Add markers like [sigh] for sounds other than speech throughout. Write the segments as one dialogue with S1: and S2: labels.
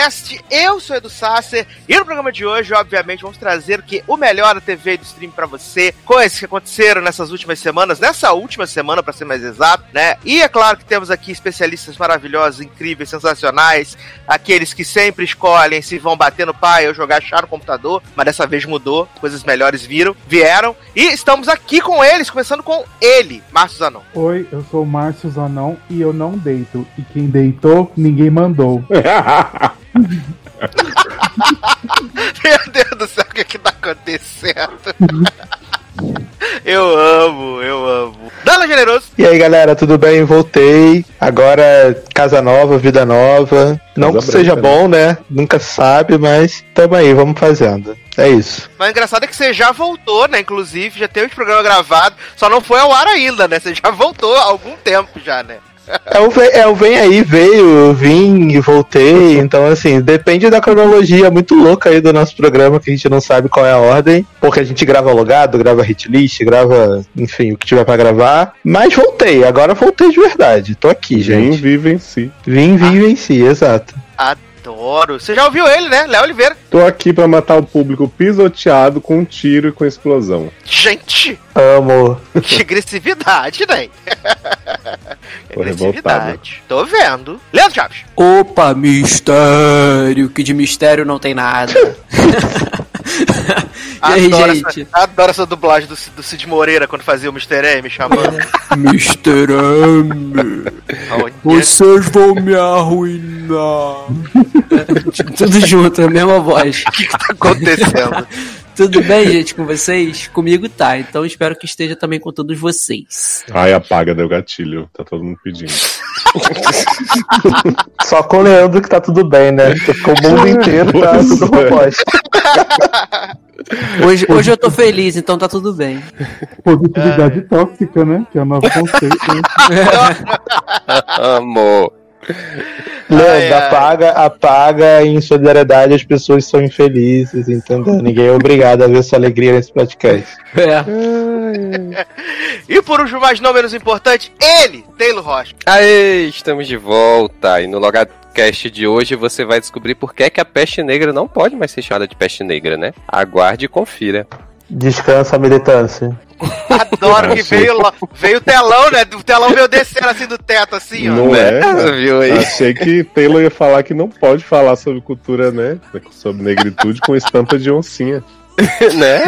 S1: Cast. Eu sou Edu Sasser e programa de hoje, obviamente, vamos trazer o que o melhor da TV do stream para você, coisas que aconteceram nessas últimas semanas, nessa última semana para ser mais exato, né? E é claro que temos aqui especialistas maravilhosos, incríveis, sensacionais, aqueles que sempre escolhem se vão bater no pai ou jogar chá no computador, mas dessa vez mudou, coisas melhores viram, vieram e estamos aqui com eles, começando com ele, Márcio Zanon.
S2: Oi, eu sou o Márcio Zanon e eu não deito. E quem deitou, ninguém mandou. [laughs]
S1: Meu Deus do céu, o que que tá acontecendo? Eu amo, eu amo. Dala Generoso.
S3: E aí galera, tudo bem? Voltei. Agora casa nova, vida nova. Não
S4: Casa
S3: que seja
S4: branca, né?
S3: bom, né? Nunca se sabe, mas tamo aí, vamos fazendo. É isso.
S1: Mas o engraçado é que você já voltou, né? Inclusive, já tem os programas gravados, só não foi ao ar ainda, né? Você já voltou há algum tempo já, né?
S3: É o, vem, é o vem aí, veio, vim e voltei. Então, assim, depende da cronologia muito louca aí do nosso programa, que a gente não sabe qual é a ordem. Porque a gente grava logado, grava hit list, grava, enfim, o que tiver pra gravar. Mas voltei, agora voltei de verdade. Tô aqui, gente.
S4: vive em si.
S3: Vim, vim, venci, exato.
S1: Adoro. Você já ouviu ele, né? Léo Oliveira.
S4: Tô aqui pra matar o público pisoteado com um tiro e com explosão.
S1: Gente,
S3: Amo.
S1: que agressividade, né? [laughs]
S4: Tô
S1: agressividade. Tô vendo. Leandro Chaves.
S5: Opa, mistério, que de mistério não tem nada. [laughs] aí,
S1: Adoro
S5: gente?
S1: essa, adoro essa dublagem do, Cid- do Cid Moreira quando fazia o Mr. M chamando.
S5: Mr. M, vocês vão me arruinar. [laughs] Tudo junto, a mesma voz.
S1: O que, que tá acontecendo? [laughs]
S5: Tudo bem, gente, com vocês? Comigo tá, então espero que esteja também com todos vocês.
S4: Ai, apaga, deu gatilho. Tá todo mundo pedindo. [laughs]
S3: Só com o Leandro que tá tudo bem, né? Porque o mundo inteiro tá tudo robótico.
S5: Hoje, hoje eu tô feliz, então tá tudo bem.
S2: Positividade tóxica, né? Que é o nosso conceito. né? [laughs]
S6: Amor.
S3: Leandro, apaga, apaga em solidariedade as pessoas são infelizes, entendeu? Ninguém é obrigado a ver sua alegria nesse podcast.
S5: É.
S1: E por último, mas não menos importante, ele, Taylor Rocha.
S6: Aê, estamos de volta. E no Logadcast de hoje você vai descobrir por que, é que a peste negra não pode mais ser chamada de peste negra, né? Aguarde e confira.
S3: Descansa a militância. [laughs]
S1: Adoro que veio, veio o telão, né? O telão veio descendo assim do teto, assim, ó.
S4: Não é?
S6: Viu aí?
S4: Achei que Taylor ia falar que não pode falar sobre cultura, né? Sobre negritude com estampa de oncinha. [laughs]
S6: né?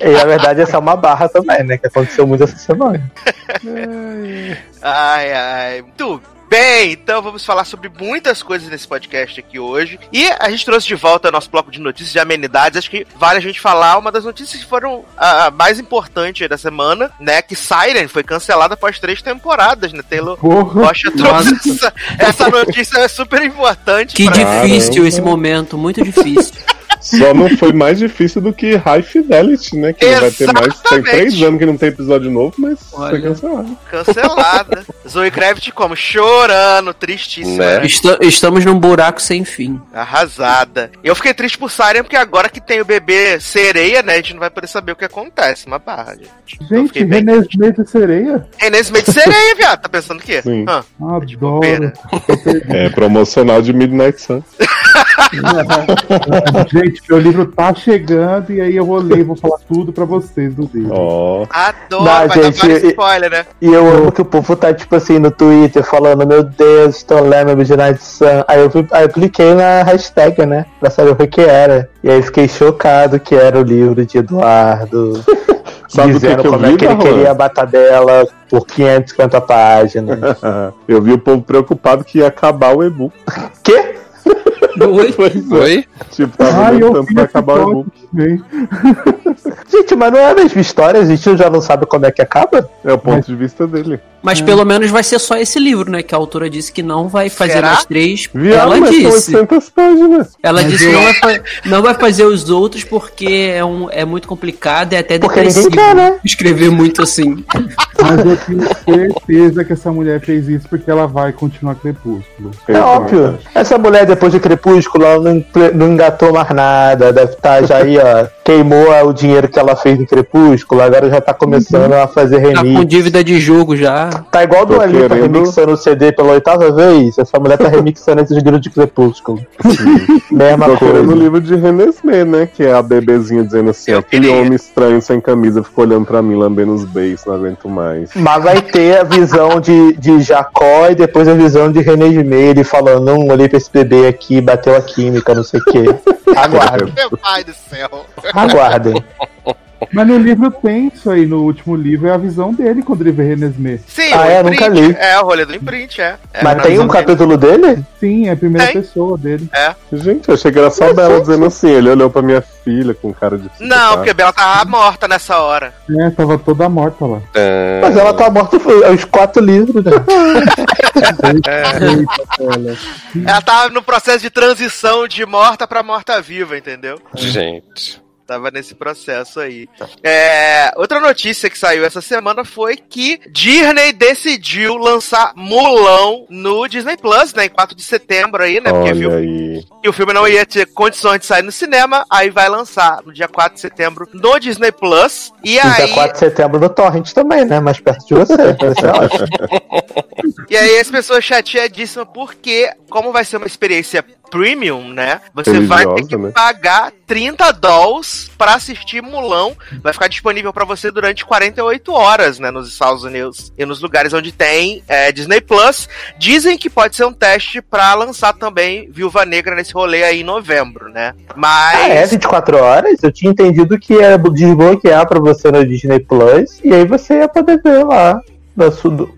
S3: É, e na verdade essa é uma barra também, né? Que aconteceu muito essa semana.
S1: Ai, ai. Muito bem, então vamos falar sobre muitas coisas nesse podcast aqui hoje. E a gente trouxe de volta nosso bloco de notícias de amenidades. Acho que vale a gente falar uma das notícias que foram a a mais importante aí da semana, né? Que Siren foi cancelada após três temporadas, né? Taylor
S2: Porra.
S1: Rocha trouxe essa, essa notícia é super importante.
S5: Que
S1: pra-
S5: difícil esse momento, muito difícil. [laughs]
S4: Só não foi mais difícil do que High Fidelity, né? Que vai ter mais. Tem três anos que não tem episódio novo, mas foi
S5: Olha.
S4: cancelado.
S1: Cancelada. [laughs] Zoe Kravitz como? Chorando, tristíssima.
S6: Né?
S1: né?
S5: Esta- estamos num buraco sem fim.
S1: Arrasada. Eu fiquei triste por Siren, porque agora que tem o bebê sereia, né? A gente não vai poder saber o que acontece. Uma barra, gente.
S2: Gente,
S1: bem.
S2: René Smith e sereia?
S1: É nesse meio de sereia, viado. Tá pensando o quê?
S4: Sim.
S1: Ah,
S2: Adoro.
S4: É promocional de Midnight Sun. [laughs] [laughs]
S2: Gente, meu livro tá chegando e aí eu vou ler, vou falar tudo pra vocês do livro.
S4: Ó.
S1: adoro.
S3: Não,
S1: vai
S3: gente,
S1: dar
S3: e-
S1: spoiler, né?
S3: E eu amo que o povo tá, tipo assim, no Twitter falando, meu Deus, estou lendo Midnight Sun. Aí eu, fui- aí eu cliquei na hashtag, né? Pra saber o que que era. E aí fiquei chocado que era o livro de Eduardo. [laughs]
S4: Sabe
S3: dizendo
S4: que eu
S3: como
S4: vi,
S3: é que ele queria a batadela por 550 páginas. [laughs]
S4: Eu vi o povo preocupado que ia acabar o e-book.
S3: Quê?
S5: Oi?
S6: Oi?
S4: Tipo, tava
S2: Ai,
S4: lutando pra acabar o
S2: também. [laughs]
S3: Gente, mas não é a mesma história? A gente já não sabe como é que acaba?
S4: É o ponto de vista dele.
S5: Mas pelo menos vai ser só esse livro, né? Que a autora disse que não vai fazer
S1: Será?
S5: mais três.
S4: Viado,
S5: Ela disse.
S4: 800 páginas.
S5: Ela
S2: Mas
S5: disse que
S2: eu-
S5: não vai, fa- não vai fazer os outros porque é, um, é muito complicado e até
S3: Porque ninguém
S5: depressivo.
S3: quer, né?
S5: Escrever muito assim.
S2: Mas eu tenho certeza que essa mulher fez isso porque ela vai continuar Crepúsculo.
S3: É óbvio. Essa mulher, depois de Crepúsculo, ela não, não engatou mais nada. Deve estar já aí, ó, queimou o dinheiro que ela fez em Crepúsculo, agora já tá começando a fazer
S5: Tá com
S3: remix.
S5: dívida de jogo já.
S3: Tá igual do Alipa
S4: querendo-
S3: remixando o CD pela oitava vez. Essa mulher tá remixando esses livros de Crepúsculo. Mesma
S4: Tô
S3: coisa.
S4: livro de Renesmee, né? Que é a bebezinha dizendo assim:
S1: Eu
S4: aquele
S1: queria.
S4: homem estranho sem camisa ficou olhando pra mim, lambendo os beijos, não aguento mais.
S3: Mas vai ter a visão de, de Jacó e depois a visão de René de Meir, ele falando, não, olhei pra esse bebê aqui, bateu a química, não sei o quê. [laughs] Aguardem,
S1: Meu pai do céu.
S3: aguardem. [laughs]
S2: Mas no livro tem isso aí, no último livro é a visão dele quando ele vê Renesmee.
S1: Sim,
S3: Ah, é?
S1: imprint.
S3: Nunca li.
S1: É, o rolê do imprint, é. É,
S3: Mas
S1: na
S3: tem
S1: visão
S3: um
S1: dele.
S3: capítulo dele?
S2: Sim, é a primeira
S1: Tem.
S2: pessoa dele.
S4: Gente, eu achei que era só Bela dizendo assim: ele olhou pra minha filha com cara de.
S1: Não, porque a Bela tava morta nessa hora.
S2: É, tava toda morta lá.
S6: Tã.
S3: Mas ela tá morta aos quatro livros, né? [laughs]
S1: Ela tava no processo de transição de morta pra morta-viva, entendeu?
S6: Gente.
S1: Tava nesse processo aí. É, outra notícia que saiu essa semana foi que Disney decidiu lançar Mulão no Disney Plus, né? Em 4 de setembro aí, né? Porque viu que o filme não ia ter condições de sair no cinema, aí vai lançar no dia 4 de setembro no Disney Plus. E
S3: E
S1: aí,
S3: dia 4 de setembro no Torrent também, né? Mais perto de você. [laughs] Ser ótimo.
S1: e aí as pessoas chateadíssimas porque, como vai ser uma experiência premium, né? Você vai ter que
S4: né?
S1: pagar 30 dólares pra assistir Mulão. Vai ficar disponível pra você durante 48 horas, né? Nos Estados Unidos e nos lugares onde tem é, Disney Plus. Dizem que pode ser um teste pra lançar também Viúva Negra nesse rolê aí em novembro, né? Mas.
S3: Ah, é 24 horas? Eu tinha entendido que era desbloquear pra você no Disney Plus e aí você ia poder ver lá. Sua, do-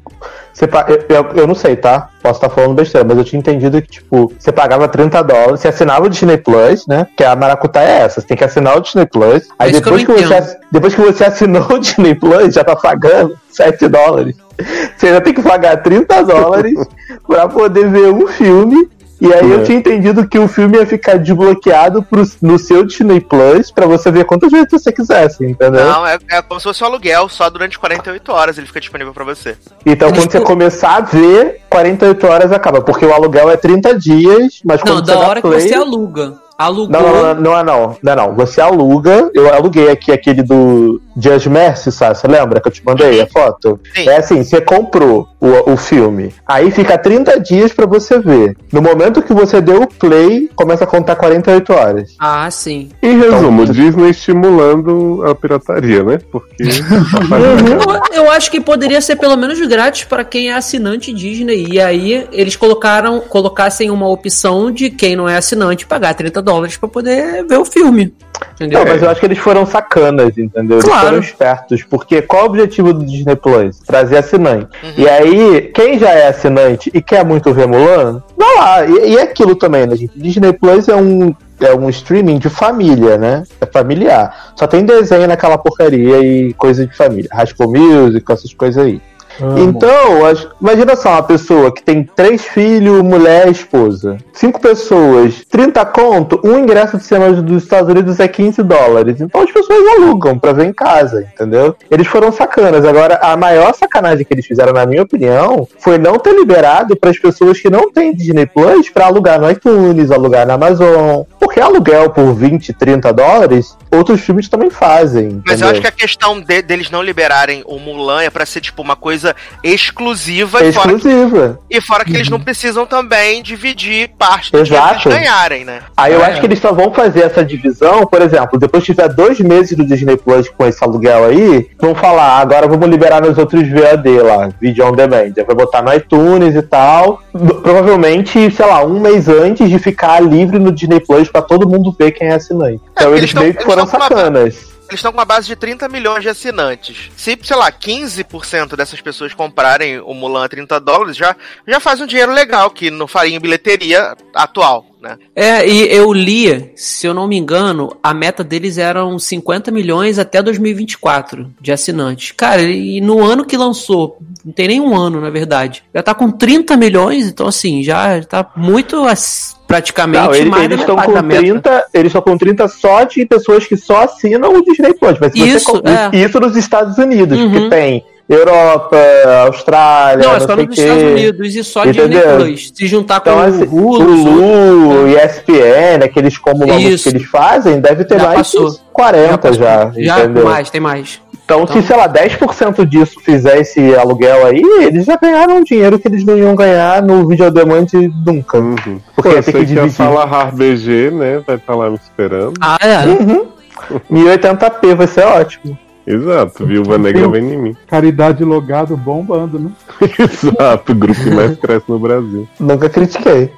S3: eu, eu, não sei, tá? Posso estar falando besteira, mas eu tinha entendido que, tipo, você pagava 30 dólares, você assinava o Disney Plus, né? Que a maracutá é essa, você tem que assinar o Disney Plus. Aí
S5: É que eu
S3: depois que, você, depois que você assinou o Disney Plus, já tá pagando 7 dólares. Você ainda tem que pagar 30 dólares pra poder ver um filme. E aí eu
S4: É.
S3: tinha entendido que o filme ia ficar desbloqueado pro, no seu Disney Plus pra você ver quantas vezes você quisesse, entendeu?
S1: Não, é, é como se fosse um aluguel, só durante 48 horas ele fica disponível pra você.
S3: Então
S5: Eles
S3: quando você começar a ver, 48 horas acaba. Porque o aluguel é 30 dias, mas
S5: Não,
S3: quando
S5: da
S3: você
S5: hora que
S3: play...
S5: você aluga. Alugou.
S3: Não, não, não, não é não. Não é não. Você aluga. Eu aluguei aqui aquele do Judge Mercy, sabe? Você lembra que eu te mandei a foto?
S1: Sim.
S3: É assim, você comprou o, o filme. Aí fica 30 dias pra você ver. No momento que você deu o play, começa a contar 48 horas.
S5: Ah, sim.
S4: Em resumo,
S3: Então-
S4: Disney estimulando a pirataria, né? Porque. [laughs]
S5: Eu, eu acho que poderia ser pelo menos grátis para quem é assinante Disney. E aí eles colocaram, colocassem uma opção de quem não é assinante pagar 30 dólares para poder ver o filme. Entendeu?
S3: Não, mas eu acho que eles foram sacanas, entendeu? Eles
S5: Claro.
S3: foram espertos. Porque qual o objetivo do Disney Plus? Trazer assinante.
S1: Uhum.
S3: E aí, quem já é assinante e quer muito ver Mulan, vai lá. E, e é aquilo também, né, gente? Disney Plus é um. É um streaming de família, né? É familiar. Só tem desenho naquela porcaria e coisa de família. School Music, essas coisas aí. Então, as- imagina só uma pessoa que tem três filhos, mulher esposa. Cinco pessoas, 30 conto, um ingresso de cinema dos Estados Unidos é 15 dólares. Então as pessoas alugam pra ver em casa, entendeu? Eles foram sacanas. Agora, a maior sacanagem que eles fizeram, na minha opinião, foi não ter liberado para as pessoas que não têm Disney Plus pra alugar no iTunes, alugar na Amazon. Porque aluguel por 20, 30 dólares, outros filmes também fazem.
S1: Mas eu
S3: entendeu?
S1: acho que a questão de- deles não liberarem o Mulan é pra ser tipo uma coisa exclusiva
S3: é
S1: e fora,
S3: exclusiva.
S1: e fora que eles não precisam também dividir parte do dinheiro que
S3: Exato.
S1: eles ganharem, né?
S3: Aí eu
S5: É.
S3: acho que eles só vão fazer essa divisão, por exemplo, depois que tiver dois meses do Disney Plus com esse aluguel aí, vão falar, "Ah, agora vamos liberar nos outros VOD lá, Video On Demand. Vai botar no iTunes e tal. Provavelmente, sei lá, um mês antes de ficar livre no Disney Plus pra todo mundo ver quem é assinante. Então
S1: eles
S3: eles, meio que foram sacanas.
S1: Eles estão com uma base de 30 milhões de assinantes. Se, sei lá, 15% dessas pessoas comprarem o Mulan a 30 dólares, já, já faz um dinheiro legal, que não faria em bilheteria atual, né?
S5: É, e eu li, se eu não me engano, a meta deles eram 50 milhões até 2024 de assinantes. Cara, e no ano que lançou, não tem nem um ano, na verdade, já tá com 30 milhões, então assim, já tá muito praticamente
S3: Não,
S5: da
S3: eles estão com
S5: meta.
S3: 30, eles estão com 30 só de pessoas que só assinam o Disney Plus. Mas
S5: Isso,
S3: você,
S5: é.
S3: isso nos Estados Unidos,
S5: Uhum.
S3: que tem Europa, Austrália,
S5: Não,
S3: não,
S5: é só nos. Estados Unidos e só
S3: Entendeu?
S5: Disney Plus. Se juntar com
S3: Então,
S5: o
S3: assim,
S5: Hulu, os outros-
S3: Hulu, ESPN, aqueles combos que eles fazem, deve ter
S5: Já
S3: mais
S5: passou.
S3: de 40
S5: passou.
S3: já,
S5: já
S3: entendeu?
S5: mais, tem mais.
S3: Então,
S5: Então-
S3: se, sei lá, 10% disso fizer esse aluguel aí, eles já ganharam dinheiro que eles não iam ganhar no videodemand nunca.
S4: Uhum.
S3: Porque
S4: Pô, sei
S3: que
S4: que a sala RAR BG, né, vai estar lá me esperando.
S5: Ah, é.
S3: Uhum. [laughs] 1080p vai ser ótimo.
S4: Exato, Viúva Negra vem em mim.
S2: Caridade logado bombando, né? [laughs]
S4: Exato, o grupo que mais cresce no Brasil.
S3: Nunca critiquei.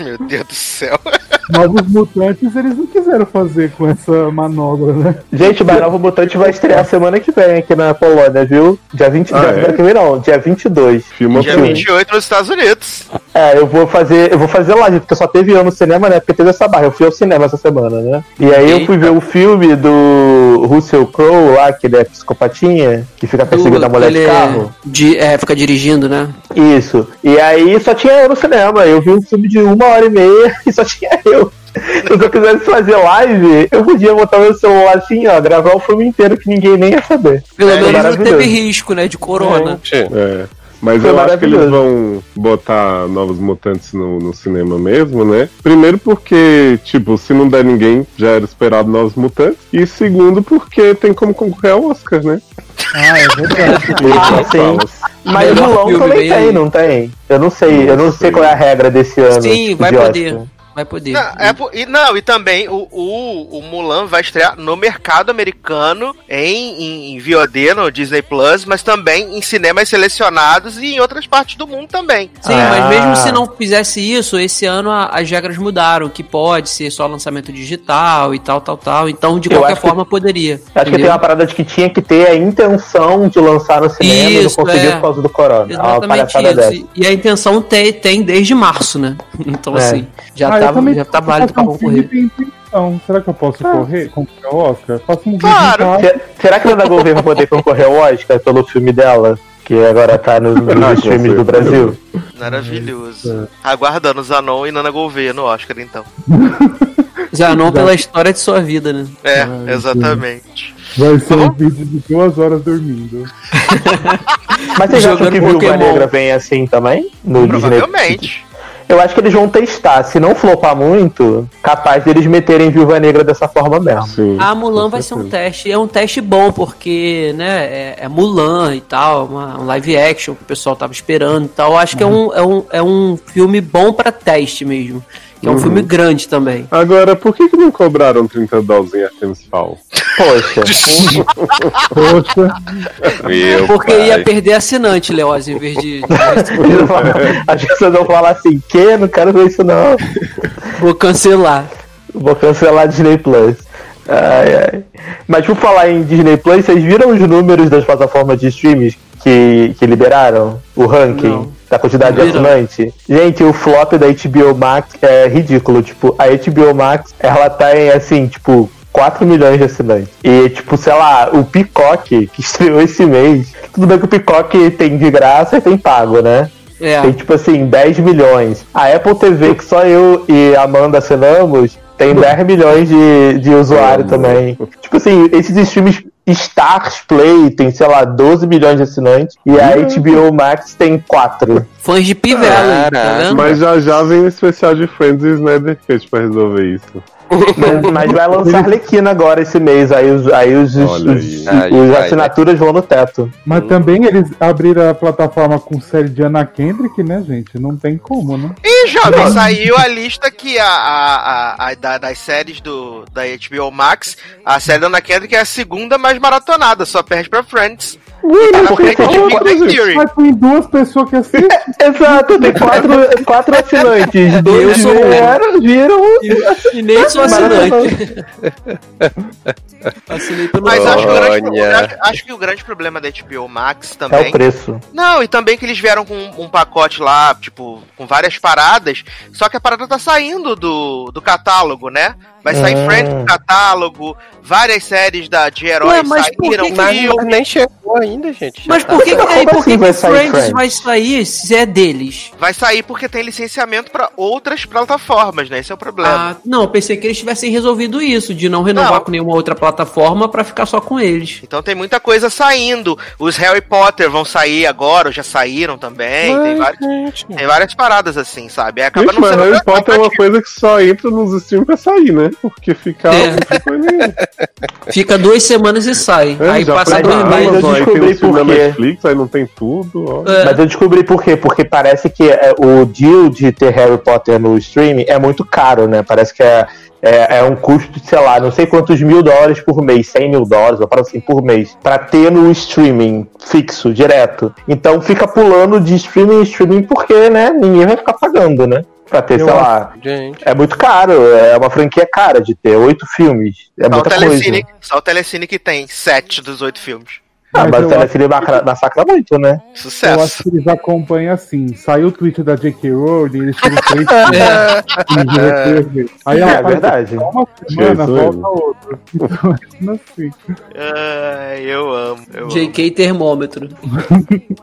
S1: Meu Deus do céu. [laughs]
S2: Novos mutantes eles não quiseram fazer com essa manobra, né?
S3: Gente, o Mais Novo Mutante vai estrear semana que vem aqui na Polônia, viu? Dia 20,
S4: Ah,
S3: dia
S4: é?
S3: semana que vem não, dia 22.
S4: Filma
S1: Dia
S4: filme.
S1: 28 nos Estados Unidos.
S3: É, eu vou fazer, eu vou fazer live, porque só teve eu no cinema, né? Porque teve essa barra. Eu fui ao cinema essa semana, né? E aí eu fui ver o filme do Russell Crowe lá, que ele é psicopatinha, que fica perseguindo a mulher de
S5: Ele
S3: carro.
S5: De, é, fica dirigindo, né?
S3: Isso. E aí só tinha eu no cinema. Eu vi um filme de uma hora e meia [laughs] e só tinha eu. [laughs] Se eu quisesse fazer live, eu podia botar meu celular assim, ó, gravar o filme inteiro que ninguém nem ia saber.
S5: Pelo
S3: É,
S5: menos não teve risco, né? De corona.
S4: É. Mas
S3: Foi
S4: eu acho que eles vão botar novos mutantes no, no cinema mesmo, né? Primeiro porque, tipo, se não der ninguém, já era esperado novos mutantes. E segundo porque tem como concorrer ao Oscar, né?
S2: Ah, é verdade. [laughs]
S3: Ah, sim. Mas o
S5: filme,
S3: também tem,
S5: aí.
S3: não tem? Eu não sei, eu não
S4: Não
S3: sei
S4: sei.
S3: qual é a regra desse ano.
S5: Sim,
S3: tipo,
S5: vai
S3: de
S5: poder.
S3: Oscar.
S5: Vai poder.
S1: Não, é e, não, e também o, o, o Mulan vai estrear no mercado americano, em, em, em VOD, no Disney Plus, mas também em cinemas selecionados e em outras partes do mundo também.
S5: Sim,
S3: Ah.
S5: mas mesmo se não fizesse isso, esse ano a- as regras mudaram, que pode ser só lançamento digital e tal, tal, tal. Então, de
S3: Eu
S5: qualquer
S3: acho que-
S5: forma, poderia.
S3: Acho que tem
S5: entendeu?
S3: uma parada de que tinha que ter a intenção de lançar no cinema e não
S5: Isso,
S3: conseguiu
S5: é.
S3: por causa do corona. É uma
S5: Exatamente isso. E- E a intenção tem, tem desde março, né? [laughs] Então,
S3: É.
S5: assim, já
S2: Ah, eu
S5: tá,
S2: também
S5: já tá válido pra concorrer.
S2: intenção. Será que eu posso correr? Concorrer ao Oscar? Faço um
S1: Claro.
S3: Se- Será que a Ana Gouveia vai poder concorrer ao Oscar pelo filme dela? Que agora tá nos, nos
S4: Ah,
S3: streams do. Brasil.
S1: Maravilhoso. Aguardando Zanon e Nana Gouveia no Oscar, então. [laughs]
S5: Zanon pela história de sua vida, né?
S1: É,
S2: Ai,
S1: exatamente.
S2: Vai ser um vídeo de duas horas dormindo. [laughs]
S3: Mas vocês acham
S5: Jogando
S3: que Viúva
S5: Pokémon.
S3: Negra vem assim também? No Disney? Eu acho que eles vão testar. Se não flopar muito, capaz deles meterem Viúva Negra dessa forma mesmo.
S4: Sim.
S5: A Mulan vai ser um teste. É um teste bom, porque, né, é, é Mulan e tal, uma, um live action que o pessoal tava esperando e tal. Eu acho que é um, é, um, é um filme bom pra teste mesmo. Que é um filme grande também.
S4: Agora, por que, que não cobraram 30 dólares em Artemis Fowl?
S3: Poxa. [laughs]
S2: Poxa,
S6: Meu
S5: Porque
S6: pai.
S5: ia perder assinante, Leoz, em vez de.
S3: As [laughs] pessoas vão falar assim, que? Não quero ver isso não.
S5: Vou cancelar.
S3: Vou cancelar Disney Plus. Ai, ai. Mas por falar em Disney Plus, vocês viram os números das plataformas de streams que, que liberaram? O ranking
S5: Não.
S3: da quantidade de assinante? Gente, o flop da HBO Max é ridículo. Tipo, a HBO Max, ela tá em, assim, tipo, 4 milhões de assinantes. E, tipo, sei lá, o Peacock, que [laughs] estreou esse mês, tudo bem que o Peacock tem de graça e tem pago, né?
S5: É.
S3: Tem tipo assim, 10 milhões. A Apple TV, que só eu e a Amanda assinamos, tem [laughs] 10 milhões de, de usuário também. Tipo assim, esses streams Stars Play tem, sei lá, 12 milhões de assinantes. E a HBO Max tem 4.
S5: Fãs de Pivela, tá?
S4: Mas já já vem o especial de Friends e Snyder Cut pra resolver isso.
S3: Mas, mas vai lançar Arlequina agora esse mês. Aí os, aí os, os, os-
S4: aí.
S3: Os
S6: vai,
S3: assinaturas vão no teto.
S2: mas também eles abriram a plataforma com série de Anna Kendrick, né, gente? Não tem como, né?
S1: E, jovem, saiu a lista que a, a, a- a- da- das séries do, da HBO Max, a série da Ana Kendrick é a segunda mais maratonada, só perde pra Friends. Na
S3: porque tem-
S1: Big Bang Theory.
S2: Mas tem duas pessoas que assistem. [laughs]
S3: Exato, tem quatro, quatro assinantes. [laughs] Dois
S5: sou um.
S3: vieram, viram.
S5: E nem sou assinante. Assinei [laughs] pelo
S1: Mas acho que, o grande, acho- que o grande problema da HBO Max
S3: É o
S1: também.
S3: preço.
S1: Não, e também que eles vieram com um pacote lá, tipo, com várias paradas, só que a parada tá saindo do, do catálogo, né? Vai sair
S3: Hum.
S1: Friends no catálogo, várias séries da, de heróis
S5: Ué, mas por
S1: saíram,
S5: que que-
S6: Mas
S1: filme.
S6: nem chegou ainda, gente.
S5: Mas
S6: tá.
S5: por que, que,
S3: Como
S5: aí, por
S3: assim
S5: que,
S3: vai
S5: que
S3: sair
S5: Friends,
S3: Friends?
S5: vai sair se é deles?
S1: Vai sair porque tem licenciamento pra outras plataformas, né? Esse é o problema.
S5: Ah, não, eu pensei que eles tivessem resolvido isso, de não renovar
S1: Não.
S5: com nenhuma outra plataforma pra ficar só com eles.
S1: Então tem muita coisa saindo. Os Harry Potter vão sair agora, ou já saíram também. tem, vários, tem várias paradas assim, sabe? Acaba
S4: Gente,
S1: não
S4: mas Harry Potter é uma coisa que só entra nos streams pra sair, né? Porque ficar.
S5: É.
S4: fica
S5: duas semanas e sai.
S4: É,
S5: aí passa dois
S3: mas
S5: meses.
S3: eu
S4: Amazon, aí tem
S3: descobri por quê.
S4: Netflix, aí não tem tudo. Ó.
S5: É.
S3: Mas eu descobri por quê? Porque parece que é, o deal de ter Harry Potter no streaming é muito caro, né? Parece que é, é, é um custo, de, sei lá, não sei quantos mil dólares por mês, 100 mil dólares, ou para assim, por mês, pra ter no streaming fixo, direto. Então fica pulando de streaming em streaming porque, né, ninguém vai ficar pagando, né? Pra ter,
S2: Eu
S3: sei
S2: acho-
S3: lá.
S6: Gente.
S3: É muito caro, é uma franquia cara de ter oito filmes. É
S1: Só o,
S3: muita coisa.
S1: Telecine, só o Telecine que tem sete dos oito filmes.
S3: Ah,
S2: Mas
S3: mas
S2: eu
S3: o Telecine macra- massacra muito, né? [laughs]
S2: Eu acho
S1: Sucesso.
S2: que eles acompanham assim. Saiu o tweet da J.K. Rowling, eles tiram [laughs] três de reprise. Aí ela
S3: É verdade.
S2: uma semana,
S4: Jesus.
S2: volta outra. Então, é [laughs] assim,
S1: Ai, eu amo. Eu amo.
S5: JK termômetro.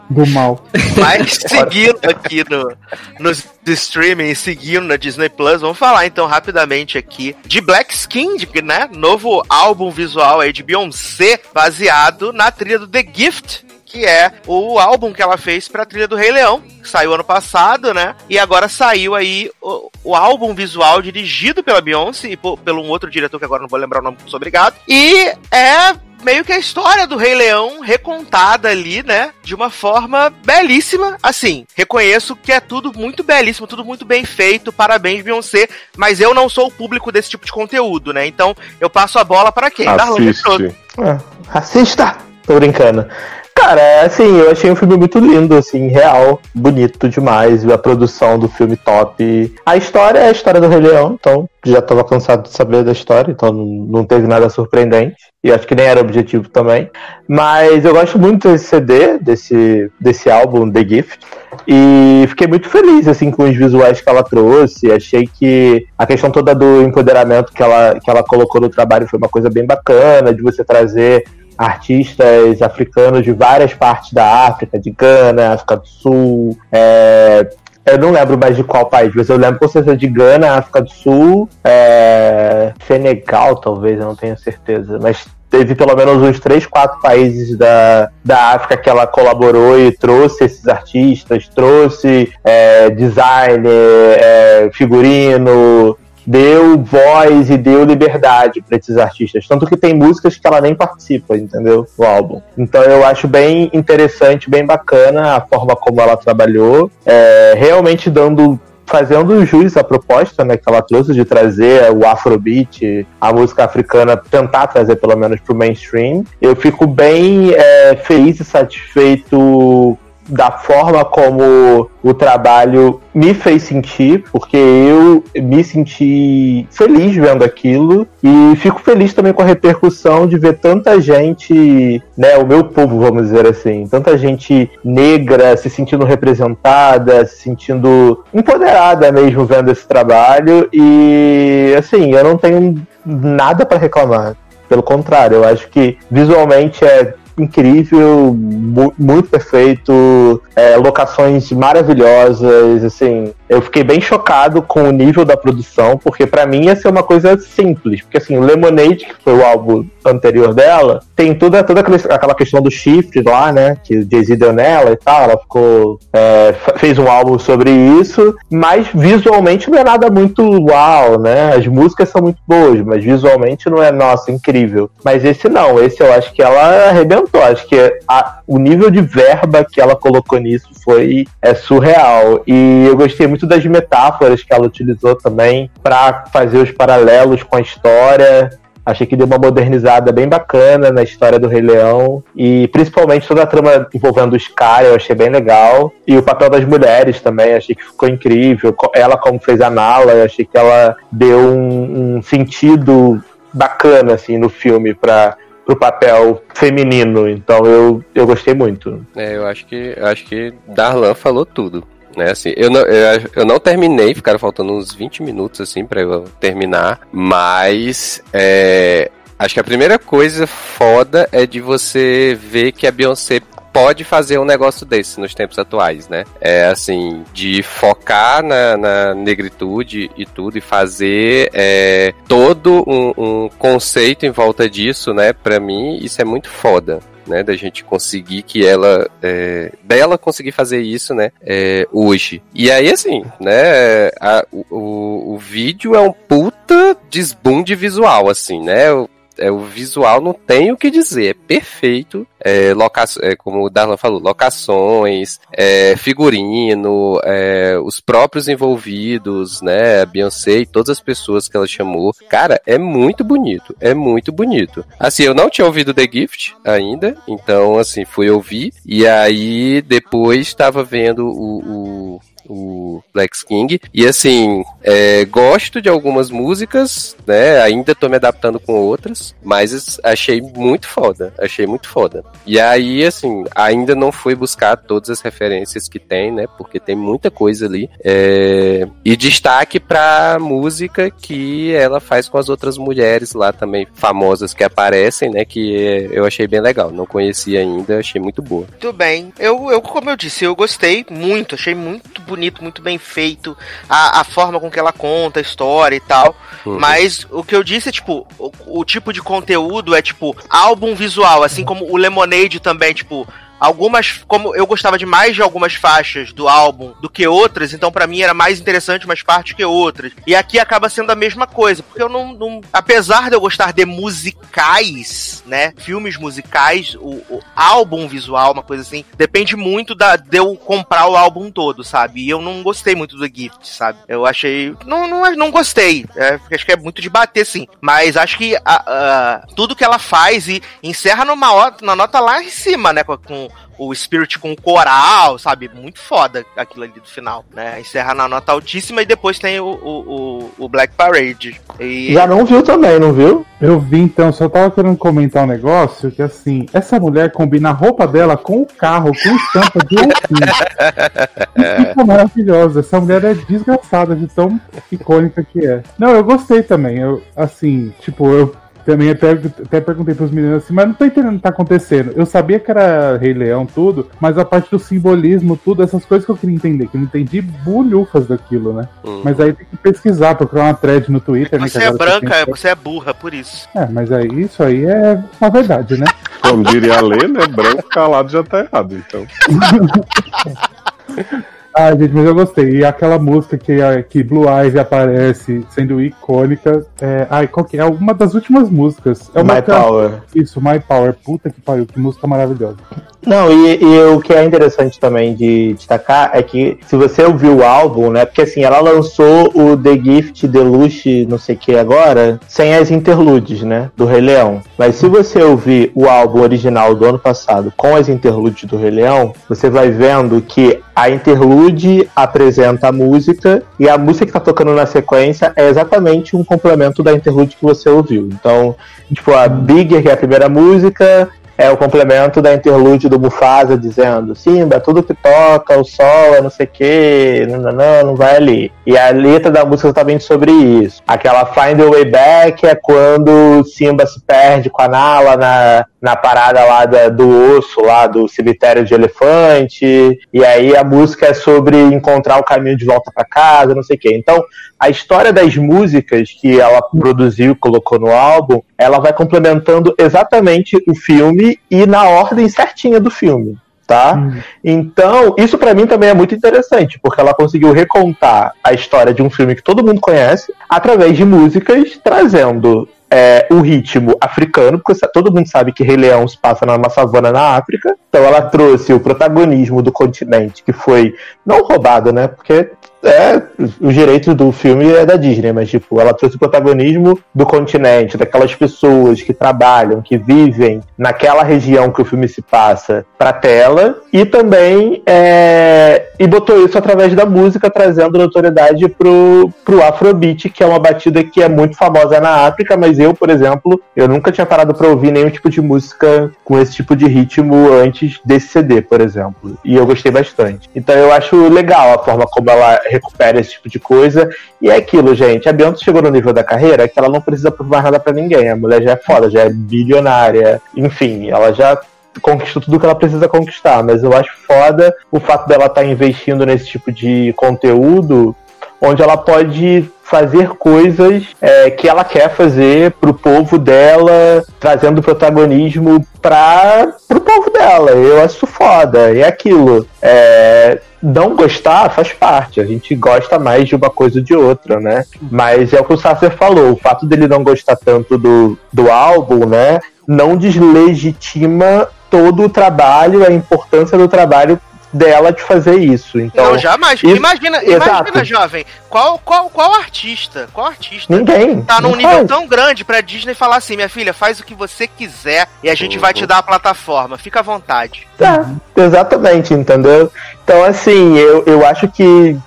S2: do mal.
S1: Mas seguindo aqui no, nos streaming, seguindo na Disney Plus, vamos falar então rapidamente aqui de Black Skin, né? Novo álbum visual aí de Beyoncé, baseado na trilha do The Gift. Que é o álbum que ela fez pra trilha do Rei Leão, que saiu ano passado, né? E agora saiu aí o, o álbum visual dirigido pela Beyoncé e por, pelo um outro diretor que agora não vou lembrar o nome, sou obrigado. E é meio que a história do Rei Leão recontada ali, né? De uma forma belíssima. Assim, reconheço que é tudo muito belíssimo, tudo muito bem feito. Parabéns, Beyoncé. Mas eu não sou o público desse tipo de conteúdo, né? Então eu passo a bola pra quem? Darlan.
S4: Assiste.
S3: É, assista! Tô brincando. Cara, é assim, eu achei um filme muito lindo, assim, real, bonito demais, a produção do filme top. A história é a história do Rei Leão, então já tava cansado de saber da história, então não, teve nada surpreendente. E acho que nem era objetivo também. Mas eu gosto muito desse CD, desse, desse álbum, The Gift. E fiquei muito feliz, assim, com os visuais que ela trouxe. Achei que a questão toda do empoderamento que ela, que ela colocou no trabalho foi uma coisa bem bacana, de você trazer artistas africanos de várias partes da África, de Gana, África do Sul, é, eu não lembro mais de qual país, mas eu lembro com certeza de Gana, África do Sul, é, Senegal, talvez, eu não tenho certeza, mas teve pelo menos uns três, quatro países da, da África que ela colaborou e trouxe esses artistas, trouxe é, designer, é, figurino, deu voz e deu liberdade para esses artistas. Tanto que tem músicas que ela nem participa, entendeu? No álbum. Então eu acho bem interessante, bem bacana a forma como ela trabalhou, é, realmente dando fazendo jus à proposta né, que ela trouxe de trazer o Afrobeat, a música africana, tentar trazer pelo menos para o mainstream. Eu fico bem é, feliz e satisfeito da forma como o trabalho me fez sentir, porque eu me senti feliz vendo aquilo e fico feliz também com a repercussão de ver tanta gente, né, o meu povo, vamos dizer assim, tanta gente negra se sentindo representada, se sentindo empoderada mesmo vendo esse trabalho e assim, eu não tenho nada para reclamar. Pelo contrário, eu acho que visualmente é incrível, mu- muito perfeito, é, locações maravilhosas, assim. Eu fiquei bem chocado com o nível da produção, porque pra mim ia ser uma coisa simples, porque assim, o Lemonade, que foi o álbum anterior dela, tem toda, toda aquele- aquela questão do chifre lá, né, que o Jay-Z deu nela e tal, ela ficou, é, fez um álbum sobre isso, mas visualmente não é nada muito uau, né, as músicas são muito boas, mas visualmente não é, nossa, incrível. Mas esse não, esse eu acho que ela arrebentou, acho que a- o nível de verba que ela colocou nisso foi é surreal. E eu gostei muito das metáforas que ela utilizou também para fazer os paralelos com a história. Achei que deu uma modernizada bem bacana na história do Rei Leão. E principalmente toda a trama envolvendo o Scar, eu achei bem legal. E o papel das mulheres também, achei que ficou incrível. Ela, como fez a Nala, eu achei que ela deu um, um sentido bacana assim no filme para o papel feminino. Então eu, eu gostei muito.
S6: É, eu acho que acho que Darlan falou tudo. Né? Assim, eu não, eu, eu não terminei, ficaram faltando uns 20 minutos, assim, pra eu terminar, mas é, acho que a primeira coisa foda é de você ver que a Beyoncé pode fazer um negócio desse nos tempos atuais, né? É assim, de focar na, na negritude e tudo, e fazer é, todo um, um conceito em volta disso, né? Pra mim, isso é muito foda né, da gente conseguir que ela, é, dela conseguir fazer isso, né, é, hoje. E aí, assim, né, a, o, o vídeo é um puta desbunde visual, assim, né, é, o visual não tem o que dizer, é perfeito. É, loca é, como o Darlan falou, locações, é, figurino, é, os próprios envolvidos, né, a Beyoncé e todas as pessoas que ela chamou. Cara, é muito bonito, é muito bonito. Assim, eu não tinha ouvido The Gift ainda, então, assim, fui ouvir, e aí depois estava vendo o, o o Black King. E assim, é, gosto de algumas músicas, né? Ainda tô me adaptando com outras, mas achei muito foda. Achei muito foda. E aí, assim, ainda não fui buscar todas as referências que tem, né? Porque tem muita coisa ali. É, e destaque pra música que ela faz com as outras mulheres lá também, famosas que aparecem, né? Que eu achei bem legal. Não conhecia ainda, achei muito boa.
S1: Muito bem. Eu, eu, como eu disse, eu gostei muito, achei muito bonito bonito, muito bem feito, a, a forma com que ela conta a história e tal. Uhum. Mas o que eu disse é, tipo, o, o tipo de conteúdo é, tipo, álbum visual, assim como o Lemonade também, tipo, algumas como eu gostava de mais de algumas faixas do álbum do que outras, então para mim era mais interessante umas partes que outras. E aqui acaba sendo a mesma coisa, porque eu não, não apesar de eu gostar de musicais, né, filmes musicais, o, o, álbum visual, uma coisa assim, depende muito da de eu comprar o álbum todo, sabe? E eu não gostei muito do Gift, sabe? Eu achei não não, não gostei, é, acho que é muito de bater sim, mas acho que a, a, tudo que ela faz e encerra numa na nota lá em cima, né, com o Spirit com o coral, sabe? Muito foda aquilo ali do final, né? Encerra na nota altíssima e depois tem o, o, o Black Parade. E...
S3: Já não viu também, não viu?
S2: Eu vi então, só tava querendo comentar um negócio que assim, essa mulher combina a roupa dela com o carro, com estampa de um Fica [laughs] maravilhosa. Essa mulher é desgraçada de tão icônica que é. Não, eu gostei também. Eu, assim, tipo, eu também até, até perguntei pros meninos assim, mas não tô entendendo o que tá acontecendo. Eu sabia que era Rei Leão, tudo, mas a parte do simbolismo, tudo, essas coisas que eu queria entender, que eu não entendi bulhufas daquilo, né? Uhum. Mas aí tem que pesquisar, procurar uma thread no Twitter,
S1: é
S2: né?
S1: Você é branca, tem... você é burra, por isso.
S2: É, mas aí isso aí é uma verdade, né? [laughs]
S4: Como diria a lei, né? Branco calado já tá errado, então. [laughs]
S2: Ah, gente, mas eu gostei. E aquela música que, que Blue Eyes aparece sendo icônica. É, ai, qual que é? Uma das últimas músicas. É
S3: uma My Power.
S2: Isso, My Power. Puta que pariu, que música maravilhosa.
S3: Não, e, e, o que é interessante também de destacar é que se você ouviu o álbum, né? Porque assim, ela lançou o The Gift Deluxe, não sei o que agora, sem as interludes, né? Do Rei Leão. Mas se você ouvir o álbum original do ano passado com as interludes do Rei Leão, você vai vendo que a interlude apresenta a música e a música que tá tocando na sequência é exatamente um complemento da interlude que você ouviu. Então, tipo, a Bigger, que é a primeira música, é o complemento da interlude do Mufasa dizendo Simba, tudo que toca, o sol, é não sei o que, não, não, não vai ali. E a letra da música é exatamente sobre isso. Aquela Find the Way Back é quando Simba se perde com a Nala na, na parada lá da, do osso, lá do cemitério de elefante, e aí a música é sobre encontrar o caminho de volta para casa, não sei o que. Então, a história das músicas que ela produziu, colocou no álbum, ela vai complementando exatamente o filme e na ordem certinha do filme. Tá? Hum. Então, isso para mim também é muito interessante, porque ela conseguiu recontar a história de um filme que todo mundo conhece através de músicas, trazendo é, o ritmo africano, porque todo mundo sabe que Rei Leão se passa numa savana na África. Então ela trouxe o protagonismo do continente, que foi não roubado, né? Porque é, os direitos do filme é da Disney, mas tipo, ela trouxe o protagonismo do continente, daquelas pessoas que trabalham, que vivem naquela região que o filme se passa pra tela, e também é, e botou isso através da música, trazendo notoriedade pro, pro Afrobeat, que é uma batida que é muito famosa na África, mas eu, por exemplo, eu nunca tinha parado pra ouvir nenhum tipo de música com esse tipo de ritmo antes desse CD, por exemplo. E eu gostei bastante. Então eu acho legal a forma como ela recupera esse tipo de coisa. E é aquilo, gente. A Beyoncé chegou no nível da carreira que ela não precisa provar nada para ninguém. A mulher já é foda, já é bilionária. Enfim, ela já conquistou tudo que ela precisa conquistar. Mas eu acho foda o fato dela estar tá investindo nesse tipo de conteúdo onde ela pode fazer coisas é, que ela quer fazer pro povo dela, trazendo protagonismo para pro povo dela. Eu acho foda. E é aquilo. É, não gostar faz parte. A gente gosta mais de uma coisa ou de outra, né? Mas é o que o Sasser falou. O fato dele não gostar tanto do, do álbum, né? Não deslegitima todo o trabalho, a importância do trabalho dela de fazer isso. Então,
S1: não, jamais. Isso, imagina, imagina, jovem, qual, qual, qual artista, qual artista
S3: Ninguém,
S1: tá num nível faz. tão grande pra Disney falar assim, minha filha, faz o que você quiser e a gente uhum. vai te dar a plataforma. Fica à vontade.
S3: É, exatamente, entendeu? Então, assim, eu, eu acho que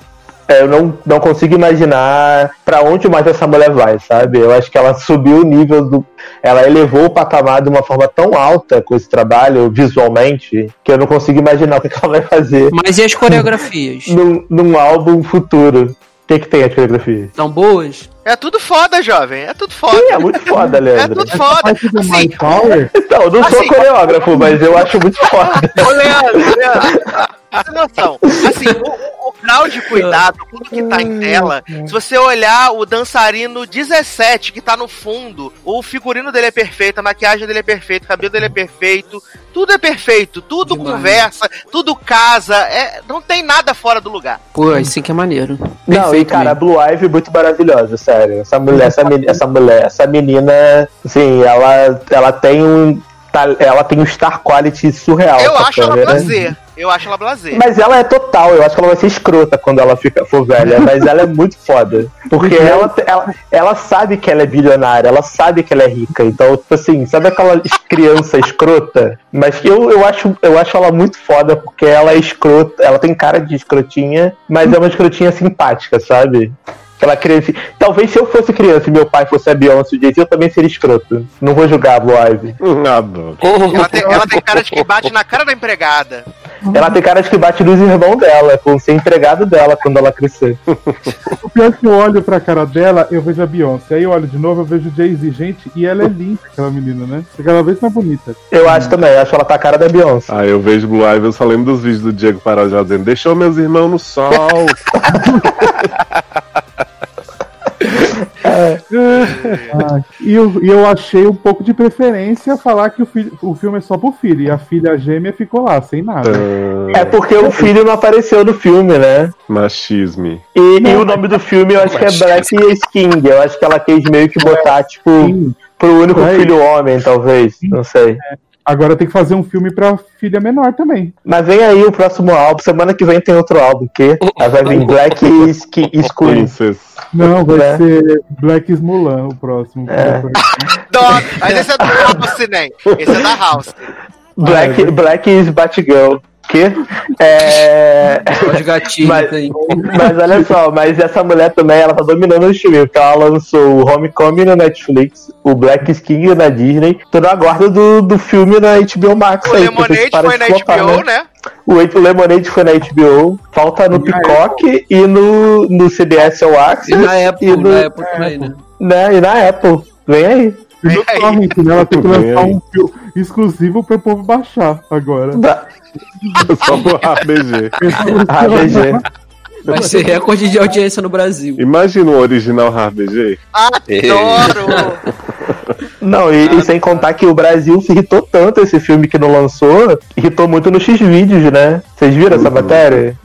S3: eu não, não consigo imaginar para onde mais essa mulher vai, sabe? Eu acho que ela subiu o nível do. Ela elevou o patamar de uma forma tão alta com esse trabalho visualmente que eu não consigo imaginar o que ela vai fazer.
S5: Mas e as coreografias?
S3: num, num álbum futuro. O que, que tem as coreografias?
S5: São boas?
S1: É tudo foda, jovem. É tudo foda.
S3: Sim, é muito foda, [laughs] Leandro.
S1: É tudo foda.
S2: Assim,
S3: então, eu não sou assim, coreógrafo, mas eu acho muito [laughs] foda.
S1: Ô, Leandro, Leandro. Essa noção. Assim, o grau de cuidado, [laughs] tudo que tá em tela, se você olhar o dançarino 17 que tá no fundo, o figurino dele é perfeito, a maquiagem dele é perfeita, o cabelo dele é perfeito, tudo é perfeito, tudo Demais. conversa, tudo casa, é, não tem nada fora do lugar.
S5: Pô, isso que é maneiro.
S3: Perfeito não, e cara, mesmo. a Blue Ivy é muito maravilhosa, sério. Essa mulher, essa, essa mulher, essa menina, assim, ela, ela tem um ela tem um star quality surreal.
S1: Eu acho ela prazer. Eu acho ela blazer.
S3: Mas ela é total, eu acho que ela vai ser escrota quando ela fica, for velha, mas ela é muito foda. Porque ela, ela, ela sabe que ela é bilionária, ela sabe que ela é rica. Então, tipo assim, sabe aquela criança escrota? Mas eu, eu, acho, eu acho ela muito foda porque ela é escrota, ela tem cara de escrotinha, mas é uma escrotinha simpática, sabe? Aquela criança. Talvez se eu fosse criança e meu pai fosse a Beyoncé, eu também seria escroto. Não vou julgar a Blue Ivy.
S1: Ela tem, ela tem cara de que bate na cara da empregada.
S3: Ela tem cara de que bate nos irmãos dela, com ser empregado dela quando ela crescer.
S2: O pior é que eu olho pra cara dela, eu vejo a Beyoncé. Aí eu olho de novo, eu vejo Jay-Z. Gente, e ela é linda, aquela menina, né? Cada vez mais bonita.
S3: Eu acho também, acho ela tá a cara da Beyoncé.
S4: Ah, eu vejo Blue Ivy, eu só lembro dos vídeos do Diego Parajá dizendo: Deixou meus irmãos no sol. [laughs]
S2: ah, e, eu, e eu achei um pouco de preferência falar que o, filho, o filme é só pro filho. E a filha gêmea ficou lá, sem nada.
S3: É porque o filho não apareceu no filme, né?
S4: Machisme.
S3: E, e o nome do filme eu acho que é Black Skin. Eu acho que ela quis meio que botar, tipo, pro único é filho homem, talvez. Não sei. É.
S2: Agora tem que fazer um filme pra filha menor também.
S3: Mas vem aí o próximo álbum. Semana que vem tem outro álbum, que [laughs] vai vir Black Screen. [laughs]
S2: Não, vai é. ser Black Mulan o próximo. É. [laughs]
S1: mas esse é da House, né? Esse é da House.
S3: Black, ah, é. Black is Batgirl quê? É...
S5: gatinho
S3: mas, mas olha só, mas essa mulher também, ela tá dominando o streaming, porque ela lançou o Homecoming no Netflix, o Black Skin na Disney, tô na guarda do, do filme na HBO Max.
S1: O aí, Lemonade foi na HBO, né? né?
S3: O, o Lemonade foi na HBO, falta no Peacock e no, no CBS All Access.
S5: E na Apple, e no, na Apple também, né?
S3: né? E na Apple, vem aí.
S2: E no Torrent, né? Ela tem que lançar um filme exclusivo pro povo baixar agora. Da...
S4: Só pro RBG.
S3: RBG.
S5: Vai ser recorde de audiência no Brasil.
S4: Imagina o original RBG.
S1: Adoro! [laughs]
S3: Não, e, e, sem contar que o Brasil se irritou tanto esse filme que não lançou, irritou muito no X-Vídeos, né? Vocês viram essa matéria?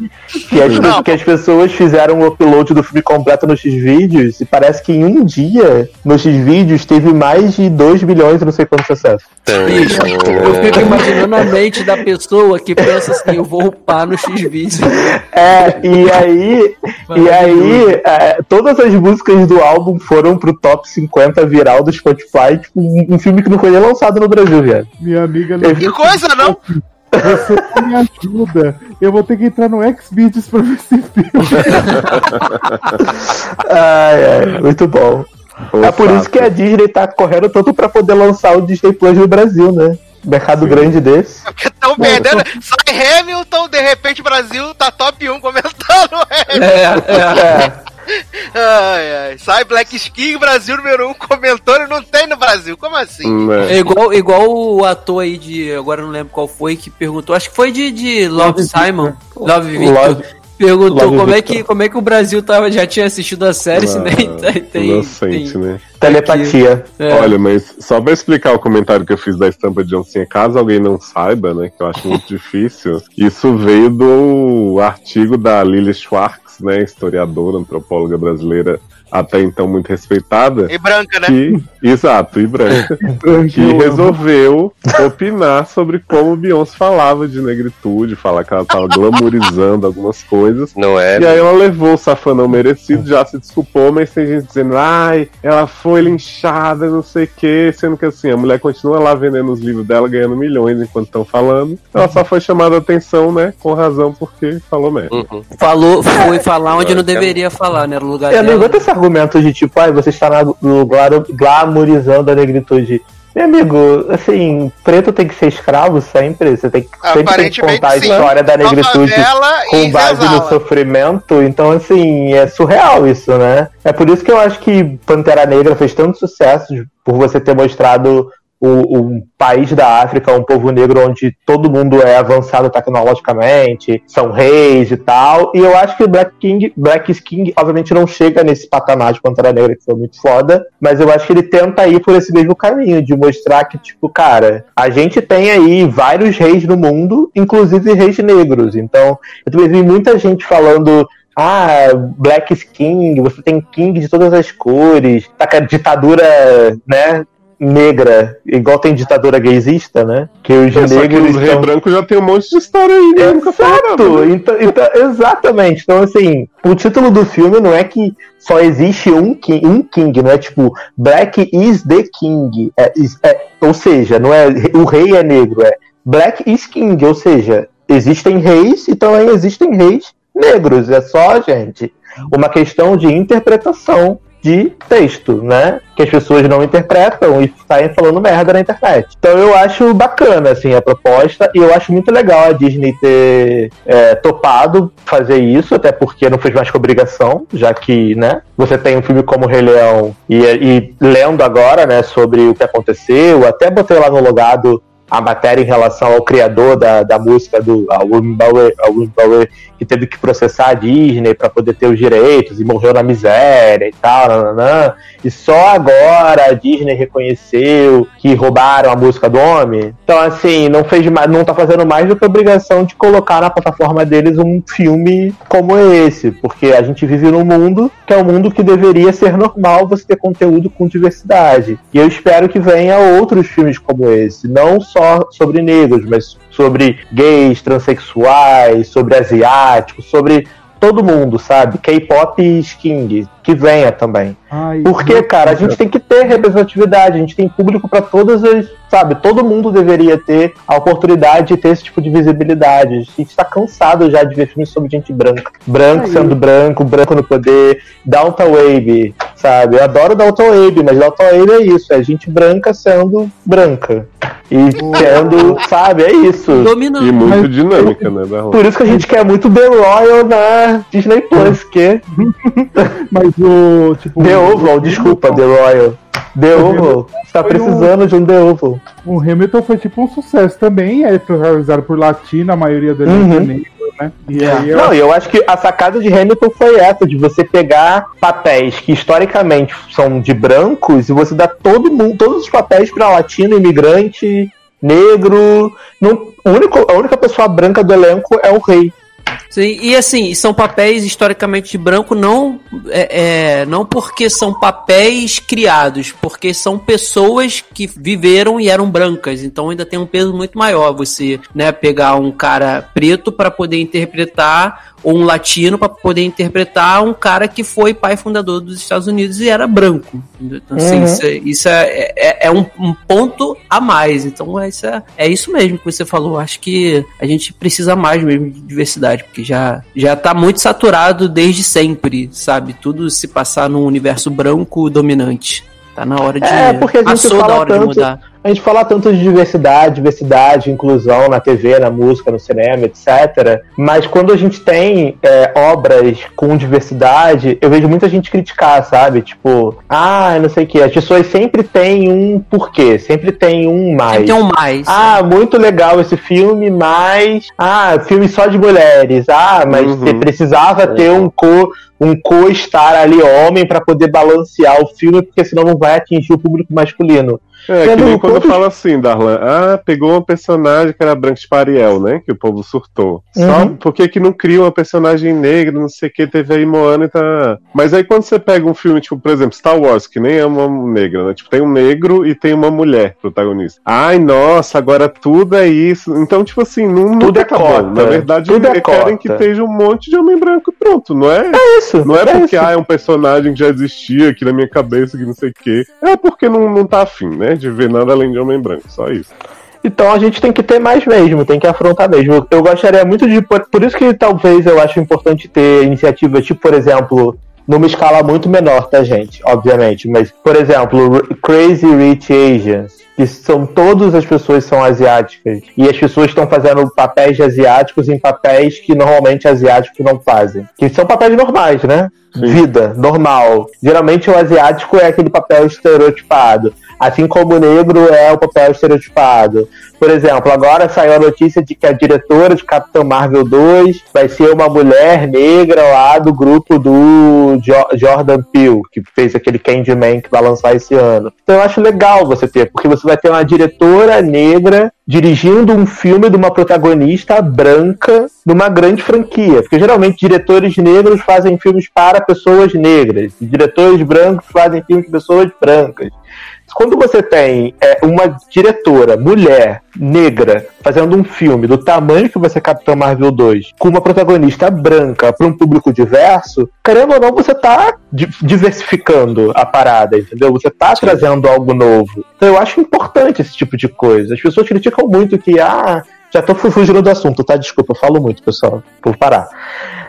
S3: Que as,
S1: Não.
S3: que as pessoas fizeram o upload do filme completo no X-Vídeos e parece que em um dia, no X-Vídeos, teve mais de 2 bilhões e não sei quantos acessos.
S5: Bicho, eu fico imaginando a mente da pessoa que pensa assim, eu vou upar no X-Vídeos.
S3: É, e aí, e aí é, todas as músicas do álbum foram pro top 50 viral do Spotify, tipo, um, um filme que não foi nem lançado no Brasil, velho.
S2: Minha amiga
S1: Que coisa, não?
S2: Você não me ajuda. Eu vou ter que entrar no Xvideos pra ver esse filme. [laughs]
S3: Ai, ai, muito bom.
S4: Ô,
S3: É por isso que a Disney tá correndo tanto pra poder lançar o Disney Plus no Brasil, né? Mercado grande desse.
S1: Porque estão perdendo. Sai Hamilton, de repente o Brasil tá top 1 comentando.
S5: É, é.
S3: É, [laughs]
S1: ai, ai. Sai Black Skin, Brasil número 1 comentando e não tem no Brasil. Como assim?
S4: né?
S5: É igual, igual o ator aí de. Agora não lembro qual foi que perguntou. Acho que foi de, de Love Simon. Love Victor.
S3: Love-
S5: Perguntou
S3: Love
S5: como, é que, como é que o Brasil tava, já tinha assistido a série, se nem
S4: Ah, [laughs]
S5: tem. tem,
S4: Inocente,
S5: tem-
S4: né?
S3: telepatia.
S5: é.
S4: Olha, mas só pra explicar o comentário que eu fiz da estampa de oncinha, caso alguém não saiba, né, que eu acho muito [laughs] difícil, isso veio do artigo da Lily Schwartz, né, historiadora, antropóloga brasileira, até então muito respeitada,
S1: E branca, né?
S4: que, exato, e branca, [laughs] que resolveu opinar sobre como Beyoncé falava de negritude, falar que ela tava glamourizando algumas coisas,
S6: Não é?
S4: e aí ela levou o safanão merecido, já se desculpou, mas tem gente dizendo, ai, ela foi linchada, não sei o que, sendo que assim, a mulher continua lá vendendo os livros dela, ganhando milhões enquanto estão falando. Ela só foi chamada a atenção, né? Com razão, porque falou merda.
S6: Uhum.
S5: Falou, foi falar onde não
S6: É,
S5: deveria falar, né? Era o lugar
S3: Eu não
S5: dela.
S3: aguento esse argumento de tipo, ai, você está na, no glaro- glamorizando a negritude. Meu amigo, assim, preto tem que ser escravo sempre, você tem que sempre tem que contar a
S1: sim.
S3: história da negritude com base no sofrimento, então assim, é surreal isso, né? É por isso que eu acho que Pantera Negra fez tanto sucesso por você ter mostrado o, o país da África, um povo negro onde todo mundo é avançado tecnologicamente, são reis e tal. E eu acho que Black King, Black King, obviamente, não chega nesse patamar de Pantera Negra, que foi muito foda, mas eu acho que ele tenta ir por esse mesmo caminho, de mostrar que, tipo, cara, a gente tem aí vários reis no mundo, inclusive reis negros. Então, eu também vi muita gente falando. Ah, Black King, você tem King de todas as cores, tá ditadura, né, negra, igual tem ditadura gaysista, né? Que os
S4: É, só que
S3: negros
S4: os rei
S3: estão...
S4: branco já tem um monte de história aí, né?
S3: Exato,
S4: né?
S3: então, então, exatamente. Então, assim, o título do filme não é que só existe um king, um king não é tipo Black is the King. É, é- ou seja, não é o rei é negro, é Black is King, ou seja, existem reis e também existem reis negros. É só, gente, uma questão de interpretação de texto, né? Que as pessoas não interpretam e saem falando merda na internet. Então eu acho bacana, assim, a proposta, e eu acho muito legal a Disney ter é, topado fazer isso, até porque não fez mais que obrigação, já que, né, você tem um filme como Rei Leão e, e lendo agora, né, sobre o que aconteceu, até botei lá no logado a matéria em relação ao criador da, da música do ao Wim Bauer, ao Wim Bauer, que teve que processar a Disney para poder ter os direitos e morreu na miséria e tal, nananã. e só agora a Disney reconheceu que roubaram a música do homem. Então assim, não fez não tá fazendo mais do que a obrigação de colocar na plataforma deles um filme como esse, porque a gente vive num mundo que é um mundo que deveria ser normal você ter conteúdo com diversidade. E eu espero que venha outros filmes como esse, não só sobre negros, mas sobre gays, transexuais, sobre asiáticos, sobre todo mundo, sabe? K-pop e King, que venha também.
S2: Ai,
S3: Porque, cara, a gente tem que ter representatividade, a gente tem público pra todas as. Sabe, todo mundo deveria ter a oportunidade de ter esse tipo de visibilidade. A gente tá cansado já de ver filmes sobre gente branca. Branco
S2: Aí.
S3: sendo branco, branco no poder, Downtown Wave, sabe? Eu adoro Downtown Wave, mas Downtown Wave é isso, é gente branca sendo branca. E sendo, sabe, é isso.
S4: E
S5: Dominando.
S4: muito
S2: Mas-
S4: dinâmica, né,
S3: Por isso que a gente quer muito The Royal na Disney Plus, que [laughs]
S2: Mas o. Tipo,
S3: The Oval, desculpa, The Royal. The Oval, você tá precisando de um The Oval.
S2: O Hamilton foi tipo um sucesso também, é realizado por latino, a maioria dele
S3: Uhum.
S2: é negro, né? E aí eu
S3: Não, eu acho que a sacada de Hamilton foi essa, de você pegar papéis que historicamente são de brancos e você dar todo mundo, todos os papéis pra latino, imigrante negro. Não, o único, a única pessoa branca do elenco é o rei.
S5: Sim, e assim, são papéis historicamente de branco, não, é, é, não porque são papéis criados, porque são pessoas que viveram e eram brancas, então ainda tem um peso muito maior você né, pegar um cara preto para poder interpretar ou um latino para poder interpretar um cara que foi pai fundador dos Estados Unidos e era branco. Então, assim, uhum. isso, é, isso é, é, é um, um, ponto a mais. Então, é isso, é, é isso mesmo que você falou. Acho que a gente precisa mais mesmo de diversidade, porque já, já tá muito saturado desde sempre, sabe? Tudo se passar num universo branco dominante. Tá na hora de.
S3: É, porque a gente Passou fala da hora tanto, de mudar. A gente fala tanto de diversidade, diversidade, inclusão na TV, na música, no cinema, etc. Mas quando a gente tem é, obras com diversidade, eu vejo muita gente criticar, sabe? Tipo, ah, não sei o que. As pessoas sempre têm um porquê, sempre tem um mais. Sempre
S5: tem um mais.
S3: Ah, é. muito legal esse filme, mas. Ah, filme só de mulheres. Ah, mas uhum. você precisava ter um co um co-estar ali homem para poder balancear o filme, porque senão não vai atingir o público masculino.
S4: É, que nem quando fala assim, Darlan, ah, pegou uma personagem que era branca de Pariel, né? Que o povo surtou. Uhum. Só por que que não cria uma personagem negra, não sei o que, teve aí Moana e tá. Mas aí quando você pega um filme, tipo, por exemplo, Star Wars, que nem é uma negra, né? Tipo, tem um negro e tem uma mulher protagonista. Ai, nossa, agora tudo é isso. Então, tipo assim, não,
S3: tudo
S4: é
S3: cota.
S4: Na verdade, tudo é querem que esteja um monte de homem branco pronto, não é?
S3: É isso.
S4: Não é,
S3: é
S4: porque
S3: isso.
S4: ah, é um personagem que já existia aqui na minha cabeça, que não sei o quê. É porque não, não tá afim, né? De ver nada além de homem branco, só isso.
S3: Então a gente tem que ter mais mesmo, tem que afrontar mesmo. Eu gostaria muito de. Por, por isso que talvez eu acho importante ter iniciativas, tipo, por exemplo, numa escala muito menor, tá, gente? Obviamente. Mas, por exemplo, Crazy Rich Asians, que são todas as pessoas são asiáticas. E as pessoas estão fazendo papéis de asiáticos em papéis que normalmente asiáticos não fazem. Que são papéis normais, né? Sim. Vida, normal. Geralmente o asiático é aquele papel estereotipado. Assim como o negro é o papel estereotipado. Por exemplo, agora saiu a notícia de que a diretora de Capitão Marvel 2 vai ser uma mulher negra lá do grupo do jo Jordan Peele, que fez aquele Candyman que vai lançar esse ano. Então eu acho legal você ter, porque você vai ter uma diretora negra dirigindo um filme de uma protagonista branca numa grande franquia. Porque geralmente diretores negros fazem filmes para pessoas negras, e diretores brancos fazem filmes de pessoas brancas. Quando você tem é, uma diretora, mulher, negra, fazendo um filme do tamanho que vai ser Capitão Marvel 2, com uma protagonista branca para um público diverso, querendo ou não, você tá diversificando a parada, entendeu? Você tá Sim. trazendo algo novo. Então eu acho importante esse tipo de coisa. As pessoas criticam muito que, ah, já tô fugindo do assunto, tá? Desculpa, eu falo muito, pessoal. Vou parar.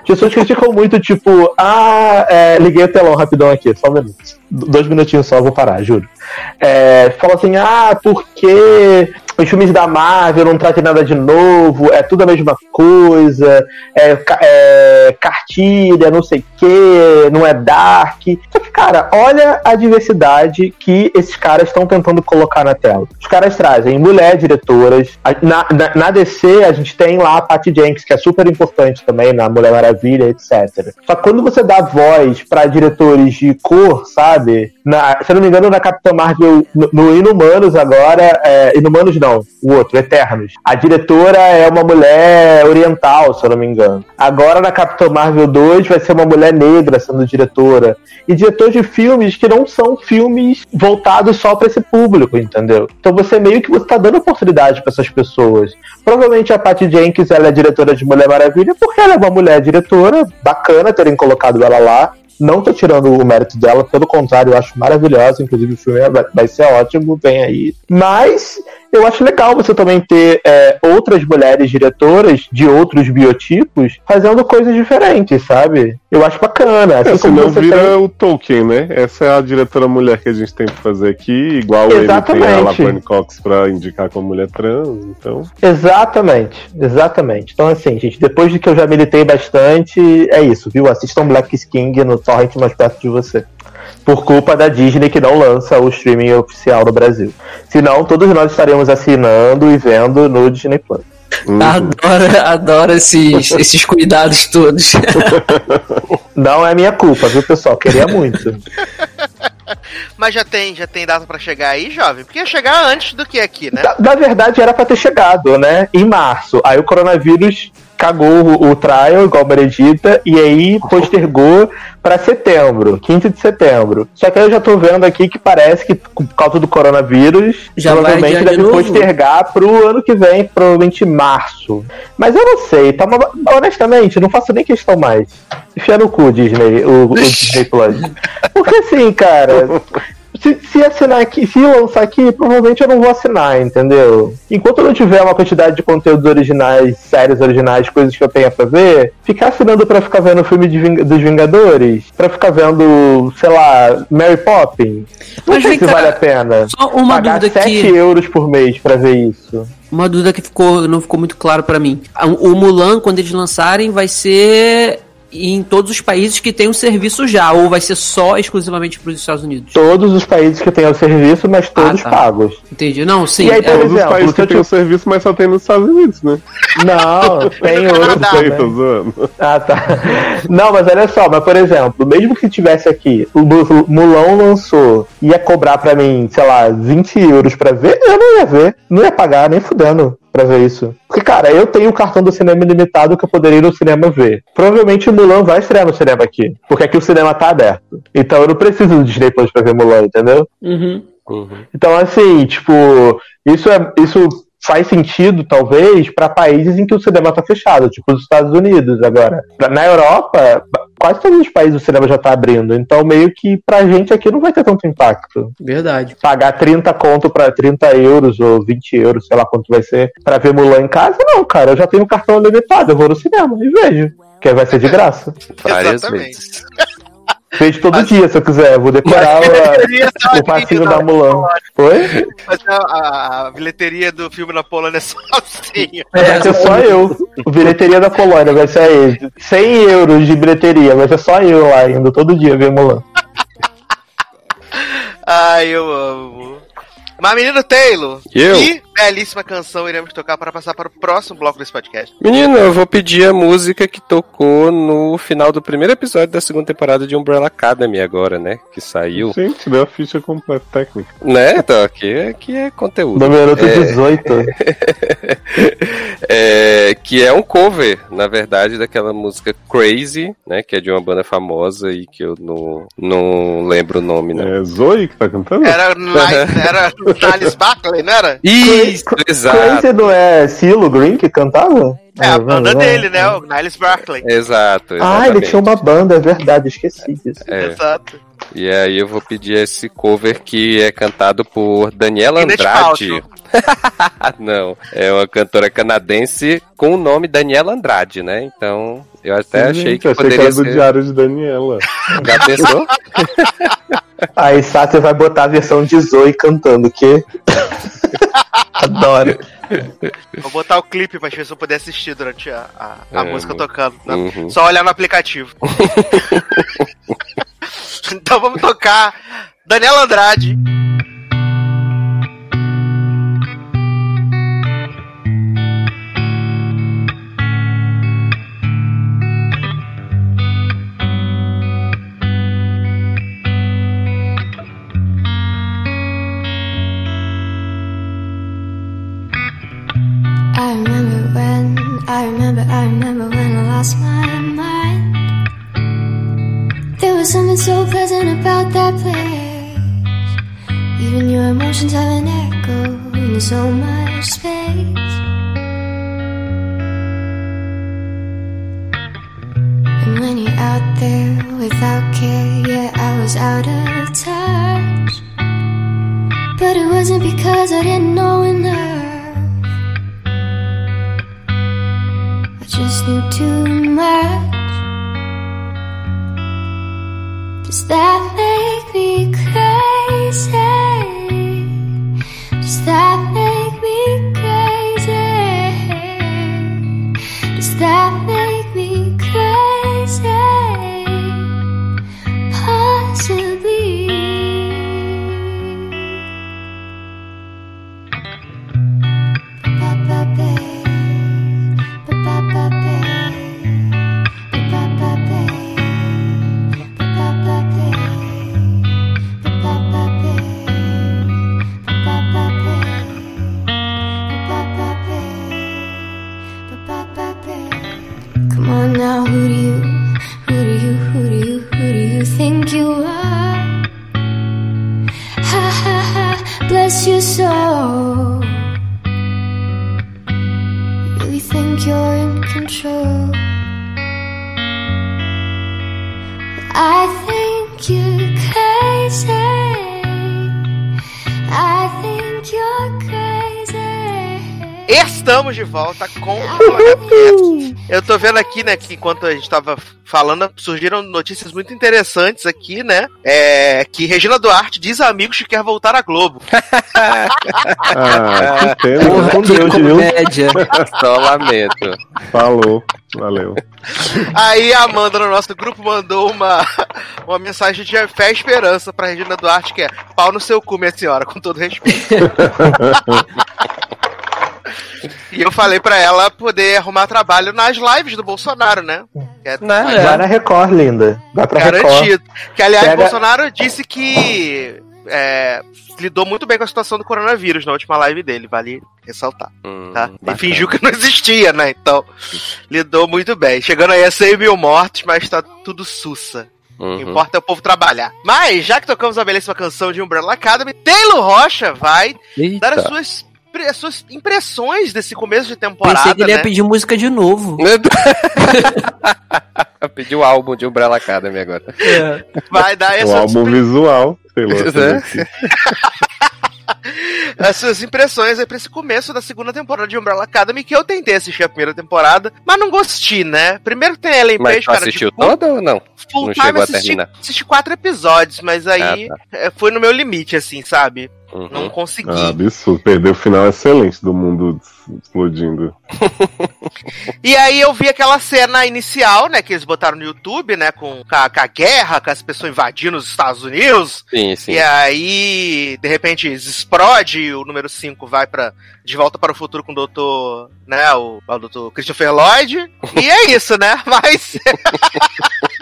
S3: As pessoas criticam muito, tipo, ah, é, liguei o telão rapidão aqui, só um minuto. Dois minutinhos só, vou parar, juro. É, fala assim, ah, porque os filmes da Marvel não trazem nada de novo, é tudo a mesma coisa, é, é cartilha, não sei o que, não é dark. Só que, cara, olha a diversidade que esses caras estão tentando colocar na tela. Os caras trazem mulheres diretoras. Na, na, na, DC, a gente tem lá a Patty Jenkins, que é super importante também, na Mulher Maravilha, etc. Só que quando você dá voz para diretores de cor, sabe? Na, se eu não me engano, na Capitã Marvel, no, no Inumanos agora, é, Inumanos não, o outro, Eternos. A diretora é uma mulher oriental, se eu não me engano. Agora na Capitã Marvel 2 vai ser uma mulher negra sendo diretora. E diretor de filmes que não são filmes voltados só para esse público, entendeu? Então você meio que você tá dando oportunidade para essas pessoas. Provavelmente a Patty Jenkins ela é diretora de Mulher Maravilha porque ela é uma mulher diretora, bacana terem colocado ela lá. Não tô tirando o mérito dela, pelo contrário, eu acho maravilhosa. Inclusive, o filme vai ser ótimo, vem aí. Mas eu acho legal você também ter é, outras mulheres diretoras de outros biotipos fazendo coisas diferentes, sabe? Eu acho bacana.
S4: Assim é, senão vira tem... o Tolkien, né? Essa é a diretora mulher que a gente tem que fazer aqui, igual Exatamente. ele tem a Laverne Cox pra indicar como mulher trans, então...
S3: Exatamente, exatamente. Então assim, gente, depois de que eu já militei bastante, é isso, viu? Assistam Black King no torrent mais perto de você por culpa da Disney que não lança o streaming oficial no Brasil. Senão, todos nós estaremos assinando e vendo no Disney Plus.
S5: Uhum. Adoro, adoro esses, [laughs] esses cuidados todos. [laughs]
S3: Não é minha culpa, viu, pessoal? Queria muito. [laughs]
S1: Mas já tem, já tem data pra chegar aí, jovem? Porque ia chegar antes do que aqui, né?
S3: Na, na verdade, era pra ter chegado, né? Em março. Aí o coronavírus cagou o, o trial, igual a Meredita, e aí postergou pra setembro, 15 de setembro. Só que aí eu já tô vendo aqui que parece que, por causa do coronavírus,
S5: Já vai
S3: provavelmente
S5: de
S3: deve postergar pro ano que vem, provavelmente março. Mas eu não sei, tá uma- honestamente, não faço nem questão mais. Enfia no cu, Disney, o, o [laughs] Disney Plus. Porque assim, cara, [laughs] se, se assinar aqui, se lançar aqui, provavelmente eu não vou assinar, entendeu? Enquanto eu não tiver uma quantidade de conteúdos originais, séries originais, coisas que eu tenha pra ver, ficar assinando pra ficar vendo filme de Ving- dos Vingadores, pra ficar vendo, sei lá, Mary Poppins, não
S5: Mas
S3: sei se
S5: cá,
S3: vale a pena.
S5: Só uma
S3: Pagar
S5: dúvida
S3: 7
S5: que
S3: euros por mês pra ver isso.
S5: uma dúvida que ficou não ficou muito claro pra mim. O Mulan quando eles lançarem vai ser em todos os países que tem o serviço já ou vai ser só exclusivamente para os Estados Unidos?
S3: Todos os países que têm o serviço, mas todos
S5: tá.
S3: pagos.
S5: Entendi. Não, sim.
S3: E aí,
S5: é-
S3: por
S4: Todos os
S3: exemplo,
S4: países
S3: se eu
S4: que tem o serviço, mas só tem nos Estados Unidos, né?
S3: Não, [laughs] tem outros.
S4: Não sei, tô zoando.
S3: Ah, tá. Não, mas olha só, mas por exemplo, mesmo que tivesse aqui, o Mu- Mulão lançou, ia cobrar pra mim, sei lá, 20 euros pra ver, eu não ia ver. Não ia pagar, nem fudendo pra ver isso. Porque, cara, eu tenho o cartão do cinema ilimitado que eu poderia ir no cinema ver. Provavelmente o Mulan vai estrear no cinema aqui, porque aqui o cinema tá aberto. Então eu não preciso do Disney Plus pra ver Mulan, entendeu?
S5: Uhum.
S6: Uhum.
S3: Então, assim, tipo, isso, é, isso faz sentido, talvez, para países em que o cinema tá fechado, tipo os Estados Unidos agora. Na Europa, quase todos os países o cinema já tá abrindo. Então, meio que pra gente aqui não vai ter tanto impacto.
S5: Verdade.
S3: Pagar 30 conto para 30 euros ou 20 euros, sei lá quanto vai ser, pra ver Mulan em casa, não, cara. Eu já tenho cartão limitado, eu vou no cinema e vejo. Que aí vai ser de graça.
S6: Várias
S1: Exatamente.
S6: vezes. [laughs]
S3: Vejo todo dia se eu quiser. Eu vou decorar a- o passinho da Mulan. Oi?
S1: Mas a, a bilheteria do filme na Polônia é sozinho.
S3: Vai ser só eu. O bilheteria da Polônia vai ser ele. 100 euros de bilheteria, vai ser só eu lá indo todo dia ver Mulan.
S1: Ai, eu amo. Mas menino Taylor,
S6: Eu?
S1: que belíssima canção iremos tocar para passar para o próximo bloco desse podcast.
S6: Menino, eu vou pedir a música que tocou no final do primeiro episódio da segunda temporada de Umbrella Academy agora, né? Que saiu.
S4: Gente, deu a ficha completa técnica.
S6: Né? Então, aqui, aqui é conteúdo.
S3: Do minuto
S6: É.
S3: 18. [laughs]
S6: É, que é um cover, na verdade, daquela música Crazy, né? Que é de uma banda famosa e que eu não, não lembro o nome, né?
S4: É Zoe que tá cantando?
S1: Era, [laughs] era [laughs] Niles Barkley, não era?
S6: Isso, exato.
S3: Crazy não é Silo Green que cantava?
S1: É a
S3: Ah,
S1: banda dele, né? O Niles Barkley.
S6: Exato,
S3: Ah,
S6: exatamente.
S3: ele tinha uma banda, é verdade, esqueci disso.
S6: É,
S1: Exato.
S6: e aí eu vou pedir esse cover que é cantado por Daniela Andrade. [laughs] Não, é uma cantora canadense com o nome Daniela Andrade, né? Então, eu até achei
S4: Gente,
S6: que
S4: achei que
S6: poderia
S4: era do
S6: ser.
S4: Diário de Daniela.
S6: Já pensou? [laughs]
S3: Aí Sátia vai botar a versão de Zoe cantando, que. [laughs] Adoro.
S1: Vou botar o clipe pra se eu puder assistir durante a, a, a
S6: É,
S1: música tocando. né?
S6: Uhum.
S1: Só olhar no aplicativo. [laughs] então vamos tocar Daniela Andrade.
S7: So pleasant about that place. Even your emotions have an echo in so much space. And when you're out there without care, yeah, I was out of touch. But it wasn't because I didn't know enough. I just knew too much. Does that make me crazy?
S1: Estamos de volta com o. Eu tô vendo aqui, né, que enquanto a gente tava falando, surgiram notícias muito interessantes aqui, né? É, que Regina Duarte diz a amigos que quer voltar à Globo. [laughs]
S4: Ah, que pena.
S5: Porra, que
S4: Deus, viu?
S5: comédia. [laughs]
S6: Só lamento.
S4: Falou. Valeu.
S1: Aí a Amanda no nosso grupo mandou uma, uma mensagem de fé e esperança pra Regina Duarte, que é pau no seu cu, minha senhora, com todo respeito. [laughs] [laughs] E eu falei pra ela poder arrumar trabalho nas lives do Bolsonaro, né? Que é
S5: Né?
S3: Vai na Record, linda. Vai pra Record.
S1: garantido. Que aliás,
S3: Pega-
S1: Bolsonaro disse que é, lidou muito bem com a situação do coronavírus na última live dele, vale ressaltar.
S6: Hum,
S1: Tá? E fingiu que não existia, né? Então, lidou muito bem. Chegando aí a 100 mil mortes, mas tá tudo sussa. O que
S6: Uhum.
S1: importa é o povo trabalhar. Mas, já que tocamos a belíssima canção de Umbrella Academy, Taylor Rocha vai dar as
S6: Eita.
S1: suas, as suas impressões desse começo de temporada,
S5: Pensei que ele ia
S1: né?
S5: pedir música de novo. [laughs]
S6: Pediu o álbum de Umbrella Academy agora.
S1: Vai dar
S4: O
S1: essas,
S4: álbum visual. Sei lá.
S6: Pois
S4: fazer
S6: é.
S4: aqui. [laughs]
S1: as suas impressões aí pra esse começo da segunda temporada de Umbrella Academy, que eu tentei assistir a primeira temporada, mas não gostei, né? Primeiro tem Ellen
S6: Mas
S1: Page,
S6: tu
S1: cara,
S6: assistiu
S1: de full,
S6: toda ou não?
S1: full
S6: Não
S1: time,
S6: chegou a
S1: assisti,
S6: terminar.
S1: assisti quatro episódios, mas aí
S6: Ah,
S1: é, foi no meu limite, assim, sabe?
S6: Uhum.
S1: Não consegui.
S4: Ah, absurdo. Perdeu o final excelente do mundo explodindo. [laughs]
S1: E aí eu vi aquela cena inicial, né, que eles botaram no YouTube, né, com, com a, com a guerra, com as pessoas invadindo os Estados Unidos.
S6: Sim, sim.
S1: E aí, de repente, explode e o número 5 vai para de volta para o futuro com o doutor, né, o, o doutor Christopher Lloyd. E é isso, né? [laughs] Mas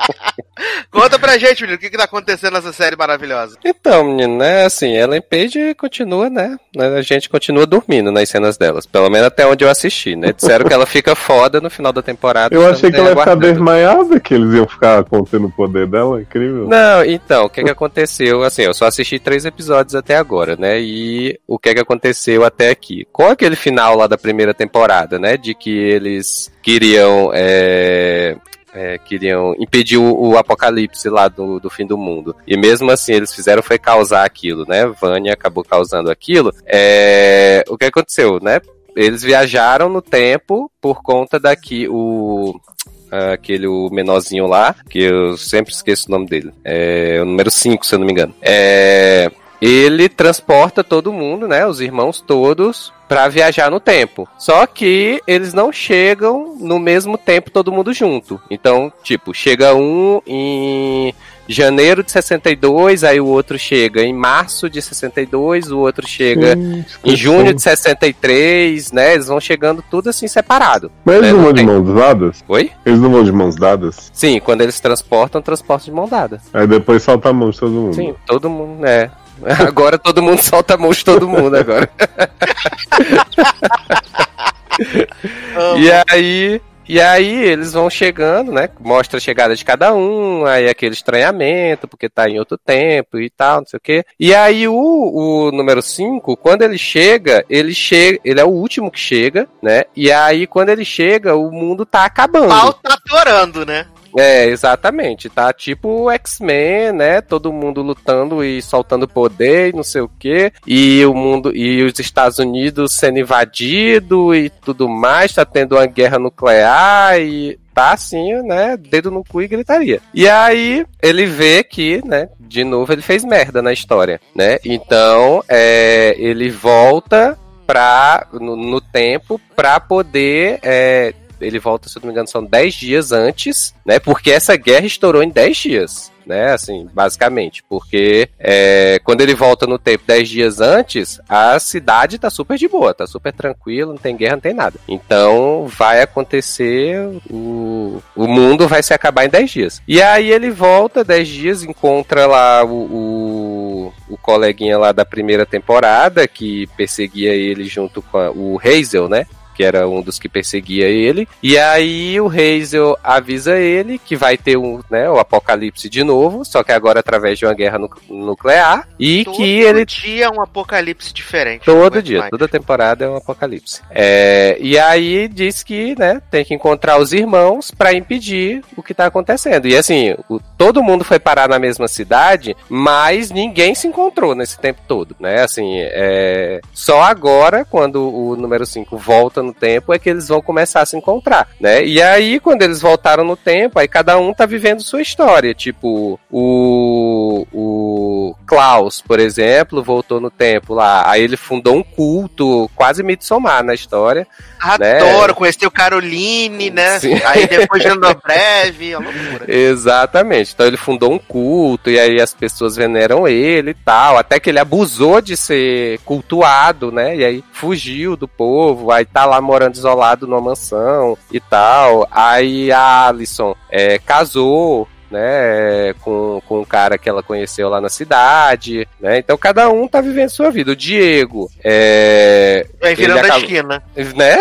S1: [laughs] Conta pra gente, menino, o que, que tá acontecendo nessa série maravilhosa?
S6: Então, menino, né, assim, Ellen Page continua, né, a gente continua dormindo nas cenas delas, pelo menos até onde eu assisti, né, disseram que ela fica foda no final da temporada.
S4: Eu achei que ela ia ficar desmaiada, que eles iam ficar contendo o poder dela. Incrível.
S6: Não, então, o que que aconteceu? Assim, eu só assisti três episódios até agora, né? E o que que aconteceu até aqui? Com aquele final lá da primeira temporada, né? De que eles queriam. é, é, queriam impedir o, o apocalipse lá do, do fim do mundo. E mesmo assim, eles fizeram foi causar aquilo, né? Vânia acabou causando aquilo. É, o que aconteceu, né? Eles viajaram no tempo por conta daqui o aquele o menorzinho lá, que eu sempre esqueço o nome dele. É o número 5, se eu não me engano. É, ele transporta todo mundo, né, os irmãos todos, pra viajar no tempo. Só que eles não chegam no mesmo tempo todo mundo junto. Então, tipo, chega um em janeiro de 62, aí o outro chega em março de 62, o outro chega em junho de 63, né? Eles vão chegando tudo assim separado.
S4: Mas eles
S6: É,
S4: não
S6: não
S4: vão de
S6: tem.
S4: mãos dadas?
S6: Oi?
S4: Eles não vão de mãos dadas?
S6: Sim, quando eles transportam, transportam de mão dada.
S4: Aí depois solta a mão de todo mundo.
S6: Sim, todo mundo, né? [laughs] Agora todo mundo [laughs] solta a mão de todo mundo agora. [laughs] e aí, e aí eles vão chegando, né? Mostra a chegada de cada um, aí aquele estranhamento, porque tá em outro tempo e tal, não sei o quê. E aí o, o número 5, quando ele chega, ele chega, ele é o último que chega, né? E aí quando ele chega, o mundo tá acabando.
S1: O pau tá atorando, né?
S6: É, exatamente. Tá tipo o X-Men, né? Todo mundo lutando e soltando poder e não sei o quê. E o mundo e os Estados Unidos sendo invadido e tudo mais, tá tendo uma guerra nuclear e tá assim, né? Dedo no cu e gritaria. E aí ele vê que, né? De novo ele fez merda na história, né? Então, é, ele volta pra, no, no tempo pra poder é, ele volta, se eu não me engano, são 10 dias antes, né? Porque essa guerra estourou em 10 dias, né? Assim, basicamente. Porque é, quando ele volta no tempo 10 dias antes, a cidade tá super de boa, tá super tranquilo, não tem guerra, não tem nada. Então vai acontecer, o, o mundo vai se acabar em 10 dias. E aí ele volta 10 dias, encontra lá o, o, o coleguinha lá da primeira temporada que perseguia ele junto com a- o Hazel, né? Que era um dos que perseguia ele. E aí o Hazel avisa ele que vai ter um, né, o apocalipse de novo, só que agora através de uma guerra nu nuclear. E
S1: Todo
S6: que ele
S1: dia é um apocalipse diferente.
S6: Todo dia,
S1: mais.
S6: toda temporada é um apocalipse. É, e aí diz que, né, tem que encontrar os irmãos pra impedir o que tá acontecendo. E assim, o- todo mundo foi parar na mesma cidade, mas ninguém se encontrou nesse tempo todo, né? Assim, é, só agora, quando o número 5 volta no tempo, é que eles vão começar a se encontrar, né? E aí, quando eles voltaram no tempo, aí cada um tá vivendo sua história. Tipo, o, o Klaus, por exemplo, voltou no tempo lá. Aí ele fundou um culto, quase Midsommar na história.
S1: Adoro, conheci o Caroline, né?
S6: Sim.
S1: Aí depois de [laughs] breve, a loucura.
S6: Exatamente. Então ele fundou um culto e aí as pessoas veneram ele e tal. Até que ele abusou de ser cultuado, né? E aí fugiu do povo. Aí tá lá morando isolado numa mansão e tal. Aí a Alison é, casou. Né, com, com um cara que ela conheceu lá na cidade, né? Então cada um tá vivendo sua vida. O Diego é,
S1: Aí virando
S6: ele
S1: a
S6: acabou-
S1: esquina. [laughs]
S6: né?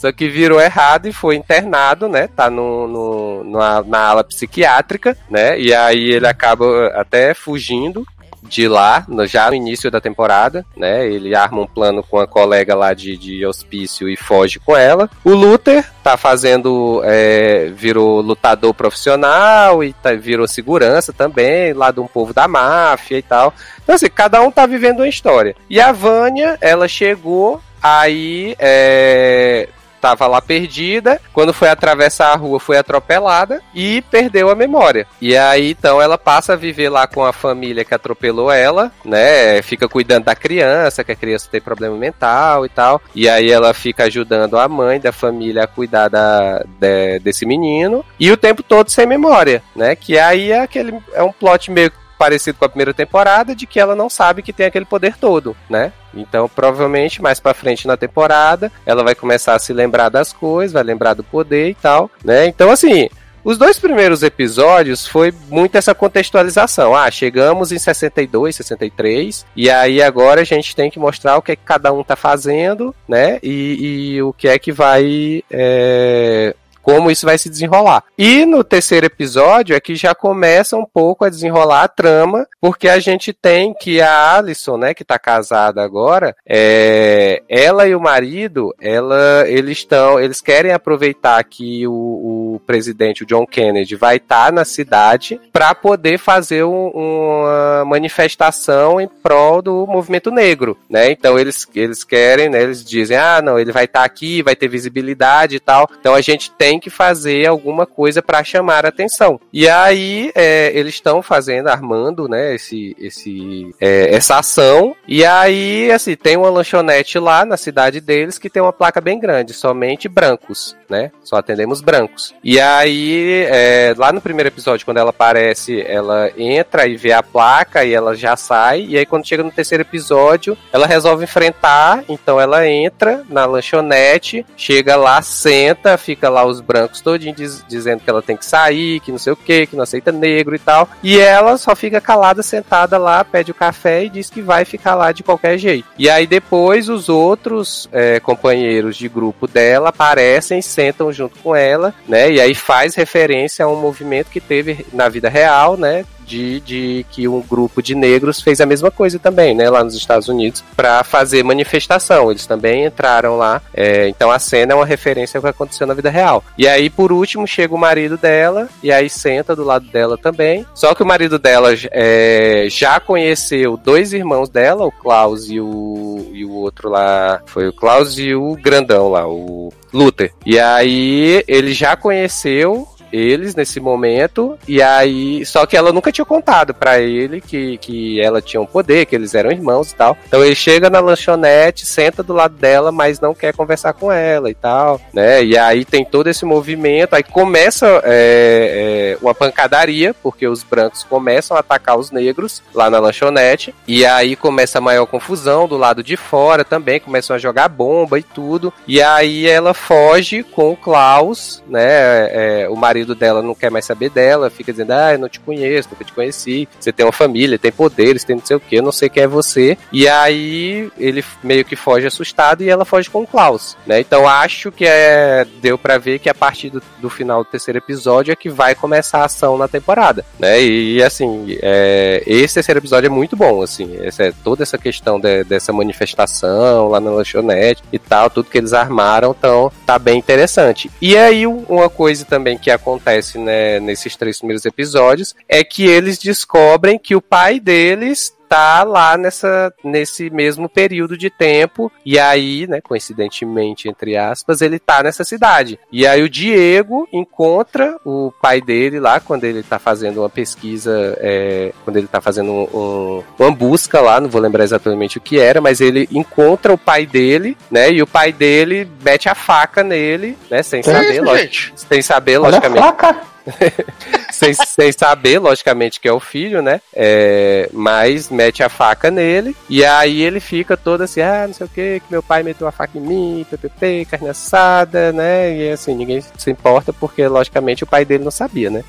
S6: Só que virou errado e foi internado, né? Tá no, no, numa- na ala psiquiátrica, né? E aí ele acaba até fugindo de lá, já no início da temporada, né? Ele arma um plano com a colega lá de, de hospício e foge com ela. O Luther tá fazendo, é, virou lutador profissional e tá- virou segurança também, lá de um povo da máfia e tal. Então assim, cada um tá vivendo uma história. E a Vânia, ela chegou, aí é, tava lá perdida, quando foi atravessar a rua foi atropelada e perdeu a memória. E aí então ela passa a viver lá com a família que atropelou ela, né? Fica cuidando da criança, que a criança tem problema mental e tal. E aí ela fica ajudando a mãe da família a cuidar da, de- desse menino e o tempo todo sem memória, né? Que aí é aquele é um plot meio parecido com a primeira temporada de que ela não sabe que tem aquele poder todo, né? Então, provavelmente, mais pra frente na temporada, ela vai começar a se lembrar das coisas, vai lembrar do poder e tal, né? Então, assim, os dois primeiros episódios foi muito essa contextualização. Ah, chegamos em 62, 63, e aí agora a gente tem que mostrar o que é que cada um tá fazendo, né? E, e o que é que vai. é, como isso vai se desenrolar. E no terceiro episódio é que já começa um pouco a desenrolar a trama, porque a gente tem que a Alison, né, que tá casada agora, é, ela e o marido, ela, eles estão, eles querem aproveitar que o, o presidente, o John Kennedy, vai estar na cidade para poder fazer um- uma manifestação em prol do movimento negro, né? Então eles, eles querem, né, eles dizem, ah, não, ele vai estar aqui, vai ter visibilidade e tal. Então a gente tem que fazer alguma coisa para chamar a atenção. E aí é, eles estão fazendo, armando, né, esse, esse, é, essa ação. E aí, assim, tem uma lanchonete lá na cidade deles que tem uma placa bem grande, somente brancos, né? Só atendemos brancos. E aí, é, lá no primeiro episódio, quando ela aparece, ela entra e vê a placa e ela já sai. E aí, quando chega no terceiro episódio, ela resolve enfrentar. Então, ela entra na lanchonete, chega lá, senta, fica lá os brancos todinhos diz- dizendo que ela tem que sair, que não sei o que, que não aceita negro e tal. E ela só fica calada, sentada lá, pede o café e diz que vai ficar lá de qualquer jeito. E aí depois os outros é, companheiros de grupo dela aparecem, sentam junto com ela, né? E aí faz referência a um movimento que teve na vida real, né? De, de que um grupo de negros fez a mesma coisa também, né, lá nos Estados Unidos, para fazer manifestação. Eles também entraram lá. é, então a cena é uma referência ao que aconteceu na vida real. E aí, por último, chega o marido dela, e aí senta do lado dela também. Só que o marido dela é, já conheceu dois irmãos dela, o Klaus e o, e o outro lá. Foi o Klaus e o grandão lá, o Luther. E aí ele já conheceu eles nesse momento e aí só que ela nunca tinha contado pra ele que, que ela tinha um poder que eles eram irmãos e tal. Então ele chega na lanchonete senta do lado dela mas não quer conversar com ela e tal né? E aí tem todo esse movimento aí começa é, é, uma pancadaria porque os brancos começam a atacar os negros lá na lanchonete e aí começa a maior confusão do lado de fora também começam a jogar bomba e tudo e aí ela foge com o Klaus né? É, o marido marido dela não quer mais saber dela, fica dizendo, ah, eu não te conheço, nunca te conheci, você tem uma família, tem poderes, tem não sei o que, eu não sei quem é você. E aí ele meio que foge assustado e ela foge com o Klaus, né? Então acho que é, deu para ver que a partir do, do, final do terceiro episódio é que vai começar a ação na temporada, né? E, assim, é, esse terceiro episódio é muito bom, assim, essa, toda essa questão de, dessa manifestação lá na lanchonete e tal, tudo que eles armaram, então tá bem interessante. E aí uma coisa também que acontece né, nesses três primeiros episódios é que eles descobrem que o pai deles tá lá nessa, nesse mesmo período de tempo. E aí, né, coincidentemente, entre aspas, ele tá nessa cidade. E aí o Diego encontra o pai dele lá quando ele tá fazendo uma pesquisa, é, quando ele tá fazendo um, um, uma busca lá, não vou lembrar exatamente o que era, mas ele encontra o pai dele, né? E o pai dele mete a faca nele, né? Sem saber, lógico, sem saber, logicamente. Sem, sem saber, logicamente, que é o filho, né? É, mas mete a faca nele e aí ele fica todo assim, ah, não sei o que, que meu pai meteu a faca em mim, ppp, carne assada, né? E assim, ninguém se importa porque, logicamente, o pai dele não sabia, né?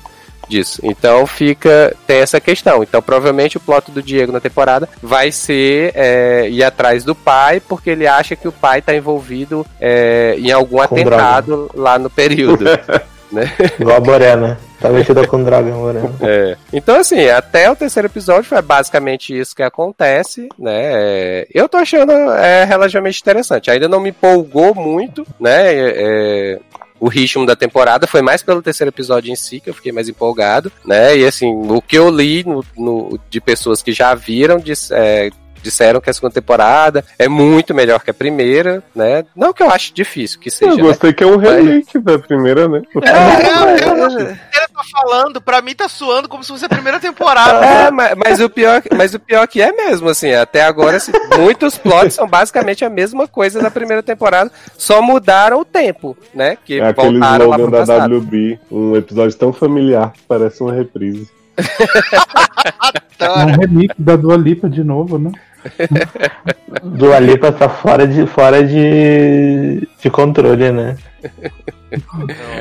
S6: disso. Então fica tem essa questão. Então provavelmente o plot do Diego na temporada vai ser é, ir atrás do pai porque ele acha que o pai está envolvido é, em algum Com atentado droga. lá no período. [laughs] né?
S3: Igual a Boré, né? Tá mexida com droga, Boré. [laughs]
S6: É. Então, assim, até o terceiro episódio foi basicamente isso que acontece, né? É, eu tô achando é, relativamente interessante. Ainda não me empolgou muito, né? É, o ritmo da temporada foi mais pelo terceiro episódio em si que eu fiquei mais empolgado, né? E assim, o que eu li no, no de pessoas que já viram, de, é, disseram que a segunda temporada é muito melhor que a primeira, né? Não que eu acho difícil que seja.
S4: Eu gostei
S6: né?
S4: que é um remake Mas... da primeira, né?
S1: É, é, é, é. ele tá falando, pra mim tá suando como se fosse a primeira temporada.
S6: É, mas, mas, o pior, mas o pior que é mesmo, assim, até agora assim, muitos plots são basicamente a mesma coisa da primeira temporada, só mudaram o tempo, né?
S4: Que é aquele slogan da passado. WB, um episódio tão familiar que parece uma reprise. [laughs]
S2: é um remake da Dua Lipa de novo, né? [laughs]
S3: Dua Lipa tá fora de, fora de, de controle, né?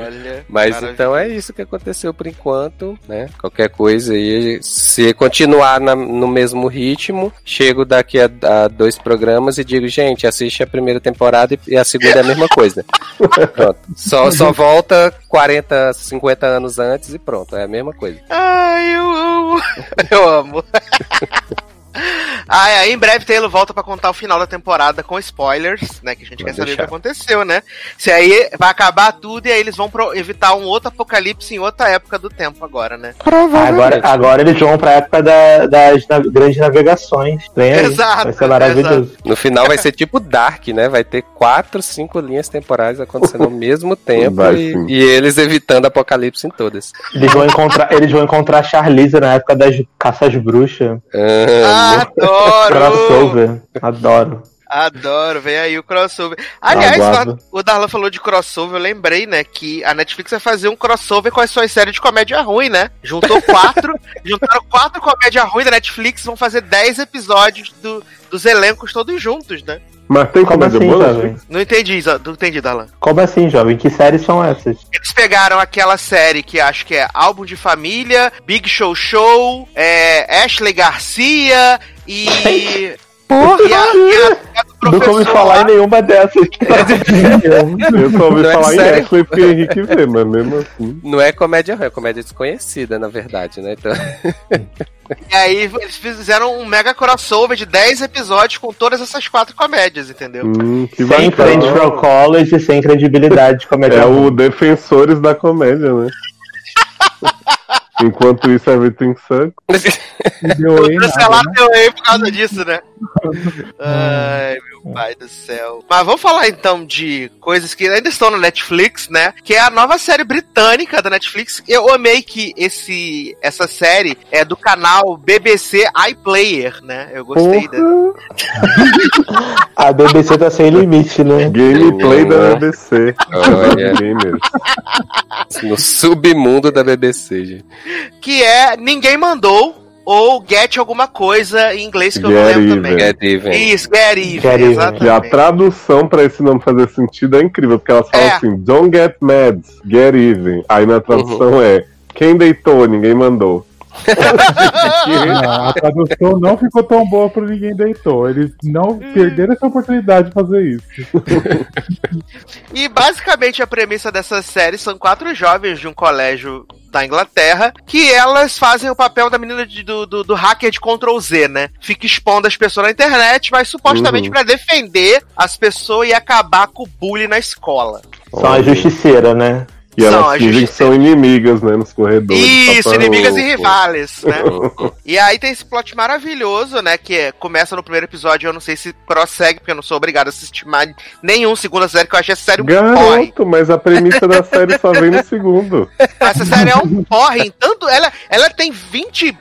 S6: Olha, Mas então é isso que aconteceu por enquanto, né? Qualquer coisa aí, se continuar na, no mesmo ritmo, chego daqui a, a, dois programas e digo, gente, assiste a primeira temporada e, a segunda é a mesma coisa. [laughs] pronto. Só, só volta 40, 50 anos antes e pronto, é a mesma coisa.
S1: Ai, eu amo. [laughs] Eu amo. [laughs] Ah, aí em breve Taylor volta para contar o final da temporada com spoilers, né? Que a gente Vai quer saber deixar. o que aconteceu, né? Se aí vai acabar tudo e aí eles vão evitar um outro apocalipse em outra época do tempo agora, né?
S3: Agora, agora eles vão pra época da, das na, grandes navegações. Vem aí.
S6: Exato. Vai ser maravilhoso. Exato. No final vai ser tipo Dark, né? Vai ter quatro, cinco linhas temporais acontecendo ao [laughs] mesmo tempo e, e, eles evitando apocalipse em todas.
S3: Eles vão encontrar, eles vão encontrar Charlize na época das caças bruxas.
S1: Ah, Adoro!
S3: crossover, adoro.
S1: Adoro, vem aí o crossover. Aliás, o Darlan falou de crossover, eu lembrei, né, que a Netflix vai fazer um crossover com as suas séries de comédia ruim, né? Juntou quatro, [laughs] juntaram quatro comédia ruim da Netflix, vão fazer dez episódios do, dos elencos todos juntos, né?
S4: Mas tem Como comédia assim, boa?
S1: Jovem? Não entendi, não entendi, Darlan.
S3: Como assim, jovem? Que séries são essas?
S1: Eles pegaram aquela série que acho que é Álbum de Família, Big Show Show, é, Ashley Garcia e.
S3: Porra! E a, e a, Nunca ouvi falar em nenhuma dessas. [laughs]
S4: eu só ouvi falar é em Ashley porque Henrique vê, mas mesmo assim.
S6: Não é comédia ruim, é comédia desconhecida, na verdade, né? Então... [laughs]
S1: E aí eles fizeram um mega crossover de 10 episódios com todas essas quatro comédias, entendeu?
S3: Hum, sem frente pro college, sem credibilidade de comédia.
S4: É o Defensores da Comédia, né? [laughs] Enquanto isso, Everything Sucks.
S1: Deu aí, cancelar né? teu aí por causa disso, né? Ai, meu pai do céu. Mas vamos falar então de coisas que ainda estão na Netflix, né? Que é a nova série britânica da Netflix. Eu amei que esse, essa série é do canal BBC iPlayer, né? Eu gostei da. [laughs]
S3: a BBC tá sem limite, né?
S4: Gameplay da BBC. Olha.
S6: No submundo da BBC, gente
S1: que é Ninguém Mandou, ou Get alguma coisa em inglês que eu não lembro
S4: Even.
S1: também.
S6: Get even.
S1: Isso, Get Even,
S3: Get Even.
S1: exatamente.
S4: E a tradução pra esse nome fazer sentido é incrível, porque elas falam
S1: É.
S4: assim, don't get mad, get even. Aí na tradução
S1: Uhum.
S4: é, quem deitou, ninguém mandou.
S2: Não, [laughs] a tradução não ficou tão boa pro ninguém deitou. Eles não perderam essa oportunidade de fazer isso.
S1: E basicamente a premissa dessa série são quatro jovens de um colégio da Inglaterra que elas fazem o papel da menina de- do, do, do hacker de Ctrl Z, né? Fica expondo as pessoas na internet, mas supostamente
S4: Uhum.
S1: pra defender as pessoas e acabar com o bullying na escola.
S3: São a justiceira, né?
S4: E
S1: São
S4: elas
S1: as
S4: fingem que são inimigas, né, nos corredores.
S1: Isso,
S4: Papa
S1: inimigas e
S4: Louco.
S1: rivais, né? [laughs] E aí tem esse plot maravilhoso, né? Que é- começa no primeiro episódio, eu não sei se prossegue, porque eu não sou obrigado a assistir mais nenhum segundo série, que eu achei essa série um porre.
S4: Garoto, mas a premissa da série só vem no segundo. [laughs]
S1: Essa série é um porre, tanto. Ela, ela tem 20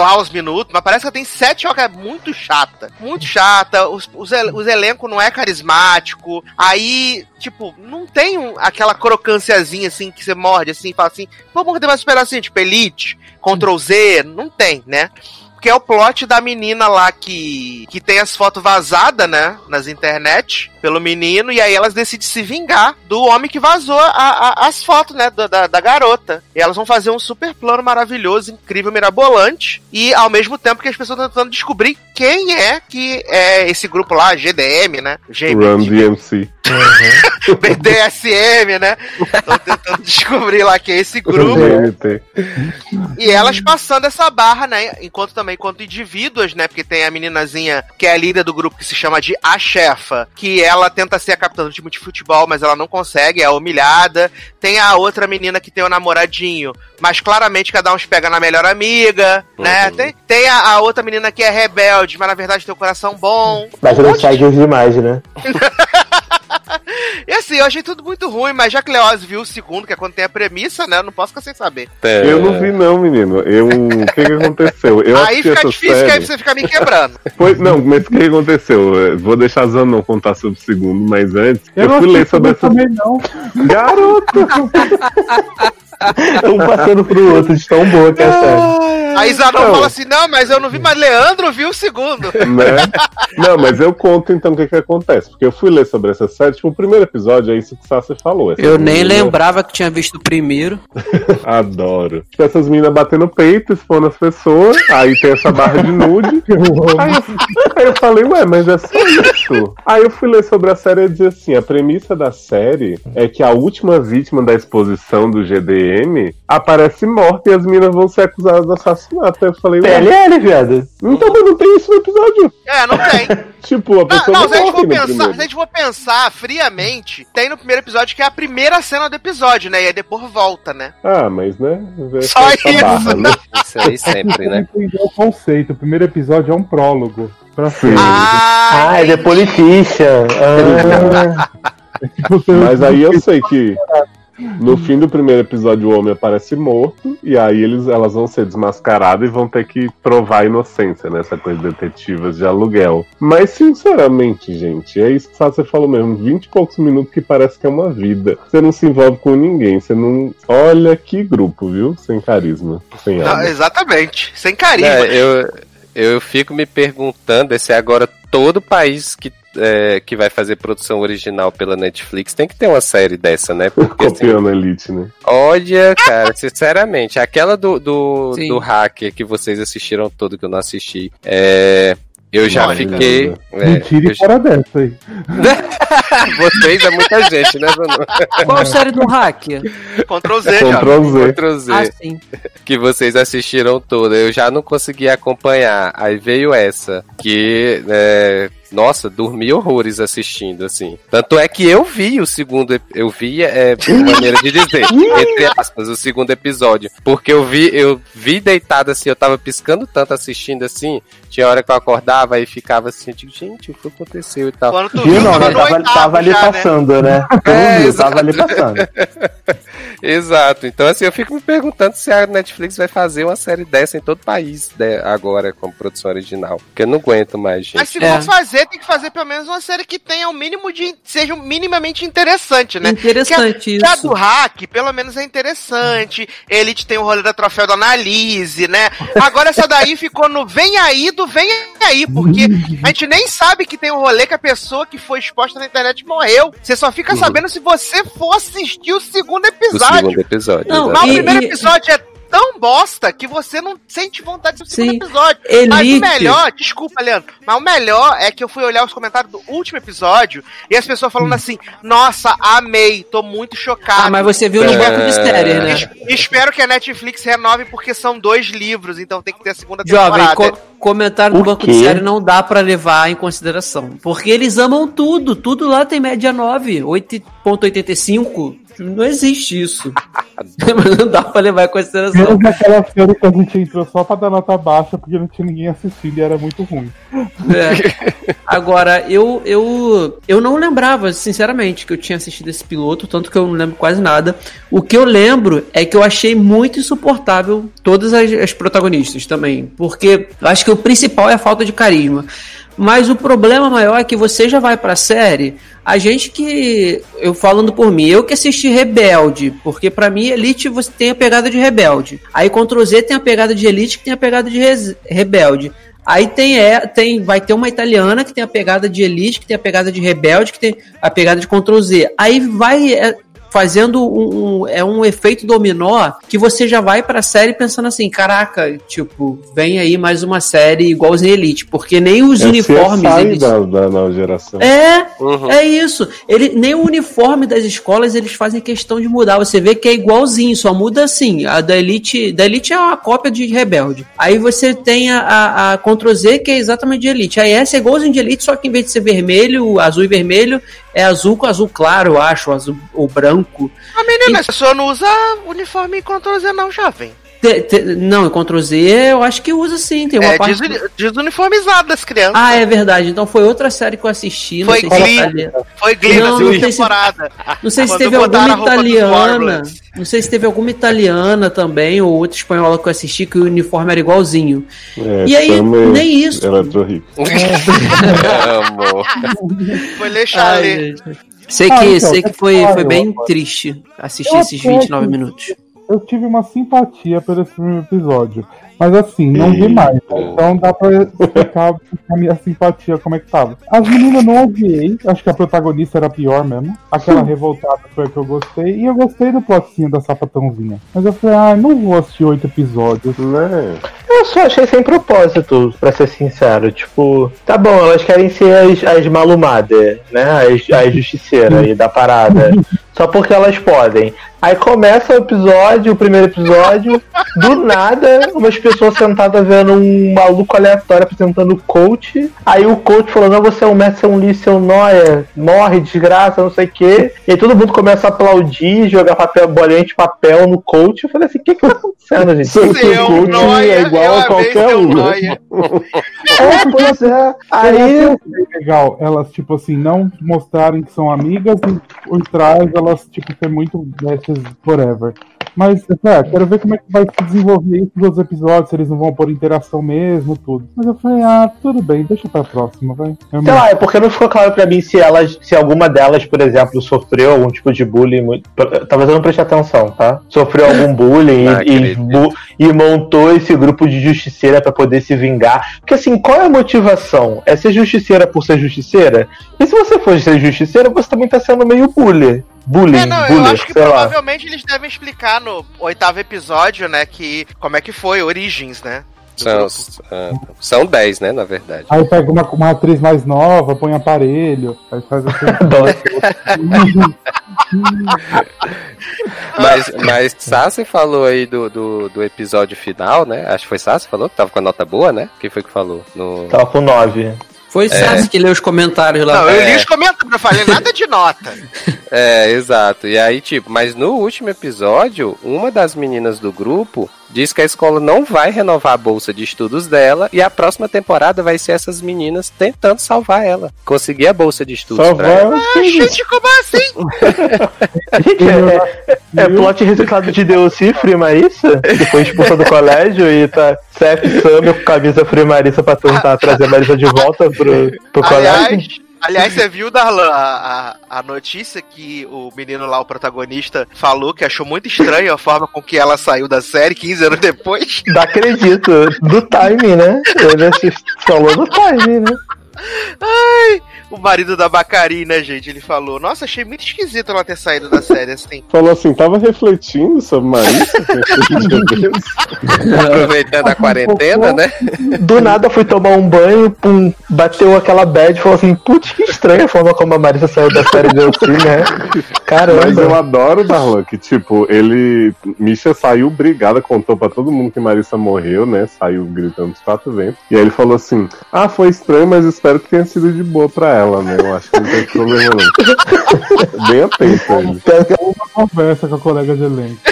S1: e blaus minutos, mas parece que tem 7 horas, é muito chata. Muito chata, os, os, os elencos não é carismático. Aí, tipo, não tem um- aquela crocânciazinha assim que você morde assim e fala assim, vamos morder mais esperar assim, tipo, Elite, Ctrl Z, não tem, né? Que é o plot da menina lá que, que tem as fotos vazadas, né? Nas internet, pelo menino, e aí elas decidem se vingar do homem que vazou a- a- as fotos, né? Da, da, da garota. E elas vão fazer um super plano maravilhoso, incrível, mirabolante. E ao mesmo tempo que as pessoas estão tentando descobrir quem é que é esse grupo lá, GDM, né?
S4: Run DMC.
S1: BDSM, [laughs] né? Estão tentando descobrir lá quem é esse grupo. E elas passando essa barra, né? Enquanto também, enquanto indivíduas, né? Porque tem a meninazinha que é a líder do grupo que se chama de A Chefa, que ela tenta ser a capitã do time de futebol, mas ela não consegue, é humilhada. Tem a outra menina que tem o namoradinho, mas claramente cada um se pega na melhor amiga, né?
S6: Uhum.
S1: Tem, tem a, a outra menina que é rebelde, mas na verdade tem o coração bom.
S3: Mas
S1: Um
S3: não os demais, né? [laughs]
S1: E assim, eu achei tudo muito ruim, mas já que Leoz viu o segundo, que é quando tem a premissa, né? Eu não posso ficar sem saber.
S6: É,
S4: Eu não vi não, menino. Eu, o que que aconteceu? Eu
S1: aí fica difícil, que aí
S4: série.
S1: você fica me quebrando.
S4: Foi, não, mas o que aconteceu? Eu Vou deixar a Zana não contar sobre segundo, mas antes, eu,
S2: não
S4: fui ler sobre essa...
S2: também, não.
S4: Garoto! [laughs]
S3: Um passando pro outro, de tão boa que é a série.
S1: Aí Zanon
S4: Não.
S1: fala assim: não, mas eu não vi, mas Leandro viu o segundo.
S4: né? Não, mas eu conto então o que que acontece. Porque eu fui ler sobre essa série, tipo, o primeiro episódio é isso que Sassi falou.
S5: Eu nem
S4: meninas-
S5: lembrava que tinha visto o primeiro. [laughs]
S4: Adoro. Tipo, essas meninas batendo peito, expondo as pessoas, aí tem essa barra de nude. [laughs] Aí eu, aí eu falei, ué, mas é só isso. Aí eu fui ler sobre a série e dizer assim: a premissa da série é que a última vítima da exposição do GDM aparece morta e as meninas vão ser acusadas de assassinato. Aí eu falei,
S3: PLL, viado.
S4: então mas não tem isso no episódio.
S1: É, não tem. [laughs]
S4: Tipo, a
S1: Não,
S4: pessoa
S1: não,
S4: não,
S1: se a gente for pensar, se a gente for pensar friamente, tem no primeiro episódio que é a primeira cena do episódio, né? E aí depois volta, né?
S4: Ah, mas né?
S1: Só isso.
S4: barra, né? [laughs]
S6: Isso aí sempre, né? [laughs]
S2: Entendeu o conceito. O primeiro episódio é um prólogo. Pra
S4: Sim.
S1: Ah,
S3: Ah, ele é politician. Ah,
S4: Mas aí eu sei que no fim do primeiro episódio o homem aparece morto e aí eles, elas vão ser desmascaradas e vão ter que provar a inocência nessa coisa de detetivas de aluguel. Mas sinceramente, gente, é isso que você falou mesmo, 20 e poucos minutos que parece que é uma vida. Você não se envolve com ninguém, você não. Olha que grupo, viu? Sem carisma, sem
S1: Não, exatamente. Sem carisma.
S6: É, eu, eu fico me perguntando se agora todo país que, é, que vai fazer produção original pela Netflix tem que ter uma série dessa, né? Porque [laughs] assim,
S4: Copiando a Elite, né?
S6: olha, cara, sinceramente, aquela do, do,
S5: Sim.
S6: do hacker que vocês assistiram todo, que eu não assisti, é. Eu já
S4: Olha,
S6: fiquei. é,
S2: Mentira e fora dessa aí. [laughs]
S6: Vocês é muita gente, né, Zanu?
S5: Qual série do hacker?
S1: Ctrl Z, já.
S4: Ctrl Z.
S6: Ctrl Z.
S5: Ah, sim.
S6: que vocês assistiram toda. Eu já não consegui acompanhar. Aí veio essa, que, é, nossa, dormi horrores assistindo, assim. Tanto é que eu vi o segundo, eu vi, é, uma maneira de dizer, [laughs] entre aspas, o segundo episódio. Porque eu vi, eu vi deitado assim, eu tava piscando tanto assistindo assim, tinha hora que eu acordava e ficava assim, eu digo, gente, o que aconteceu e tal.
S1: Quando tu
S3: viu não, né? Tava, tava ali
S1: já, né?
S3: passando, né? [laughs] Tu
S6: É,
S3: viu,
S6: exato.
S3: tava ali passando. [laughs]
S6: Exato. Então, assim, eu fico me perguntando se a Netflix vai fazer uma série dessa em todo o país né, agora, como produção original. Porque eu não aguento mais, gente.
S1: Mas se
S5: É.
S1: for fazer, fazer, tem que fazer pelo menos uma série que tenha o mínimo de. seja minimamente interessante, né?
S5: Interessante
S1: que a,
S5: isso.
S1: A do hack, pelo menos, é interessante. Elite tem o rolê da troféu da Analise, né? Agora essa daí ficou no vem aí do vem aí, porque a gente nem sabe que tem um rolê que a pessoa que foi exposta na internet morreu. Você só fica sabendo se você for assistir o segundo
S6: Do
S1: episódio.
S6: segundo episódio.
S5: Não,
S1: Mas o primeiro
S5: e-
S1: episódio é tão bosta que você não sente vontade de assistir o episódio. Mas
S5: Elite.
S1: o melhor, desculpa, Leandro, mas o melhor é que eu fui olhar os comentários do último episódio e as pessoas falando assim: Nossa, amei, tô muito chocado.
S5: Ah, mas você viu no
S6: É.
S5: banco de séries, né?
S1: Es- Espero que a Netflix renove porque são dois livros, então tem que ter a segunda
S5: Jovem,
S1: temporada.
S5: co- comentário do banco de série não dá pra levar em consideração. Porque eles amam tudo. Tudo lá tem média 9, 8.85. Não existe isso. [laughs] Mas não dá pra levar em consideração.
S2: Menos naquela série que a gente entrou só pra dar nota baixa porque não tinha ninguém assistindo e era muito ruim.
S5: É. [laughs] Agora, eu, eu, eu não lembrava, sinceramente, que eu tinha assistido esse piloto, tanto que eu não lembro quase nada. O que eu lembro é que eu achei muito insuportável todas as, as protagonistas também. Porque eu acho que o principal é a falta de carisma. Mas o problema maior é que você já vai pra série. A gente que. Eu falando por mim, eu que assisti Rebelde, porque pra mim Elite você tem a pegada de Rebelde. Aí Ctrl Z tem a pegada de Elite que tem a pegada de Rebelde. Aí tem, é, tem, vai ter uma italiana que tem a pegada de Elite, que tem a pegada de Rebelde, que tem a pegada de Ctrl Z. Aí vai é, fazendo um, um- é um efeito dominó que você já vai pra série pensando assim, caraca, tipo, vem aí mais uma série igualzinha Elite, porque nem os
S4: É
S5: uniformes
S4: CSI
S5: eles...
S4: da, da nova geração.
S5: É,
S6: Uhum.
S5: é isso. Ele, nem o uniforme das escolas eles fazem questão de mudar. Você vê que é igualzinho, só muda assim. A da Elite, da Elite é uma cópia de Rebelde. Aí você tem a, a, a Ctrl Z, que é exatamente de Elite. Aí essa é igualzinho de Elite, só que em vez de ser vermelho, azul e vermelho, é azul com azul claro, eu acho, azul ou branco.
S1: A menina, a pessoa não usa uniforme em Z, não, jovem.
S5: Te- te- não, Ctrl Z eu acho que usa sim. Tem uma
S1: É
S5: parte.
S1: desuni- desuniformizado das crianças.
S5: Ah, é verdade. Então foi outra série que eu assisti.
S1: Foi
S5: não sei se
S1: Glee.
S5: é italiana.
S1: Foi Glee na
S5: Não,
S1: segunda
S5: não sei se-
S1: temporada.
S5: Não sei se teve alguma italiana. Não sei se teve alguma italiana também, ou outra espanhola que eu assisti, que o uniforme era igualzinho.
S4: É,
S5: E aí,
S4: também
S5: nem isso.
S4: Eletro Rico. [laughs]
S6: Amor.
S1: Foi
S5: gente. Sei
S2: Ah,
S5: que,
S2: então,
S5: sei que
S2: é
S5: foi, foi bem triste assistir esses
S2: até
S5: 29
S2: que-
S5: minutos.
S2: Eu tive uma simpatia por esse primeiro episódio. Mas assim, não vi mais. Então dá pra explicar a minha simpatia como é que tava. As meninas não odiei. Acho que a protagonista era pior mesmo. Aquela revoltada foi a que eu gostei. E eu gostei do plotzinho da sapatãozinha. Mas eu falei, ah, não vou assistir oito episódios.
S4: Né?
S3: Eu só achei sem propósito, pra ser sincero. Tipo, tá bom, elas querem ser as, as malumadas, né? As, as justiceiras aí da parada. [laughs] Só porque elas podem. Aí começa o episódio, o primeiro episódio, do nada, umas pessoas sentadas vendo um maluco aleatório apresentando coach. Aí o coach falando, não, você é um mestre, você é um lixo, você é um nóia, morre, desgraça, não sei o quê. E aí todo mundo começa a aplaudir, jogar papel, bolinha de papel no coach. Eu falei assim, o que que tá acontecendo, gente?
S4: Seu
S1: Seu
S4: coach
S1: nóia,
S4: é igual a qualquer
S1: seu
S4: um. né? [laughs]
S3: É, pois é. Aí
S2: legal elas, tipo assim, não mostrarem que são amigas e por trás elas, tipo, ser muito forever. Mas, é, quero ver como é que vai se desenvolver isso episódios, se eles não vão pôr interação mesmo, tudo. Mas eu falei, ah, tudo bem, deixa pra próxima, vai. Eu
S3: Sei lá, é porque não ficou claro pra mim se elas, se alguma delas, por exemplo, sofreu algum tipo de bullying. muito- Talvez eu não preste atenção, tá? Sofreu algum bullying
S6: Ah,
S3: e, e, e montou esse grupo de justiceira pra poder se vingar. Porque assim, qual é a motivação? É ser justiceira por ser justiceira? E se você for ser justiceira, você também tá sendo meio bully. Bullying,
S1: É, não, eu
S3: bully,
S1: acho que
S3: sei lá.
S1: provavelmente eles devem explicar no oitavo episódio, né, que como é que foi, Origins, né?
S6: São,
S1: grupo.
S6: ah, são 10, né, na verdade.
S2: Aí pega uma, uma atriz mais nova, põe aparelho, aí faz assim. [laughs] [laughs]
S6: Mas, mas Sassi falou aí do, do, do episódio final, né? Acho que foi Sassi que falou que tava com a nota boa, né? Quem foi que falou? No...
S3: Tava com 9.
S5: Foi Sassi que leu os comentários lá.
S1: Não, eu li
S6: É.
S1: os comentários, não falei nada de nota. [laughs]
S6: É, exato. E aí, tipo, mas no último episódio, uma das meninas do grupo diz que a escola não vai renovar a bolsa de estudos dela e a próxima temporada vai ser essas meninas tentando salvar ela. Conseguir a bolsa de estudos
S4: Salvar
S6: pra ela.
S1: Ah, gente, como assim? [laughs]
S3: É, é, é plot reciclado de Deussi Free Marissa, que foi expulsa do colégio e tá Seth Summer com camisa Free Marissa pra tentar trazer a Marissa de volta pro, pro colégio.
S1: aliás, você viu, Darlan, a, a, a notícia que o menino lá, o protagonista, falou que achou muito estranho a forma com que ela saiu da série 15 anos depois?
S3: Não acredito. Do timing, né? Ele falou do timing, né?
S1: Ai, o marido da Bacari, né, gente? Ele falou: Nossa, achei muito esquisito ela ter saído da série assim.
S4: Falou assim, tava refletindo sobre Marissa. [laughs]
S6: Aproveitando a quarentena, né?
S3: Do nada fui tomar um banho, pum, bateu aquela bad e falou assim, putz, que estranha a forma como a Marissa saiu da série de assim, né? Caramba.
S4: Mas eu adoro o Darlan, que tipo, ele. Misha saiu brigada, contou pra todo mundo que Marissa morreu, né? Saiu gritando os quatro ventos. E aí ele falou assim: Ah, foi estranho, mas espero que tenha sido de boa pra ela, né? Eu acho que não tem problema não. [laughs] Bem atento ele.
S2: Uma conversa com a colega de elenco. [laughs]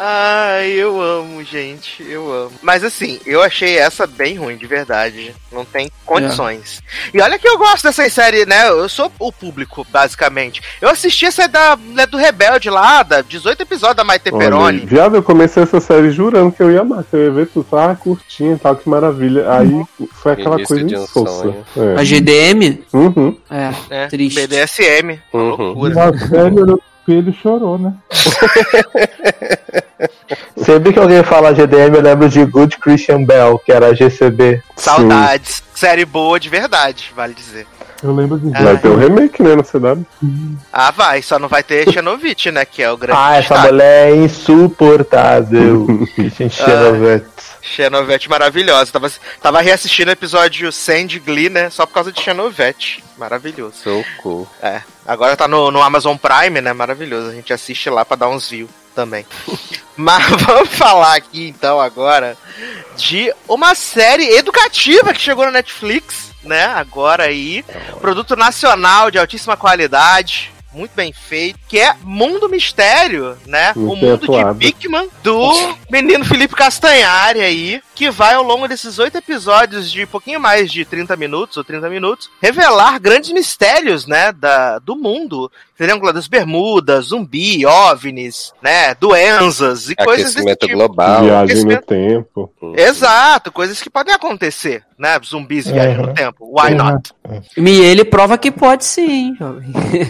S1: Ai, eu amo, gente. Eu amo. Mas assim, eu achei essa bem ruim, de verdade. Não tem condições. E olha que eu gosto dessas séries, né? Eu sou o público, basicamente. Eu assisti essa da, né, do Rebelde lá, da 18 episódios da Maite
S4: Olha,
S1: Peroni.
S4: viado, eu comecei essa série jurando que eu ia amar, que eu ia ver tudo. Ah, curtinha e tal, que maravilha. Aí foi aquela
S6: Início
S4: coisa
S6: de
S4: insossa.
S6: sonho.
S5: A
S4: É.
S5: GDM?
S4: Uhum.
S5: É,
S1: né?
S5: triste.
S1: BDSM. Uma
S6: Uhum.
S1: loucura.
S2: Na série olhou pro espelho e chorou, né? [laughs]
S3: Sempre que alguém fala GDM, eu lembro de Good Christian Bell, que era a GCB.
S1: Saudades. Série boa de verdade, vale dizer.
S2: Eu lembro de
S1: Ah.
S4: Vai ter um remake, né, no CW.
S1: Ah, vai. Só não vai ter [laughs] Xenovitch, né? Que é o grande
S3: Ah, essa
S1: destaque.
S3: mulher é insuportável. [laughs] Xenovet.
S1: Xenovete maravilhosa. Tava, tava reassistindo o episódio 100 de Glee, né? Só por causa de Xenovete. Maravilhoso.
S6: Socorro.
S1: É. Agora tá no, no Amazon Prime, né? Maravilhoso. A gente assiste lá pra dar uns views também. [laughs] Mas vamos falar aqui então agora de uma série educativa que chegou na Netflix, né? Agora aí. Produto nacional de altíssima qualidade. Muito bem feito, que é Mundo Mistério, né?
S4: Muito
S1: o mundo de
S4: atuado.
S1: Bigman do menino Felipe Castanhari aí, que vai ao longo desses oito episódios de pouquinho mais de 30 minutos ou 30 minutos, revelar grandes mistérios, né, da, do mundo. Triângulo das Bermudas, zumbi, OVNIs, né, doenças e coisas desse tipo.
S6: global.
S4: Viagem no tempo.
S1: Exato, coisas que podem acontecer, né? Zumbis viajando no tempo. Why not?
S5: E ele prova que pode sim.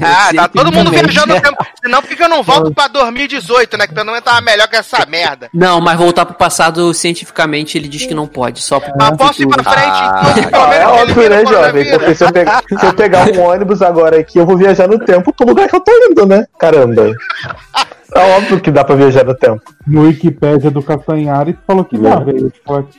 S1: Ah, [laughs] tá todo mundo viajando no tempo. Senão, por que eu não volto pra 2018, né? Que pelo menos tava melhor que essa [laughs] merda.
S5: Não, mas voltar pro passado cientificamente ele diz que não pode, só pro
S1: Mas posso ir pra frente,
S6: Ah.
S1: então, que pelo menos
S3: é óbvio, né, jovem? Porque se eu, pegar, se eu pegar um ônibus agora aqui, eu vou viajar no tempo pro lugar que eu tô indo, né? Caramba. É óbvio que dá pra viajar no tempo.
S2: No Wikipédia do Castanhari falou que dá, velho.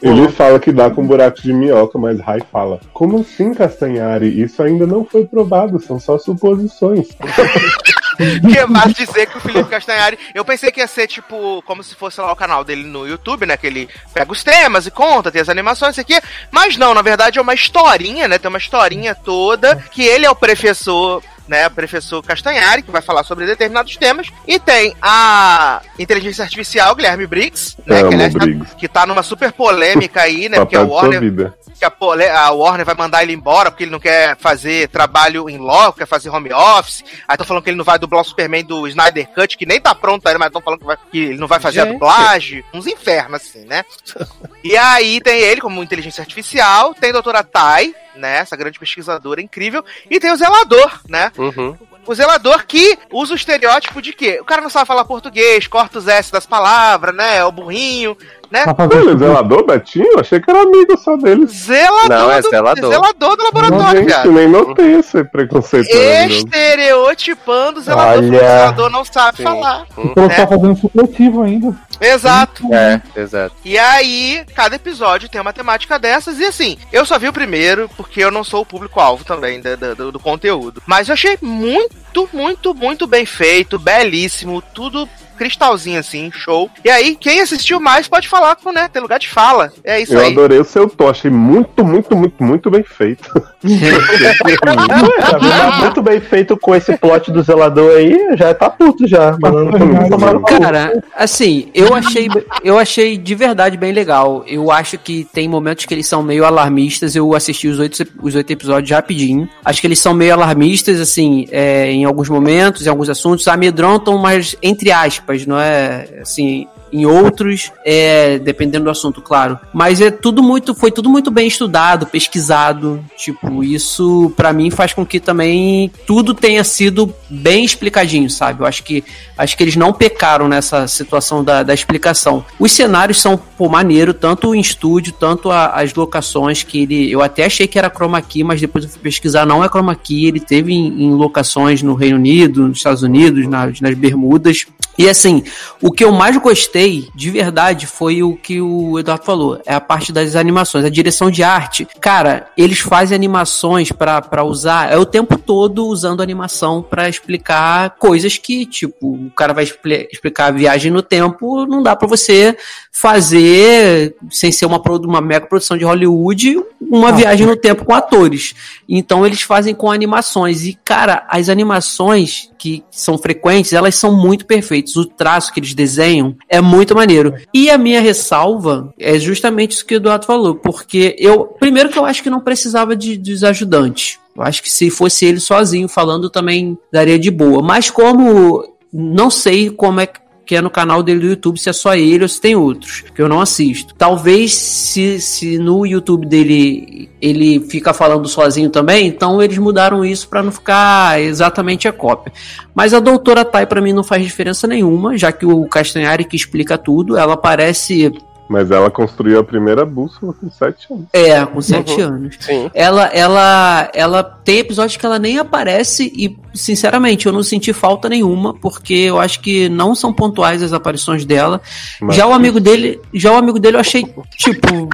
S4: Ele fala que dá com buraco de minhoca, mas Rai fala: Como assim, Castanhari? Isso ainda não foi provado, são só suposições. [laughs] [laughs]
S1: Que vai dizer que o Felipe Castanhari. Eu pensei que ia ser tipo, como se fosse lá o canal dele no YouTube, né? Que ele pega os temas e conta, tem as animações, isso aqui. Mas não, na verdade é uma historinha, né? Tem uma historinha toda que ele é o professor. Né, o professor Castanhari, que vai falar sobre determinados temas, e tem a inteligência artificial, Guilherme Briggs, né, que, aliás, tá,
S4: Briggs.
S1: que tá numa super polêmica aí, né, porque a Warner a, a Warner vai mandar ele embora porque ele não quer fazer trabalho em loco, quer fazer home office. Aí estão falando que ele não vai dublar o Superman do Snyder Cut, que nem tá pronto ainda, mas estão falando que, vai- que ele não vai fazer a
S5: Gente.
S1: dublagem. Uns infernos, assim, né? [laughs] e aí tem ele como inteligência artificial, tem a doutora Tai, né? Essa grande pesquisadora incrível, e tem o zelador, né?
S6: Uhum.
S1: O zelador que usa o estereótipo de quê? O cara não sabe falar português, corta os S das palavras, né? É o burrinho, né?
S4: Ele é
S2: fazendo
S4: zelador, Betinho? Eu achei que era amigo só deles.
S1: Zelador,
S6: Não, é
S1: do,
S6: zelador.
S1: zelador do laboratório,
S4: Gente,
S1: viado.
S4: nem notei esse preconceito. maravilhoso.
S1: Estereotipando o zelador,
S3: Olha.
S1: porque o zelador não sabe
S6: Sim.
S1: falar.
S2: Então
S1: né?
S2: tá fazendo supletivo ainda.
S1: Exato.
S6: É, exato.
S1: E aí, cada episódio tem uma temática dessas. E assim, eu só vi o primeiro, porque eu não sou o público-alvo também da- da- do, do conteúdo. Mas eu achei muito, muito, muito bem feito, belíssimo, tudo cristalzinho assim, show. E aí, quem assistiu mais pode falar com, né? Tem lugar de fala. É isso
S4: Eu
S1: aí.
S4: adorei o seu tom, achei muito, muito, muito, muito bem feito. [laughs] [laughs]
S3: Muito bem feito com esse plot do zelador aí, já tá puto já.
S5: Cara, assim, eu achei, eu achei de verdade bem legal. Eu acho que tem momentos que eles são meio alarmistas. Eu assisti os oito, os oito episódios rapidinho. Acho que eles são meio alarmistas, assim, é, em alguns momentos, em alguns assuntos, amedrontam, mas entre aspas, não é assim. Em outros, é, dependendo do assunto, claro. Mas é tudo muito, foi tudo muito bem estudado, pesquisado. Tipo, isso pra mim faz com que também tudo tenha sido bem explicadinho, sabe? Eu acho que acho que eles não pecaram nessa situação da, da explicação. Os cenários são, pô, maneiro, tanto em estúdio, tanto a- as locações que ele. Eu até achei que era chroma key, mas depois eu fui pesquisar, não é chroma key. Ele teve em, em locações no Reino Unido, nos Estados Unidos, nas Bermudas. E assim, o que eu mais gostei, de verdade, foi o que o Eduardo falou. É a parte das animações, a direção de arte. Cara, eles fazem animações pra pra usar, é o tempo todo usando animação pra explicar coisas que, tipo, o cara vai expli- explicar a viagem no tempo, não dá pra você fazer, sem ser uma, uma mega produção de Hollywood, uma viagem no tempo com atores. Então eles fazem com animações. E, cara, as animações que são frequentes, elas são muito perfeitas. O traço que eles desenham é muito maneiro. E a minha ressalva é justamente isso que o Eduardo falou, porque eu, primeiro que eu acho que não precisava de, dos ajudantes. Eu acho que se fosse ele sozinho falando também daria de boa. Mas como não sei como é que é no canal dele do YouTube, se é só ele ou se tem outros, que eu não assisto. Talvez se, se no YouTube dele ele fica falando sozinho também, então eles mudaram isso pra não ficar exatamente a cópia. Mas a doutora Tai pra mim não faz diferença nenhuma, já que o Castanhari que explica tudo, ela aparece
S4: Mas ela construiu a primeira bússola com 7 anos.
S5: é, com sete anos.
S6: Sim.
S5: Ela, ela, ela tem episódios que ela nem aparece e, sinceramente, eu não senti falta nenhuma, porque eu acho que não são pontuais as aparições dela.
S4: Mas-
S5: Já o amigo dele, já o amigo dele eu achei, tipo,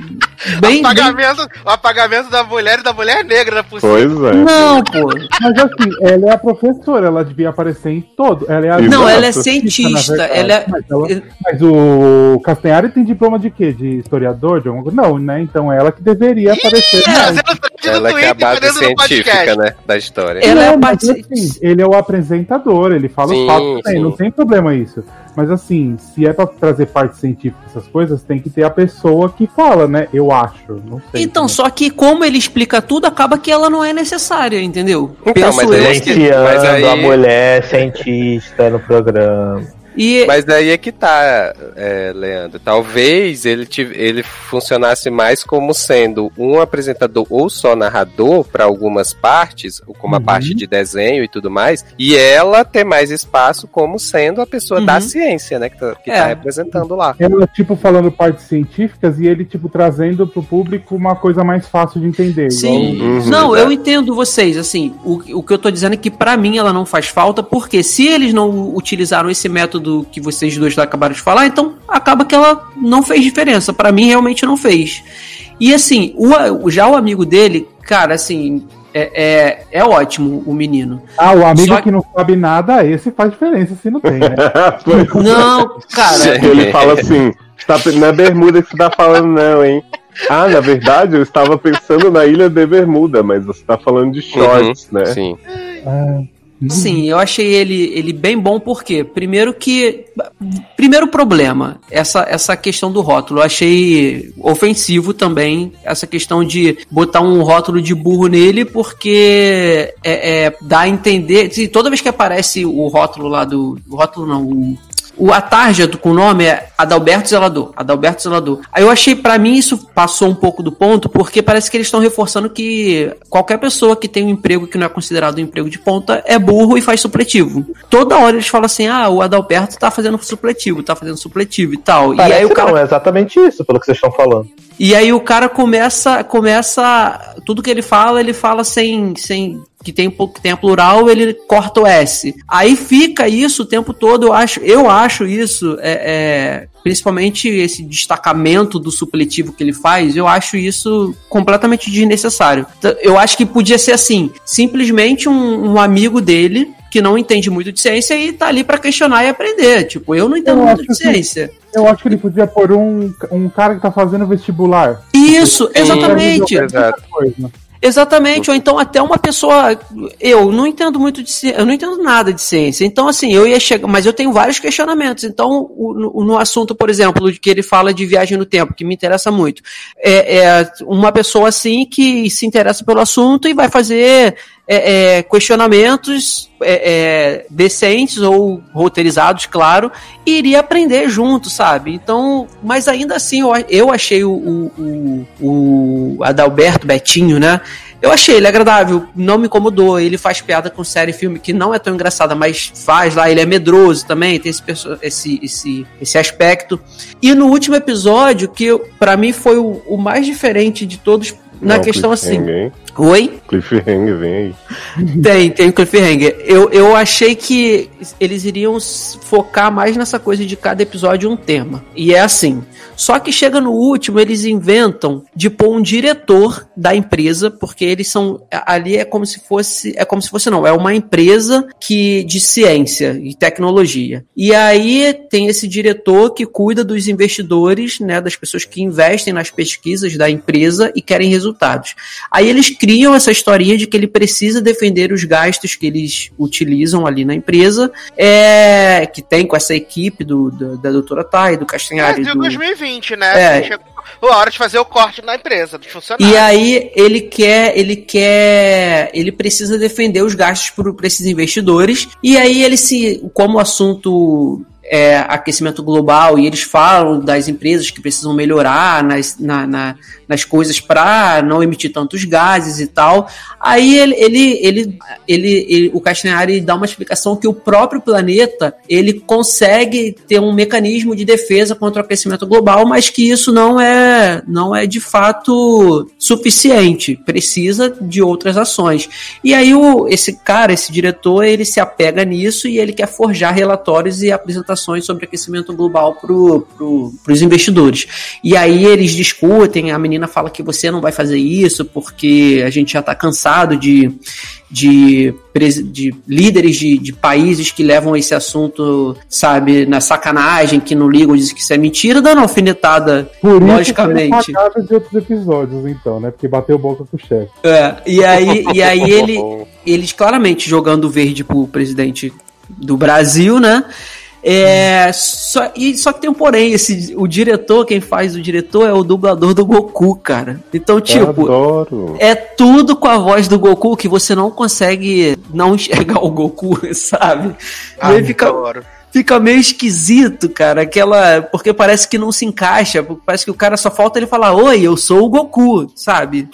S5: bem. [laughs] bem...
S1: apagamento, o apagamento da mulher e da mulher negra por.
S4: Pois é.
S5: Não, pô.
S2: Mas assim, ela é a professora, ela devia aparecer em todo. Ela é a
S5: Não, ela é cientista. Ela é.
S2: Mas, ela- mas o Castanhari tem diploma de quê? De historiador? De coisa? Não, né? Então ela que deveria aparecer.
S1: Ih, no
S6: Ela que é a base científica, né? Da história.
S5: Ela é
S2: mas, assim, ele é o apresentador, ele fala
S6: Sim,
S2: os fatos
S6: sim.
S2: não tem problema isso. Mas assim, se é pra trazer parte científica essas coisas, tem que ter a pessoa que fala, né? Eu acho, não sei.
S5: Então,
S2: né?
S5: só que como ele explica tudo, acaba que ela não é necessária, entendeu?
S6: Então, mas
S5: eu.
S6: aí-
S3: Silenciando
S6: Mas aí-
S3: a mulher cientista no programa.
S5: E
S6: Mas daí é que tá, é, Leandro. Talvez ele, tive- ele funcionasse mais como sendo um apresentador ou só narrador para algumas partes, ou como a
S2: Uhum.
S6: parte de desenho e tudo mais, e ela ter mais espaço como sendo a pessoa
S5: Uhum.
S6: da ciência, né? Que tá, que
S5: É.
S6: tá representando lá.
S2: Ela, tipo, falando partes científicas e ele, tipo, trazendo pro público uma coisa mais fácil de entender.
S5: Sim.
S2: igual-
S6: Uhum,
S5: não, eu entendo vocês, assim, o, o que eu tô dizendo é que pra mim ela não faz falta, porque se eles não utilizaram esse método que vocês dois acabaram de falar, então acaba que ela não fez diferença. Pra mim realmente não fez. E assim, o, já o amigo dele, cara, assim, é, é, é ótimo o menino.
S2: Ah, o amigo
S5: Só-
S2: que não sabe nada, esse faz diferença se não tem, né? [laughs]
S5: Não, cara,
S4: Ele fala assim: tá, não é Bermuda que você tá falando, não, hein? Ah, na verdade, eu estava pensando na ilha de Bermuda, mas você tá falando de shorts, né?
S6: Sim.
S5: Sim, eu achei ele, ele bem bom porque, primeiro que. Primeiro problema, essa, essa questão do rótulo. Eu achei ofensivo também essa questão de botar um rótulo de burro nele, porque é, é, dá a entender. Toda vez que aparece o rótulo lá do. O rótulo não, o. O, a tarja com o nome é Adalberto Zelador. Adalberto Zelador. Aí eu achei, pra mim, isso passou um pouco do ponto, porque parece que eles estão reforçando que qualquer pessoa que tem um emprego que não é considerado um emprego de ponta é burro e faz supletivo. Toda hora eles falam assim: ah, o Adalberto tá fazendo supletivo, tá fazendo supletivo e tal. e
S3: Parece
S5: aí o cara.
S3: não, é exatamente isso, pelo que vocês estão falando.
S5: E aí o cara começa, começa, tudo que ele fala, ele fala sem, sem que tem que tem a plural, ele corta o S. Aí fica isso o tempo todo, eu acho, eu acho isso, é, é, principalmente esse destacamento do supletivo que ele faz, eu acho isso completamente desnecessário. Eu acho que podia ser assim, simplesmente um, um amigo dele que não entende muito de ciência e tá ali para questionar e aprender. Tipo, eu não entendo
S2: Eu
S5: muito de
S2: que-
S5: ciência.
S2: Eu acho que ele podia pôr um, um cara que tá fazendo vestibular.
S5: Isso, exatamente. Exatamente, ou então até uma pessoa. Eu não entendo muito de ciência, eu não entendo nada de ciência. Então, assim, eu ia chegar. Mas eu tenho vários questionamentos. Então, o- no, assunto, por exemplo, de que ele fala de viagem no tempo, que me interessa muito. É, é uma pessoa assim que se interessa pelo assunto e vai fazer é, é, questionamentos é, é, decentes ou roteirizados, claro, e iria aprender junto, sabe? Então, mas ainda assim, eu, eu achei o, o, o, o Adalberto Betinho, né? Eu achei ele agradável, não me incomodou. Ele faz piada com série e filme que não é tão engraçada, mas faz lá. Ele é medroso também, tem esse, esse, esse, esse aspecto. E no último episódio, que para mim foi o, o mais diferente de todos, na
S4: Não,
S5: questão assim.
S4: hein?
S5: Oi?
S4: Cliffhanger, vem aí.
S5: Tem, tem cliffhanger. Eu, eu achei que eles iriam focar mais nessa coisa de cada episódio um tema. E é assim. Só que chega no último, eles inventam de pôr um diretor da empresa, porque eles são. Ali é como se fosse. É como se fosse, não, é uma empresa que de ciência e tecnologia. E aí tem esse diretor que cuida dos investidores, né? Das pessoas que investem nas pesquisas da empresa e querem resultados. Aí eles criam essa historinha de que ele precisa defender os gastos que eles utilizam ali na empresa, é, que tem com essa equipe do, do- da doutora Thay, do
S1: É,
S5: Castanhari.
S1: de
S5: do-
S1: 2020, né?
S5: É.
S1: Chegou a hora de fazer o corte na empresa, dos funcionários.
S5: E aí ele quer, ele quer, ele precisa defender os gastos para esses investidores. E aí ele se, como o assunto é aquecimento global e eles falam das empresas que precisam melhorar nas, na- na- nas coisas para não emitir tantos gases e tal. Aí ele, ele, ele, ele, ele- o Castanhari dá uma explicação que o próprio planeta ele consegue ter um mecanismo de defesa contra o aquecimento global, mas que isso não é, não é de fato suficiente. Precisa de outras ações. E aí o, esse cara, esse diretor, ele se apega nisso e ele quer forjar relatórios e apresentações sobre aquecimento global para pro, os investidores. E aí eles discutem, a menina fala que você não vai fazer isso porque a gente já está cansado de, de, de líderes de, de países que levam esse assunto, sabe, na sacanagem, que não ligam, dizem que isso é mentira, dando uma alfinetada,
S2: Por isso
S5: logicamente.
S2: foi de outros episódios, então, né? Porque bateu boca com o chefe.
S5: É, e aí, e aí [laughs] ele, eles claramente jogando verde pro presidente do Brasil, né? É, só, e, só que tem um porém, esse, o diretor, quem faz o diretor é o dublador do Goku, cara. Então, tipo,
S4: Adoro.
S5: é tudo com a voz do Goku que você não consegue não enxergar o Goku, [laughs] sabe?
S1: Ah,
S5: e aí fica,
S1: adoro.
S5: Fica meio esquisito, cara, aquela. Porque parece que não se encaixa, parece que o cara só falta ele falar, oi, eu sou o Goku, sabe?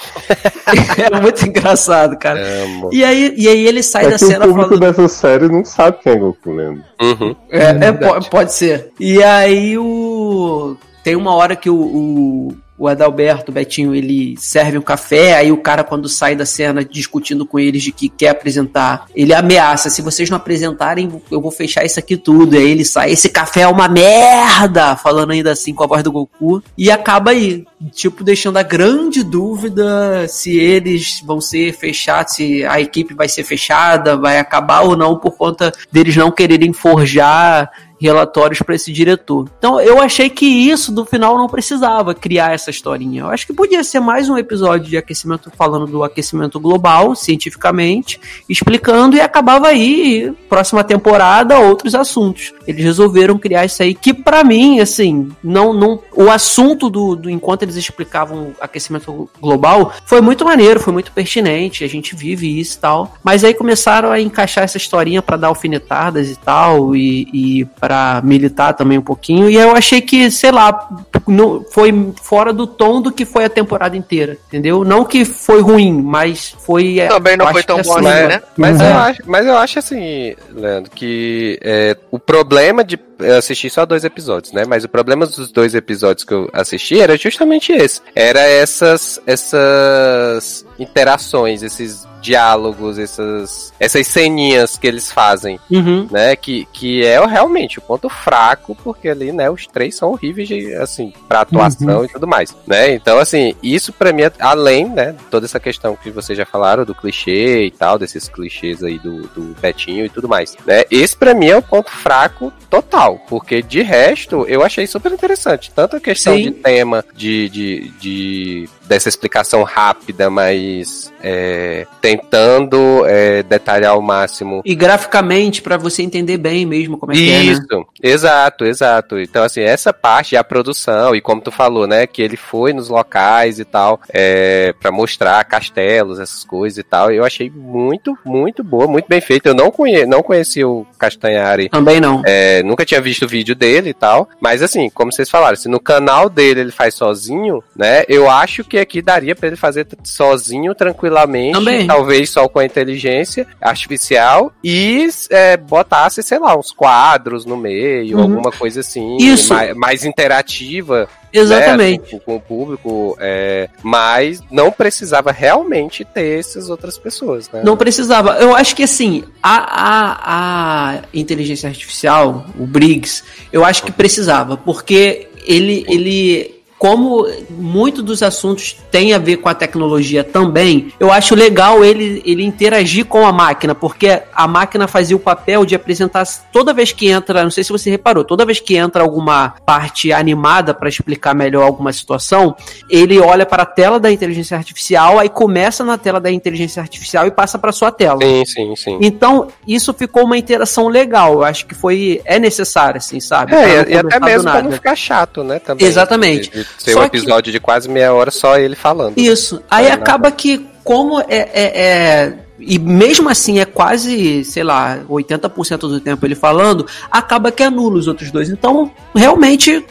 S5: [laughs] é muito engraçado, cara.
S6: Amo.
S5: E aí, e aí ele sai
S4: É
S5: da
S4: que o
S5: cena
S4: público
S5: falando.
S4: dessa série não sabe quem é Goku, lembra?
S6: Uhum.
S5: É, é, po- pode ser. E aí o. Tem uma hora que o, o, o Adalberto, o Betinho, ele serve um café, aí o cara, quando sai da cena discutindo com eles de que quer apresentar, ele ameaça, se vocês não apresentarem, eu vou fechar isso aqui tudo. Aí ele sai, esse café é uma merda! Falando ainda assim com a voz do Goku. E acaba aí, tipo, deixando a grande dúvida se eles vão ser fechados, se a equipe vai ser fechada, vai acabar ou não, por conta deles não quererem forjar relatórios para esse diretor. Então eu achei que isso do final não precisava criar essa historinha. Eu acho que podia ser mais um episódio de aquecimento falando do aquecimento global cientificamente, explicando e acabava aí próxima temporada outros assuntos. Eles resolveram criar isso aí que para mim assim não não o assunto do, do enquanto eles explicavam aquecimento global foi muito maneiro, foi muito pertinente. A gente vive isso e tal. Mas aí começaram a encaixar essa historinha para dar alfinetadas e tal e, e para militar também um pouquinho. E eu achei que, sei lá, não, foi fora do tom do que foi a temporada inteira, entendeu? Não que foi ruim, mas foi.
S1: Também não foi tão bom
S5: assim,
S1: assim,
S6: mas-
S1: né?
S6: Mas,
S2: Uhum.
S6: eu acho, mas eu acho assim, Leandro, que é, o problema de eu assisti só dois episódios, né? Mas o problema dos dois episódios que eu assisti era justamente esse. Era essas, essas interações, esses diálogos, essas, essas ceninhas que eles fazem,
S5: Uhum.
S6: né? Que, que é realmente o ponto fraco, porque ali, né, os três são horríveis, de, assim, pra atuação e tudo mais, né? Então, assim, isso pra mim, é- além, né, toda essa questão que vocês já falaram do clichê e tal, desses clichês aí do, do Betinho e tudo mais, né? Esse pra mim é o ponto fraco total, porque de resto eu achei super interessante, tanto a questão
S5: Sim.
S6: de tema, de, de, de dessa explicação rápida, mas é, tentando é, detalhar ao máximo
S5: E graficamente, pra você entender bem mesmo como é que é, né?
S6: isso, exato, exato. Então, assim, essa parte, a produção, e como tu falou, né, que ele foi nos locais e tal, é, para mostrar castelos, essas coisas e tal, eu achei muito, muito boa, muito bem feito. Eu não, conhe não conheci o Castanhari,
S5: Também não.
S6: é, nunca tinha visto o vídeo dele e tal, mas assim, como vocês falaram, se no canal dele ele faz sozinho, né, eu acho que aqui daria pra ele fazer sozinho, tranquilamente,
S5: Também.
S6: talvez só com a inteligência artificial e é, botasse, sei lá, uns quadros no meio,
S5: Uhum.
S6: alguma coisa assim,
S5: Isso.
S6: mais, mais interativa,
S5: Exatamente.
S6: né, com, com o público, é, mas não precisava realmente ter essas outras pessoas, né?
S5: Não precisava. Eu acho que assim, a, a, a inteligência artificial, o Briggs, eu acho que precisava, porque ele, ele como muito dos assuntos tem a ver com a tecnologia também, eu acho legal ele, ele interagir com a máquina, porque a máquina fazia o papel de apresentar toda vez que entra, não sei se você reparou, toda vez que entra alguma parte animada para explicar melhor alguma situação, ele olha para a tela da inteligência artificial, aí começa na tela da inteligência artificial e passa para sua tela.
S6: Sim, sim, sim.
S5: Então, isso ficou uma interação legal. Eu acho que foi é necessário, assim, sabe?
S6: É, e, até mesmo
S5: nada.
S6: não ficar chato, né? Também.
S5: Exatamente.
S6: De, de ser
S5: Só
S6: um
S5: que-
S6: episódio de quase meia hora só ele falando.
S5: Isso. Aí
S6: É,
S5: acaba que, como é, é- é- E mesmo assim é quase, sei lá, 80% do tempo ele falando, acaba que anula os outros dois. Então, realmente.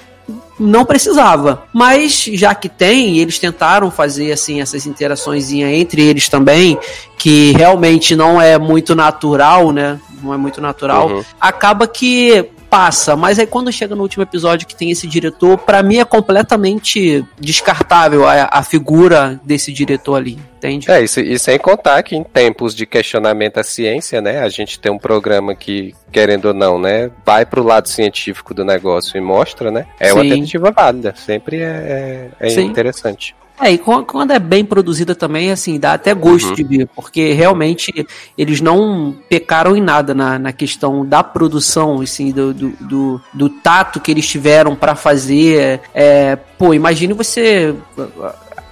S5: Não precisava, mas já que tem, eles tentaram fazer assim essas interações entre eles também, que realmente não é muito natural, né? Não é muito natural.
S6: Uhum.
S5: acaba que passa, mas aí quando chega no último episódio que tem esse diretor, pra mim é completamente descartável a, a figura desse diretor ali, entende?
S6: É, isso, e sem contar que em tempos de questionamento à ciência, né, a gente tem um programa que, querendo ou não, né, vai pro lado científico do negócio e mostra, né, é uma
S5: Sim.
S6: tentativa válida, sempre é, é, é interessante.
S5: É, e quan- quando é bem produzida também, assim, dá até gosto
S6: Uhum.
S5: de ver, porque realmente eles não pecaram em nada na, na questão da produção, assim, do, do, do, do tato que eles tiveram pra fazer. É, pô, imagine você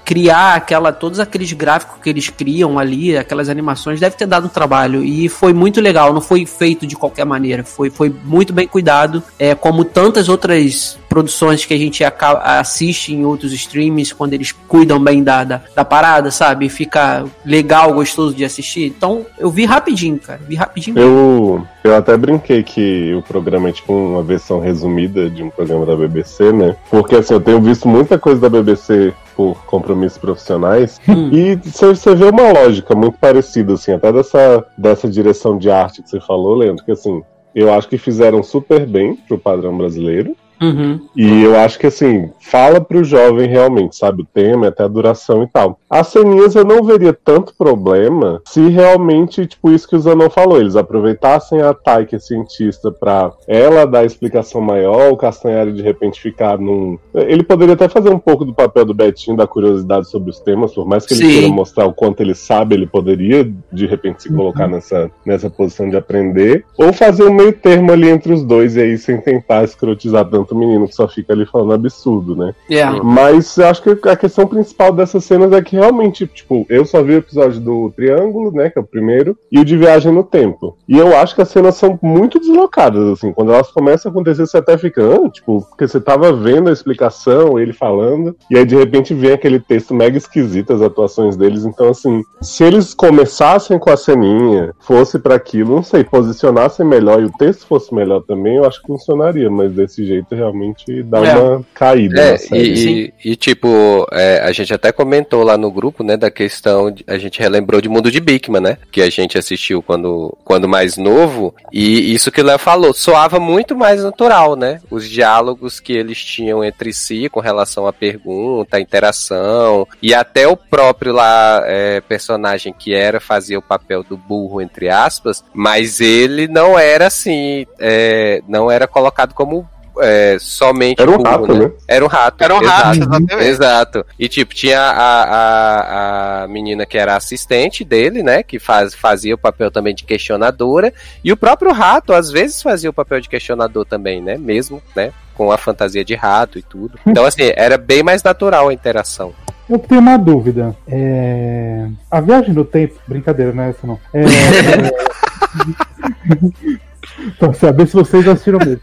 S5: criar aquela todos aqueles gráficos que eles criam ali, aquelas animações, deve ter dado um trabalho e foi muito legal, não foi feito de qualquer maneira, foi, foi muito bem cuidado, é como tantas outras produções que a gente assiste em outros streams, quando eles cuidam bem da, da, da parada, sabe? Fica legal, gostoso de assistir. Então, eu vi rapidinho, cara. Vi rapidinho.
S4: Eu, eu até brinquei que o programa é tipo uma versão resumida de um programa da BBC, né? Porque assim, eu tenho visto muita coisa da BBC por compromissos profissionais
S5: Hum.
S4: e você você vê uma lógica muito parecida, assim, até dessa, dessa direção de arte que você falou, Leandro, que assim, eu acho que fizeram super bem pro padrão brasileiro.
S5: Uhum.
S4: E eu acho que assim, fala pro jovem realmente, sabe, o tema, até a duração e tal. As ceninhas eu não veria tanto problema se realmente, tipo, isso que o Zanon falou, eles aproveitassem a Thay, que é cientista, pra ela dar explicação maior, o Castanhari de repente ficar num. Ele poderia até fazer um pouco do papel do Betinho, da curiosidade sobre os temas, por mais que ele
S5: Sim.
S4: queira mostrar o quanto ele sabe, ele poderia de repente se colocar nessa, nessa posição de aprender, ou fazer um meio termo ali entre os dois e aí sem tentar escrotizar tanto o menino que só fica ali falando absurdo, né?
S5: Yeah.
S4: Mas eu acho que a questão principal dessas cenas é que realmente, tipo, eu só vi o episódio do Triângulo, né, que é o primeiro, e o de Viagem no Tempo. E eu acho que as cenas são muito deslocadas, assim, quando elas começam a acontecer, você até fica, ah, tipo, porque você tava vendo a explicação, ele falando, e aí de repente vem aquele texto mega esquisito, as atuações deles, então assim, se eles começassem com a ceninha, fosse pra aquilo, não sei, posicionassem melhor e o texto fosse melhor também, eu acho que funcionaria, mas desse jeito realmente dá
S5: É.
S4: uma caída
S6: É,
S4: na série.
S6: e, e, e, tipo, é, a gente até comentou lá no grupo, né, da questão, de- a gente relembrou de Mundo de Bigman, né, que a gente assistiu quando, quando mais novo, e isso que o Léo falou, soava muito mais natural, né, os diálogos que eles tinham entre si com relação à pergunta, à interação, e até o próprio lá, é, personagem que era, fazia o papel do burro, entre aspas, mas ele não era assim, é, não era colocado como é, somente
S4: Era um
S6: burro,
S4: rato, né?
S6: Era um rato.
S1: Era um rato,
S6: exato.
S1: exatamente.
S6: Exato. E tipo, tinha a, a, a menina que era assistente dele, né? Que faz, fazia o papel também de questionadora. E o próprio rato, às vezes, fazia o papel de questionador também, né? Mesmo, né? Com a fantasia de rato e tudo. [laughs] Então, assim, era bem mais natural a interação.
S2: Eu tenho uma dúvida. É... A viagem no tempo. Brincadeira, não é essa não. É... [laughs] [laughs] pra saber se vocês assistiram mesmo.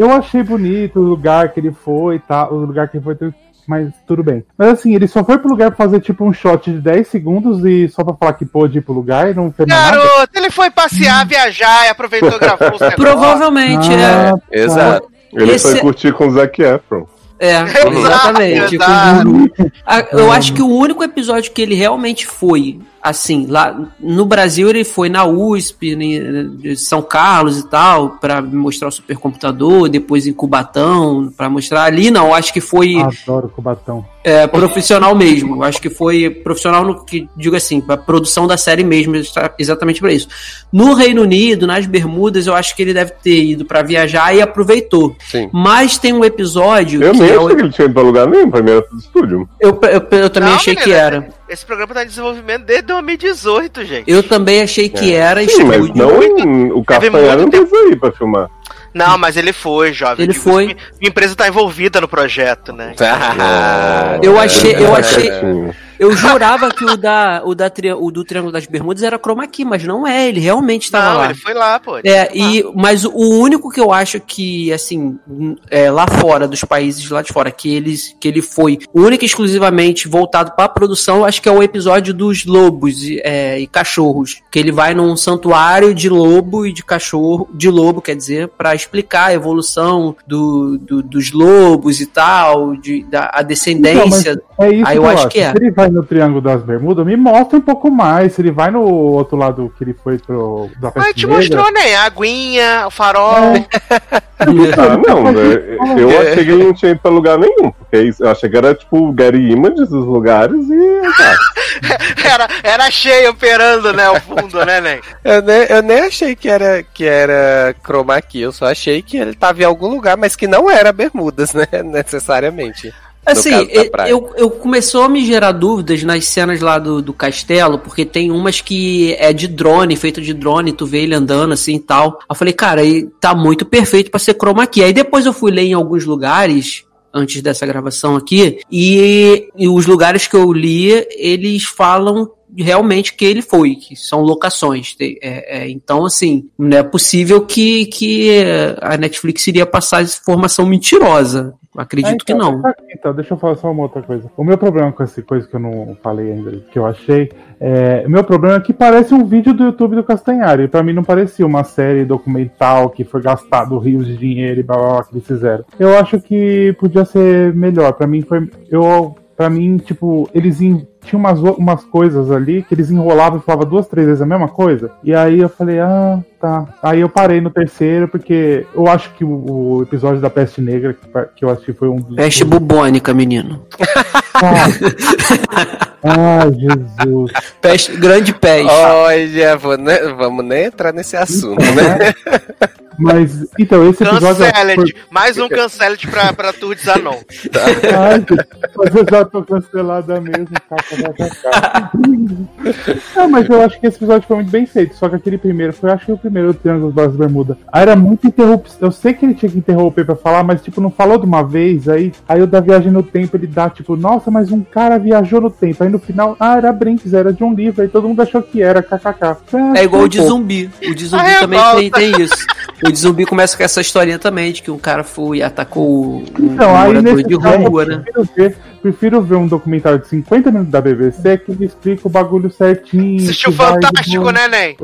S2: Eu achei bonito o lugar que ele foi e tal. O lugar que ele foi. Mas tudo bem. Mas assim, ele só foi pro lugar pra fazer tipo um shot de 10 segundos e só pra falar que pôde ir pro lugar e não fez mais nada.
S1: Garoto, ele foi passear, viajar e aproveitou e gravou os. [laughs]
S5: Provavelmente,
S2: Ah,
S5: é.
S6: Exato.
S4: Ele
S5: Esse-
S4: foi curtir com o Zac Efron.
S5: É, [laughs] exatamente.
S1: exato.
S5: Eu acho que o único episódio que ele realmente foi, assim, lá no Brasil ele foi na USP, em de São Carlos e tal, pra mostrar o supercomputador, depois em Cubatão, pra mostrar ali, não, acho que foi
S2: Adoro Cubatão.
S5: é, profissional mesmo. Eu acho que foi profissional no que digo assim, a produção da série mesmo, exa- exatamente para isso. No Reino Unido, nas Bermudas, eu acho que ele deve ter ido pra viajar e aproveitou.
S6: Sim.
S5: Mas tem um episódio
S4: Eu
S5: que
S4: nem
S5: é
S4: achei
S5: o-
S4: que ele tinha ido pra lugar nenhum, pra mim era tudo estúdio.
S5: eu, eu, eu também
S1: Não,
S5: achei que era.
S1: Esse programa tá em desenvolvimento desde 2018, gente.
S5: Eu também achei que era
S4: Sim, mas não
S1: muito-
S4: o Castanhar não teve aí pra filmar.
S1: Não, mas ele foi, jovem.
S5: Ele
S1: Tipo,
S5: foi.
S1: Minha, empresa tá envolvida no projeto, né?
S5: Eu achei- eu achei-
S4: Quietinho.
S5: Eu jurava que o, da, o, da, o do Triângulo das Bermudas era chroma key, mas não é, ele realmente estava
S1: Não,
S5: lá.
S1: ele foi lá, pô.
S5: É,
S1: lá.
S5: e, mas o único que eu acho que, assim, é, lá fora, dos países lá de fora, que, eles, que ele foi único e exclusivamente voltado pra produção, eu acho que é o episódio dos lobos e, é, e cachorros. Que ele vai num santuário de lobo e de cachorro, de lobo, quer dizer, pra explicar a evolução do, do- dos lobos e tal, de, da, a descendência.
S2: Então, mas é isso
S5: Aí eu
S2: que
S5: acho que é.
S2: Se ele vai no Triângulo das Bermudas, me mostra um pouco mais. Se ele vai no outro lado que ele foi pro. Da
S1: Mas
S2: Peste
S1: te
S2: Negra,
S1: mostrou, né? A aguinha, o farol.
S4: Ah, não, né? eu achei que ele não tinha ido pra lugar nenhum. Porque eu achei que era tipo o Gary Images dos lugares e. [laughs]
S1: Era, era cheio operando, né? O fundo, né, Nen?
S6: Eu nem, eu nem achei que era, que era chroma key, eu só achei que ele tava em algum lugar, mas que não era Bermudas, né? [laughs] Necessariamente.
S5: Assim,
S6: praia.
S5: eu, eu começou a me gerar dúvidas nas cenas lá do, do castelo, porque tem umas que é de drone, feito de drone, tu vê ele andando assim e tal. Eu falei, cara, aí tá muito perfeito pra ser chroma key. Aí depois eu fui ler em alguns lugares, antes dessa gravação aqui, e, e os lugares que eu li, eles falam realmente que ele foi, que são locações. É, é, então, assim, não é possível que, que a Netflix iria passar essa informação mentirosa. Acredito
S2: Ah,
S5: que
S2: então,
S5: não.
S2: deixa- Então, deixa eu falar só uma outra coisa. O meu problema com essa coisa que eu não falei ainda, que eu achei, é, o meu problema é que parece um vídeo do YouTube do Castanhari. Pra mim não parecia uma série documental que foi gastado rios de dinheiro e blá blá blá que eles fizeram. Eu acho que podia ser melhor. Pra mim foi. Eu, pra mim, tipo, eles in- tinha umas, umas coisas ali que eles enrolavam e falavam duas, três vezes a mesma coisa. E aí eu falei, ah, tá. Aí eu parei no terceiro, porque eu acho que o, o episódio da Peste Negra, que, que eu assisti foi um dos.
S5: Peste bubônica, menino. [laughs]
S2: Ah, Ai, Jesus.
S5: Peste, grande peste.
S6: Olha, vou ne- vamos nem entrar nesse assunto, né? [laughs]
S2: Mas, então, esse episódio.
S1: Canceled. Mais um Canceled pra, pra Tour de Zanon.
S2: Ai, mas eu já tô cancelada mesmo. kkkkk. Não, mas eu acho que esse episódio foi muito bem feito. Só que aquele primeiro foi, acho que o primeiro Triângulo das Bermudas. Aí era muito interrupção. Eu sei que ele tinha que interromper pra falar, mas, tipo, não falou de uma vez. Aí, aí o da viagem no tempo ele dá, tipo, nossa, mas um cara viajou no tempo. Aí no final, ah, era Brinks, era de um livro. Aí todo mundo achou que era, kkk.
S5: É igual o de
S2: Pô,
S5: zumbi. O de zumbi
S1: A
S5: também tem, tem isso. [laughs] O de zumbi começa com essa historinha também, de que um cara foi e atacou o,
S2: Então, aí
S5: morador de rua,
S2: eu
S5: né?
S2: prefiro ver prefiro ver um documentário de 50 minutos da BBC que me explica o bagulho certinho.
S1: Assistiu
S2: vai
S1: Fantástico, né, Nen?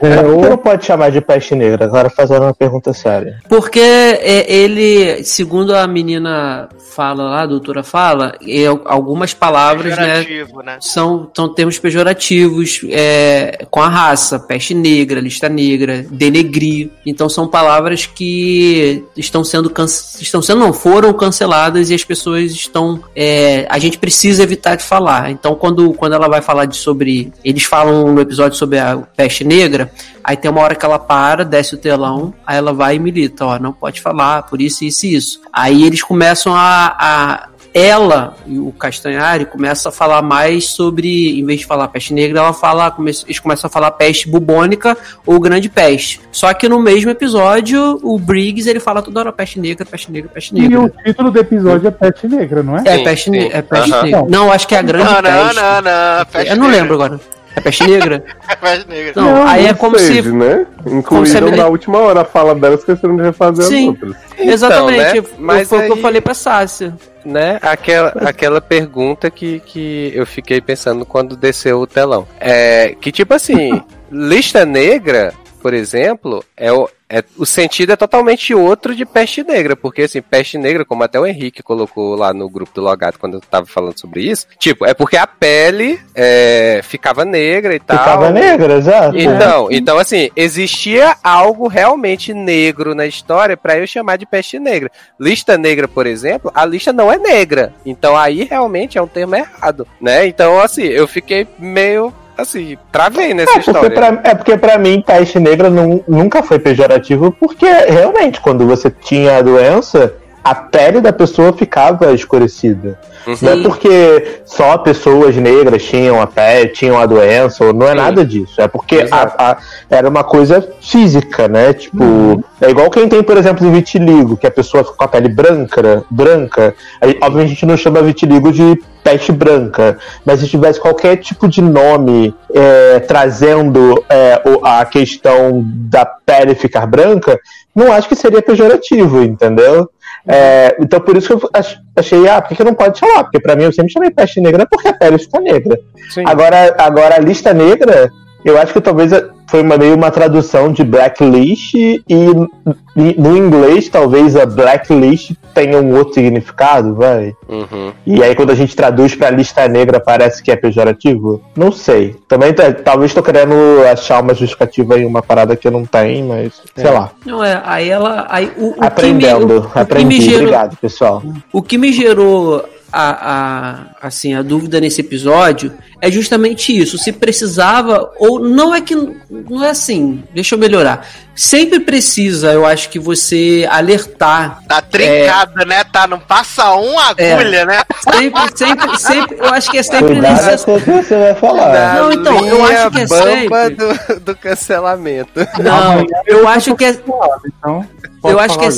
S2: É, ou
S3: não pode chamar de peste negra? Agora fazendo uma pergunta séria.
S5: Porque é, ele, segundo a menina fala lá, a doutora fala, é, algumas palavras, né?
S1: Né?
S5: São, são termos pejorativos é, com a raça, peste negra, lista negra, denegrir. Então são palavras que estão sendo estão sendo não foram canceladas e as pessoas estão é, a gente precisa evitar de falar. Então quando, quando ela vai falar de sobre eles falam no episódio sobre a peste negra, aí tem uma hora que ela para, desce o telão, aí ela vai e milita, ó, não pode falar por isso isso e isso. Aí eles começam a, a ela e o Castanhari começa a falar mais sobre, em vez de falar peste negra, ela fala, eles começam a falar peste bubônica ou grande peste. Só que no mesmo episódio, o Briggs ele fala toda hora peste negra, peste negra, peste
S2: E
S5: negra.
S2: o título do episódio é Peste Negra, não é?
S5: É
S6: Sim,
S5: peste,
S6: sim.
S5: é peste
S6: Aham.
S5: negra. Não, acho que é a grande
S1: Não, não,
S5: peste.
S1: não, não. Peste
S5: Eu não lembro agora. É peste negra? [laughs]
S1: Peste negra.
S5: Não, aí é como se.
S4: né?
S5: como se a
S4: Incluíram
S5: menina-
S4: na última hora a fala dela, esqueceram de refazer
S5: Sim.
S4: as outras.
S5: Exatamente.
S6: né? Mas
S5: Foi o que eu
S6: aí-
S5: falei pra Sácia.
S6: Né? Aquela, aquela pergunta que, que eu fiquei pensando quando desceu o telão. É que tipo assim, [laughs] lista negra, por exemplo, é o, é, o sentido é totalmente outro de peste negra, porque assim, peste negra, como até o Henrique colocou lá no grupo do Logado quando eu tava falando sobre isso, tipo, é porque a pele é, ficava negra e tal.
S3: Ficava negra, exato.
S6: Então, então assim, existia algo realmente negro na história pra eu chamar de peste negra. Lista negra, por exemplo, a lista não é negra. Então aí realmente é um termo errado, né? Então assim, eu fiquei meio assim, travei nessa
S3: É porque,
S6: história.
S3: pra, é porque pra mim peste negra nu- nunca foi pejorativo, porque realmente quando você tinha a doença, a pele da pessoa ficava escurecida.
S6: Uhum.
S3: Não é porque só pessoas negras tinham a pele, tinham a doença, ou não é
S6: Sim.
S3: nada disso. É porque a- a- era uma coisa física, né? Tipo, é igual quem tem, por exemplo, vitiligo, que a pessoa fica com a pele branca, branca. Aí, obviamente a gente não chama vitiligo de peste branca, mas se tivesse qualquer tipo de nome é, trazendo é, a questão da pele ficar branca, não acho que seria pejorativo, entendeu? É, então por isso que eu ach- achei, ah, por que não pode chamar? Porque pra mim eu sempre chamei peste negra porque a pele fica negra.
S6: Sim.
S3: Agora, agora a lista negra, eu acho que talvez foi uma, meio uma tradução de blacklist e, e no inglês talvez a blacklist tenha um outro significado, vai.
S6: Uhum.
S3: E aí quando a gente traduz pra lista negra parece que é pejorativo? Não sei. Também tá- talvez tô querendo achar uma justificativa em uma parada que eu não tenho, mas sei lá.
S5: Não é, aí ela. Aí, o, o
S3: Aprendendo,
S5: que me, o, o que me
S3: aprendi.
S5: gerou,
S3: Obrigado, pessoal.
S5: O que me gerou a, a, assim, a dúvida nesse episódio é justamente isso. Se precisava, ou não é que. Não é assim, deixa eu melhorar. Sempre precisa, eu acho que você alertar.
S1: Tá trincada, né? Tá, não passa uma
S5: É.
S1: agulha, né?
S5: Sempre, sempre, sempre. Eu acho que é sempre necessário.
S3: você vai falar.
S5: Não, então, eu acho que é sempre.
S6: do, do cancelamento.
S5: Não, eu acho que é.
S2: Então,
S5: Eu acho que é.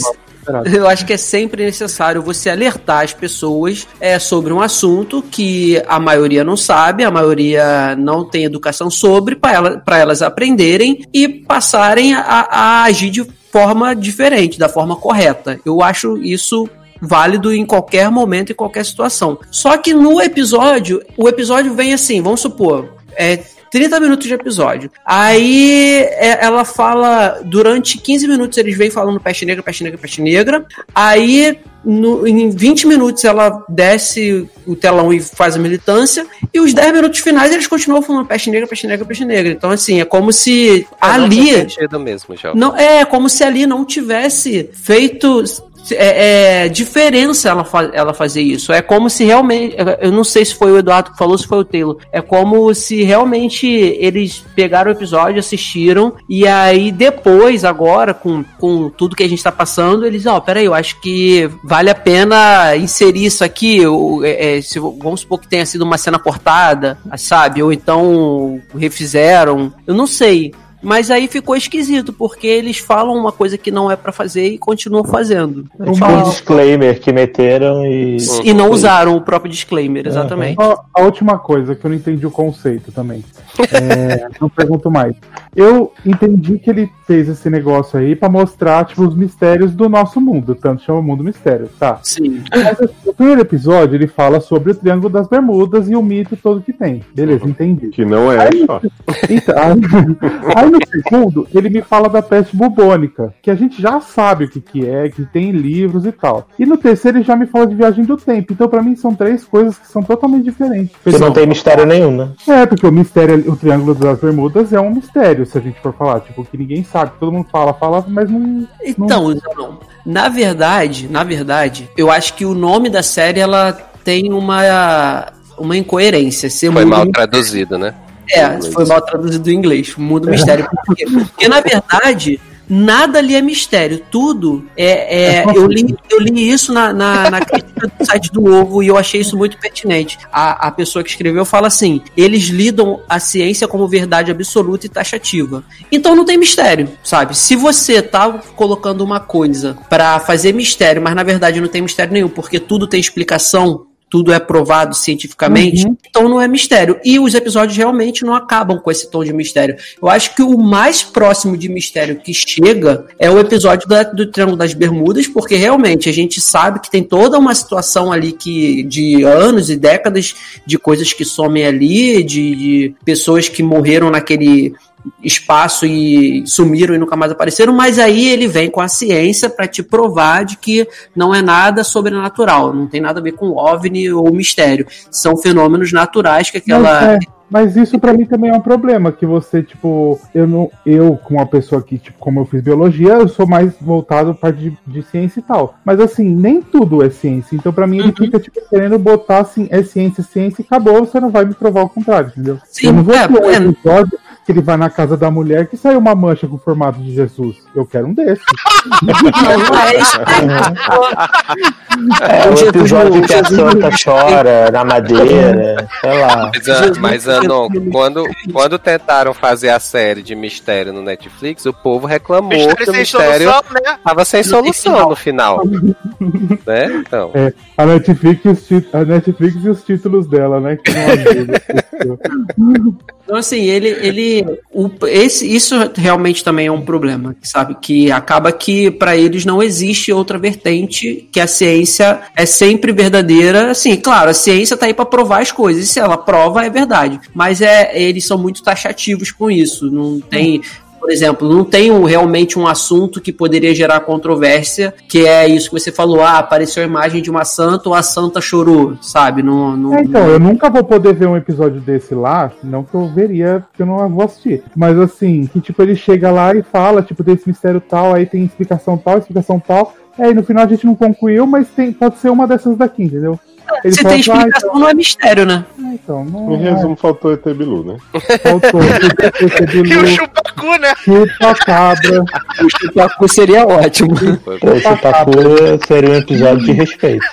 S5: Eu acho que é sempre necessário você alertar as pessoas é, sobre um assunto que a maioria não sabe, a maioria não tem educação sobre, para ela, elas aprenderem e passarem a, a agir de forma diferente, da forma correta. Eu acho isso válido em qualquer momento, em qualquer situação. Só que no episódio, o episódio vem assim, vamos supor, é 30 minutos de episódio. Aí é, ela fala, durante 15 minutos eles vêm falando peste negra, peste negra, peste negra. Aí no- em 20 minutos ela desce o telão e faz a militância. E os 10 minutos finais eles continuam falando peste negra, peste negra, peste negra. Então assim, é como se
S6: É, não
S5: ali...
S6: sentido mesmo, João.
S5: Não, é como se ali não tivesse feito é, é, diferença ela, fa ela fazer isso. É como se realmente. Eu não sei se foi o Eduardo que falou, se foi o Taylor. É como se realmente eles pegaram o episódio, assistiram, e aí depois, agora, com, com tudo que a gente tá passando, eles, ó, peraí, eu acho que vale a pena inserir isso aqui. É, é, se, vamos supor que tenha sido uma cena cortada, sabe? Ou então refizeram. Eu não sei. Mas aí ficou esquisito, porque eles falam uma coisa que não é pra fazer e continuam fazendo. Eles
S3: Um
S5: falam-
S3: disclaimer que meteram e.
S5: e não usaram o próprio disclaimer, exatamente.
S2: Só a última coisa que eu não entendi o conceito também. É, [laughs] não pergunto mais. Eu entendi que ele fez esse negócio aí pra mostrar tipo, os mistérios do nosso mundo, tanto chama mundo mistério, tá?
S5: Sim.
S2: Mas eu primeiro episódio ele fala sobre o Triângulo das Bermudas e o mito todo que tem. Beleza, entendi.
S4: Que não é
S2: Aí-
S4: só.
S2: Então, [laughs] aí, aí no segundo, ele me fala da peste bubônica, que a gente já sabe o que, que é, que tem livros e tal. E no terceiro ele já me fala de viagem do tempo. Então, pra mim, são três coisas que são totalmente diferentes.
S3: Que não tem mistério nenhum, né?
S2: É, porque o mistério, o Triângulo das Bermudas é um mistério, se a gente for falar. Tipo, que ninguém sabe. Todo mundo fala, fala, mas não.
S5: Então, Zanon, na verdade, na verdade, eu acho que o nome da série ela tem uma uma incoerência. Ser
S6: Foi mal traduzido, né?
S5: É, foi mal traduzido em inglês. Mundo mistério. Por quê? Porque, na verdade, nada ali é mistério. Tudo é. é- [laughs] eu, li, eu li isso na, na, na crítica do site do Ovo e eu achei isso muito pertinente. A, a pessoa que escreveu fala assim: eles lidam a ciência como verdade absoluta e taxativa. Então não tem mistério, sabe? Se você tá colocando uma coisa pra fazer mistério, mas na verdade não tem mistério nenhum, porque tudo tem explicação. Tudo é provado cientificamente,
S2: Uhum.
S5: então não é mistério. E os episódios realmente não acabam com esse tom de mistério. Eu acho que o mais próximo de mistério que chega é o episódio da- do Triângulo das Bermudas, porque realmente a gente sabe que tem toda uma situação ali que de anos e décadas de coisas que somem ali, de, de pessoas que morreram naquele espaço e sumiram e nunca mais apareceram, mas aí ele vem com a ciência para te provar de que não é nada sobrenatural, não tem nada a ver com OVNI ou mistério. São fenômenos naturais que aquela
S2: Mas, é, isso pra mim também é um problema, que você, tipo, eu não. Eu, com uma pessoa que, tipo, como eu fiz biologia, eu sou mais voltado para de, de ciência e tal. Mas assim, nem tudo é ciência. Então, pra mim, ele
S5: Uhum.
S2: fica, tipo, querendo botar assim, é ciência, ciência e acabou, você não vai me provar o contrário, entendeu?
S5: Sim,
S2: eu não vou
S5: é,
S2: ter um
S5: é.
S2: Que ele vai na casa da mulher que saiu uma mancha com o formato de Jesus. Eu quero um desses. [laughs]
S5: É.
S3: É, o episódio que a santa chora na madeira, sei lá.
S6: Mas, ah,
S5: Jesus
S6: mas Anon,
S5: é
S6: quando, quando tentaram fazer a série de mistério no Netflix, o povo reclamou
S1: Mistério
S6: que o mistério
S1: solução, né?
S6: tava sem solução no final. [laughs] né? Então.
S2: A Netflix, e a Netflix e os títulos dela, né? Que não [laughs] ajuda.
S5: Então, assim, ele. ele o, esse, isso realmente também é um problema, sabe? Que acaba que para eles não existe outra vertente, que a ciência é sempre verdadeira. Assim, claro, a ciência tá aí para provar as coisas, e se ela prova, é verdade. Mas é, eles são muito taxativos com isso. Não tem. Por exemplo, não tem um- realmente um assunto que poderia gerar controvérsia, que é isso que você falou, ah, apareceu a imagem de uma santa ou a santa chorou, sabe? Não, não,
S2: É, então, eu nunca vou poder ver um episódio desse lá, não que eu veria, porque eu não vou assistir. Mas assim, que tipo, ele chega lá e fala, tipo, desse mistério tal, aí tem explicação tal, explicação tal. Aí no final a gente não concluiu, mas tem, pode ser uma dessas daqui, entendeu? Ele
S5: Se tem
S2: assim, ah,
S5: explicação, não é mistério, né?
S2: então, então, não
S4: Em resumo, faltou ET Bilu, né?
S2: faltou. [laughs]
S1: E o chupacu, né?
S2: Chupa cabra.
S5: O Chupacu seria ótimo.
S6: Foi,
S3: Esse Pacu seria um episódio de respeito.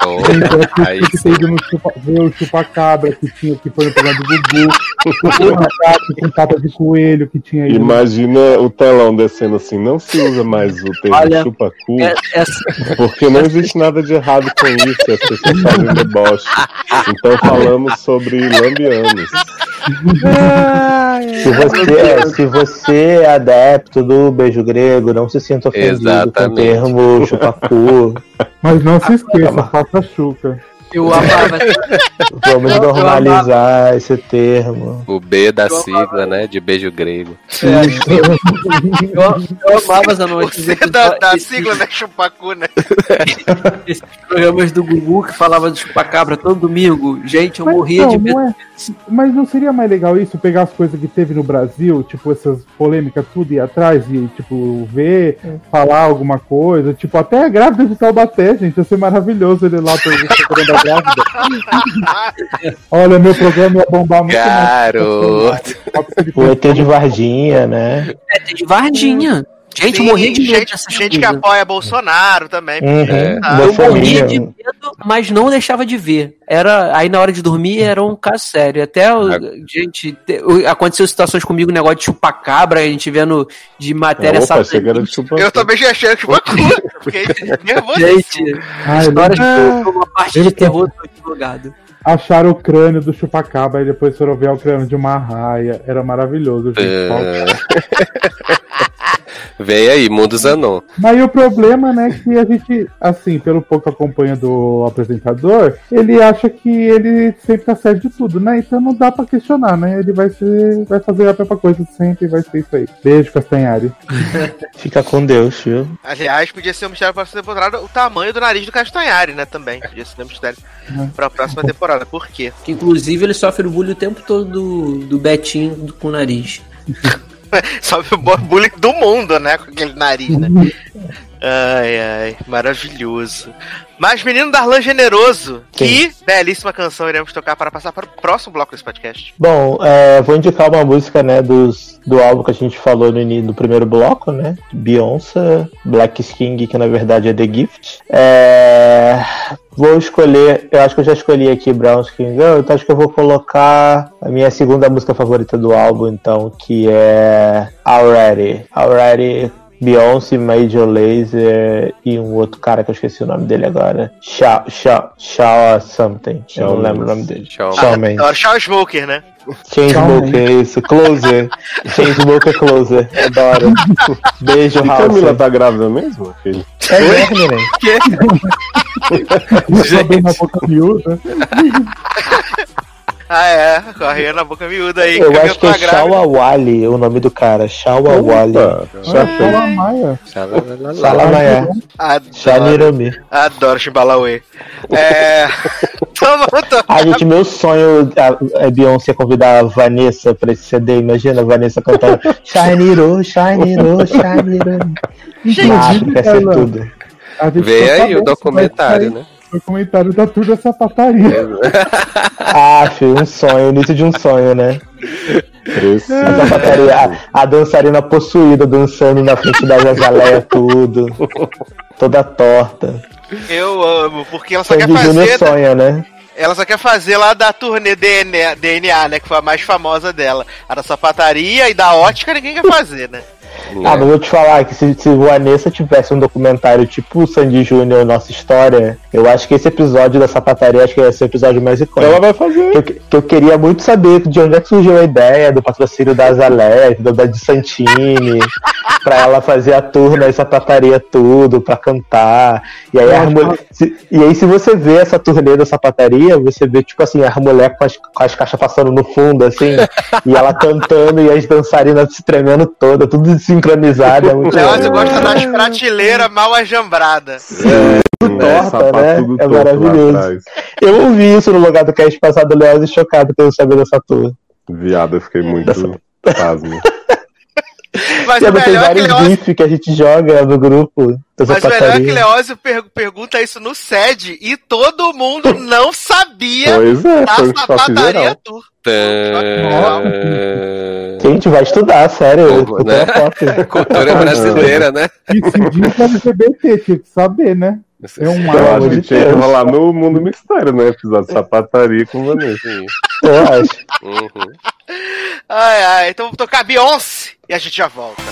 S2: Então,
S6: Aí
S2: no chupa, o chupa-cabra que tinha, que foi no programa do Gugu, o gato com capa de coelho que tinha ido.
S4: Imagina o telão descendo assim, não se usa mais o termo
S5: Olha,
S4: chupacu,
S5: É- essa-
S4: porque não existe nada de errado com isso, as pessoas fazem deboche. Então falamos sobre lambianos.
S3: Se você, é, se você é adepto do beijo grego, não se sinta ofendido com o
S6: Exatamente.
S3: termo chupacu.
S2: Mas não se esqueça, faça chuca.
S5: Eu amava. [laughs]
S3: Vamos
S5: Eu- eu
S3: normalizar esse termo.
S6: o B da sigla, né? De beijo grego.
S5: Eu, eu amava essa noite.
S1: Você da, da sigla, né? Chupacu, né? [laughs]
S5: Esses programas do Gugu que falava do chupacabra todo domingo. Gente, eu
S2: Mas,
S5: morria
S2: não,
S5: de medo.
S2: não é- mas não seria mais legal isso, pegar as coisas que teve no Brasil, tipo essas polêmicas, tudo ir atrás e, tipo, ver, falar alguma coisa, tipo, até a grávida de Taubaté, gente, ia ser maravilhoso ele lá [laughs] procurando a grávida. [laughs] Olha, meu programa ia bombar muito
S6: Garoto.
S3: O ET de Varginha, né?
S5: É de Vardinha. Gente,
S1: Sim,
S5: eu morria de medo
S1: gente, gente que apoia Bolsonaro também.
S3: Uhum.
S1: Ah,
S5: Eu morria de medo, mas não deixava de ver. Era, aí na hora de dormir era um caso sério. Até, o- gente, te- o- aconteceu situações comigo, negócio de chupacabra, a gente vendo de matéria
S4: Opa, de.
S1: Eu também já achei [laughs] chupacu. Fiquei nervoso.
S5: Gente,
S2: Ah, eu
S5: histórias
S2: lembro-
S5: de uma parte de terror do advogado.
S2: Acharam o crânio do chupacabra e depois foram ver o crânio de uma raia. Era maravilhoso, gente.
S6: É. [laughs] Vem aí, Mundo Zanon.
S2: Mas o problema, né, que a gente, assim, pelo pouco acompanha do apresentador, ele acha que ele sempre tá certo de tudo, né? Então não dá pra questionar, né? Ele vai ser, vai fazer a mesma coisa sempre, vai ser isso aí. Beijo, Castanhari. [laughs]
S3: Fica com Deus, viu?
S1: Aliás, podia ser um mistério pra próxima temporada o tamanho do nariz do Castanhari, né? Também. Podia ser um mistério pra próxima temporada. Por quê?
S5: Que, inclusive ele sofre o bullying o tempo todo do, do Betinho do- com o nariz. [laughs] [laughs]
S1: Sofre o bullying do mundo, né? Com aquele nariz, né? [laughs] Ai, ai, maravilhoso. Mas Menino Darlan Generoso, que belíssima canção iremos tocar para passar para o próximo bloco desse podcast.
S3: Bom, é, vou indicar uma música, né, dos, do álbum que a gente falou no, no primeiro bloco, né? Beyoncé, Black King, que na verdade é The Gift. É, vou escolher, eu acho que eu já escolhi aqui Brown Skin Girl, então acho que eu vou colocar a minha segunda música favorita do álbum, então, que é Already. Already. Beyoncé, Major Lazer e um outro cara que eu esqueci o nome dele agora. Shaw, Shaw, Shaw something. eu não lembro o nome dele.
S6: Shawn
S3: Mendes.
S1: Agora, Shaw Smoker, né?
S3: Chainsmoker, isso. Closer. [laughs] Chainsmoker Closer. Adoro. Beijo,
S4: E
S3: House.
S4: Camila tá grávida mesmo, filho?
S3: É mesmo, né?
S2: Só bem na boca miúda. [laughs]
S1: Ah, é. Correia na boca miúda aí.
S3: Eu acho que é
S1: tá.
S3: Shawawali o nome do cara. Shawawali. Salamaya.
S1: Adoro,
S3: Shaniromi.
S1: adoro Chimbalauê. É. [laughs]
S3: Ah, gente, meu sonho é Beyoncé convidar a Vanessa pra esse CD. Imagina a Vanessa cantando [laughs] Shiniro, Shiniro, Shiniro. Ah, acho que
S2: ela-
S3: tudo.
S2: a gente
S6: Vem
S2: tá
S6: aí
S2: sabendo
S6: o documentário, né?
S2: O documentário da Tour da Sapataria. [laughs]
S3: Ah, filho, um sonho, o início de um sonho, né?
S4: Precisa.
S3: A, sapataria, a, a dançarina possuída dançando na frente da Azaleia, tudo. Toda torta.
S1: Eu amo, porque ela só quer
S3: Sandy
S1: fazer.
S3: sonha, né?
S1: Ela só quer fazer lá da turnê DNA, DNA, né? Que foi a mais famosa dela. A da sapataria e da ótica ninguém quer fazer, né?
S3: Ah, mas vou te falar que se, se o Vanessa tivesse um documentário tipo o Sandy Júnior, Nossa História, eu acho que esse episódio da sapataria acho que ia ser o episódio mais icônico.
S4: Ela vai fazer.
S3: Que eu, que eu queria muito saber de onde é que surgiu a ideia do patrocínio da Azalé, da, de Santini, [laughs] pra ela fazer a tour na sapataria tudo, pra cantar. E aí, e aí, se você vê essa turnê da sapataria, você vê, tipo assim, as mulheres com as, com as caixas passando no fundo, assim, [laughs] e ela cantando e as dançarinas se tremendo toda, tudo sincronizado. É muito
S1: Leózio gosta das prateleiras mal ajambradas.
S3: torta,
S4: sapato
S3: né?
S4: tudo
S3: É maravilhoso. Eu ouvi isso no lugar do cast passado e chocado pelo saber dessa tour.
S4: Viado, eu fiquei muito pasmo. [laughs]
S1: Mas o melhor é que Leózio,
S3: que a gente joga no grupo
S1: mas o melhor é que. Leózio per- pergunta isso no SED e todo mundo [laughs] não sabia
S4: Pois é,
S1: da sapataria tour.
S6: Tã-
S3: Gente, vai estudar, sério. Cultura
S6: né? [laughs] Cultura brasileira, né?
S2: E se diz LGBT, tinha que saber, né? É um
S4: Eu
S2: mar.
S4: acho que tinha que rolar no Mundo Mistério, né? Episódio de sapataria com Vanessa.
S3: Eu acho.
S6: Uhum.
S1: Ai, ai, então vamos tocar Beyoncé e a gente já volta.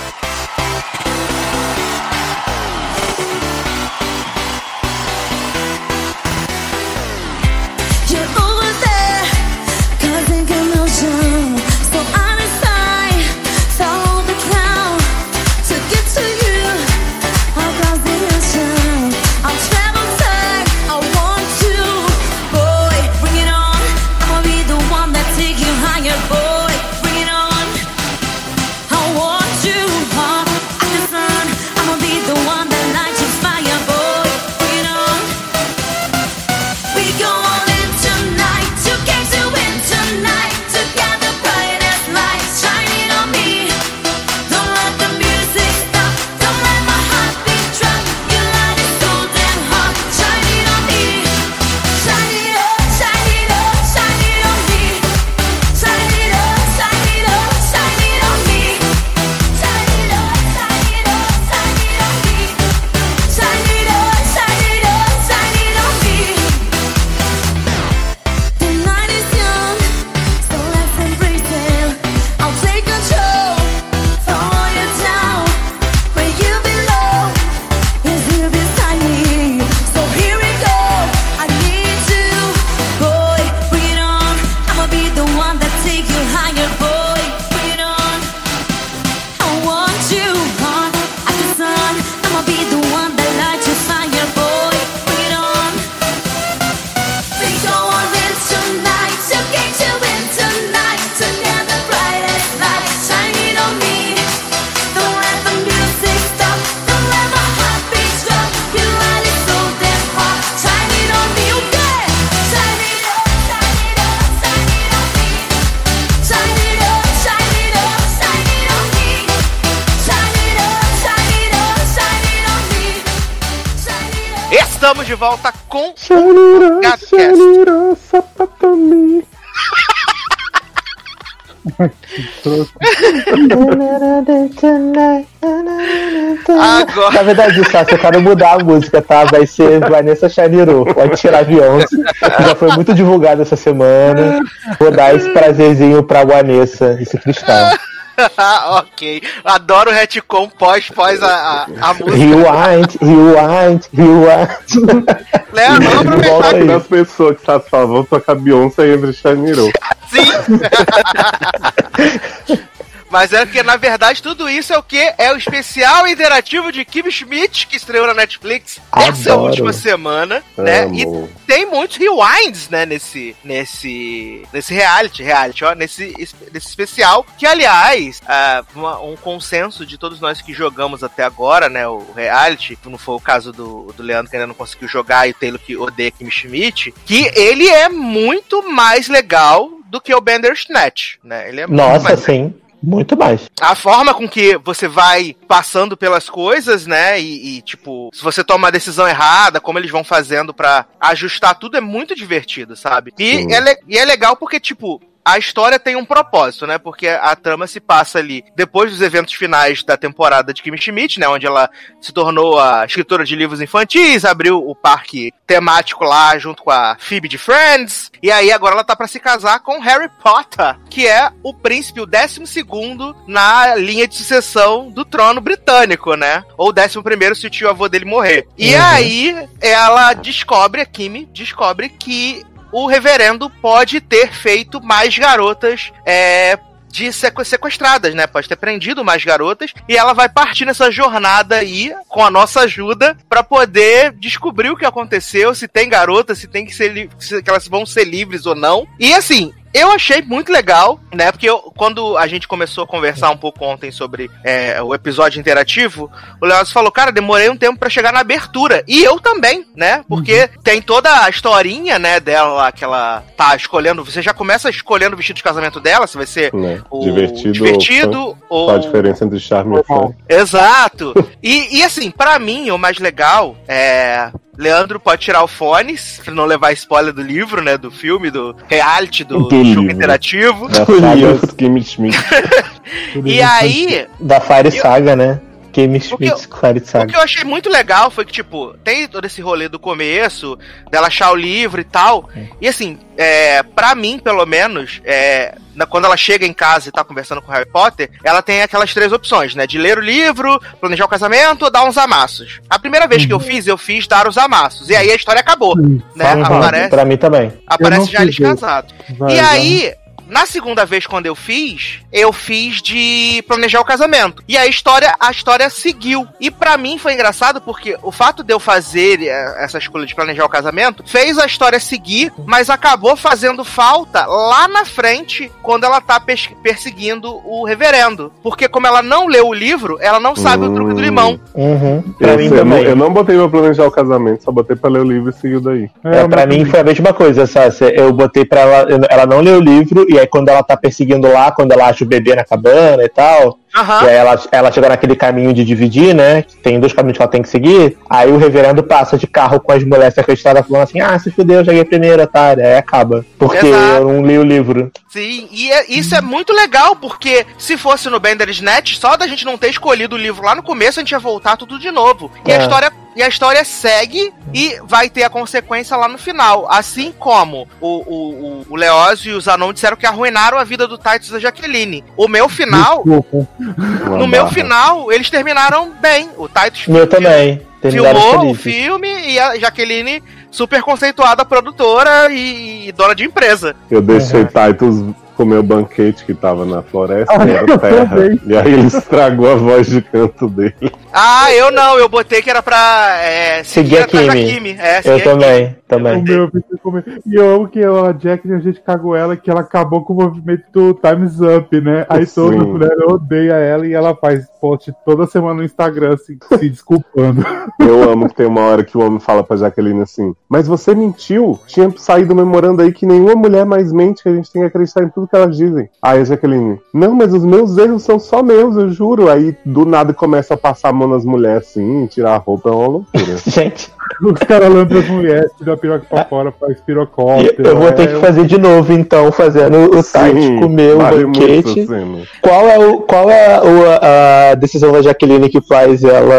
S3: Na verdade, Sassi, eu quero mudar a música, tá? Vai ser Vanessa Chaniru. Pode tirar Beyoncé. Já foi muito divulgado essa semana. Vou dar esse prazerzinho pra Vanessa, esse cristal. [laughs]
S1: ok. Adoro o retcon pós, pós a, a, a música.
S3: Rewind, rewind, rewind.
S1: Léo, vamos aproveitar
S3: aí.
S4: Das pessoas que tá falando, vão tocar Beyoncé e entre Xaniro.
S1: Sim! [laughs] Mas é porque, na verdade, tudo isso é o que? É o especial interativo de Kim Schmidt, que estreou na Netflix essa
S3: Adoro.
S1: última semana, né?
S4: Amo.
S1: E tem muitos rewinds, né, nesse, nesse, nesse reality, reality, ó, nesse, nesse especial, que, aliás, ah, uma- um consenso de todos nós que jogamos até agora, né, o reality, não foi o caso do, do Leandro que ainda não conseguiu jogar e o Taylor que odeia Kim Schmidt, que ele é muito mais legal do que o Bandersnatch, né? Ele é muito
S3: Nossa, sim. Muito mais.
S1: a forma com que você vai passando pelas coisas, né? E, e, tipo, se você toma uma decisão errada, como eles vão fazendo pra ajustar tudo, é muito divertido, sabe? E
S4: Sim.
S1: é, e é legal porque, tipo. A história tem um propósito, né? Porque a trama se passa ali depois dos eventos finais da temporada de Kim Schmidt, né? Onde ela se tornou a escritora de livros infantis, abriu o parque temático lá junto com a Phoebe de Friends. E aí agora ela tá pra se casar com Harry Potter, que é o príncipe, o 12 segundo na linha de sucessão do trono britânico, né? Ou 11 primeiro se o tio avô dele morrer. E
S3: Uhum.
S1: aí ela descobre, a Kimi descobre que o reverendo pode ter feito mais garotas é, de sequ- sequestradas, né? Pode ter prendido mais garotas e ela vai partir nessa jornada aí com a nossa ajuda pra poder descobrir o que aconteceu, se tem garotas, se tem que ser se elas vão ser livres ou não. E assim, eu achei muito legal, né? Porque eu- quando a gente começou a conversar um pouco ontem sobre é, o episódio interativo, o Leoz falou, cara, demorei um tempo pra chegar na abertura. E eu também, né? Porque tem toda a historinha, né, dela que ela tá escolhendo. Você já começa escolhendo o vestido de casamento dela, se vai ser
S4: Né?
S1: o
S4: Divertido.
S1: divertido ou.
S4: Qual a diferença entre charme e fã?
S1: Exato. E, e assim, pra mim, o mais legal é. Leandro pode tirar o fone, pra não levar spoiler do livro, né? Do filme, do reality, do,
S4: Do
S1: jogo
S4: livro.
S1: interativo.
S4: Da
S3: Olha.
S4: saga Kim Schmidt. [laughs]
S1: E aí,
S3: Da Fire Saga, né? Game Fire
S1: O
S3: Saga.
S1: que eu achei muito legal foi que, tipo, tem todo esse rolê do começo, dela achar o livro e tal. E assim, é, pra mim, pelo menos, é, na- quando ela chega em casa e tá conversando com o Harry Potter, ela tem aquelas três opções, né? De ler o livro, planejar o casamento ou dar uns amassos. A primeira vez que eu fiz, eu fiz dar os amassos. E aí a história acabou. Né?
S3: Uhum,
S1: Aparece,
S3: Pra mim também.
S1: aparece já eles casados.
S2: Vai,
S1: E
S2: vai.
S1: Na segunda vez quando eu fiz, eu fiz de planejar o casamento. E a história, a história seguiu. E pra mim foi engraçado porque o fato de eu fazer eh, essa escolha de planejar o casamento fez a história seguir, mas acabou fazendo falta lá na frente quando ela tá perseguindo o reverendo. Porque como ela não leu o livro, ela não sabe o truque do
S4: Hum.
S1: limão.
S3: Uhum. Pra mim
S4: eu, não,
S3: também.
S4: eu não botei pra planejar o casamento, só botei pra ler o livro e seguiu daí.
S3: É, pra
S2: mas
S3: mim foi a mesma coisa, Sassi. Eu botei pra ela. Ela não leu o livro, e aí quando ela tá perseguindo lá, quando ela acha o bebê na cabana e tal,
S1: Aham.
S3: e aí ela, ela chega naquele caminho de dividir, né? Tem dois caminhos que ela tem que seguir. Aí o reverendo passa de carro com as mulheres sequestradas falando assim: ah, se fudeu, cheguei primeiro, otária. Aí acaba. Porque
S1: Exato.
S3: eu não li o livro.
S1: Sim, e é- isso é muito legal, porque se fosse no Bandersnatch, só da gente não ter escolhido o livro lá no começo, a gente ia voltar tudo de novo. E, a,
S3: É.
S1: história, e a história segue e vai ter a consequência lá no final. Assim como o, o, o, o Leózio e o Zanon disseram que arruinaram a vida do Titus e da Jaqueline. O meu final,
S2: Desculpa.
S4: Uma
S1: no meu
S4: barra.
S1: final, eles terminaram bem. O Titus
S3: Meu também. Terminaram
S1: filmou o filme e a Jaqueline super conceituada produtora e, e dona de empresa.
S4: Eu deixei
S3: Uhum.
S4: Titus comer o banquete que tava na floresta,
S2: Ah,
S4: era [laughs]
S2: eu
S4: terra.
S2: também.
S4: E aí ele estragou a voz de canto dele.
S1: Ah, eu não, eu botei que era pra é,
S3: Seguir a
S1: atrás da
S3: Kimi.
S1: É,
S3: Eu
S1: seguir a
S3: também, também.
S2: O meu, eu e eu amo que a Jack a gente cagou ela, que ela acabou com o movimento do Time's Up, né? Aí
S4: Sim.
S2: toda mulher odeia ela e ela faz post toda semana no Instagram se, se desculpando. [laughs]
S4: Eu amo que tem uma hora que o homem fala pra Jaqueline assim: Mas você mentiu? Tinha saído memorando aí que nenhuma mulher mais mente, que a gente tem que acreditar em tudo que elas dizem. Aí a Jaqueline: Não, mas os meus erros são só meus, eu juro. Aí do nada começa a passar a mão nas mulheres assim, tirar a roupa, é uma loucura. [laughs]
S3: Gente,
S2: Os caras lambem as mulheres, tiram a piroca pra fora, faz pirocóptero.
S3: Eu vou ter que
S2: é,
S3: fazer de novo, então, fazendo o site comer o
S4: essa
S3: banquete. Qual é, o, qual é o- a decisão da Jaqueline que faz ela.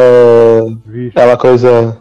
S2: Vixe.
S3: ela coisa.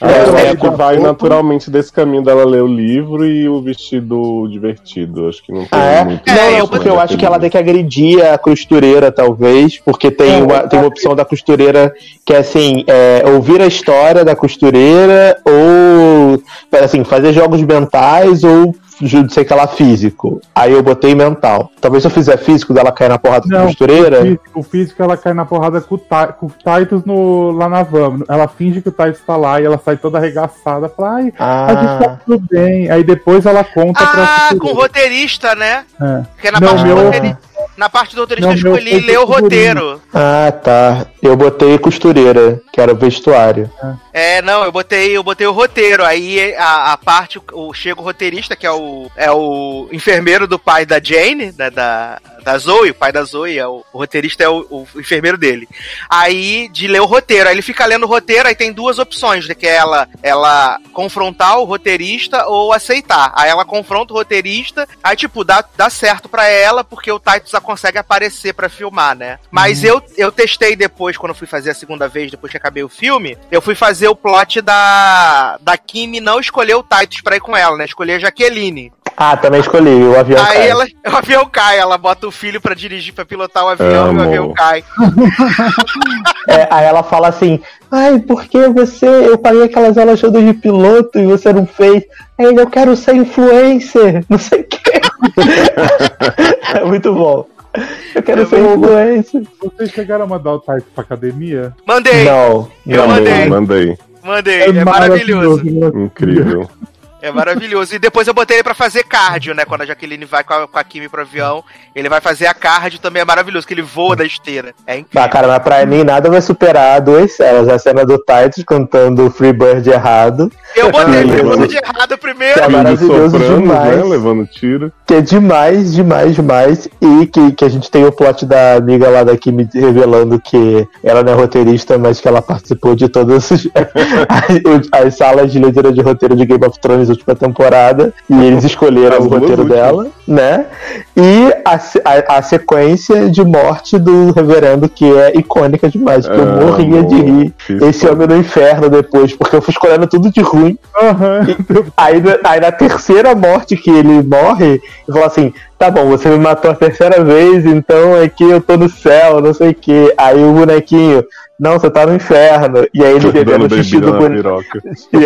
S4: Ah,
S3: É,
S4: eu
S3: é,
S4: que vai naturalmente desse caminho dela ler o livro e o vestido divertido. Acho que não tem
S3: Ah, é?
S4: muito.
S3: não,
S1: É,
S3: não, porque eu acho que ela tem que agredir a costureira, talvez, porque tem uma, tem uma opção da costureira que é assim, é, ouvir a história da costureira, ou assim, fazer jogos mentais, ou ju- sei que lá, físico. Aí eu botei mental. Talvez se eu fizer físico dela cair na porrada com a
S2: Não,
S3: costureira.
S2: O físico, o físico, ela cai na porrada com o, com o Titus no, lá na van. Ela finge que o Titus tá lá e ela sai toda arregaçada. Fala, ai, a gente tá
S3: Ah,
S2: tudo bem. Aí depois ela conta pra
S1: Ah, com o roteirista, né?
S2: É.
S1: Porque na
S2: Não,
S1: parte
S2: meu-
S1: do roteirista. Na parte do roteirista
S2: Não,
S1: eu escolhi
S2: foi
S1: ler o roteiro.
S3: ah, tá. Eu botei costureira, que era o vestuário.
S1: É, não, eu botei, eu botei o roteiro. Aí a, a parte, o, chega o roteirista, que é o, é o enfermeiro do pai da Jane, né, da, da Zoe, o pai da Zoe, é o, o roteirista é o, o enfermeiro dele. Aí, de ler o roteiro. Aí ele fica lendo o roteiro, aí tem duas opções, né, que é ela, ela confrontar o roteirista ou aceitar. Aí ela confronta o roteirista, aí, tipo, dá, dá certo pra ela, porque o Titus já consegue aparecer pra filmar, né? Mas eu, eu testei depois, quando eu fui fazer a segunda vez, depois que acabei o filme, eu fui fazer o plot da, da Kimi não escolher o Titus pra ir com ela, né? Escolher a Jaqueline.
S3: Ah, também escolhi o avião.
S1: Aí
S3: cai.
S1: ela, [laughs] o avião cai, ela bota o filho pra dirigir, pra pilotar o avião e
S4: Amo.
S1: o avião cai. [laughs]
S3: É, aí ela fala assim: Ai, porque você. Eu paguei aquelas aulas todas de piloto e você não fez. Aí ele, eu quero ser influencer, [laughs] não sei o quê. é muito bom. Eu quero
S1: É
S3: ser influencer.
S2: Vocês chegaram a mandar o Titus pra academia?
S1: Mandei,
S3: Não,
S1: Eu
S3: não.
S1: mandei.
S4: Mandei.
S1: mandei, é maravilhoso.
S4: Incrível.
S1: É maravilhoso. E depois eu botei ele pra fazer cardio, né? Quando a Jaqueline vai com a, com a Kimi pro avião, ele vai fazer a cardio também é maravilhoso, que ele voa da esteira. É incrível.
S3: Ah, cara, mas pra mim nada vai superar duas cenas. A cena do Titus cantando Free Bird errado,
S1: Eu botei
S4: levando-
S1: de errado primeiro.
S3: Que é maravilhoso
S4: Sopranos,
S3: demais.
S4: né? Levando tiro.
S3: que é demais, demais, demais. E que, que a gente tem o plot da amiga lá daqui me revelando que ela não é roteirista, mas que ela participou de todas as, [laughs] as, as salas de leitura de roteiro de Game of Thrones última temporada. E eles escolheram
S4: As
S3: o roteiro dela, né? E a, a, a sequência de morte do reverendo, que é icônica demais, que eu morria de rir. Esse homem no inferno depois, porque eu fui escolhendo tudo de ruim.
S2: Aham.
S3: Aí, na- aí na terceira morte que ele morre, ele fala assim: tá bom, você me matou a terceira vez, então é que eu tô no céu, não sei o que. Aí o bonequinho, não, você tá no inferno. E aí ele bebendo xixi do boneco. E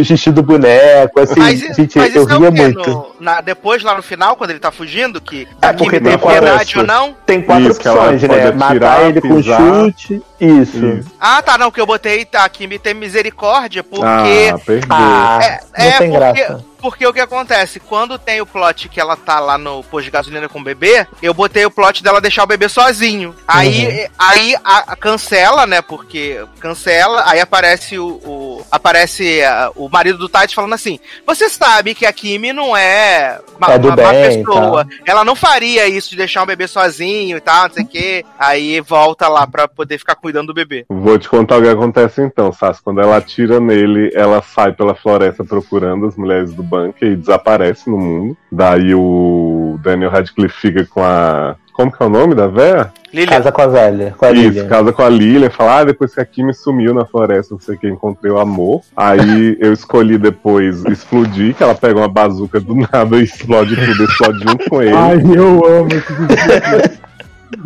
S3: é, xixi do boneco, assim,
S1: Mas,
S3: gente,
S1: mas
S3: eu
S1: é
S3: ria
S1: quê?
S3: muito.
S1: No- na- depois, lá no final, quando ele tá fugindo, que
S3: É, porque
S1: tem
S3: quatro-
S1: piedade ou não?
S3: Tem quatro
S4: Isso, que
S3: opções, né?
S4: atirar,
S3: Matar ele com
S4: pisar.
S3: chute. Isso.
S4: Isso.
S1: Ah, tá, não, que eu botei, tá, a Kimi tem misericórdia, porque...
S4: Ah, perdeu.
S3: Ah,
S1: É,
S3: não
S1: é
S3: tem
S1: porque,
S3: graça.
S1: Porque o que acontece? Quando tem o plot que ela tá lá no posto de gasolina com o bebê, eu botei o plot dela deixar o bebê sozinho. Aí,
S3: Uhum.
S1: aí a, a cancela, né? Porque cancela, aí aparece o. o- aparece ah, o marido do Titus falando assim: Você sabe que a Kimi não é uma,
S3: do
S1: uma má
S3: bem e
S1: pessoa. Ela não faria isso de deixar um bebê sozinho e tal, não sei o quê. Aí volta lá pra poder ficar cuidando do bebê.
S4: Vou te contar o que acontece então, Sassi. Quando ela atira nele, ela sai pela floresta procurando as mulheres do bunker e desaparece no mundo. Daí o Daniel Radcliffe fica com a. Como que é o nome da véia?
S1: Lilian,
S3: Casa com a velha. Com a
S4: Isso,
S3: Lilian.
S4: casa com a Lilian, fala, ah, depois que a Kimi sumiu na floresta, não sei o que, encontrei o amor. Aí [laughs] eu escolhi depois explodir, que ela pega uma bazuca do nada e explode tudo, explode junto com ele.
S2: Ai, eu amo esse.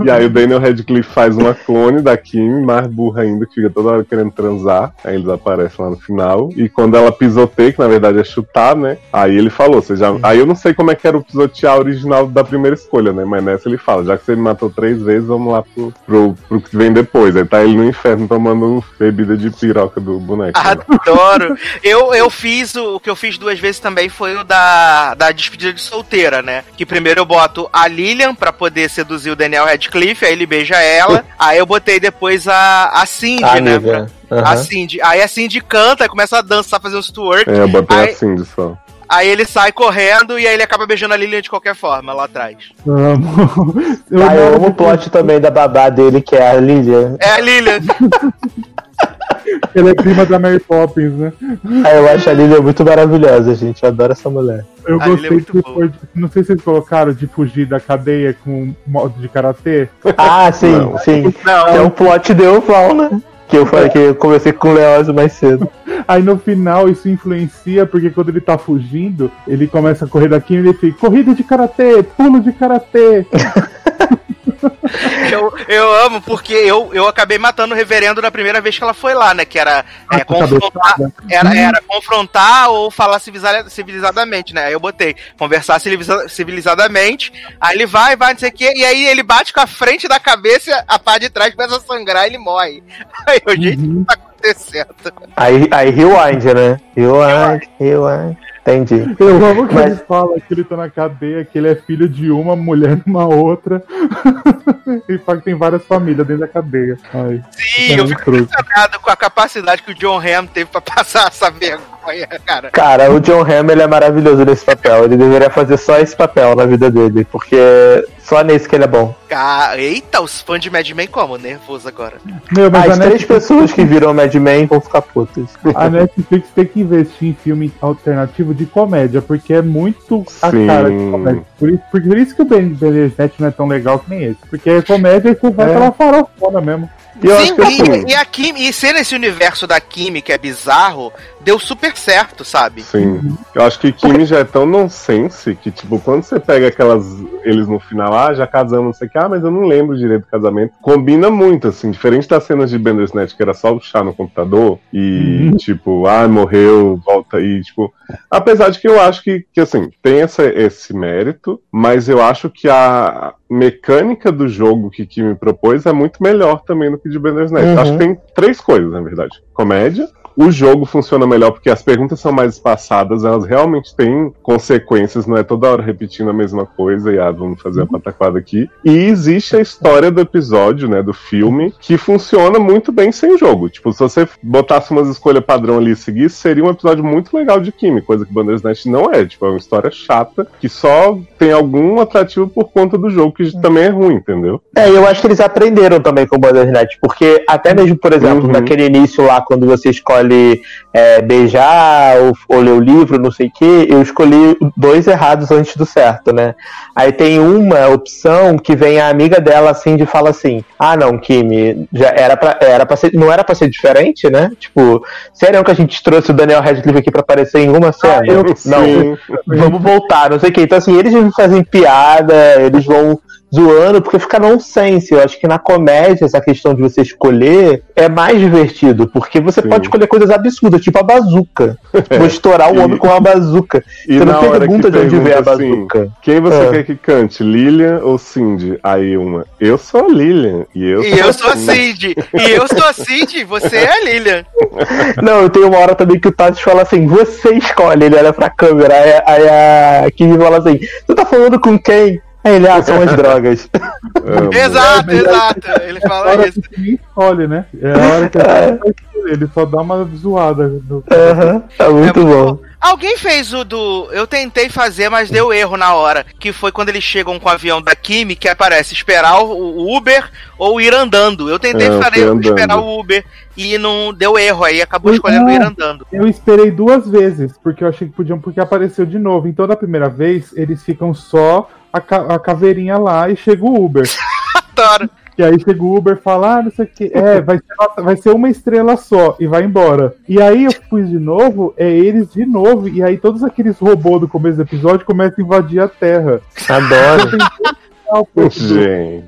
S4: E aí o Daniel Radcliffe faz uma clone da Kim, mais burra ainda, que fica toda hora querendo transar. Aí eles aparecem lá no final. E quando ela pisoteia, que na verdade é chutar, né? Aí ele falou, você já. Aí eu não sei como é que era o pisotear original da primeira escolha, né? Mas nessa ele fala, já que você me matou três vezes, vamos lá pro, pro, pro que vem depois. Aí tá ele no inferno tomando bebida de piroca do boneco. né?
S1: Adoro. Eu, eu fiz o, o que eu fiz duas vezes também foi o da, da despedida de solteira, né? Que primeiro eu boto a Lilian pra poder seduzir o Daniel Radcliffe, aí ele beija ela. aí eu botei depois a, a Cindy,
S3: A
S1: né? pra-
S3: Aham.
S1: A Cindy. Aí a Cindy canta, aí começa a dançar, fazer uns twerk.
S4: É, eu botei
S1: Aí-
S4: assim de só.
S1: Aí ele sai correndo e aí ele acaba beijando a Lilian de qualquer forma lá atrás.
S2: Amo. [laughs] Eu
S3: Ah, eu
S2: amo
S3: amo o plot também da babá dele, que é a Lilian.
S1: É a Lilian. [laughs]
S2: Ela é prima da Mary Poppins, né?
S3: Ah, eu acho a Lilia muito maravilhosa, gente. Eu adoro essa mulher.
S2: Eu
S1: A é
S2: gostei
S1: muito
S2: que foi, não sei se vocês colocaram de fugir da cadeia com modo de karatê.
S3: Ah, sim,
S4: Não.
S3: sim.
S1: Não.
S3: É um plot de Oval, né? Que eu falei que eu conversei com o Leózio mais cedo.
S2: Aí no final isso influencia, porque quando ele tá fugindo, ele começa a correr daqui e ele fica corrida de karatê, pulo de karatê. [laughs] [laughs]
S1: Eu, eu amo, porque eu, eu acabei matando o reverendo na primeira vez que ela foi lá, né? Que era é,
S2: Ah, com
S1: confrontar,
S2: cabeçada.
S1: era, era confrontar ou falar civiliza- civilizadamente, né? Aí eu botei conversar civiliza- civilizadamente, aí ele vai, vai, não sei o quê, e aí ele bate com a frente da cabeça, a parte de trás começa a sangrar e ele morre. [laughs] Aí eu, gente, o que tá acontecendo?
S3: Aí, aí rewind, né? Rewind, rewind. Entendi.
S2: Eu amo que
S3: Mas-
S2: ele fala que ele tá na cadeia, que ele é filho de uma mulher numa outra. [laughs] e fala que tem várias famílias dentro da cadeia. Ai,
S1: Sim,
S2: é
S1: eu fico
S2: truque.
S1: impressionado com a capacidade que o John Hamm teve pra [laughs] passar essa vergonha, cara.
S3: Cara, o John Hamm ele é maravilhoso nesse papel. Ele deveria fazer só esse papel na vida dele, porque só nesse que ele é bom.
S1: Ca- Eita, os fãs de Mad Men como? Nervoso agora.
S2: Meu, mas
S3: As três
S2: Netflix,
S3: pessoas que viram Mad Men vão ficar putas.
S2: a Netflix tem que investir em filme alternativo de comédia, porque é muito a
S4: Sim.
S2: cara de comédia. Por isso, por isso que o Ben Bandersnatch não é tão legal que nem esse. Porque é comédia e você vai
S3: É.
S2: pela farofona mesmo.
S3: E eu
S1: Sim,
S3: assim,
S1: e, e a Kim, e ser nesse universo da Kimi que é bizarro, deu super certo, sabe?
S4: Sim. Eu acho que Kimi já é tão nonsense que, tipo, quando você pega aquelas. Eles no final, ah, já casamos, não sei o que, ah, mas eu não lembro direito do casamento. Combina muito, assim, diferente das cenas de Bandersnatch, que era só o chá no computador e, tipo, ah, morreu, volta aí, tipo. Apesar de que eu acho que, que assim, tem essa, esse mérito, mas eu acho que a mecânica do jogo que Kimi propôs é muito melhor também do que de Bandersnatch.
S3: Uhum.
S4: Acho que tem três coisas, na verdade. Comédia, o jogo funciona melhor porque as perguntas são mais espaçadas, elas realmente têm consequências, não é toda hora repetindo a mesma coisa e ah, vamos fazer uma pataquada aqui. E existe a história do episódio, né, do filme, que funciona muito bem sem jogo. Tipo, se você botasse umas escolhas padrão ali e seguisse, seria um episódio muito legal de Kimi, coisa que Bandersnatch não é. Tipo, é uma história chata que só tem algum atrativo por conta do jogo, que também é ruim, entendeu?
S3: É, eu acho que eles aprenderam também com o Bandersnatch, porque até mesmo, por exemplo,
S4: Uhum.
S3: naquele início lá, quando você escolhe é, beijar ou, ou ler o livro, não sei o que, eu escolhi dois errados antes do certo, né? Aí tem uma opção que vem a amiga dela assim de fala assim: Ah, não, Kimi, já era pra, era pra ser, não era pra ser diferente, né? Tipo, sério que a gente trouxe o Daniel Radcliffe aqui pra aparecer em uma cena?
S2: eu-
S3: não, vamos voltar, não sei o que. Então, assim, eles fazem piada, eles vão zoando, porque fica nonsense. Eu acho que na comédia, essa questão de você escolher é mais divertido, porque você
S4: Sim.
S3: pode escolher coisas absurdas, tipo a bazuca. [laughs] Vou estourar o
S4: E-
S3: homem com uma bazuca.
S4: E
S3: você não pergunta de onde veio a
S4: assim,
S3: bazuca.
S4: Quem você
S3: É.
S4: quer que cante, Lilian ou Cindy? Aí uma, eu sou a Lilian. E eu
S1: E eu sou a Cindy. E eu sou a Cindy, você é a Lilian. [laughs]
S3: Não, eu tenho uma hora também que o Tati fala assim, você escolhe, ele olha pra câmera, aí, aí a Kimi fala assim, tu tá falando com quem? Aí ele, ah, são as drogas.
S1: Exato, exato. Ele fala isso.
S2: ninguém escolhe, né? É a hora que a escolher, ele só dá uma zoada. No...
S3: É muito
S1: É
S3: bom.
S1: Alguém fez o do. Eu tentei fazer, mas deu erro na hora. Que foi quando eles chegam com o avião da Kimi, que aparece esperar o Uber ou ir andando. Eu tentei
S4: É,
S1: fazer, esperar o Uber e não deu erro. Aí acabou escolhendo ir andando.
S2: Eu esperei duas vezes, porque eu achei que podiam, porque apareceu de novo. Então, da primeira vez, eles ficam só a, ca- a caveirinha lá e chega o Uber. [laughs]
S1: Adoro.
S2: E aí chega o Uber e fala, ah, não sei o que, é, vai ser, vai ser uma estrela só, e vai embora. E aí eu fui de novo, é eles de novo, e aí todos aqueles robôs do começo do episódio começam a invadir a Terra.
S3: Adoro.
S4: Gente.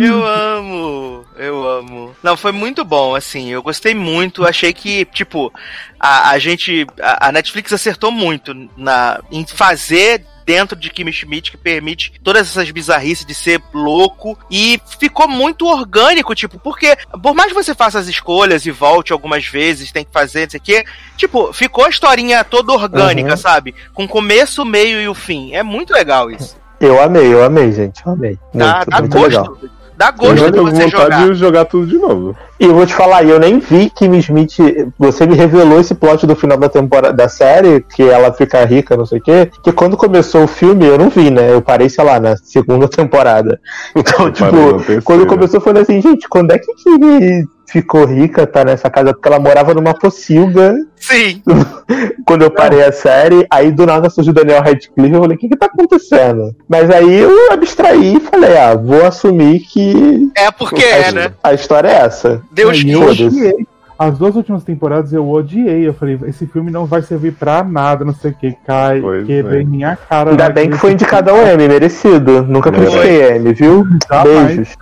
S1: Eu amo, eu amo. Não, foi muito bom, assim, eu gostei muito, achei que, tipo, a, a gente, a, a Netflix acertou muito na, em fazer dentro de Kimi Schmidt que permite todas essas bizarrices de ser louco e ficou muito orgânico, tipo, porque por mais que você faça as escolhas e volte algumas vezes, tem que fazer, não sei o quê, tipo, ficou a historinha toda orgânica,
S3: Uhum.
S1: sabe? Com começo, meio e o fim. É muito legal isso.
S3: Eu amei, eu amei, gente. Eu amei. Muito,
S1: dá
S3: muito
S1: gosto.
S3: legal.
S1: Dá
S4: Eu
S1: gosto
S4: já
S1: de você
S4: vontade
S1: jogar.
S4: de jogar tudo de novo.
S3: E eu vou te falar, eu nem vi Kim Smith. Você me revelou esse plot do final da temporada da série, que ela fica rica, não sei o quê. Que quando começou o filme, eu não vi, né? Eu parei, sei lá, na segunda [laughs] temporada. Então,
S4: Eu
S3: tipo, quando começou, eu falei assim, gente, quando é que Kim ficou rica, tá nessa casa, porque ela morava numa pocilga
S1: Sim. [laughs]
S3: quando eu parei a série. Aí do nada surgiu o Daniel Radcliffe. Eu falei, o que que tá acontecendo? Mas aí eu abstraí e falei, ah, vou assumir que.
S1: É porque
S3: a,
S1: é, né?
S3: a história é essa.
S1: Deus
S2: odiei. As duas últimas temporadas eu odiei. Eu falei, esse filme não vai servir pra nada, não sei o que. Cai,
S4: Pois
S2: que
S4: é.
S2: vem minha cara.
S3: Ainda bem que foi indicado ao M, merecido. Nunca critiquei M, viu?
S2: Jamais.
S3: Beijos.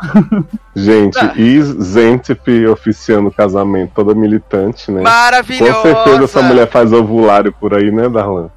S4: Gente,
S1: Ah.
S4: e Zentip oficiando o casamento, toda militante, né? Com
S1: Maravilhosa.
S4: certeza essa mulher faz ovulário por aí, né, Darlan?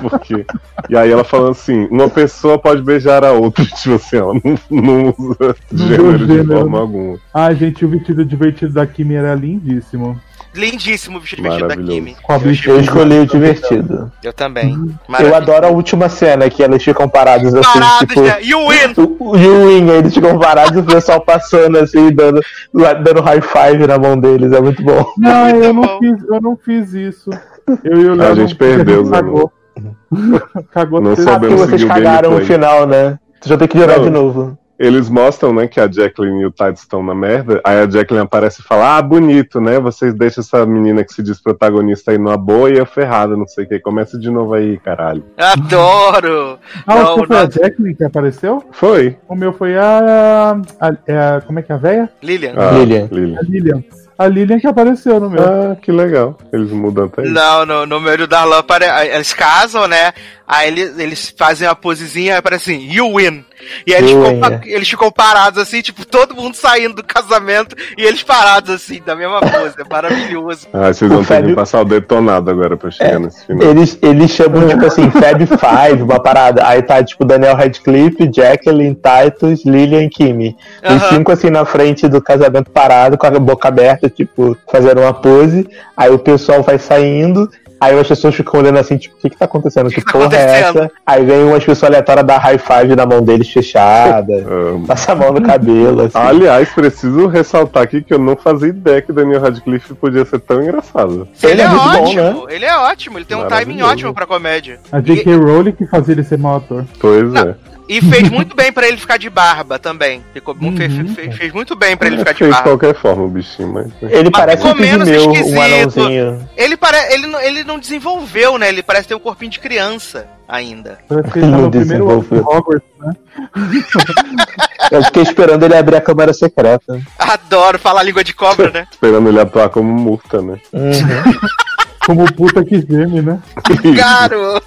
S4: Porque... [laughs] E aí ela falando assim, uma pessoa pode beijar a outra, [laughs] tipo assim, ó, não, não usa
S2: Não
S4: gênero de
S2: gênero,
S4: forma alguma.
S2: Ai, gente, o vestido divertido da Kimi era lindíssimo.
S1: Lindíssimo o vestido vestido da. Kimi. Eu.
S3: Eu escolhi o divertido.
S1: eu também.
S3: Eu
S1: Maravilhoso.
S3: adoro a última cena que elas ficam paradas assim,
S1: Parados,
S3: tipo.
S1: né? Win!
S3: O o Ewing, eles ficam parados e o pessoal passando assim, dando, dando high five na mão deles, é muito bom.
S2: Não,
S1: Muito
S2: eu
S1: bom.
S2: não, fiz, eu não fiz isso. Eu e o
S4: A gente perdeu, Zé
S2: cagou. cagou
S4: Não Sabemos
S3: vocês
S4: seguir o
S3: cagaram no final, né? Tu já tem que jogar
S4: Não.
S3: de novo.
S4: Eles mostram, né, que a Jacqueline e o Tides estão na merda. Aí a Jacqueline aparece e fala: Ah, bonito, né? Vocês deixam essa menina que se diz protagonista aí numa boa e eu ferrada, não sei o que. Começa de novo aí, caralho.
S1: Adoro! [laughs]
S2: Ah,
S1: Não,
S2: o seu foi a
S1: não.
S2: Jacqueline que apareceu?
S4: Foi.
S2: O meu foi a. a, é a- como é que é a véia?
S1: Lilian.
S4: Ah,
S3: Lilian.
S4: Lilian.
S2: A Lilian. A Lilian que apareceu no meu.
S4: Ah, que legal. Eles mudam até isso.
S1: Não, no, no meio do Darlan, eles casam, né? Aí eles, eles fazem uma posezinha, aí aparece assim, you win. E aí eles ficam,
S3: é.
S1: eles ficam parados assim, tipo, todo mundo saindo do casamento e eles parados assim, da mesma pose. É maravilhoso.
S4: Ah, vocês vão ter
S3: Fábio-
S4: que passar o detonado agora pra chegar nesse final.
S3: Eles, eles chamam, tipo assim, Fab Five, uma parada. Aí tá, tipo, Daniel Radcliffe, Jacqueline, Titus, Lilian e Kimi. Os cinco, assim, na frente do casamento parado, com a boca aberta, tipo, fazendo uma pose. Aí o pessoal vai saindo. Aí as pessoas ficam olhando assim, tipo, o que que tá acontecendo? Que,
S1: que tá
S3: porra é
S1: acontecendo?
S3: essa? Aí vem umas pessoas aleatórias dar high five na mão deles fechada. [laughs] Passa a mão no cabelo, assim.
S4: Aliás, preciso ressaltar aqui que eu não fazia ideia que o Daniel Radcliffe podia ser tão engraçado.
S3: Ele
S1: Ele,
S3: é
S1: é,
S3: muito bom,
S1: ótimo, ele é ótimo, ele tem um timing ótimo pra comédia.
S2: A J.K. Rowling que fazia ele ser mau ator.
S4: Pois
S1: Não.
S4: é.
S1: E fez muito bem pra ele ficar de barba também. Ficou,
S2: Uhum.
S1: fez, fez- fez muito bem pra ele ficar de
S4: Fez de
S1: barba.
S4: qualquer forma o bichinho, mas.
S3: Ele
S1: Mas
S3: parece um
S1: menos
S3: pigmeu, um anãozinho.
S1: Ele, pare... ele, não, ele não desenvolveu, né? Ele parece ter um corpinho de criança ainda. [laughs]
S2: Que ele
S3: Não desenvolveu.
S2: Hogwarts, né? [laughs]
S3: Eu fiquei esperando ele abrir a câmera secreta.
S1: Adoro falar a língua de cobra, né?
S4: Esperando ele atuar como murta, né?
S3: Uhum.
S2: Como puta que geme, né? [laughs]
S1: Garoto!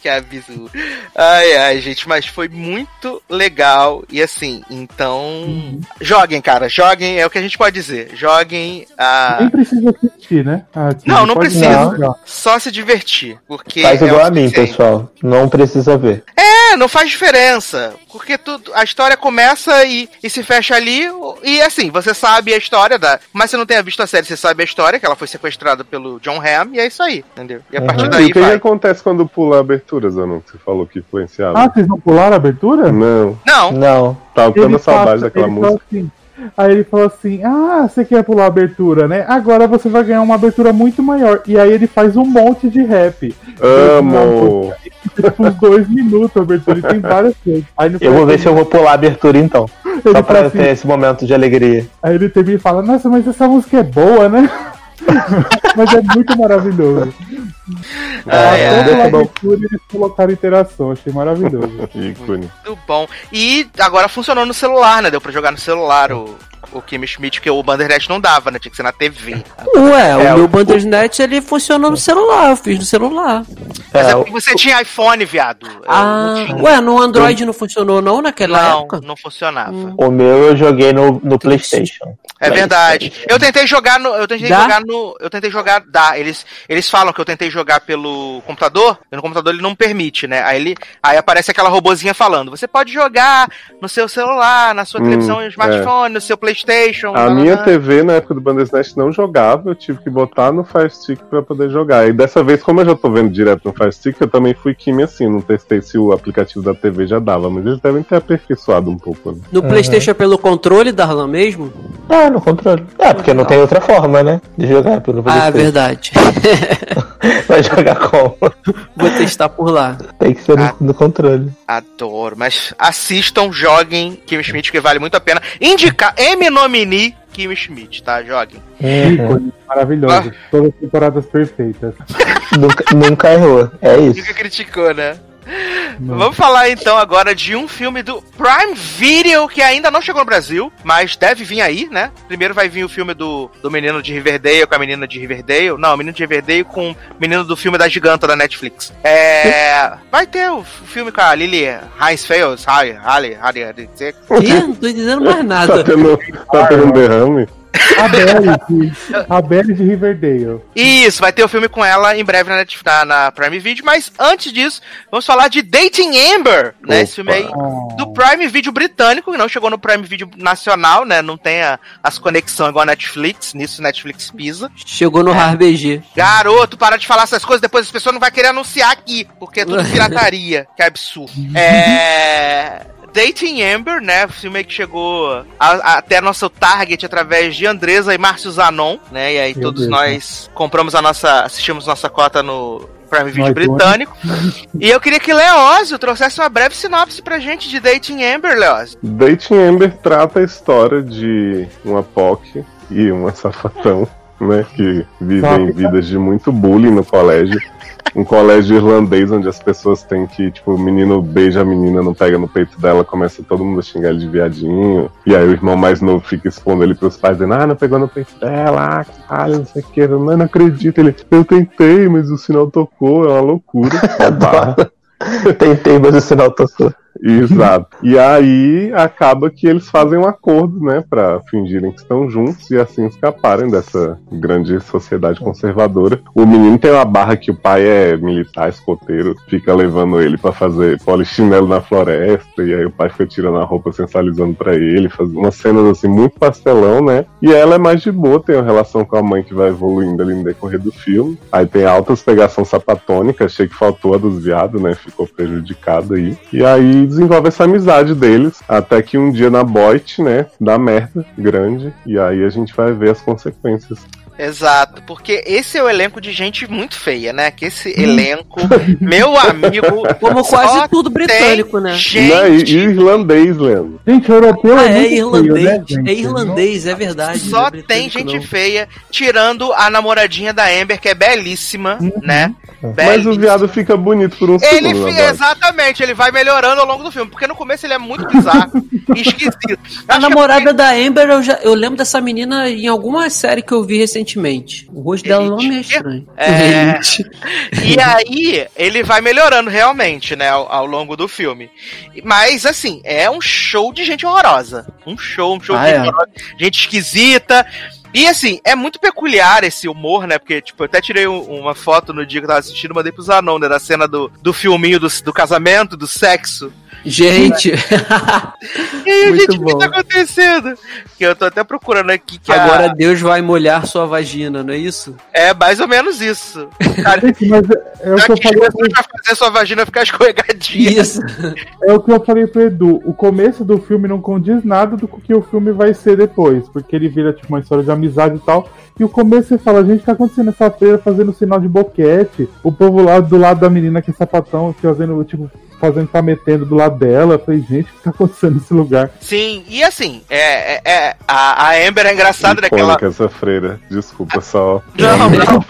S1: que absurdo. Ai, ai, gente, mas foi muito legal. E assim, então. Joguem, cara, joguem, é o que a gente pode dizer. Joguem a.
S2: Nem precisa assistir, né? Ah, sim,
S1: Não, não precisa. Só se divertir. Porque
S3: Faz
S1: é
S3: igual a mim, pessoal. Não precisa ver.
S1: É, não faz diferença. Porque tudo, a história começa e, e se fecha ali. E assim, você sabe a história da. Mas você não tenha visto a série, você sabe a história, que ela foi sequestrada pelo John Hamm, e é isso aí, entendeu? E a partir
S3: Uhum.
S4: e
S1: daí
S4: o que, que
S1: vai.
S4: acontece quando pula a abertura, Zanon? Que você falou que influenciava?
S2: Ah, vocês não pularam a abertura?
S4: Não,
S1: Não,
S3: Não.
S4: tava
S2: Ele
S4: saudade
S2: passa-
S4: daquela música.
S2: assim, Aí ele falou assim: Ah, você quer pular a abertura, né? Agora você vai ganhar uma abertura muito maior. E aí ele faz um monte de rap.
S4: Amo!
S2: Tipo, uns dois minutos a abertura e tem várias coisas.
S3: Eu vou ver se eu vou pular a abertura então.
S2: ele
S3: Só pra
S2: assim,
S3: ter esse momento de alegria.
S2: Aí ele termina e fala: Nossa, mas essa música é boa, né? [laughs] mas é muito maravilhoso.
S1: Ai,
S2: Até
S1: ai.
S2: pela abertura eles colocaram interação, achei maravilhoso. [laughs]
S4: Ícone.
S1: muito bom. E agora funcionou no celular, né? Deu pra jogar no celular o, o Kim Schmidt, que o Bandersnatch não dava, né? Tinha que ser na TV.
S5: Ué,
S3: É,
S5: o
S3: o-
S5: meu Bandersnatch ele funcionou no celular, eu fiz no celular.
S1: Mas é
S3: É,
S1: porque você tinha iPhone, viado.
S5: Ah,
S1: não tinha.
S5: ué, no Android não funcionou não naquela
S1: Não,
S5: época?
S1: não funcionava.
S3: o meu eu joguei no, no PlayStation.
S1: É verdade. Eu tentei jogar no. Eu tentei
S5: Dá?
S1: jogar no. Eu tentei jogar. Dá. Eles, eles falam que eu tentei jogar pelo computador. E no computador ele não permite, né? Aí ele. Aí aparece aquela robozinha falando. Você pode jogar no seu celular, na sua
S4: Hum,
S1: televisão smartphone, no seu Playstation.
S4: A
S1: lá, lá,
S4: minha
S1: lá.
S4: TV na época do Bandersnatch não jogava, eu tive que botar no Fire Stick pra poder jogar. E dessa vez, como eu já tô vendo direto no Fire Stick, eu também fui Kimi assim, não testei se o aplicativo da TV já dava, mas eles devem ter aperfeiçoado um pouco. Né?
S5: No Playstation é pelo controle, Darlan mesmo?
S3: Ah, no controle. É, porque não tem outra forma, né? De jogar pelo
S5: Ah,
S3: PlayStation.
S5: verdade. [laughs]
S3: Vai jogar como? [laughs]
S5: Vou testar por lá.
S3: Tem que ser no,
S1: Ah.
S3: no controle.
S1: Adoro. Mas assistam, joguem Kim Schmidt, que vale muito a pena. Indicar M Nomini. Kimmy Schmidt, tá? Joguem.
S2: Ícone, maravilhoso. Todas as temporadas perfeitas. [laughs]
S3: nunca, nunca errou. É isso.
S1: Nunca criticou, né? Vamos falar então agora de um filme do Prime Video que ainda não chegou no Brasil, mas deve vir aí, né? Primeiro vai vir o filme do, do menino de Riverdale com a menina de Riverdale. Não, o menino de Riverdale com o menino do filme da giganta da Netflix. É. [laughs] Vai ter o filme com a Lily Heinz Fales, Halle, Halle, Halle, [laughs] Halle.
S5: Ih, não tô entendendo mais
S4: Tá
S5: nada.
S4: tendo, tá tendo um derrame?
S2: A Belly de, a Belly de Riverdale.
S1: Isso, vai ter o filme com ela em breve na, Netflix, na, na Prime Video, mas antes disso, vamos falar de Dating Amber, né? Esse filme aí do Prime Video britânico, que não chegou no Prime Video nacional, né? Não tem a- as conexões igual a Netflix, nisso Netflix pisa.
S5: Chegou no RBG.
S1: Garoto, para de falar essas coisas, depois as pessoas não vão querer anunciar aqui, porque é tudo [laughs] pirataria, que absurdo. [laughs] É. Dating Amber, né? O filme aí que chegou a- a- até nosso target através de Andresa e Márcio Zanon, né? E aí
S2: Meu
S1: todos
S2: Deus,
S1: nós compramos a nossa. assistimos nossa cota no Prime Video britânico. [laughs] e eu queria que Leózio trouxesse uma breve sinopse pra gente de Dating Amber, Leózio.
S4: Dating Amber trata a história de uma POC e uma safatão, [laughs] né? Que vivem vidas de muito bullying no colégio. Um colégio irlandês onde as pessoas têm que, tipo, o menino beija a menina, não pega no peito dela, começa todo mundo a xingar ele de viadinho. E aí o irmão mais novo fica expondo ele pros pais, dizendo, ah, não pegou no peito dela, ah, caralho, não sei o que, não, não acredito. Ele, eu tentei, mas o sinal tocou, é uma loucura. [laughs] É barra.
S3: Tentei, mas o sinal tocou.
S4: Exato. E aí acaba que eles fazem um acordo, né, Pra fingirem que estão juntos e assim escaparem dessa grande sociedade conservadora. O menino tem uma barra que o pai é militar, escoteiro, fica levando ele pra fazer polichinelo na floresta e aí o pai fica tirando a roupa, sensualizando pra ele, faz umas cenas assim muito pastelão, né? E ela é mais de boa, tem uma relação com a mãe que vai evoluindo ali no decorrer do filme. Aí tem altas pegação sapatônica, achei que faltou a dos viados, né? Ficou prejudicado aí. E aí desenvolve essa amizade deles, até que um dia na Boit, né, dá merda grande, e aí a gente vai ver as consequências.
S1: Exato, porque esse é o elenco de gente muito feia, né? Que esse elenco, meu amigo, [laughs]
S5: Como quase tudo britânico, né?
S4: E,
S1: Gente,
S4: e irlandês, Leandro.
S2: Gente, europeu
S5: Ah,
S2: é,
S5: é
S2: muito feio,
S5: irlandês.
S2: né, gente?
S5: É irlandês, é verdade.
S1: só
S5: não é
S1: tem gente
S5: não.
S1: feia, tirando a namoradinha da Amber, que é belíssima, né?
S4: Mas o viado fica bonito por um
S1: Ele
S4: segundo.
S1: fi-
S4: agora.
S1: exatamente, ele vai melhorando ao longo do filme, porque no começo ele é muito bizarro e [laughs] esquisito.
S5: A
S1: Acho que é
S5: namorada da Amber, eu, já, eu lembro dessa menina em alguma série que eu vi recentemente. O rosto dela não me é estranho.
S1: É. [laughs] [laughs] E aí, ele vai melhorando realmente, né, ao, ao longo do filme. Mas, assim, é um show de gente horrorosa. Um show, um show
S5: Ah,
S1: de gente
S5: é?
S1: horrorosa. Gente esquisita. E, assim, é muito peculiar esse humor, né? Porque, tipo, eu até tirei um- uma foto no dia que eu tava assistindo, mandei pro Zanon, né? Da cena do, do filminho do, do casamento, do sexo.
S5: Gente, [laughs]
S1: E aí,
S5: Muito
S1: gente, o que
S5: bom.
S1: tá acontecendo? Que eu tô até procurando aqui que a-
S5: agora Deus vai molhar sua vagina, não é isso?
S1: é mais ou menos isso. Cara,
S2: Gente, mas é, é o que eu falei
S1: Jesus vai fazer sua vagina ficar escorregadinha.
S5: Isso. [laughs]
S2: É o que eu falei pro Edu. O começo do filme não condiz nada do que o filme vai ser depois. Porque ele vira tipo uma história de amizade e tal. E o começo você fala, gente, tá acontecendo essa feira fazendo sinal de boquete. O povo lá do lado da menina que é sapatão, fazendo, tipo, fazendo tá metendo do lado dela. Eu falei, gente, o que tá acontecendo nesse lugar?
S1: Sim, e assim, é, é- é- a, a Amber é engraçada, né? Que ela,
S4: Icônica essa freira. Desculpa só.
S1: Não, não.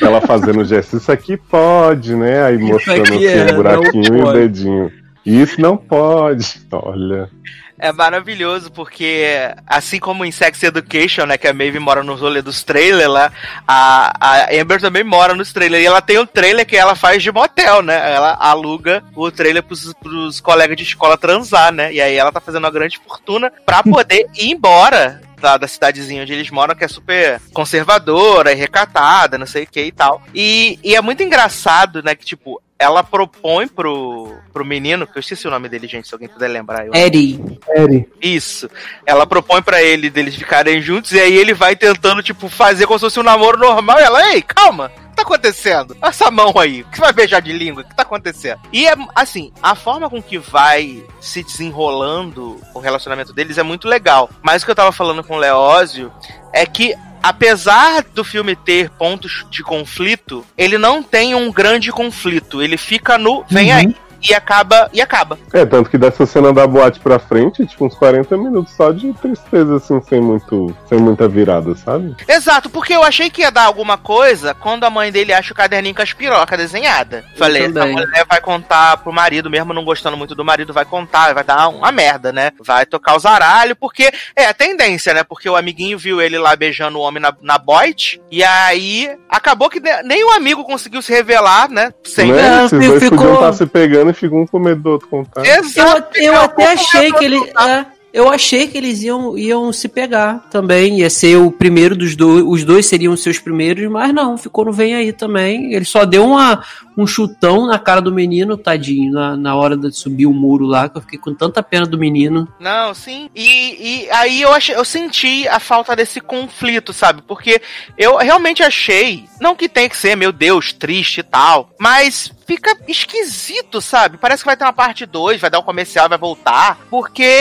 S1: [laughs]
S4: Ela fazendo o gesto. Isso aqui pode, né? Aí mostrando assim,
S5: é,
S4: o buraquinho e o
S5: pode.
S4: dedinho. Isso não pode. Olha.
S1: É maravilhoso, porque assim como em Sex Education, né, que a Maeve mora nos rolê dos trailers lá, a, a Amber também mora nos trailers. E ela tem um trailer que ela faz de motel, né? Ela aluga o trailer pros, pros colegas de escola transar, né? E aí ela tá fazendo uma grande fortuna pra poder [laughs] ir embora da, da cidadezinha onde eles moram, que é super conservadora e recatada, não sei o que e tal. E, e é muito engraçado, né, que tipo, ela propõe pro, pro menino, que eu esqueci o nome dele, gente, se alguém puder lembrar. Eu
S5: Eri.
S2: Eri.
S1: isso. Ela propõe pra ele deles ficarem juntos e aí ele vai tentando, tipo, fazer como se fosse um namoro normal. E ela, ei, calma. O que tá acontecendo? Essa mão aí, que você vai beijar de língua? O que tá acontecendo? E é assim, a forma com que vai se desenrolando o relacionamento deles é muito legal. Mas o que eu tava falando com o Leózio é que apesar do filme ter pontos de conflito, ele não tem um grande conflito. Ele fica no vem
S2: Uhum.
S1: aí. E acaba. E acaba.
S4: É, tanto que dessa cena da boate pra frente, tipo, uns 40 minutos só de tristeza, assim, sem muito. sem muita virada, sabe?
S1: Exato, porque eu achei que ia dar alguma coisa quando a mãe dele acha o caderninho com as pirocas desenhada. Falei,
S5: também.
S1: mulher vai contar pro marido, mesmo não gostando muito do marido, vai contar, vai dar uma merda, né? Vai tocar o zaralho, porque é a tendência, né? Porque o amiguinho viu ele lá beijando o homem na, na boite, e aí acabou que ne- nem o amigo conseguiu se revelar, né? Sem.
S4: né?
S5: É,
S4: Esses dois
S5: ficou-
S4: podiam estar se pegando ficam um com medo do outro contar.
S5: Eu,
S1: Exato.
S5: eu
S1: Ficou
S5: até achei que ele. é, eu achei que eles iam, iam se pegar também. Ia ser o primeiro dos dois. Os dois seriam os seus primeiros, mas não, ficou no Vem aí também. Ele só deu uma, um chutão na cara do menino, tadinho, na, na hora de subir o muro lá, que eu fiquei com tanta pena do menino.
S1: Não, sim. E, e aí eu, achei, eu senti a falta desse conflito, sabe? Porque eu realmente achei, não que tem que ser, meu Deus, triste e tal, mas fica esquisito, sabe? Parece que vai ter uma parte 2, vai dar um comercial, vai voltar, porque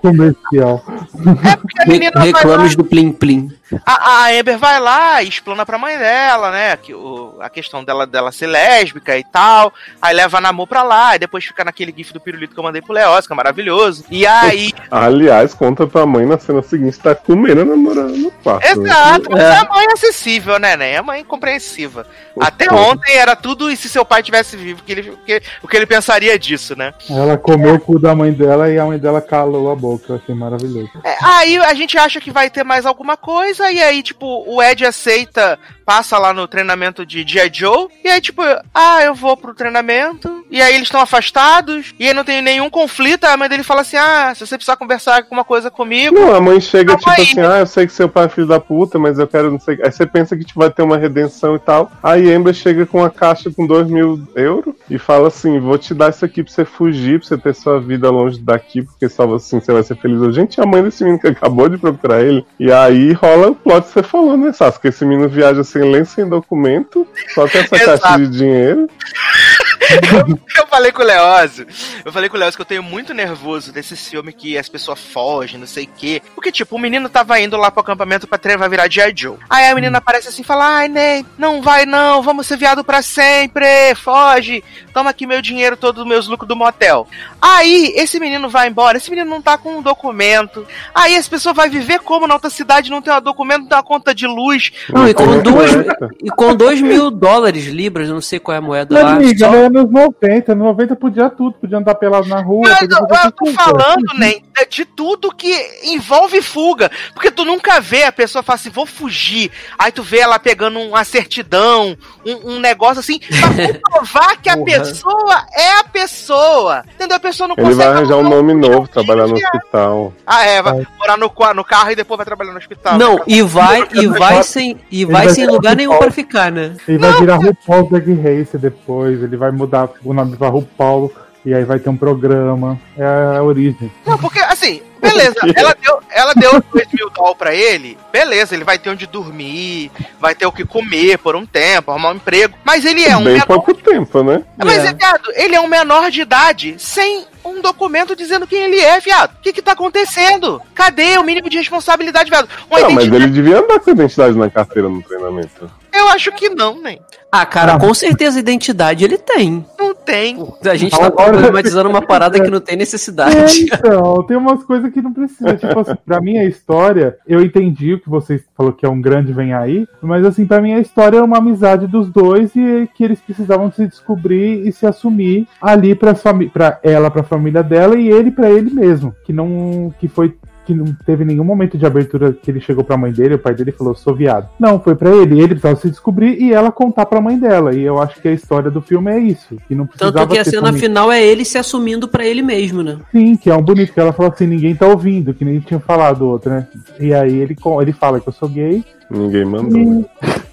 S2: Comercial.
S1: é porque a
S5: Re-
S1: menina vai lá,
S5: reclames do Plim Plim.
S1: A, a Amber vai lá e explana pra mãe dela, né? Que o, a questão dela, dela ser lésbica e tal. Aí leva a Namu pra lá, e depois fica naquele gif do pirulito que eu mandei pro Leoz, que é maravilhoso. E aí, [laughs]
S4: Aliás, conta pra mãe na cena seguinte tá comendo namorando no quarto. né?
S1: Exato, mas
S5: É.
S1: é a mãe acessível, né, né? É a mãe compreensiva. Até ontem era tudo e se seu pai tivesse vivo, que ele, que- o que ele pensaria disso, né?
S2: Ela comeu o cu da mãe dela e a mãe dela calou a boca. Eu achei maravilhoso.
S1: É, aí a gente acha que vai ter mais alguma coisa, e aí, tipo, o Ed aceita, passa lá no treinamento de G.I. Joe, e aí, tipo, ah, eu vou pro treinamento, e aí eles estão afastados, e aí não tem nenhum conflito, a mãe dele fala assim, ah, se você precisar conversar alguma coisa comigo,
S4: Não, a mãe chega tipo assim, ah, eu sei que seu pai é filho da puta, mas eu quero não sei. Aí você pensa que tipo, vai ter uma redenção e tal. Aí Amber chega com uma caixa com dois mil euros e fala assim: vou te dar isso aqui pra você fugir, pra você ter sua vida longe daqui, porque só assim você vai ser feliz. Gente, a mãe desse menino que acabou de procurar ele. E aí rola o plot que você falou, né, Sassi? Que esse menino viaja sem lei, sem documento, só com essa
S1: Exato.
S4: caixa de dinheiro. [laughs]
S1: Eu falei com o Leózio, eu falei com o Leózio que eu tenho muito nervoso desse filme que as pessoas fogem, não sei o quê. Porque, tipo, o menino tava indo lá pro acampamento pra treinar, vai virar G.I. Joe. Aí a menina aparece assim e fala, ai, nem, não vai não, vamos ser viado pra sempre, foge, toma aqui meu dinheiro, todos os meus lucros do motel. Aí, esse menino vai embora, esse menino não tá com um documento. Aí as pessoas vão viver como na outra cidade, não tem um documento, não tem uma conta de luz.
S5: Não, e com, duas,
S4: é?
S5: e com dois mil dólares, libras, eu não sei qual é a moeda lá.
S2: amiga, nos anos 90, nos 90 podia tudo, podia andar pelado na rua.
S1: Mas
S2: podia
S1: eu,
S2: fazer
S1: eu tô
S2: tudo.
S1: falando, nem de tudo que envolve fuga. Porque tu nunca vê a pessoa falar assim, vou fugir. Aí tu vê ela pegando uma certidão, um, um negócio assim, pra [laughs] comprovar que a
S5: Porra.
S1: pessoa é a pessoa. Entendeu? A pessoa não
S4: Ele
S1: consegue.
S4: vai arranjar um nome novo, trabalhar no
S1: viado.
S4: hospital.
S1: Ah, é, vai morar no, no carro e depois vai trabalhar no hospital.
S5: Não,
S1: né?
S5: e vai, e vai sem, e vai
S2: vai
S5: sem lugar nenhum pra ficar, né?
S2: Ele vai virar RuPaul Drag Race depois, ele vai mudar o nome pra RuPaul e aí vai ter um programa. É a origem.
S1: Não, porque assim, beleza, [laughs] ela deu, ela deu 2 mil dólares pra ele, beleza, ele vai ter onde dormir, vai ter o que comer por um tempo, arrumar um emprego, mas ele é um
S4: Bem
S1: menor,
S4: pouco tempo, né?
S1: mas
S5: É.
S1: é, viado, ele é um menor de idade, sem um documento dizendo quem ele é, viado. O que que tá acontecendo? Cadê o mínimo de responsabilidade, viado? Uma
S4: Não, mas
S1: identidade,
S4: ele devia andar com a identidade na carteira no treinamento.
S1: eu acho que não, nem.
S5: Ah, cara, com certeza identidade ele tem.
S1: Não tem.
S5: A gente tá
S2: Agora-
S5: problematizando uma parada que não tem
S2: É,
S5: necessidade.
S2: então, tem umas coisas que não precisa. Tipo assim, pra mim a história, eu entendi o que vocês falou que é um grande vem aí, mas assim, pra mim a história é uma amizade dos dois e que eles precisavam se descobrir e se assumir ali pra, fami- pra ela, pra família dela e ele pra ele mesmo. Que não. que foi. Que não teve nenhum momento de abertura que ele chegou pra mãe dele, o pai dele falou, sou viado. Não, foi pra ele. Ele precisava se descobrir e ela contar pra mãe dela. E eu acho que a história do filme é isso. Que não precisava
S5: Tanto que a cena final é ele se assumindo pra ele mesmo, né?
S2: Sim, que é um bonito, que ela falou assim, ninguém tá ouvindo, que nem tinha falado outro, né? E aí ele, ele fala que eu sou gay.
S4: Ninguém mandou. né?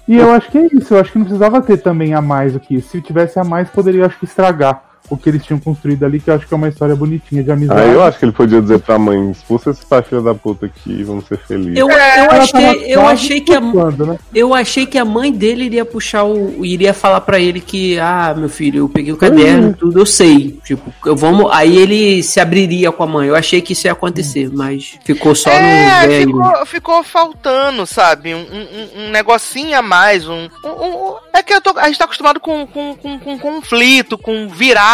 S2: E, e eu acho que é isso, eu acho que não precisava ter também a mais do que isso. Se tivesse a mais, poderia, acho que, estragar o que eles tinham construído ali, que eu acho que é uma história bonitinha de amizade.
S4: Aí eu acho que ele podia dizer pra mãe, expulsa esse pai filho da puta aqui, vamos ser felizes.
S5: Eu, eu,
S2: Ela tava
S5: achei, eu, achei que a,
S2: né?
S5: eu achei que a mãe dele iria puxar o. iria falar pra ele que, ah, meu filho, eu peguei o caderno, tudo, eu sei. Tipo, eu vamos. Aí ele se abriria com a mãe. Eu achei que isso ia acontecer, mas ficou só no.
S1: É,
S5: velho.
S1: ficou, ficou faltando, sabe? Um, um- um negocinho a mais. Um, um- um- é que eu tô- a gente tá acostumado com, com, com, com conflito, com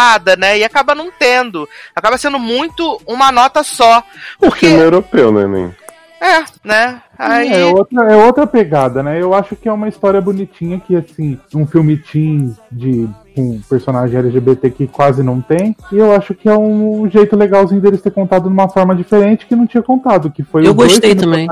S1: piada, né? E acaba não tendo. Acaba sendo muito uma nota só.
S4: O
S1: Porque,
S4: filme europeu, né, nem?
S1: é, né? Aí.
S2: É outra, é outra pegada, né? Eu acho que é uma história bonitinha que, assim, um filme teen de um personagem LGBT que quase não tem. E eu acho que é um jeito legalzinho deles ter contado de uma forma diferente que não tinha contado. Que foi
S5: Eu gostei também.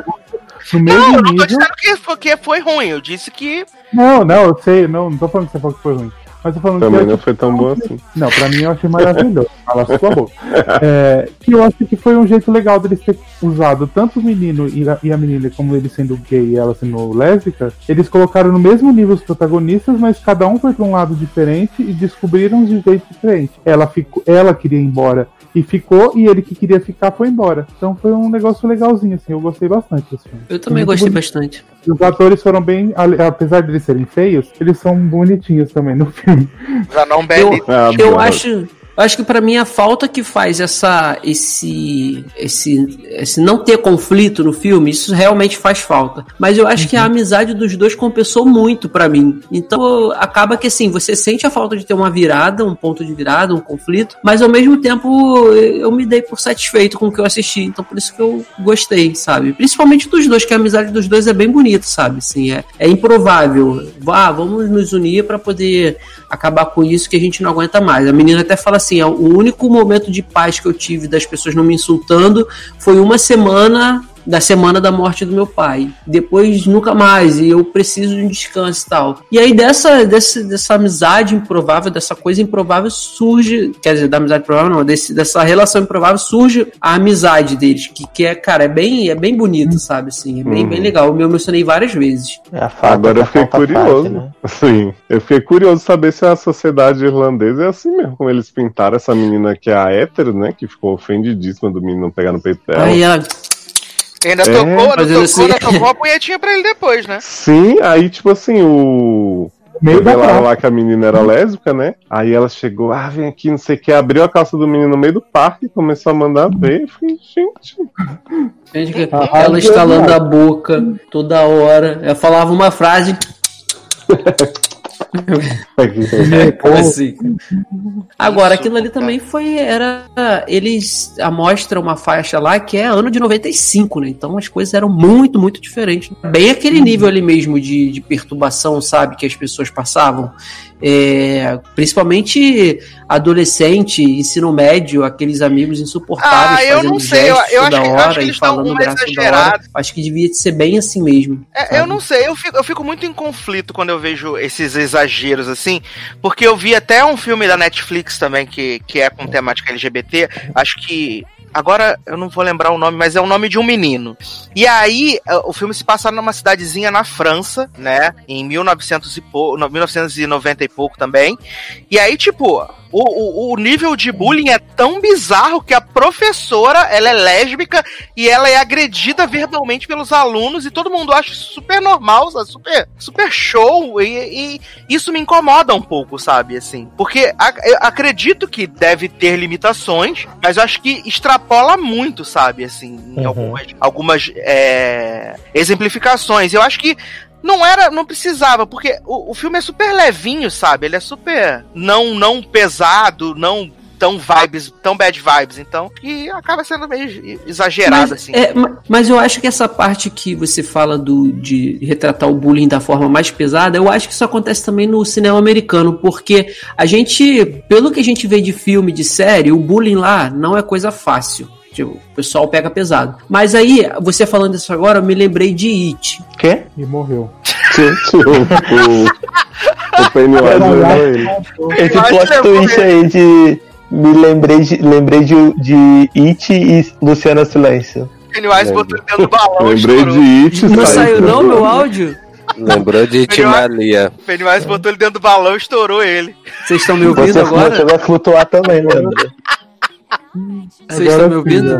S2: No
S1: Não, eu não tô
S2: nível.
S1: dizendo que foi, que foi ruim. Eu disse que.
S2: Não, não, eu sei, não, não tô falando que você falou que foi ruim. Mas tô falando
S4: Também
S2: que
S4: não
S2: eu,
S4: foi tão bom assim.
S2: Não, pra mim eu achei maravilhoso. [laughs] Fala sua boca. É, que eu acho que foi um jeito legal deles ter usado tanto o menino e a, e a menina, como ele sendo gay e ela sendo lésbica, eles colocaram no mesmo nível os protagonistas, mas cada um foi pra um lado diferente e descobriram de jeito diferente. Ela, ficou, ela queria ir embora e ficou, e ele que queria ficar foi embora. Então foi um negócio legalzinho, assim, eu gostei bastante desse filme.
S5: Eu também
S2: Muito
S5: gostei
S2: bonito.
S5: bastante.
S2: E Os atores foram bem, apesar de eles serem feios, eles são bonitinhos também no [laughs] filme.
S1: Já não
S5: Eu,
S1: bebe.
S4: Ah,
S5: eu acho. Eu acho que pra mim a falta que faz essa esse, esse esse não ter conflito no filme, isso realmente faz falta. Mas eu acho que a amizade dos dois compensou muito pra mim. Então acaba que assim, você sente a falta de ter uma virada, um ponto de virada, um conflito, mas ao mesmo tempo eu me dei por satisfeito com o que eu assisti. Então por isso que eu gostei, sabe? Principalmente dos dois, que a amizade dos dois é bem bonita, sabe? Assim, é, é improvável. Ah, vamos nos unir pra poder acabar com isso que a gente não aguenta mais. A menina até fala assim: "Ó, o único momento de paz que eu tive das pessoas não me insultando foi uma semana da semana da morte do meu pai. Depois nunca mais, e eu preciso de um descanso e tal. E aí dessa, dessa, dessa amizade improvável, dessa coisa improvável surge, quer dizer, da amizade improvável não, desse, dessa relação improvável surge a amizade deles, que, que é, cara, é bem, é bem bonito, sabe, assim, é bem,
S4: Uhum.
S5: bem legal. Eu me emocionei várias vezes.
S3: É a faca
S4: Agora eu fiquei curioso.
S3: parte, né?
S4: Sim, eu fiquei curioso saber se a sociedade irlandesa é assim mesmo, como eles pintaram essa menina que é a hétero, né? Que ficou ofendidíssima do menino não pegar no peito dela.
S5: Aí ela,
S1: Ainda
S4: É,
S1: tocou,
S5: fazendo
S1: tocou,
S5: assim.
S1: ainda tocou uma punhetinha pra ele depois, né?
S4: Sim, aí tipo assim, o.
S2: Meio
S4: Revelaram lá que a menina era lésbica, né? Aí ela chegou, ah, vem aqui, não sei o que, abriu a calça do menino no meio do parque, começou a mandar ver. Eu fiquei, gente,
S5: Gente, que-
S2: Ah,
S5: ela estalando a boca toda hora. Ela falava uma frase. [laughs]
S2: Pô,
S5: assim. Agora, aquilo ali também foi. Era. Eles amostra uma faixa lá que é ano de 95, né? Então as coisas eram muito, muito diferentes. Bem aquele nível ali mesmo de, de perturbação, sabe? Que as pessoas passavam. É, principalmente adolescente, ensino médio, aqueles amigos insuportáveis.
S1: Ah, eu
S5: fazendo
S1: não sei, eu-
S5: gestos
S1: eu acho que-
S5: hora
S1: acho que
S5: e
S1: eles.
S5: Acho que devia ser bem assim mesmo.
S1: É, eu não sei, eu fico, eu fico muito em conflito quando eu vejo esses exageros assim, porque eu vi até um filme da Netflix também que, que é com temática LGBT, acho que. Agora eu não vou lembrar o nome, mas é o nome de um menino. E aí, eh, o filme se passa numa cidadezinha na França, né? Em 1900 e pou- no- 1990 e pouco também. E aí, tipo, o, o, o nível de bullying é tão bizarro que a professora, ela é lésbica e ela é agredida verbalmente pelos alunos e todo mundo acha isso super normal, sabe? super, super show e, e isso me incomoda um pouco, sabe, assim, porque a- eu acredito que deve ter limitações, mas eu acho que extrapola muito, sabe, assim, em
S3: Uhum.
S1: algumas, algumas é, exemplificações. Eu acho que não era, não precisava, porque o, o filme é super levinho, sabe? Ele é super não não pesado, não tão vibes, tão bad vibes, então, que acaba sendo meio exagerado
S5: mas,
S1: assim.
S5: é, ma- mas eu acho que essa parte que você fala do, de retratar o bullying da forma mais pesada, eu acho que isso acontece também no cinema americano, porque a gente, pelo que a gente vê de filme, de série, o bullying lá não é coisa fácil. Tipo, o pessoal pega pesado. Mas aí, você falando isso agora, eu me lembrei de It.
S3: Quê?
S2: E morreu.
S4: gente, o, Pennywise ele.
S3: Esse plot twist aí de. Me lembrei de, lembrei de, de It e Luciana Silêncio.
S1: Pennywise botou ele dentro do balão
S4: Lembrei
S1: estourou.
S4: de It.
S5: Não
S4: saiu
S5: saiu não meu áudio?
S6: Lembrou de Timalia.
S1: Pennywise botou ele dentro do balão e estourou ele.
S5: Vocês estão me ouvindo
S3: Você,
S5: agora?
S3: você vai flutuar também, né?
S5: Vocês estão me ouvindo?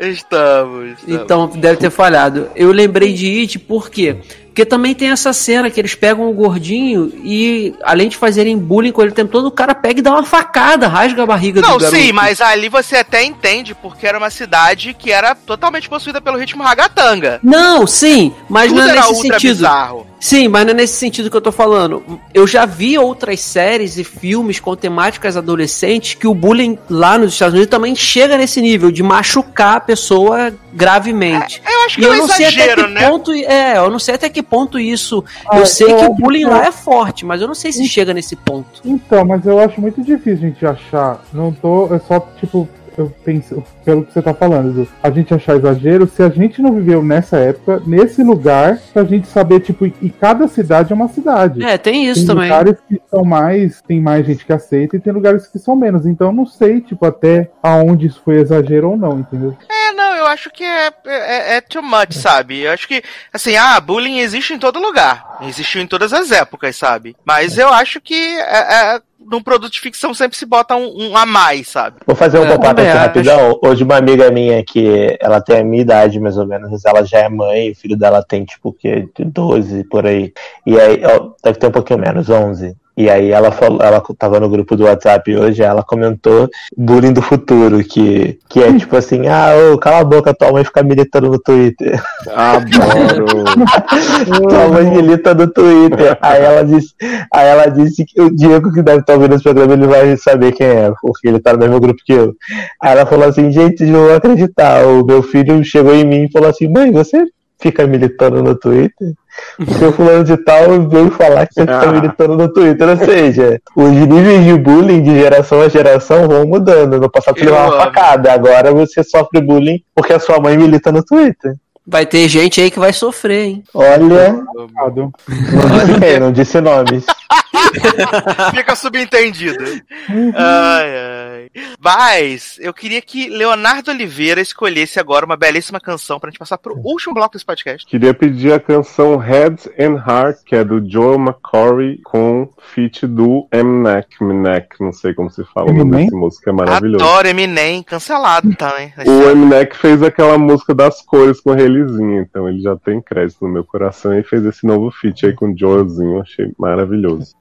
S1: Estamos. estamos.
S5: Então, deve ter falhado. Eu lembrei de It por quê? Porque também tem essa cena que eles pegam o gordinho e, além de fazerem bullying com ele o tempo todo, o cara pega e dá uma facada, rasga a barriga
S1: Não,
S5: do garoto.
S1: sim, mas ali você até entende porque era uma cidade que era totalmente possuída pelo ritmo ragatanga.
S5: Não, sim, mas
S1: Tudo
S5: não é
S1: era
S5: nesse
S1: ultra
S5: sentido.
S1: bizarro.
S5: Sim, mas não é nesse sentido que eu tô falando. Eu já vi outras séries e filmes com temáticas adolescentes que o bullying lá nos Estados Unidos também chega nesse nível de machucar a pessoa gravemente.
S1: É, eu acho que
S5: E
S1: é
S5: eu
S1: um
S5: não sei até
S1: exagero,
S5: que
S1: né?
S5: ponto. É, eu não sei até que ponto isso.
S2: Ah,
S5: eu sei
S2: eu
S5: que o bullying
S2: que-
S5: lá é forte, mas eu não sei se chega nesse ponto.
S2: Então, mas eu acho muito difícil a gente achar. Não tô. É só, tipo, eu penso, pelo que você tá falando, Edu, a gente achar exagero se a gente não viveu nessa época, nesse lugar, pra gente saber, tipo, e cada cidade é uma cidade.
S5: É, tem isso
S2: tem
S5: também.
S2: lugares que são mais, tem mais gente que aceita e tem lugares que são menos. Então eu não sei, tipo, até aonde isso foi exagero ou não, entendeu?
S1: É, eu acho que é, é, é too much, sabe? Eu acho que, assim, ah, bullying existe em todo lugar. Existiu em todas as épocas, sabe? Mas eu acho que é, é, num produto de ficção sempre se bota um, um a mais, sabe?
S3: Vou fazer um
S5: É,
S3: pop-up aqui
S5: acho.
S3: rapidão. Hoje uma amiga minha que ela tem a minha idade, mais ou menos, ela já é mãe, o filho dela tem tipo o quê? 12 por aí. E aí, ó, deve ter um pouquinho menos, 11. E aí ela falou, ela tava no grupo do WhatsApp hoje, ela comentou bullying do futuro, que, que é tipo assim, ah, ô, cala a boca, tua mãe fica militando no Twitter.
S4: Adoro. [laughs]
S3: Tua mãe milita no Twitter. Aí ela disse, aí ela disse que o Diego que deve estar ouvindo esse programa, ele vai saber quem é, porque ele tá no mesmo grupo que eu. Aí ela falou assim, gente, não vou acreditar. O meu filho chegou em mim e falou assim, mãe, você fica militando no Twitter? O seu fulano de tal veio falar que você fica
S4: Ah.
S3: militando no Twitter. Ou seja, os níveis de bullying de geração a geração vão mudando. No passado você levava uma facada, agora você sofre bullying porque a sua mãe milita no Twitter.
S5: Vai ter gente aí que vai sofrer, hein?
S3: Olha,
S2: Errado.
S3: não disse quem, não disse nomes. [laughs] [laughs]
S1: Fica subentendido. ai, ai. Mas eu queria que Leonardo Oliveira escolhesse agora uma belíssima canção pra gente passar pro último bloco desse podcast.
S4: Queria pedir a canção Heads and Heart, que é do Joel McCory, com feat do Emnek, Mnek, não sei como se fala o nome
S2: Eminem?
S4: desse música, é maravilhoso.
S1: Adoro Eminem, cancelado também.
S4: O Emnek fez aquela música das cores com a Relizinha, então ele já tem crédito no meu coração e fez esse novo feat aí com o Joelzinho, achei maravilhoso.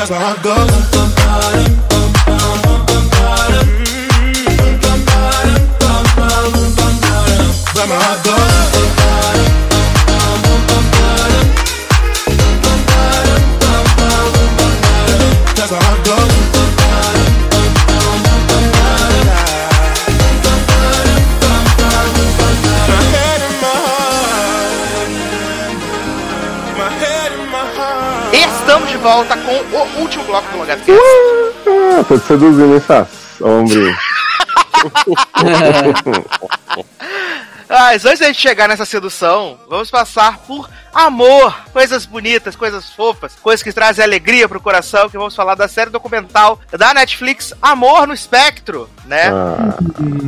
S8: that's
S1: where I go. That's where último bloco do Logado
S4: Ah, tô te seduzindo, hein, Sass? [laughs] Homem.
S1: Mas antes da gente chegar nessa sedução, vamos passar por amor, coisas bonitas, coisas fofas, coisas que trazem alegria pro coração, que vamos falar da série documental da Netflix Amor no Espectro, né?
S4: Ah,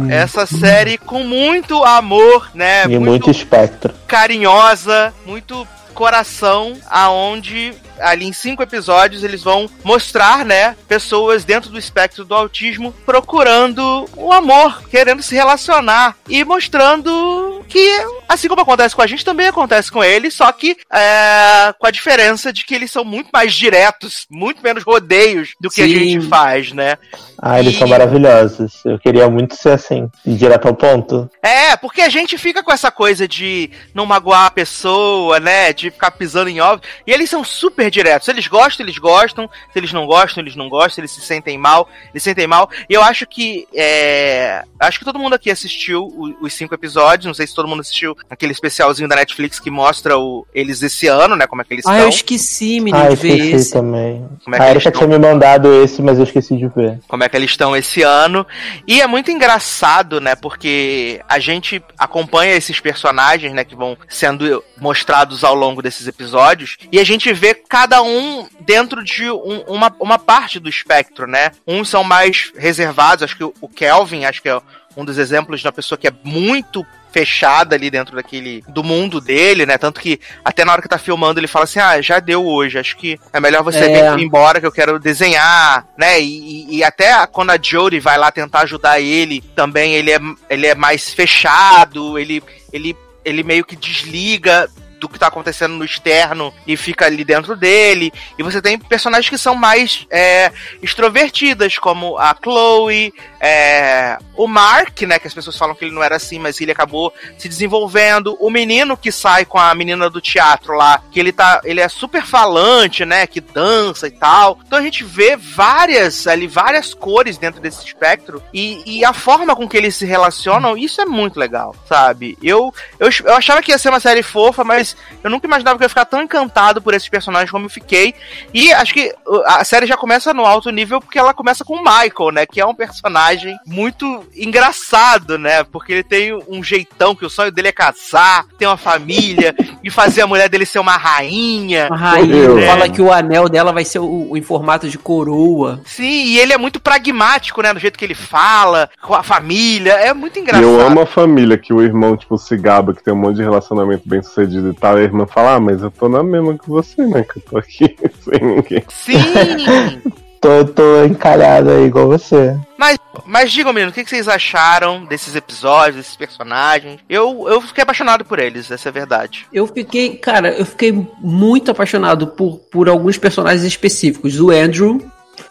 S1: Essa série com muito amor, né?
S3: E muito espectro.
S1: carinhosa, muito coração, aonde ali em cinco episódios eles vão mostrar, né, pessoas dentro do espectro do autismo procurando o amor, querendo se relacionar e mostrando que Assim como acontece com a gente, também acontece com eles, só que é, com a diferença de que eles são muito mais diretos, muito menos rodeios do que a
S5: Sim.
S1: gente faz, né?
S3: Ah, eles
S1: E-
S3: são maravilhosos. Eu queria muito ser assim, ir direto ao ponto.
S1: É, porque a gente fica com essa coisa de não magoar a pessoa, né? De ficar pisando em ovos. E eles são super diretos. Se eles gostam, eles gostam. Se eles não gostam, eles não gostam. Se eles se sentem mal, eles se sentem mal. E eu acho que. É... Acho que todo mundo aqui assistiu os cinco episódios. Não sei se todo mundo assistiu aquele especialzinho da Netflix que mostra o- eles esse ano, né? Como é que eles
S5: Ah, eu
S1: estão.
S5: esqueci, menino,
S3: Ah,
S5: de ver
S3: esqueci
S5: esse.
S3: também.
S1: Como é que
S3: a
S1: eles
S3: Erika tinha me mandado esse, mas eu esqueci de ver.
S1: como é que eles estão esse ano. E é muito engraçado, né? Porque a gente acompanha esses personagens, né? Que vão sendo mostrados ao longo desses episódios. E a gente vê cada um dentro de um- uma, uma parte do espectro, né? Uns são mais reservados. Acho que o Kelvin, acho que é um dos exemplos de uma pessoa que é muito fechada ali dentro daquele do mundo dele, né? Tanto que até na hora que tá filmando ele fala assim: "Ah, já deu hoje, acho que é melhor você
S5: É.
S1: vir embora que eu quero desenhar", né? E, e- e até quando a Jodie vai lá tentar ajudar ele, também ele é, ele é mais fechado, ele ele ele meio que desliga do que tá acontecendo no externo e fica ali dentro dele. E você tem personagens que são mais é, extrovertidas, como a Chloe, é, o Mark, né? Que as pessoas falam que ele não era assim, mas ele acabou se desenvolvendo. O menino que sai com a menina do teatro lá, que ele tá. Ele é super falante, né? Que dança e tal. Então a gente vê várias ali, várias cores dentro desse espectro. E, e a forma com que eles se relacionam, isso é muito legal, sabe? Eu, eu, eu achava que ia ser uma série fofa, mas eu nunca imaginava que eu ia ficar tão encantado por esses personagens como eu fiquei. E acho que uh, a série já começa no alto nível porque ela começa com o Michael, né? Que é um personagem muito engraçado, né? Porque ele tem um jeitão que o sonho dele é casar, ter uma família e fazer a mulher dele ser uma rainha.
S5: A rainha
S4: Eu.
S5: fala que o anel dela vai ser o, o em formato de coroa.
S1: Sim, e ele é muito pragmático, né? No jeito que ele fala, com a família. É muito engraçado.
S4: eu amo a família, que o irmão, tipo, se gaba, que tem um monte de relacionamento bem sucedido e tal. E a irmã fala, ah, mas eu tô na mesma que você, né? Que eu tô aqui [laughs] sem ninguém.
S1: Sim!
S3: Tô, tô encalhado aí igual você.
S1: Mas, mas digam, menino, o que que vocês acharam desses episódios, desses personagens? Eu, eu fiquei apaixonado por eles, essa é a verdade.
S5: Eu fiquei, cara, eu fiquei muito apaixonado por, por alguns personagens específicos. O Andrew,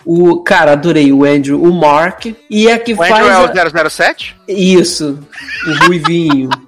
S5: o. Cara, adorei o Andrew, o Mark. E a que
S1: O
S5: faz.
S1: Andrew é o 007?
S5: Isso, o Ruivinho. [laughs]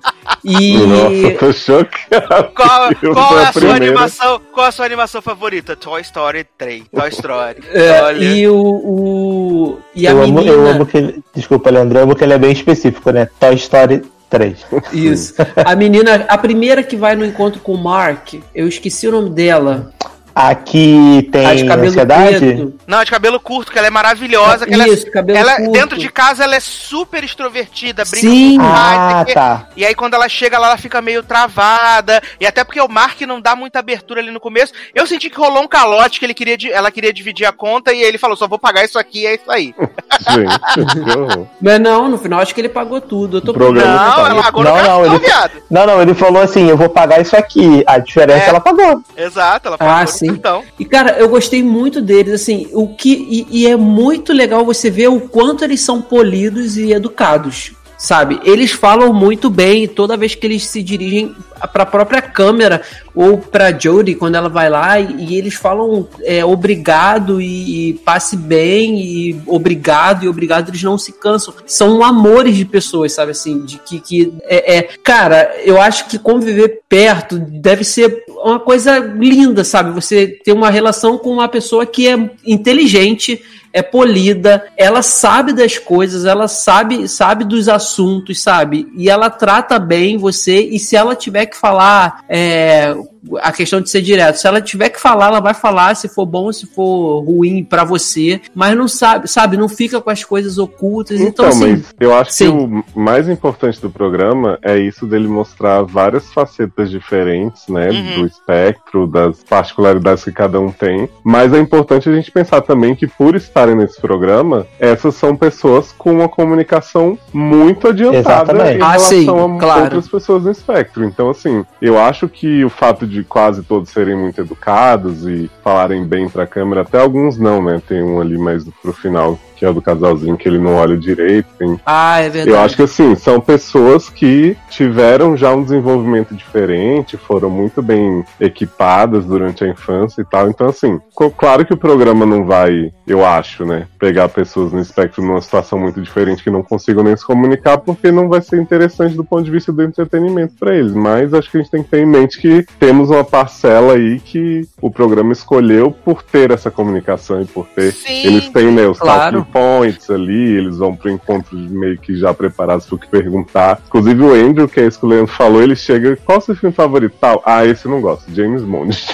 S5: E.
S4: Nossa, tô chocado.
S1: Qual, qual é
S4: a
S1: a sua animação? Qual é a sua animação favorita? Toy Story 3. Toy Story. [laughs]
S5: é,
S1: Olha.
S5: e o, o. E a
S3: eu, amo,
S5: menina.
S3: eu amo que ele. Desculpa, Leandro, eu amo que ele é bem específico, né? Toy Story 3.
S5: Isso. [laughs] A menina, a primeira que vai no encontro com o Mark, eu esqueci o nome dela.
S3: Aqui
S5: A de
S3: tem
S5: cabelo
S3: ansiedade?
S5: preto.
S1: Não, é de cabelo curto, que ela é maravilhosa. Que
S5: Isso,
S1: ela,
S5: cabelo
S1: ela
S5: curto.
S1: dentro de casa ela é super extrovertida, brinca
S5: Sim.
S1: com
S3: Ah, tá.
S1: E aí quando ela chega lá, ela fica meio travada. E até porque o Mark não dá muita abertura ali no começo. Eu senti que rolou um calote que ele queria, ela queria dividir a conta e aí ele falou: só vou pagar isso aqui, é isso aí. [laughs]
S4: Gente, que horror.
S5: Mas não, no final acho que ele pagou tudo. Eu tô
S4: programa
S1: Não,
S4: tá
S1: ela pagou
S3: Não, não, ele-
S1: viado.
S3: Não, não, ele falou assim: eu vou pagar isso aqui. A diferença
S1: É.
S3: ela pagou.
S1: Exato, ela pagou
S5: Ah,
S1: no
S5: sim.
S1: cartão.
S5: E cara, eu gostei muito deles, assim, o que e, e é muito legal você ver o quanto eles são polidos e educados, sabe? Eles falam muito bem toda vez que eles se dirigem para a própria câmera ou para Jodie quando ela vai lá e, e eles falam é, obrigado e, e passe bem e obrigado e obrigado eles não se cansam são amores de pessoas sabe assim de que, que é, é cara eu acho que conviver perto deve ser uma coisa linda sabe você ter uma relação com uma pessoa que é inteligente é polida, ela sabe das coisas, ela sabe sabe dos assuntos, sabe? E ela trata bem você, e se ela tiver que falar é, you. A questão de ser direto, se ela tiver que falar, ela vai falar se for bom, se for ruim pra você, mas não sabe, sabe, não fica com as coisas ocultas. Então,
S4: Então,
S5: assim,
S4: mas eu acho
S5: sim.
S4: que o mais importante do programa é isso dele mostrar várias facetas diferentes, né?
S1: Uhum.
S4: Do espectro, das particularidades que cada um tem. Mas é importante a gente pensar também que, por estarem nesse programa, essas são pessoas com uma comunicação muito adiantada
S3: Exatamente.
S4: em
S5: Ah,
S4: relação
S5: sim,
S4: a
S5: claro.
S4: outras pessoas no espectro. Então, assim, eu acho que o fato de quase todos serem muito educados e falarem bem pra câmera, até alguns não, né? Tem um ali mais pro final que é o do casalzinho que ele não olha direito. Tem...
S5: Ah, é verdade.
S4: Eu acho que assim, são pessoas que tiveram já um desenvolvimento diferente, foram muito bem equipadas durante a infância e tal. Então, assim, claro que o programa não vai, eu acho, né, pegar pessoas no espectro numa situação muito diferente que não consigam nem se comunicar, porque não vai ser interessante do ponto de vista do entretenimento para eles. Mas acho que a gente tem que ter em mente que temos uma parcela aí que o programa escolheu por ter essa comunicação e por ter.
S1: Sim,
S4: eles têm, né, os
S5: claro.
S4: Points ali, eles vão pro encontro meio que já preparados pro que perguntar. Inclusive o Andrew, que é isso que o Leandro falou, ele chega, qual é o seu filme favorito? Tal, ah, esse eu não gosto, James Bond. [laughs]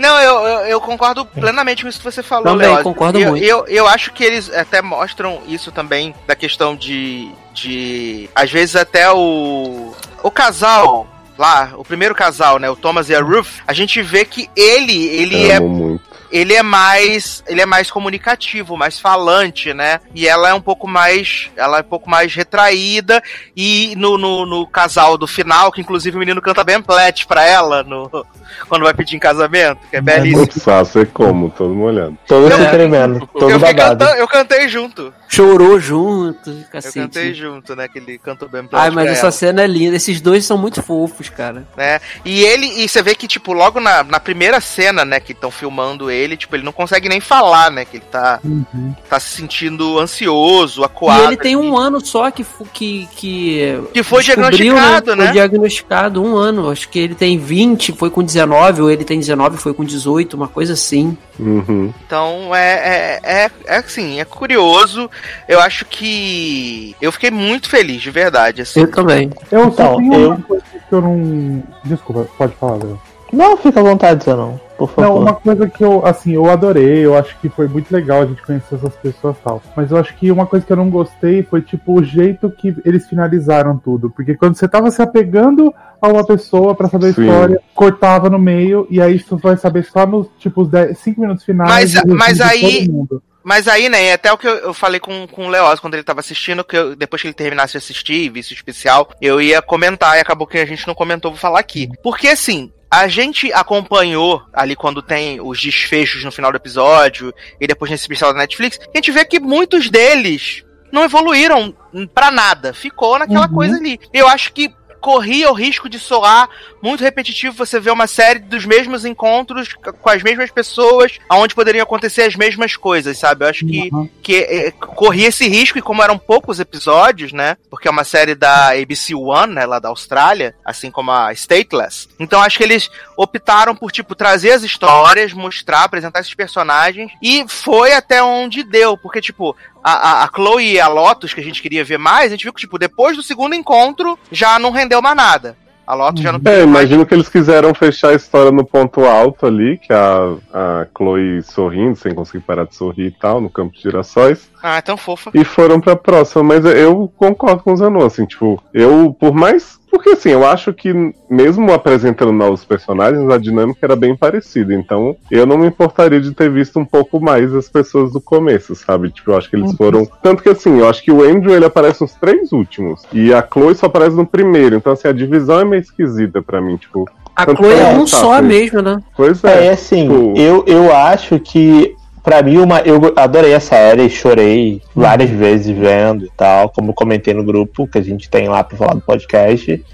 S1: Não, eu, eu, eu concordo plenamente com isso que você falou,
S5: Também, concordo
S1: eu,
S5: muito.
S1: Eu, eu acho que eles até mostram isso também, da questão de. de às vezes até o. O casal. Lá, o primeiro casal, né? O Thomas e a Ruth, a gente vê que ele, ele é
S4: muito.
S1: Ele é mais ele é mais comunicativo, mais falante, né? E ela é um pouco mais ela é um pouco mais retraída e no, no, no casal do final, que inclusive o menino canta bem plat pra ela no [laughs] quando vai pedir em casamento, que é belíssimo. [laughs]
S4: O Sasso é como, todo molhado.
S3: Todo
S1: Eu-
S3: se tremendo, todo
S1: Eu,
S3: babado.
S1: cantando, eu cantei junto.
S5: Chorou junto,
S1: Eu
S5: cacete.
S1: cantei junto, né? Que ele cantou bem plat
S5: Ai, mas
S1: pra
S5: essa
S1: ela,
S5: cena é linda. Esses dois são muito fofos, cara.
S1: né? E ele e você vê que tipo logo na, na primeira cena, né, que estão filmando ele, tipo, ele não consegue nem falar, né, que ele tá
S2: Uhum.
S1: tá se sentindo ansioso,
S5: E
S1: acuado.
S5: ele tem um ano só que que que,
S1: Que foi
S5: descobriu,
S1: diagnosticado, né?
S5: Foi diagnosticado um ano. Acho que ele tem 20, foi com 19, ou ele tem 19, foi com 18, uma coisa assim.
S4: Uhum.
S1: Então é, é, é, é assim, é curioso. Eu acho que. Eu fiquei muito feliz, de verdade. Assim.
S5: Eu também.
S2: Eu
S3: Então,
S2: só tenho
S3: eu-
S2: uma coisa que eu não. Desculpa, pode falar, Léo.
S3: Não, fica à vontade, Zé, não. Por favor.
S2: Não, uma coisa que eu, assim, eu adorei, eu acho que foi muito legal a gente conhecer essas pessoas e tal. Mas eu acho que uma coisa que eu não gostei foi, tipo, o jeito que eles finalizaram tudo. Porque quando você tava se apegando a uma pessoa pra saber a
S4: Sim.
S2: história, cortava no meio, e aí você vai saber só nos, tipo, 5 minutos finais.
S1: Mas-
S2: e
S1: mas aí-
S2: todo mundo.
S1: Mas aí, né, até o que eu, eu falei com, com o Leoz quando ele tava assistindo, que eu- depois que ele terminasse de assistir, visse o especial, eu ia comentar e acabou que a gente não comentou, vou falar aqui. Porque assim. A gente acompanhou ali quando tem os desfechos no final do episódio e depois nesse especial da Netflix, a gente vê que muitos deles não evoluíram pra nada. Ficou naquela
S2: Uhum.
S1: coisa ali. Eu acho que corria o risco de soar muito repetitivo você ver uma série dos mesmos encontros com as mesmas pessoas, aonde poderiam acontecer as mesmas coisas, sabe? Eu acho que,
S2: Uhum.
S1: que é, corria esse risco, e como eram poucos episódios, né? Porque é uma série da ABC One, né? Lá da Austrália, assim como a Stateless. Então acho que eles optaram por, tipo, trazer as histórias, mostrar, apresentar esses personagens, e foi até onde deu, porque, tipo, a, a, Chloe e a Lotus, que a gente queria ver mais, a gente viu que, tipo, depois do segundo encontro, já não rendeu mais nada. A Lotus já não
S4: É, imagino que eles quiseram fechar a história no ponto alto ali, que a, a Chloe sorrindo, sem conseguir parar de sorrir e tal, no campo de girassóis.
S1: Ah, é tão fofa.
S4: E foram pra próxima, mas eu concordo com o Zanon, assim, tipo, eu, por mais. Porque assim, eu acho que mesmo apresentando novos personagens, a dinâmica era bem parecida. Então, eu não me importaria de ter visto um pouco mais as pessoas do começo, sabe? Tipo, eu acho que eles foram. Tanto que assim, eu acho que o Andrew ele aparece nos três últimos. E a Chloe só aparece no primeiro. Então, assim, a divisão é meio esquisita pra mim, tipo.
S5: A
S4: Tanto
S5: Chloe é um
S4: tá,
S5: só mesmo, né?
S4: Pois
S3: É,
S4: é.
S3: assim,
S4: tipo-
S3: eu, eu acho que, pra mim, uma, eu adorei a série, chorei várias vezes vendo e tal, como comentei no grupo que a gente tem lá pra falar do podcast.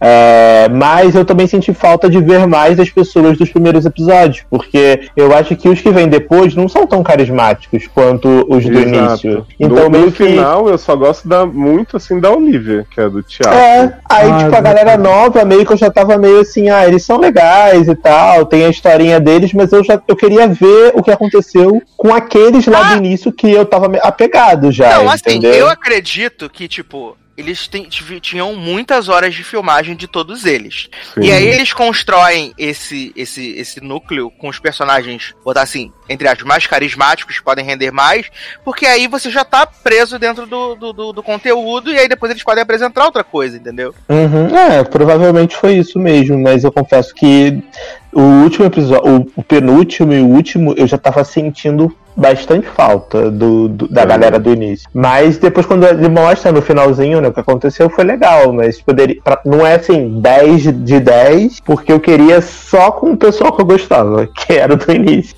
S3: É, mas eu também senti falta de ver mais das pessoas dos primeiros episódios, porque eu acho que os que vêm depois não são tão carismáticos quanto os do
S4: Exato.
S3: início. Então,
S4: no,
S3: meio
S4: no
S3: que.
S4: final, eu só gosto da, muito assim da Olivia, que é do teatro.
S3: É, aí,
S2: Ah,
S3: tipo, a galera nova, meio que eu já tava meio assim, ah, eles são legais e tal, tem a historinha deles, mas eu já eu queria ver o que aconteceu com aqueles lá do início que eu tava apegado já.
S1: Não, assim,
S3: entendeu?
S1: eu acredito que, tipo, eles tinham muitas horas de filmagem de todos eles.
S4: Sim.
S1: E aí eles constroem esse, esse, esse núcleo com os personagens, botar assim, entre aspas, mais carismáticos, que podem render mais, porque aí você já tá preso dentro do, do, do- do conteúdo e aí depois eles podem apresentar outra coisa, entendeu?
S3: Uhum, é, provavelmente foi isso mesmo, mas eu confesso que o último episódio, o, o penúltimo e o último, eu já tava sentindo bastante falta do, do- da galera do início. Mas depois, quando ele mostra no finalzinho né, o que aconteceu, foi legal. Mas poderia. pra- não é assim, 10 de 10, porque eu queria só com o pessoal que eu gostava, [laughs] que era do início.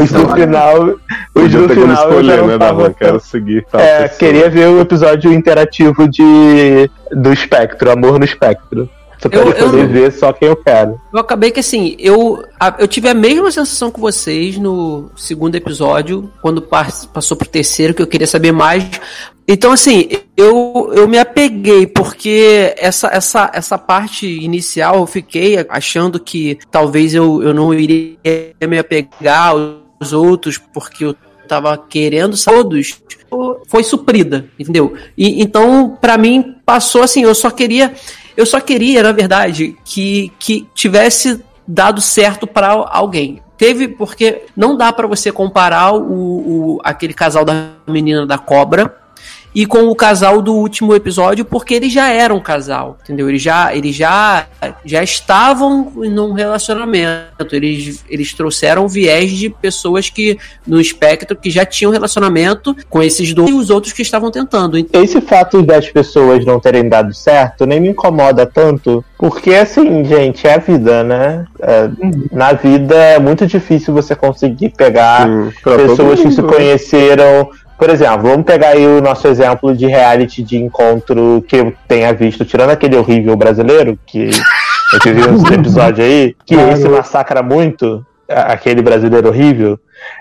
S3: Os do final. Os do final
S4: escolher,
S3: não
S4: né,
S3: tava?
S4: Quero seguir
S3: é,
S4: pessoa.
S3: queria ver o episódio interativo de do espectro, amor no espectro. Só quero
S5: Eu- eu
S3: poder
S5: não-
S3: ver só quem eu quero.
S5: Eu acabei que assim, eu, eu tive a mesma sensação que vocês no segundo episódio, quando pas- passou pro terceiro, que eu queria saber mais. Então, assim, eu, eu me apeguei, porque essa, essa, essa parte inicial eu fiquei achando que talvez eu, eu não iria me apegar aos outros, porque eu tava querendo todos foi suprida, entendeu? E então pra mim passou assim, eu só queria eu só queria, na verdade, que que tivesse dado certo pra alguém. Teve porque não dá pra você comparar o, o aquele casal da menina da cobra e com o casal do último episódio, porque eles já eram um casal, entendeu? Eles já, eles já, já estavam num relacionamento. Eles, eles trouxeram viés de pessoas que no espectro que já tinham relacionamento com esses dois e os outros que estavam tentando. Então,
S3: Esse fato das pessoas não terem dado certo nem me incomoda tanto, porque assim, gente, é a vida, né? É, na vida é muito difícil você conseguir pegar pessoas que se conheceram. Por exemplo, vamos pegar aí o nosso exemplo de reality de encontro que eu tenha visto, tirando aquele horrível brasileiro, que eu tive [laughs] uns episódios aí, que
S2: Claro.
S3: esse massacra muito, aquele brasileiro horrível.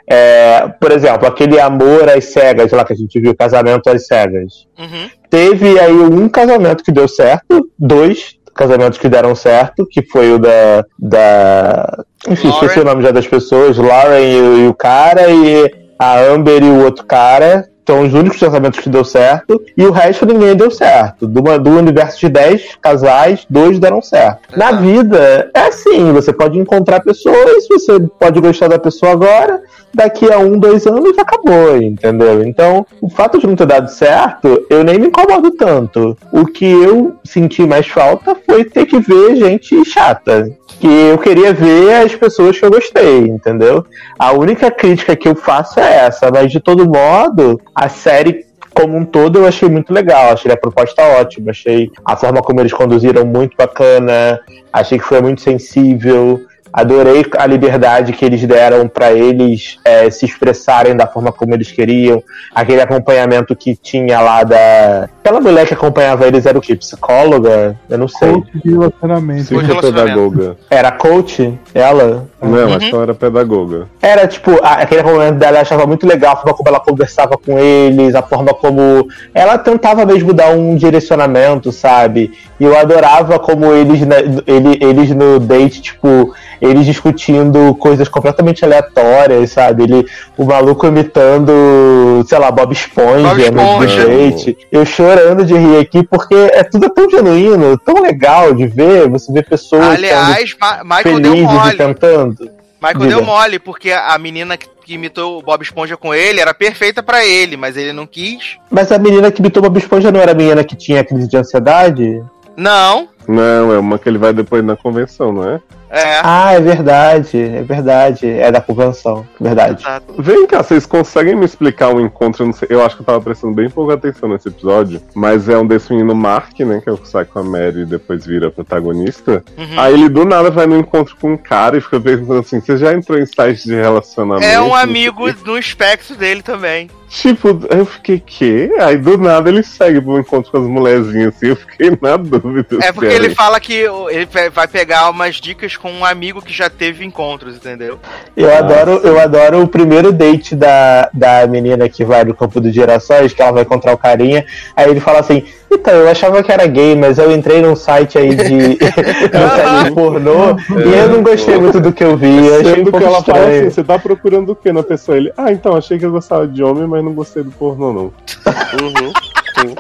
S3: É, por exemplo, aquele amor às cegas lá que a gente viu, casamento às cegas.
S1: Uhum.
S3: Teve aí um casamento que deu certo, dois casamentos que deram certo, que foi o da. da enfim,
S1: Lauren.
S3: esqueci o nome já das pessoas, Lauren e, o- e o cara, e a Amber e o outro cara. São os únicos casamentos que deu certo. E o resto ninguém deu certo. Do, do universo de 10 casais, dois deram certo. Na vida, é assim: você pode encontrar pessoas, você pode gostar da pessoa agora, daqui a um, dois anos acabou, entendeu? Então, o fato de não ter dado certo, eu nem me incomodo tanto. O que eu senti mais falta foi ter que ver gente chata. Que eu queria ver as pessoas que eu gostei, entendeu? A única crítica que eu faço é essa, mas de todo modo, a série como um todo eu achei muito legal, achei a proposta ótima, achei a forma como eles conduziram muito bacana, achei que foi muito sensível, adorei a liberdade que eles deram para eles é, se expressarem da forma como eles queriam, aquele acompanhamento que tinha lá da. Aquela mulher que acompanhava eles era o que? Psicóloga? Eu não sei.
S2: Coach de relacionamento.
S1: Sim.
S4: Psicopedagoga.
S3: Era coach? Ela?
S4: Não,
S1: Uhum.
S4: acho que ela era pedagoga.
S3: Era tipo, aquele momento dela eu achava muito legal, a forma como ela conversava com eles, a forma como ela tentava mesmo dar um direcionamento, sabe? E eu adorava como eles, né, ele- eles no date, tipo, eles discutindo coisas completamente aleatórias, sabe? Ele, o maluco imitando, sei lá, Bob Esponja,
S1: Bob
S3: no
S1: Esponja.
S3: date. Eu chorando de rir aqui, porque é tudo tão genuíno, tão legal de ver, você vê pessoas
S1: Aliás, Ma Michael deu
S3: felizes e
S1: mole.
S3: tentando.
S1: Michael
S3: Diga.
S1: deu mole, porque a menina que imitou o Bob Esponja com ele era perfeita pra ele, mas ele não quis.
S3: Mas a menina que imitou Bob Esponja não era a menina que tinha crise de ansiedade?
S1: Não.
S4: Não, é uma que ele vai depois na convenção, não é?
S1: É.
S3: Ah, é verdade, é verdade. É da convenção, verdade.
S1: Exato.
S4: Vem cá, vocês conseguem me explicar um encontro? Eu, não sei, eu acho que eu tava prestando bem pouca atenção nesse episódio, mas é um desse menino Mark, né? Que é o que sai com a Mary e depois vira protagonista.
S1: Uhum.
S4: Aí ele do nada vai no encontro com um cara e fica pensando assim: você já entrou em site de relacionamento?
S1: É um amigo
S4: o
S1: no espectro dele também.
S4: Tipo, eu fiquei, quê? Aí do nada ele segue pro encontro com as mulherzinhas assim, eu fiquei na dúvida.
S1: É porque ele fala que o- ele vai pegar umas dicas com um amigo que já teve encontros, entendeu?
S3: Eu
S4: Ah,
S3: adoro, eu adoro o primeiro date da, da menina que vai no campo dos girassóis, que ela vai encontrar o carinha. Aí ele fala assim: Então, eu achava que era gay, mas eu entrei num site aí de. [laughs] num site de pornô e eu não gostei muito do que eu vi. Eu achei um
S4: que ela fala assim, você tá procurando o que na pessoa? Ele, ah, então, achei que eu gostava de homem, mas não gostei do pornô, não.
S6: Uhum.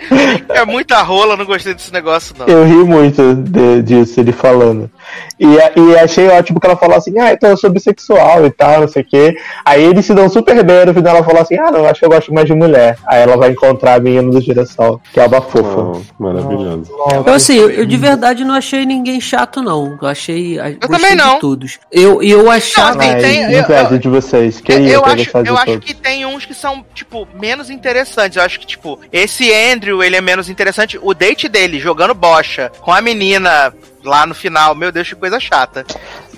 S6: [laughs]
S1: É muita rola, não gostei desse negócio, não.
S3: Eu ri muito de- disso, ele falando. E, e achei ótimo que ela falou assim, ah, então eu sou bissexual e tal, não sei o quê. Aí eles se dão super bem, no final ela falou assim, ah, não, acho que eu gosto mais de mulher. Aí ela vai encontrar a menina do girassol, que é uma fofa.
S4: Oh, maravilhoso.
S5: Eu assim, eu, eu de verdade não achei ninguém chato, não. Eu achei. Eu
S1: também não.
S5: De todos. Eu, eu achava.
S1: Não, tem-
S3: Ai,
S1: tem- eu-
S3: inveja de vocês.
S1: Eu acho, eu acho
S3: todos.
S1: que tem uns que são, tipo, menos interessantes. Eu acho que, tipo, esse Andrew, ele é menos interessante. O date dele, jogando bocha com a menina lá no final, meu Deus, que coisa chata.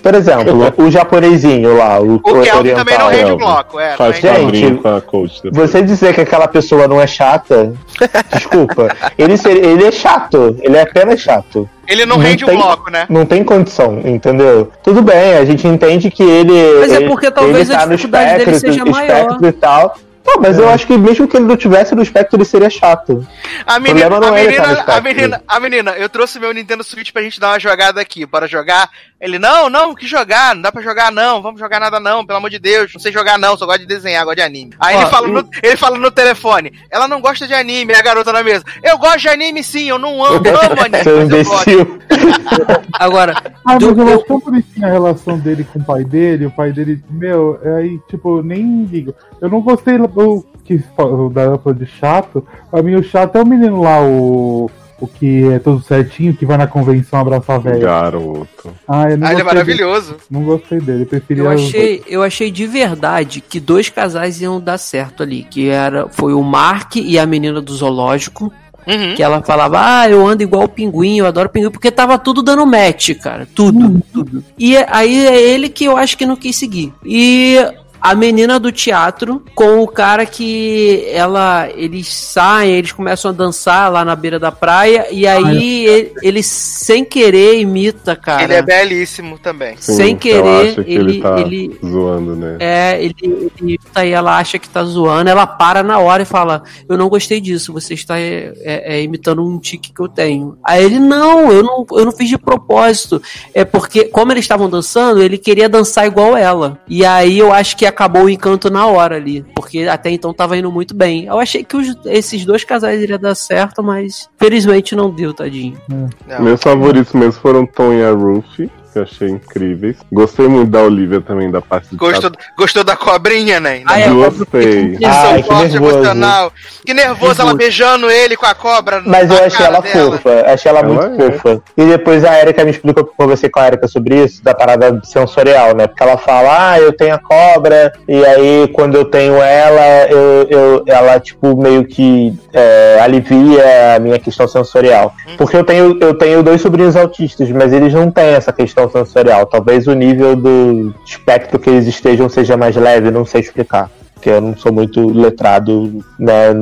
S3: Por exemplo, o japonesinho lá, o,
S1: O Kelvin
S3: oriental.
S1: também não rende bloco, é.
S4: Faz
S3: Gente,
S4: com a coach depois.
S3: Você dizer que aquela pessoa não é chata, [laughs] desculpa. Ele, ele é chato, ele é apenas chato.
S1: Ele não,
S3: Não
S1: rende
S3: tem-
S1: o bloco, né?
S3: Não tem condição, entendeu? Tudo bem, a gente entende que ele.
S5: Mas é porque talvez
S3: ele
S5: a
S3: tá no
S5: dificuldade dele
S3: espectro,
S5: seja maior.
S3: espectro e tal. Não, mas eu acho que mesmo que ele não tivesse no espectro, ele seria chato.
S1: A menina,
S3: problema não
S1: a,
S3: é ele estar no
S1: menina, a, menina, a menina, eu trouxe meu Nintendo Switch pra gente dar uma jogada aqui. Bora jogar? Ele, não, não, que jogar? Não dá pra jogar, não. Vamos jogar nada, não, pelo amor de Deus. Não sei jogar, não. Só gosto de desenhar, gosto de anime. Aí
S5: Ó,
S1: ele, fala no, ele fala no telefone: ela não gosta de anime, é a garota na mesa. Eu gosto de anime sim, eu não amo, amo [laughs] anime.
S3: Seu
S1: mas eu gosto."
S3: imbecil. [laughs]
S5: Agora,
S2: Ah,
S5: do-
S2: mas eu acho tão bonitinha a relação dele com o pai dele. O pai dele, meu, é aí, tipo, eu nem ligo. Eu não gostei do que o da falou de chato. Pra mim, o chato é o menino lá, o. O que é todo certinho, que vai na convenção abraçar a velha.
S4: Garoto.
S2: Ah, eu não
S1: Ah, ele é
S2: gostei dele.
S1: maravilhoso.
S2: Não gostei dele. Eu preferia.
S5: eu
S2: os-
S5: achei, eu achei de verdade que dois casais iam dar certo ali. Que era, foi o Mark e a menina do zoológico.
S1: Uhum.
S5: Que ela falava, ah, eu ando igual o pinguim, eu adoro pinguim, porque tava tudo dando match, cara. Tudo, tudo. E aí é ele que eu acho que não quis seguir. E a menina do teatro com o cara que ela eles saem, eles começam a dançar lá na beira da praia e aí ele, ele sem querer imita, cara.
S1: Ele é belíssimo também.
S4: Sim,
S5: Sem
S4: ela
S5: querer,
S4: acha que
S5: ele-
S4: ele, tá
S5: ele-
S4: zoando, né?
S5: É, ele, ele aí ela acha que tá zoando, ela para na hora e fala: Eu não gostei disso, você está é, é, é, imitando um tique que eu tenho. Aí ele, não, eu não, eu não fiz de propósito. É porque, como eles estavam dançando, ele queria dançar igual ela. E aí eu acho que acabou o encanto na hora ali. Porque até então tava indo muito bem. Eu achei que os- esses dois casais iriam dar certo, mas felizmente não deu, tadinho.
S1: Não.
S4: Meus favoritos mesmo foram Tom e a Ruth, que eu achei incríveis. Gostei muito da Olivia também, da parte de
S1: Gostou, gostou da cobrinha, né?
S5: Ah, é,
S4: Gostei.
S1: Que
S3: Ai, que nervoso.
S1: emocional. Que nervoso ela beijando ele com a cobra.
S3: Mas eu achei ela
S1: dela.
S3: fofa, achei ela,
S4: Ela
S3: muito
S4: é.
S3: fofa. E depois a Erika me explicou, eu conversei com a Erika sobre isso, da parada sensorial, né? Porque ela fala, ah, eu tenho a cobra, e aí quando eu tenho ela, eu, eu- ela, tipo, meio que é, alivia a minha questão sensorial. Porque eu tenho, eu tenho dois sobrinhos autistas, mas eles não têm essa questão sensorial. Talvez o nível do espectro que eles estejam seja mais leve, não sei explicar. Porque eu não sou muito letrado né,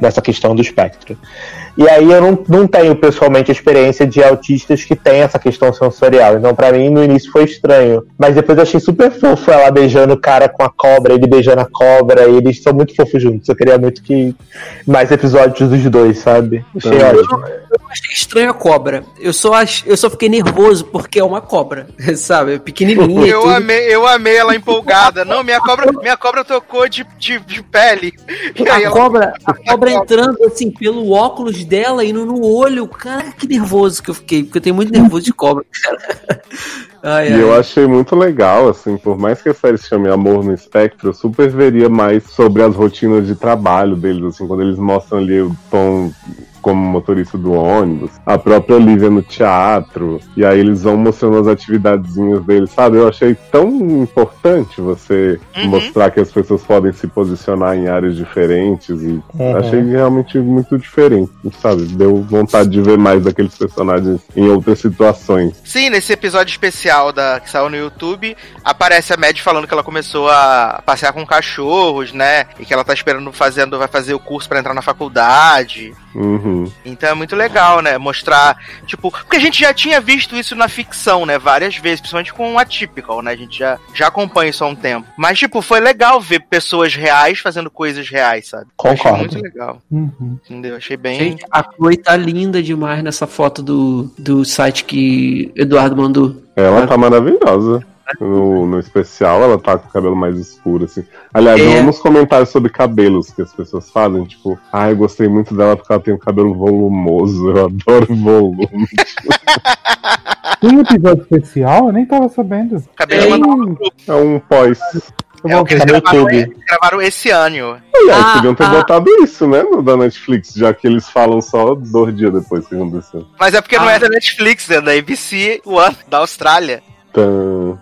S3: nessa questão do espectro. E aí eu não, não tenho pessoalmente a experiência de autistas que têm essa questão sensorial. Então, pra mim, no início foi estranho. Mas depois eu achei super fofo ela beijando o cara com a cobra, ele beijando a cobra, e eles são muito fofos juntos. Eu queria muito que mais episódios dos dois, sabe? Achei ótimo.
S5: Eu achei estranho a cobra. Eu só, ach... eu só fiquei nervoso porque é uma cobra, [laughs] sabe? É pequenininha.
S1: Eu
S5: tudo.
S1: amei, eu amei ela empolgada. Não, minha cobra, minha cobra tocou de, de, de pele. E aí
S5: A
S1: ela-
S5: cobra, a cobra entrando assim pelo óculos dela, indo no olho. Cara, que nervoso que eu fiquei, porque eu tenho muito nervoso de cobra, cara. [laughs] Ai,
S4: E
S5: ai.
S4: eu achei muito legal, assim, por mais que a série se chame Amor no Espectro, eu super veria mais sobre as rotinas de trabalho deles, assim, quando eles mostram ali o Tom como motorista do ônibus, a própria Olivia no teatro, e aí eles vão mostrando as atividadezinhas deles, sabe? Eu achei tão importante você
S1: Uhum.
S4: mostrar que as pessoas podem se posicionar em áreas diferentes e
S3: Uhum.
S4: achei realmente muito diferente, sabe? Deu vontade de ver mais daqueles personagens em outras situações.
S1: Sim, nesse episódio especial da, que saiu no YouTube, aparece a Mad falando que ela começou a passear com cachorros, né? E que ela tá esperando fazendo, vai fazer o curso pra entrar na faculdade.
S4: Uhum.
S1: Então é muito legal, né? Mostrar, tipo, porque a gente já tinha visto isso na ficção, né? Várias vezes, principalmente com o Atypical, né? A gente já, já acompanha isso há um tempo. Mas, tipo, foi legal ver pessoas reais fazendo coisas reais, sabe? Achei
S3: Concordo.
S1: muito legal,
S2: Uhum.
S1: entendeu? Achei bem.
S5: Gente, a Chloe tá linda demais nessa foto do, do site que Eduardo mandou.
S4: Ela tá maravilhosa. No, no especial, ela tá com o cabelo mais escuro, assim. Aliás,
S5: É.
S4: vamos comentários sobre cabelos que as pessoas fazem. Tipo, ah, eu gostei muito dela porque ela tem um cabelo volumoso. Eu adoro volume. [laughs]
S2: Tem um episódio especial? Eu nem tava sabendo.
S1: Mandar no grupo.
S4: É um pós.
S1: É o que eles
S3: no
S1: gravaram,
S3: YouTube.
S1: gravaram esse ano.
S5: Ah,
S4: podiam ter
S5: ah.
S4: botado isso, né? No da Netflix, já que eles falam só dois dias depois que aconteceu.
S1: Mas é porque não
S5: Ah.
S1: é da Netflix, é da ABC One, da Austrália.
S4: Então...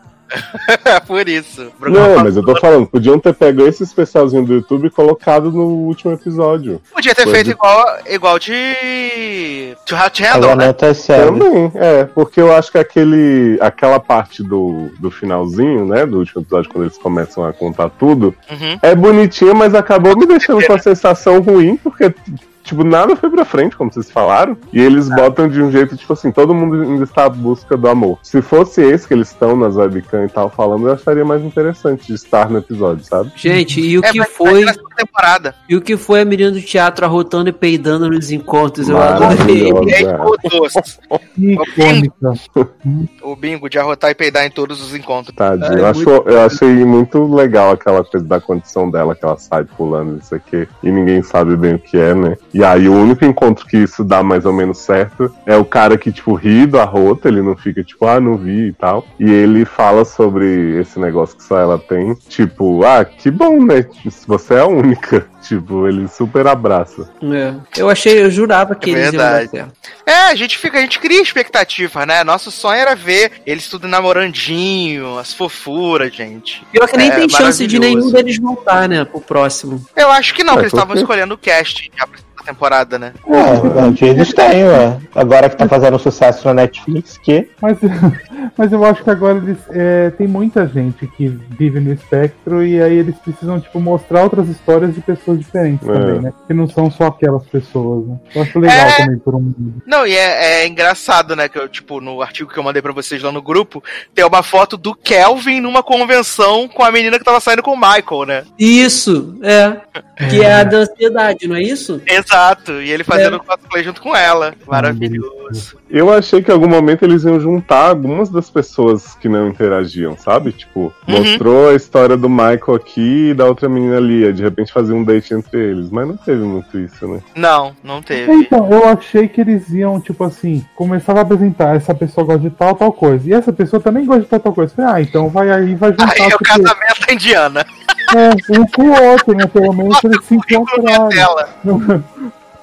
S1: É [laughs] por isso.
S4: Não, mas eu tô falando, podiam ter pego esse especialzinho do YouTube e colocado no último episódio.
S1: Podia ter
S4: Foi
S1: feito
S4: de-
S1: igual, igual de. To How to Handle, né?
S3: sério.
S4: Também, é, porque eu acho que aquele, aquela parte do, do finalzinho, né, do último episódio, quando eles começam a contar tudo,
S1: Uhum.
S4: é bonitinha, mas acabou me deixando com a sensação ruim, porque, tipo, nada foi pra frente, como vocês falaram, e eles botam de um jeito, tipo assim, todo mundo ainda está à busca do amor. Se fosse esse que eles estão nas webcam e tal falando, eu acharia mais interessante de estar no episódio, sabe?
S5: Gente, e o
S1: É,
S5: que
S1: mas
S5: foi.
S1: temporada.
S5: E o que foi a menina do teatro arrotando e peidando nos encontros? Eu adorei.
S1: E.
S2: Que icônica.
S1: o bingo de arrotar e peidar em todos os encontros.
S4: Tadinho.
S5: É,
S4: eu, acho- eu achei muito legal aquela coisa da condição dela, que ela sai pulando isso aqui, e ninguém sabe bem o que é, né? E aí o único encontro que isso dá mais ou menos certo é o cara que, tipo, ri do arroto, ele não fica tipo, ah, não vi e tal. E ele fala sobre esse negócio que só ela tem, tipo, ah, que bom, né? Você é a única. [laughs] Tipo, ele super abraça.
S5: É. Eu achei, eu jurava que
S1: É
S5: eles iam dar
S1: verdade.
S5: certo.
S1: É, a gente fica, a gente cria expectativa, né? Nosso sonho era ver eles tudo namorandinho, as fofuras, gente.
S5: Pior que nem
S1: É,
S5: tem chance de nenhum deles voltar, né, pro próximo.
S1: Eu acho que não,
S4: É,
S1: porque eles estavam escolhendo o cast já pra temporada, né?
S3: É, onde eles têm, ué. Agora que tá fazendo sucesso na Netflix, que.
S2: Mas, [laughs] mas eu acho que agora eles. é, tem muita gente que vive no espectro e aí eles precisam, tipo, mostrar outras histórias de pessoas diferentes
S4: É.
S2: também, né? Que não são só aquelas pessoas, né? Eu acho legal
S1: É.
S2: também por um mundo.
S1: Não, e é, é engraçado, né? Que eu, tipo, no artigo que eu mandei pra vocês lá no grupo, tem uma foto do Kelvin numa convenção com a menina que tava saindo com o Michael, né?
S5: Isso, é. Que é a da ansiedade, não é isso?
S1: Exato. E ele fazendo cosplay junto com ela. Maravilhoso.
S4: Eu achei que em algum momento eles iam juntar algumas das pessoas que não interagiam, sabe? Tipo,
S1: Uhum.
S4: mostrou a história do Michael aqui e da outra menina ali. De repente fazer um date entre eles. Mas não teve muito isso, né?
S1: Não, não teve.
S2: Então, eu achei que eles iam, tipo assim, começava a apresentar, essa pessoa gosta de tal, tal coisa. E essa pessoa também gosta de tal, tal coisa. Eu Falei, ah, então vai aí, vai juntar.
S1: Aí é o
S2: porque-
S1: casamento da Indiana.
S2: É, um com o outro, né? Pelo menos eles se [laughs] encontraram.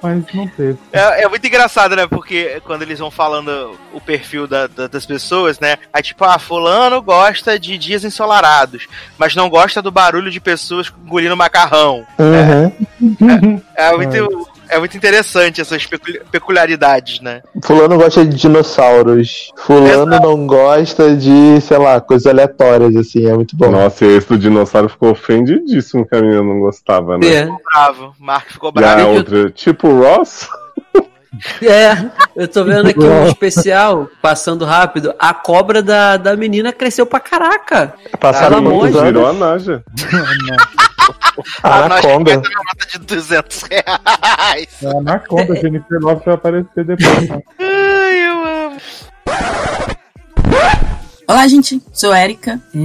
S2: Mas não teve.
S1: É, é muito engraçado, né? Porque quando eles vão falando o perfil da- da- das pessoas, né? Aí tipo, ah, fulano gosta de dias ensolarados, mas não gosta do barulho de pessoas engolindo macarrão.
S3: Uhum.
S1: É muito, é muito interessante essas pecul- peculiaridades, né?
S3: Fulano gosta de dinossauros. Fulano
S1: Exato.
S3: não gosta de, sei lá, coisas aleatórias, assim. É muito bom.
S4: Nossa, e esse do dinossauro ficou ofendidíssimo que a menina não gostava, né?
S5: É.
S1: Bravo. Mark ficou
S4: E a
S1: bravo.
S4: outra, tipo o Ross? [laughs]
S5: É, eu tô vendo aqui um [laughs] especial, passando rápido. A cobra da, da menina cresceu pra caraca.
S3: Passaram
S5: amor
S3: muitos anos.
S4: Virou a Naja. [laughs]
S1: Ah, nós
S3: Anaconda.
S1: uma nota de 200 reais.
S2: É a Anaconda, Jennifer Love vai aparecer depois. né?
S1: Ai,
S9: Olá, gente. Sou a Erika. É,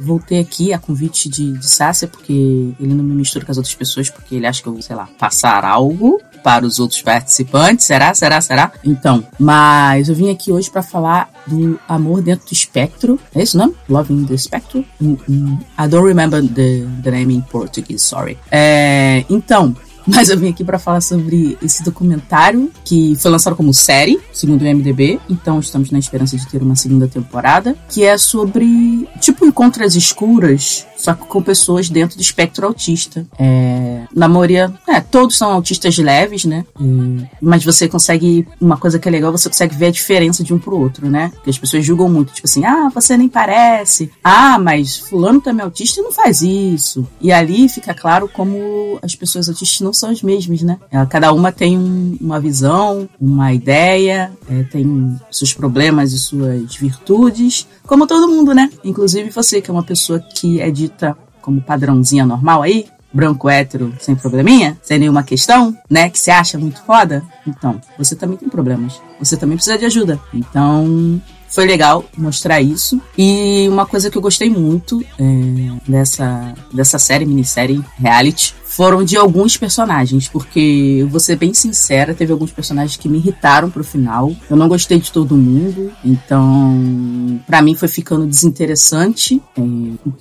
S9: voltei aqui a convite de, de Sácia, porque ele não me mistura com as outras pessoas, porque ele acha que eu vou, sei lá, passar algo para os outros participantes. Será? Será? Será? Então, mas eu vim aqui hoje para falar do amor dentro do espectro. É isso, não? Love in the Spectrum? Hum. I don't remember the, the name in Portuguese, sorry. É, então, [laughs] mas eu vim aqui para falar sobre esse documentário que foi lançado como série, segundo o MDB. Então estamos na esperança de ter uma segunda temporada, que é sobre tipo encontros escuras, só que com pessoas dentro do espectro autista. É, na maioria, é, todos são autistas leves, né? É, mas você consegue uma coisa que é legal, você consegue ver a diferença de um pro outro, né? Porque as pessoas julgam muito, tipo assim, ah, você nem parece. Ah, mas fulano também é autista e não faz isso. E ali fica claro como as pessoas autistas não são as mesmas, né? Cada uma tem um- uma visão, uma ideia, é, tem seus problemas e suas virtudes, como todo mundo, né? Inclusive você, que é uma pessoa que é dita como padrãozinha normal aí, branco hétero, sem probleminha, sem nenhuma questão, né? Que se acha muito foda. Então, você também tem problemas. Você também precisa de ajuda. Então, foi legal mostrar isso. E uma coisa que eu gostei muito é, dessa, dessa série, minissérie, reality, foram de alguns personagens, porque vou ser bem sincera, teve alguns personagens que me irritaram pro final. Eu não gostei de todo mundo, então para mim foi ficando desinteressante. É,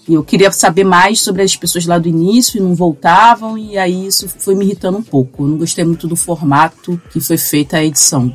S9: eu queria saber mais sobre as pessoas lá do início e não voltavam, e aí isso foi me irritando um pouco. Eu não gostei muito do formato que foi feita a edição.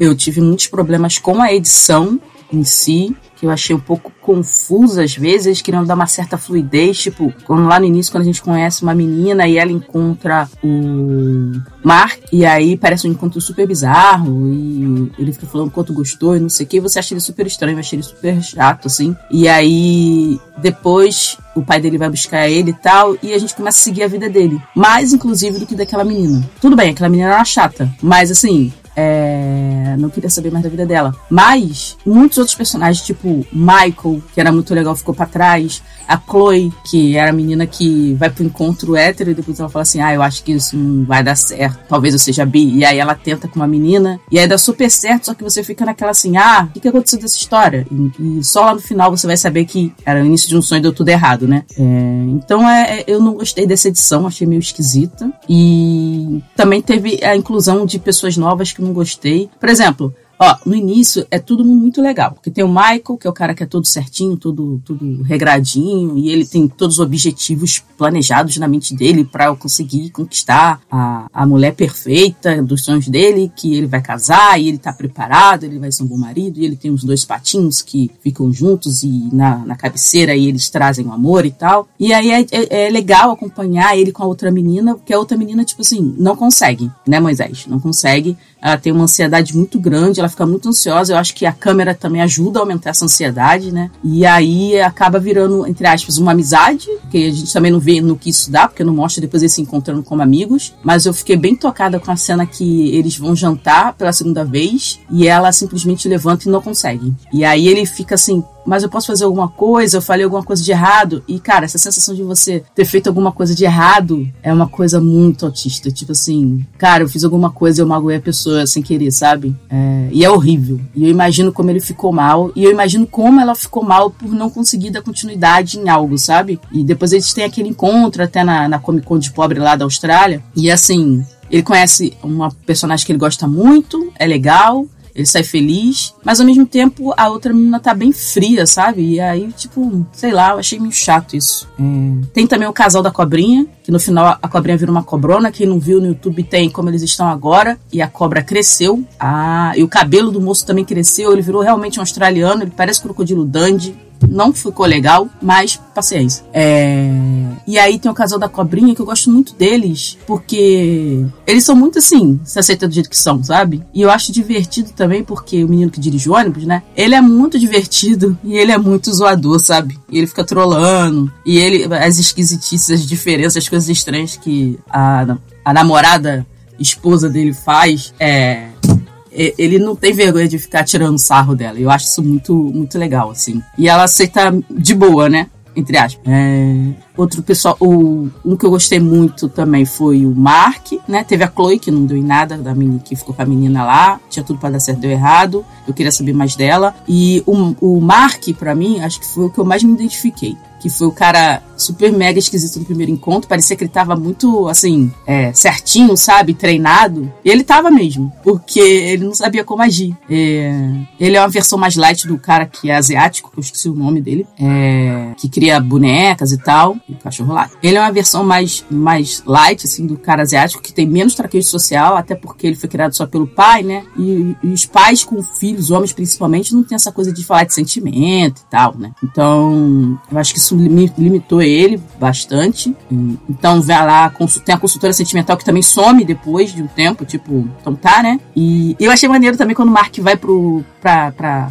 S9: Eu tive muitos problemas com a edição em si, que eu achei um pouco confuso às vezes, queriam dar uma certa fluidez, tipo, quando lá no início, quando a gente conhece uma menina e ela encontra o Mark, e aí parece um encontro super bizarro, e ele fica falando quanto gostou e não sei o que, você acha ele super estranho, acha ele super chato, assim, e aí depois o pai dele vai buscar ele e tal, e a gente começa a seguir a vida dele, mais inclusive do que daquela menina. Tudo bem, aquela menina era chata, mas assim, é, não queria saber mais da vida dela. Mas muitos outros personagens, tipo Michael, que era muito legal, ficou para trás. A Chloe, que era a menina que vai pro encontro hétero e depois ela fala assim: Ah, eu acho que isso não vai dar certo. Talvez eu seja bi. E aí ela tenta com uma menina. E aí dá super certo, só que você fica naquela assim: Ah, o que, que aconteceu dessa história? E, e, só lá no final você vai saber que era o início de um sonho e deu tudo errado, né? É, então é, é, eu não gostei dessa edição, achei meio esquisita. E também teve a inclusão de pessoas novas que não gostei. Por exemplo, Ó, no início é tudo muito legal, porque tem o Michael, que é o cara que é todo certinho, todo, todo regradinho, e ele tem todos os objetivos planejados na mente dele para conseguir conquistar a, a mulher perfeita dos sonhos dele, que ele vai casar e ele tá preparado, ele vai ser um bom marido, e ele tem os dois patinhos que ficam juntos e na, na cabeceira e eles trazem o amor e tal. E aí é, é, é legal acompanhar ele com a outra menina, porque a outra menina, tipo assim, não consegue, né, Moisés? Não consegue ela tem uma ansiedade muito grande, ela fica muito ansiosa. Eu acho que a câmera também ajuda a aumentar essa ansiedade, né? E aí acaba virando, entre aspas, uma amizade, que a gente também não vê no que isso dá, porque não mostra depois eles se encontrando como amigos. Mas eu fiquei bem tocada com a cena que eles vão jantar pela segunda vez e ela simplesmente levanta e não consegue. E aí ele fica assim, mas eu posso fazer alguma coisa, eu falei alguma coisa de errado. E, cara, essa sensação de você ter feito alguma coisa de errado é uma coisa muito autista. Tipo assim, cara, eu fiz alguma coisa e eu magoei a pessoa sem querer, sabe? É, e é horrível. E eu imagino como ele ficou mal. E eu imagino como ela ficou mal por não conseguir dar continuidade em algo, sabe? E depois eles têm aquele encontro até na, na Comic Con de pobre lá da Austrália. E assim, ele conhece uma personagem que ele gosta muito, é legal, ele sai feliz, mas ao mesmo tempo a outra menina tá bem fria, sabe? E aí, tipo, sei lá, eu achei meio chato isso. É... Tem também o casal da cobrinha, que no final a cobrinha vira uma cobrona. Quem não viu no YouTube tem como eles estão agora. E a cobra cresceu. Ah, e o cabelo do moço também cresceu. Ele virou realmente um australiano. Ele parece crocodilo Dandy não ficou legal, mas paciência. É... E aí tem o casal da cobrinha, que eu gosto muito deles, porque eles são muito assim, se aceita do jeito que são, sabe? E eu acho divertido também, porque o menino que dirige o ônibus, né? Ele é muito divertido [laughs] e ele é muito zoador, sabe? E ele fica trolando. E ele, as esquisitices, as diferenças, as coisas estranhas que a, a namorada esposa dele faz, é ele não tem vergonha de ficar tirando sarro dela. Eu acho isso muito, muito legal, assim. E ela aceita de boa, né? Entre aspas. É... Outro pessoal, o, um que eu gostei muito também foi o Mark, né? Teve a Chloe, que não deu em nada, da menina que ficou com a menina lá. Tinha tudo para dar certo, deu errado. Eu queria saber mais dela. E o, o Mark, para mim, acho que foi o que eu mais me identifiquei que foi o cara super mega esquisito no primeiro encontro. Parecia que ele tava muito, assim, é, certinho, sabe? Treinado. E ele tava mesmo, porque ele não sabia como agir. É, ele é uma versão mais light do cara que é asiático, que eu esqueci o nome dele, é, que cria bonecas e tal, e cachorro lá. Ele é uma versão mais, mais light, assim, do cara asiático, que tem menos traquejo social, até porque ele foi criado só pelo pai, né? E, e os pais com filhos, homens principalmente, não tem essa coisa de falar de sentimento e tal, né? Então, eu acho que isso limitou ele bastante. Então vai lá, tem a consultora sentimental que também some depois de um tempo, tipo, então tá, né? E eu achei maneiro também quando o Mark vai pro, pra, pra,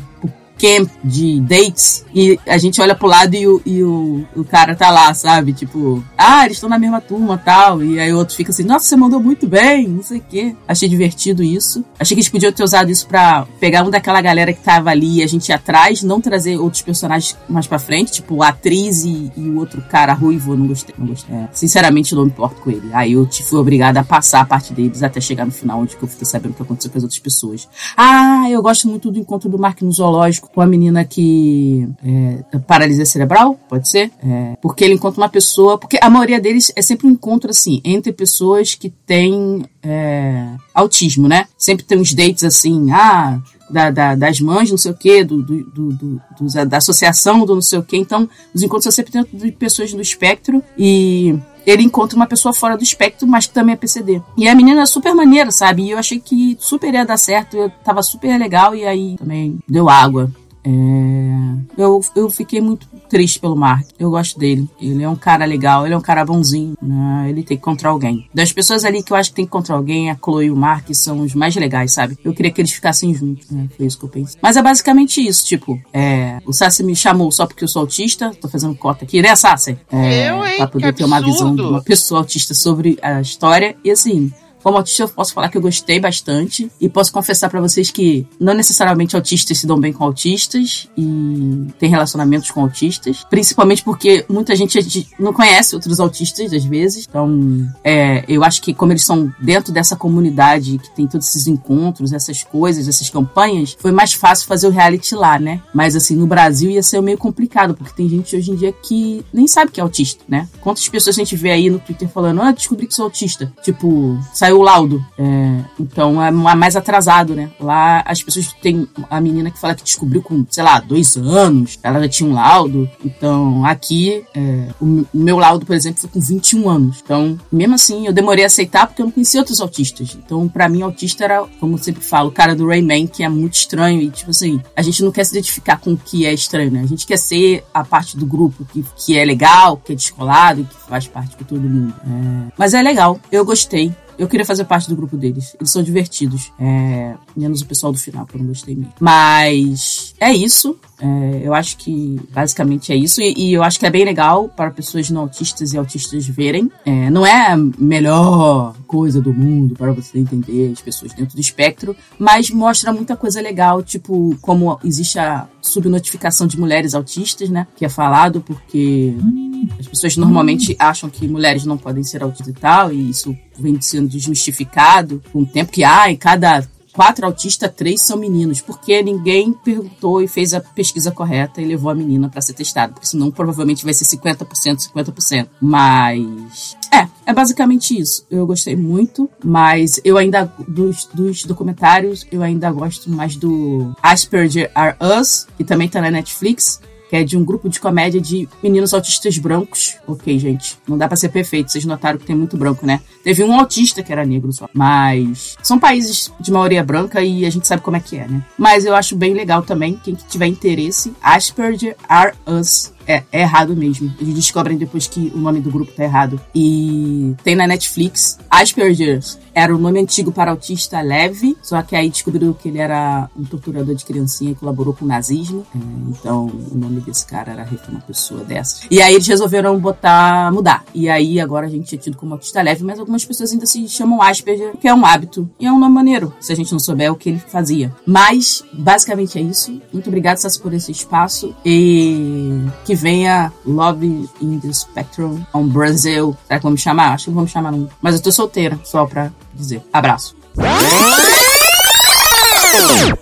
S9: camp de dates e a gente olha pro lado e o, e o, o cara tá lá, sabe? Tipo, ah, eles estão na mesma turma tal. E aí o outro fica assim, nossa, você mandou muito bem, não sei o quê. Achei divertido isso. Achei que eles podiam ter usado isso pra pegar um daquela galera que tava ali e a gente atrás, não trazer outros personagens mais pra frente, tipo a atriz e, e o outro cara ruivo, não gostei. Não gostei. É, sinceramente, não me importo com ele. Aí eu te fui obrigada a passar a parte deles até chegar no final, onde eu fiquei sabendo o que aconteceu com as outras pessoas. Ah, eu gosto muito do encontro do Mark no zoológico com a menina que é, paralisia cerebral, pode ser? É, porque ele encontra uma pessoa. Porque a maioria deles é sempre um encontro assim, entre pessoas que têm é, autismo, né? Sempre tem uns dates assim, ah, da, da, das mães, não sei o quê, do, do, do, do, da associação do não sei o quê. Então, os encontros são sempre dentro de pessoas do espectro e ele encontra uma pessoa fora do espectro, mas que também é PCD. E a menina é super maneira, sabe? E eu achei que super ia dar certo, eu tava super legal e aí também deu água. É... Eu, eu fiquei muito triste pelo Mark. Eu gosto dele. Ele é um cara legal, ele é um cara bonzinho. Né? Ele tem que encontrar alguém. Das pessoas ali que eu acho que tem que encontrar alguém, a Chloe e o Mark são os mais legais, sabe? Eu queria que eles ficassem juntos. Né? Foi isso que eu pensei. Mas é basicamente isso. Tipo, é... o Sassi me chamou só porque eu sou autista. Tô fazendo cota aqui, né, Sassi? É...
S1: Eu, hein?
S9: Pra poder ter uma visão de uma pessoa autista sobre a história. E assim, como autista, eu posso falar que eu gostei bastante. E posso confessar para vocês que não necessariamente autistas se dão bem com autistas e tem relacionamentos com autistas. Principalmente porque muita gente não conhece outros autistas, às vezes. Então, é, eu acho que como eles são dentro dessa comunidade que tem todos esses encontros, essas coisas, essas campanhas, foi mais fácil fazer o reality lá, né? Mas assim, no Brasil ia ser meio complicado, porque tem gente hoje em dia que nem sabe que é autista, né? Quantas pessoas a gente vê aí no Twitter falando, ah, descobri que sou autista. Tipo, saiu saiu o laudo. É, então é mais atrasado, né? Lá as pessoas têm a menina que fala que descobriu com, sei lá, dois anos, ela já tinha um laudo. Então aqui, é, o, meu laudo, por exemplo, foi com 21 anos. Então, mesmo assim, eu demorei a aceitar porque eu não conhecia outros autistas. Então, para mim, autista era, como eu sempre falo, o cara do Rayman, que é muito estranho. E, tipo assim, a gente não quer se identificar com o que é estranho, né? A gente quer ser a parte do grupo que, que é legal, que é descolado, que faz parte com todo mundo. É... Mas é legal, eu gostei. Eu queria fazer parte do grupo deles. Eles são divertidos. É, menos o pessoal do final, que eu não gostei muito. Mas é isso. É, eu acho que basicamente é isso. E, e, eu acho que é bem legal para pessoas não autistas e autistas verem. É, não é a melhor coisa do mundo para você entender as pessoas dentro do espectro, mas mostra muita coisa legal, tipo como existe a subnotificação de mulheres autistas, né? Que é falado porque as pessoas normalmente acham que mulheres não podem ser autistas e tal, e isso vem sendo desmistificado com o tempo que, ai, cada quatro autistas, três são meninos, porque ninguém perguntou e fez a pesquisa correta e levou a menina para ser testada, porque senão provavelmente vai ser 50%, 50%. Mas é, é basicamente isso. Eu gostei muito, mas eu ainda dos, dos documentários, eu ainda gosto mais do Asperger Are Us, que também tá na Netflix que é de um grupo de comédia de meninos autistas brancos. Ok, gente, não dá para ser perfeito, vocês notaram que tem muito branco, né? Teve um autista que era negro só, mas são países de maioria branca e a gente sabe como é que é, né? Mas eu acho bem legal também, quem tiver interesse, Asperger Are Us é, é, errado mesmo. Eles descobrem depois que o nome do grupo tá errado. E tem na Netflix Asperger. Era o nome antigo para autista leve, só que aí descobriu que ele era um torturador de criancinha e colaborou com o nazismo. É, então o nome desse cara era uma pessoa dessa. E aí eles resolveram botar, mudar. E aí agora a gente é tido como autista leve, mas algumas pessoas ainda se chamam Asperger, que é um hábito. E é um nome maneiro, se a gente não souber o que ele fazia. Mas, basicamente é isso. Muito obrigado, Sassi, por esse espaço. E que que venha Love in the Spectrum on Brazil. Será que vão me chamar? Acho que vão me chamar. Não. Mas eu tô solteira, só pra dizer. Abraço.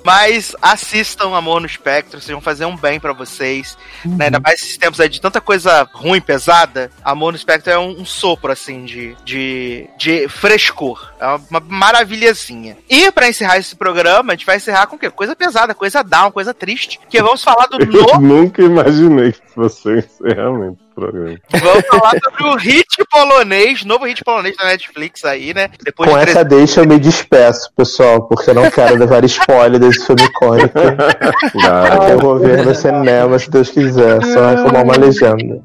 S1: Mas assistam Amor no Espectro, vocês vão fazer um bem para vocês. Uhum. Né? Ainda mais esses tempos aí de tanta coisa ruim, pesada. Amor no Espectro é um, um, sopro, assim, de, de, de frescor. É uma maravilhazinha. E para encerrar esse programa, a gente vai encerrar com o quê? Coisa pesada, coisa down, coisa triste. Que vamos falar do
S4: Eu novo. nunca imaginei que um [laughs] encerramento programa.
S1: Vamos falar sobre o hit polonês, novo hit polonês da Netflix aí, né?
S3: Depois Com de essa deixa eu me despeço, pessoal, porque eu não quero levar spoiler desse filme icônico. [laughs] eu vou ver no cinema, se Deus quiser, só arrumar uma legenda.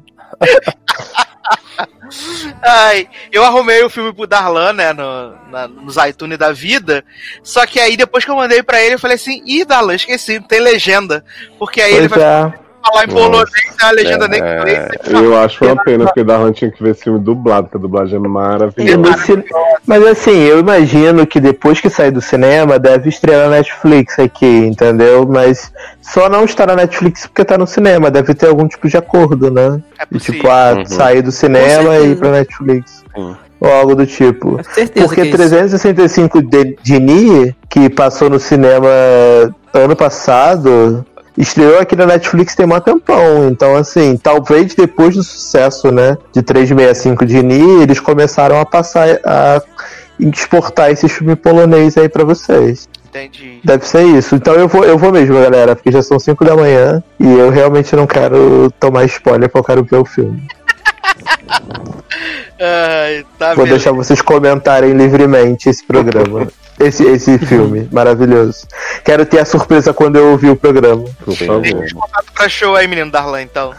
S1: Ai, eu arrumei o filme pro Darlan, né, no, na- nos iTunes da vida. Só que aí depois que eu mandei pra ele, eu falei assim: ih, Darlan, esqueci, não tem legenda. Porque aí ele
S3: Pois
S1: vai
S3: é.
S1: Falar em polonês, a legenda
S6: É,
S1: nem em inglês.
S4: Eu acho uma pena, porque Darlan tinha que ver esse filme dublado, porque a dublagem é maravilhosa.
S3: Mas assim, eu imagino que depois que sair do cinema deve estrear na Netflix aqui, entendeu? Mas só não está na Netflix porque tá no cinema, deve ter algum tipo de acordo, né?
S1: É
S3: E
S1: possível.
S3: tipo, ah,
S6: Uhum.
S3: sair do cinema e ir pra Netflix.
S6: Sim.
S3: Ou algo do tipo. Porque
S5: que é isso.
S3: 365 de, de Ni, que passou no cinema ano passado, estreou aqui na Netflix tem um tempão. Então, assim, talvez depois do sucesso, né, de 365 de Ni, eles começaram a passar a exportar esse filme polonês aí pra vocês.
S1: Entendi.
S3: Deve ser isso. Então eu vou, eu vou mesmo, galera, porque já são 5 da manhã e eu realmente não quero tomar spoiler, porque eu quero ver o filme.
S1: Ai, tá
S3: Vou deixar vocês comentarem livremente esse programa. Esse, esse filme maravilhoso. Quero ter a surpresa quando eu ouvir o programa.
S4: Por favor.
S1: Contato pra show aí, menino Darlan, então.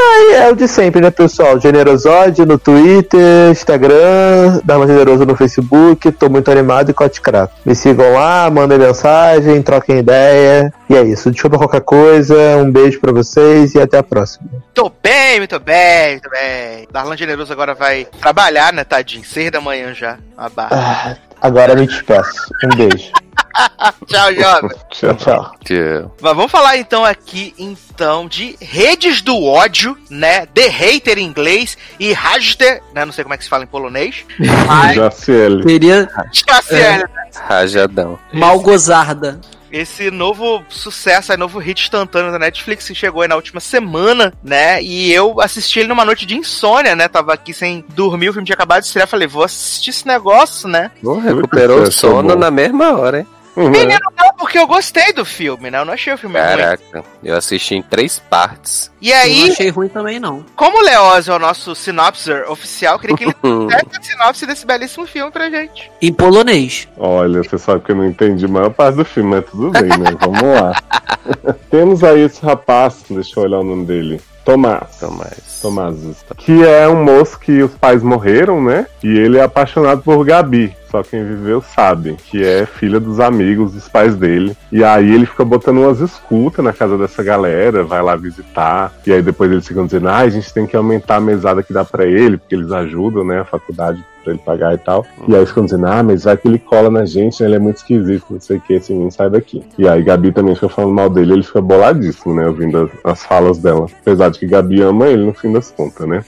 S3: Aí é o de sempre, né, pessoal? Generosode no Twitter, Instagram, Dama Generoso no Facebook. Tô muito animado e cote crato. Me sigam lá, mandem mensagem, troquem ideia. E é isso. Desculpa qualquer coisa. Um beijo pra vocês e até a próxima.
S1: Tô bem, muito bem, muito bem. Darlan Generoso agora vai trabalhar, né, tadinho? Seis da manhã já. Uma barra.
S3: Ah, agora me despeço. Um beijo. [laughs]
S1: Tchau, jovem.
S3: Tchau, tchau.
S6: Tchau.
S1: Mas vamos falar então aqui, então, de redes do ódio, né? The Hater em inglês e Raster, né? Não sei como é que se fala em polonês. [laughs] Mas,
S4: Jaciele.
S5: Seria
S1: Jaciele,
S6: Rajadão.
S5: Malgozarda.
S1: esse novo sucesso, aí, novo hit instantâneo da Netflix que chegou aí na última semana, né? E eu assisti ele numa noite de insônia, né? Tava aqui sem dormir, o filme tinha acabado de estrear. Falei, vou assistir esse negócio, né?
S6: Recuperou o sono na mesma hora, hein?
S4: Uhum.
S1: Menino, não, porque eu gostei do filme, né? Eu não achei o filme ruim.
S6: Caraca, eu assisti em três partes.
S1: E
S5: Eu não
S1: aí,
S5: achei ruim também, não.
S1: como o Leoz é o nosso synopser oficial, eu queria que ele [laughs] desse a sinopse desse belíssimo filme pra gente.
S5: Em polonês.
S4: Olha, você sabe que eu não entendi a maior parte do filme, mas tudo bem, né? Vamos lá. [laughs] Temos aí esse rapaz, deixa eu olhar o nome dele. Tomás.
S6: Tomás.
S4: Tomás. Que é um moço que os pais morreram, né? E ele é apaixonado por Gabi. Só quem viveu sabe, que é filha dos amigos dos pais dele. E aí ele fica botando umas escutas na casa dessa galera, vai lá visitar. E aí depois eles ficam dizendo, ah, a gente tem que aumentar a mesada que dá pra ele, porque eles ajudam, né, a faculdade pra ele pagar e tal. E aí ficam dizendo, ah, mas vai que ele cola na gente, né, ele é muito esquisito, não sei o que, esse menino sai daqui. E aí Gabi também fica falando mal dele, ele fica boladíssimo, né, ouvindo as, as falas dela. Apesar de que Gabi ama ele no fim das contas, né.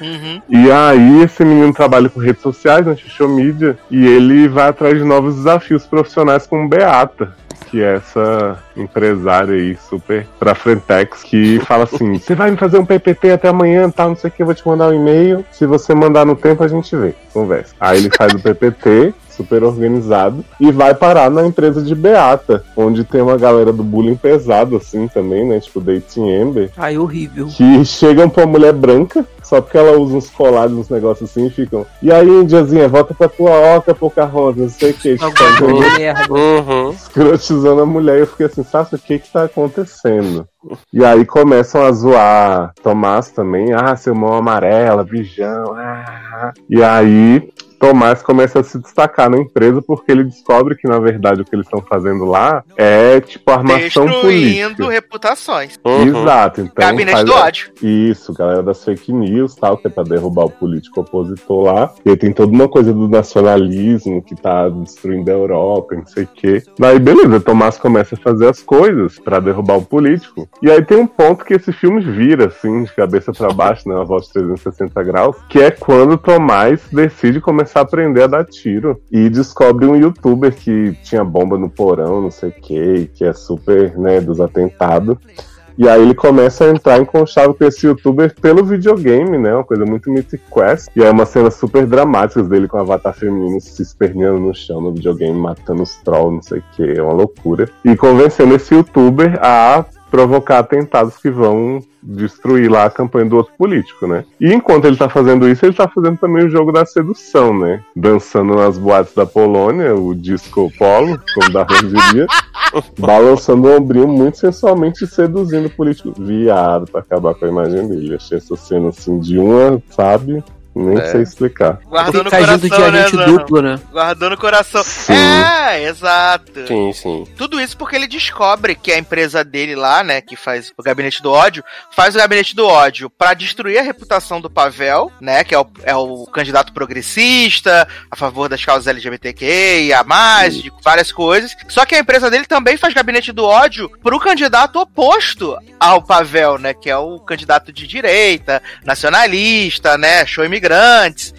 S1: Uhum.
S4: E aí esse menino trabalha com redes sociais, na social media, e ele vai atrás de novos desafios profissionais como Beata, que é essa empresária aí super pra Frentex, que fala assim, você vai me fazer um PPT até amanhã, tal, não sei o que, eu vou te mandar um e-mail, se você mandar no tempo a gente vê, conversa. Aí ele faz o PPT, super organizado, e vai parar na empresa de Beata, onde tem uma galera do bullying pesado, assim, também, né, tipo Dating Ember,
S5: Ai, horrível.
S4: que chegam pra uma mulher branca, só porque ela usa uns colares, uns negócios assim, e ficam. E aí, Indiazinha, volta pra tua oca, Pocahontas, não sei o que. [laughs]
S5: Merda.
S6: Uhum.
S4: Escrotizando a mulher, e eu fiquei assim, Sasha, o que que tá acontecendo? E aí começam a zoar Tomás também, ah, seu mão amarela, bijão, ah. E aí Tomás começa a se destacar na empresa porque ele descobre que, na verdade, o que eles estão fazendo lá é tipo armação
S1: Destruindo
S4: política.
S1: reputações.
S6: Uhum.
S4: Exato, então.
S1: Gabinete
S4: faz-
S1: do ódio.
S4: isso, galera das fake news, tal, que é pra derrubar o político opositor lá. E aí tem toda uma coisa do nacionalismo que tá destruindo a Europa, não sei o quê. Daí, beleza, Tomás começa a fazer as coisas pra derrubar o político. E aí tem um ponto que esse filme vira, assim, de cabeça pra baixo, né? Uma voz de 360 graus, que é quando Tomás decide começar a aprender a dar tiro. E descobre um youtuber que tinha bomba no porão, não sei o quê, que é super, né, dos atentados. E aí ele começa a entrar em conchavo com esse youtuber pelo videogame, né? Uma coisa muito Mythic Quest. E aí uma cena super dramática dele com o avatar feminino se esperneando no chão no videogame, matando os trolls, não sei o que, é uma loucura. E convencendo esse youtuber a provocar atentados que vão destruir lá a campanha do outro político, né? E enquanto ele tá fazendo isso, ele tá fazendo também o jogo da sedução, né? Dançando nas boates da Polônia, o disco polo, como da diria, [laughs] balançando o ombrinho muito sensualmente e seduzindo o político viado pra acabar com a imagem dele. Achei essa cena assim de uma, sabe? Nem
S6: É.
S4: sei explicar.
S1: Guardou no
S5: Fica agindo
S1: coração,
S5: de
S1: né,
S5: agente
S1: Zano?
S5: duplo, né?
S1: Guardou no coração.
S4: Sim.
S1: É, exato.
S6: Sim, sim.
S1: Tudo isso porque ele descobre que a empresa dele lá, né, que faz o Gabinete do Ódio, faz o Gabinete do Ódio pra destruir a reputação do Pavel, né, que é o, é o candidato progressista, a favor das causas LGBTQ, a mais, de várias coisas. Só que a empresa dele também faz Gabinete do Ódio pro candidato oposto ao Pavel, né, que é o candidato de direita, nacionalista, né, show imigrantes.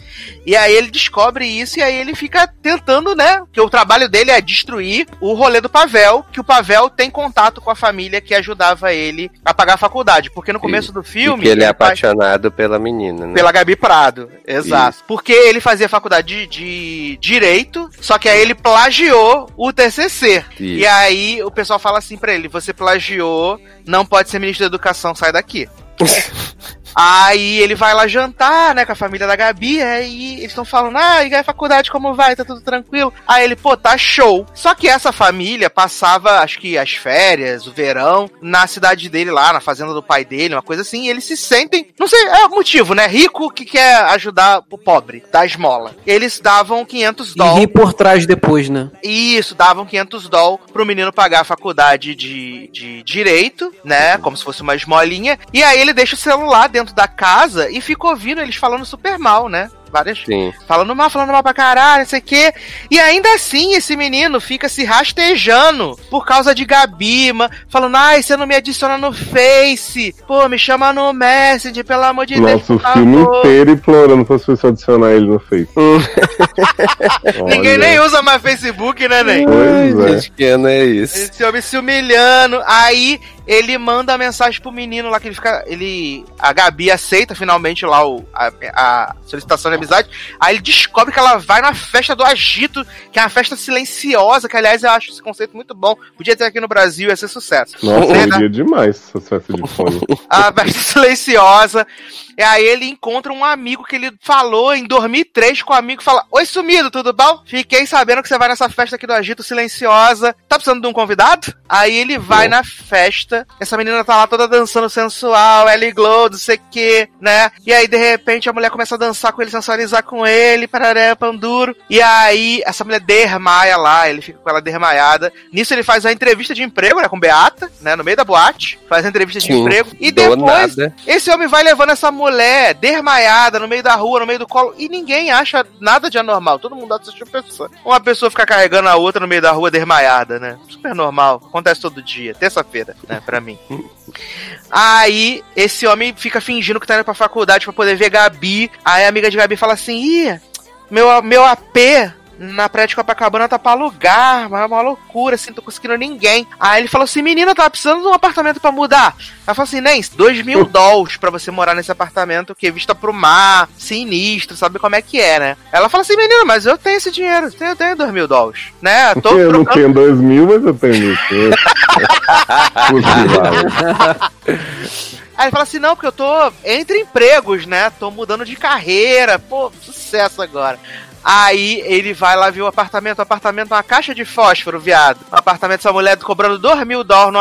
S1: E aí ele descobre isso e aí ele fica tentando, né? Que o trabalho dele é destruir o rolê do Pavel, que o Pavel tem contato com a família que ajudava ele a pagar a faculdade. Porque no começo do
S6: E
S1: filme.
S6: que ele é
S1: faz-
S6: apaixonado pela menina, né?
S1: pela Gabi Prado, exato. Porque ele fazia faculdade de, de Direito, só que aí ele plagiou o TCC. E
S6: Isso.
S1: aí o pessoal fala assim pra ele: você plagiou, não pode ser ministro da Educação, sai daqui. [laughs] Aí ele vai lá jantar, né, com a família da Gabi, aí eles estão falando, ah, e a faculdade como vai? Tá tudo tranquilo? Aí ele, pô, tá show. Só que essa família passava, acho que as férias, o verão, na cidade dele lá, na fazenda do pai dele, uma coisa assim, e eles se sentem, não sei, é o motivo, né, rico que quer ajudar o pobre, dar esmola. Eles davam 500
S5: E ri
S1: dólares.
S5: por trás depois, né?
S1: Isso, davam 500 doll pro menino pagar a faculdade de, de direito, né? Como se fosse uma esmolinha. E aí ele deixa o celular dentro da casa e fica ouvindo eles falando super mal, né? Várias.
S6: Sim.
S1: Falando mal, falando mal pra caralho, não sei o quê. E ainda assim, esse menino fica se rastejando por causa de Gabi, ma- falando, ai, você não me adiciona no Face. Pô, me chama no Messenger, pelo amor de Deus.
S4: Nossa, o
S1: por
S4: filme
S1: favor."
S4: inteiro implorando pra pessoas adicionar ele no Face. [laughs]
S1: Ninguém
S4: Olha.
S1: nem usa mais Facebook, né, Ney?
S4: Pois é.
S6: Gente, que ano é isso?
S1: Esse homem se humilhando. Aí ele manda a mensagem pro menino lá que ele fica. Ele. A Gabi aceita finalmente lá o, a, a solicitação de amizade. Aí ele descobre que ela vai na festa do Agito, que é uma festa silenciosa, que aliás eu acho esse conceito muito bom. Podia ter aqui no Brasil, ia ser sucesso.
S4: Nossa,
S1: Né,
S4: eu iria demais essa festa de fone. [laughs]
S1: a festa silenciosa. E aí ele encontra um amigo que ele falou em 2003 com o amigo e fala: Oi, sumido, tudo bom? Fiquei sabendo que você vai nessa festa aqui do Agito silenciosa. Tá precisando de um convidado? Aí ele vai na festa. Essa menina tá lá toda dançando sensual, Ellie Glow, não sei o que, né? E aí de repente a mulher começa a dançar com ele, sensualizar com ele, pararé, panduro. E aí essa mulher dermaia lá, ele fica com ela dermaiada. Nisso ele faz a entrevista de emprego, né? Com Beata, né? No meio da boate. Faz a entrevista de
S6: Sim,
S1: emprego. E depois
S6: nada.
S1: esse homem vai levando essa mulher desmaiada no meio da rua, no meio do colo, e ninguém acha nada de anormal. Todo mundo acha tipo pessoa. Uma pessoa ficar carregando a outra no meio da rua desmaiada, né? Super normal. Acontece todo dia. Terça-feira, né? Pra mim. [laughs] Aí, esse homem fica fingindo que tá indo pra faculdade pra poder ver Gabi. Aí a amiga de Gabi fala assim: Ih, meu, meu AP na praia de Copacabana tá pra alugar, mas é uma loucura, assim, não tô conseguindo ninguém. Aí ele falou assim: menina, tava precisando de um apartamento pra mudar. Ela falou assim: Nens, dois mil [laughs] dólares pra você morar nesse apartamento, que é vista pro mar, sinistro, sabe como é que é, né? Ela falou assim: menina, mas eu tenho esse dinheiro, eu tenho, eu tenho dois mil dólares, né? Eu tô [laughs]
S4: eu não tenho dois mil, mas eu tenho mil. [laughs]
S1: Aí ele fala assim, não, porque eu tô entre empregos, né? Tô mudando de carreira, pô, sucesso agora. Aí ele vai lá ver o apartamento, o apartamento é uma caixa de fósforo, viado. Um apartamento, essa mulher cobrando dois mil dólares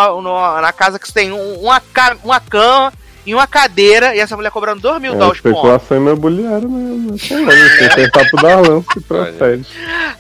S1: na casa que tem um- uma, uma cama e uma cadeira, e essa mulher cobrando dois mil
S4: É
S1: dólares por homem.
S4: especulação imobiliária mesmo. né? Sei lá, Você tem papo da lance que procede.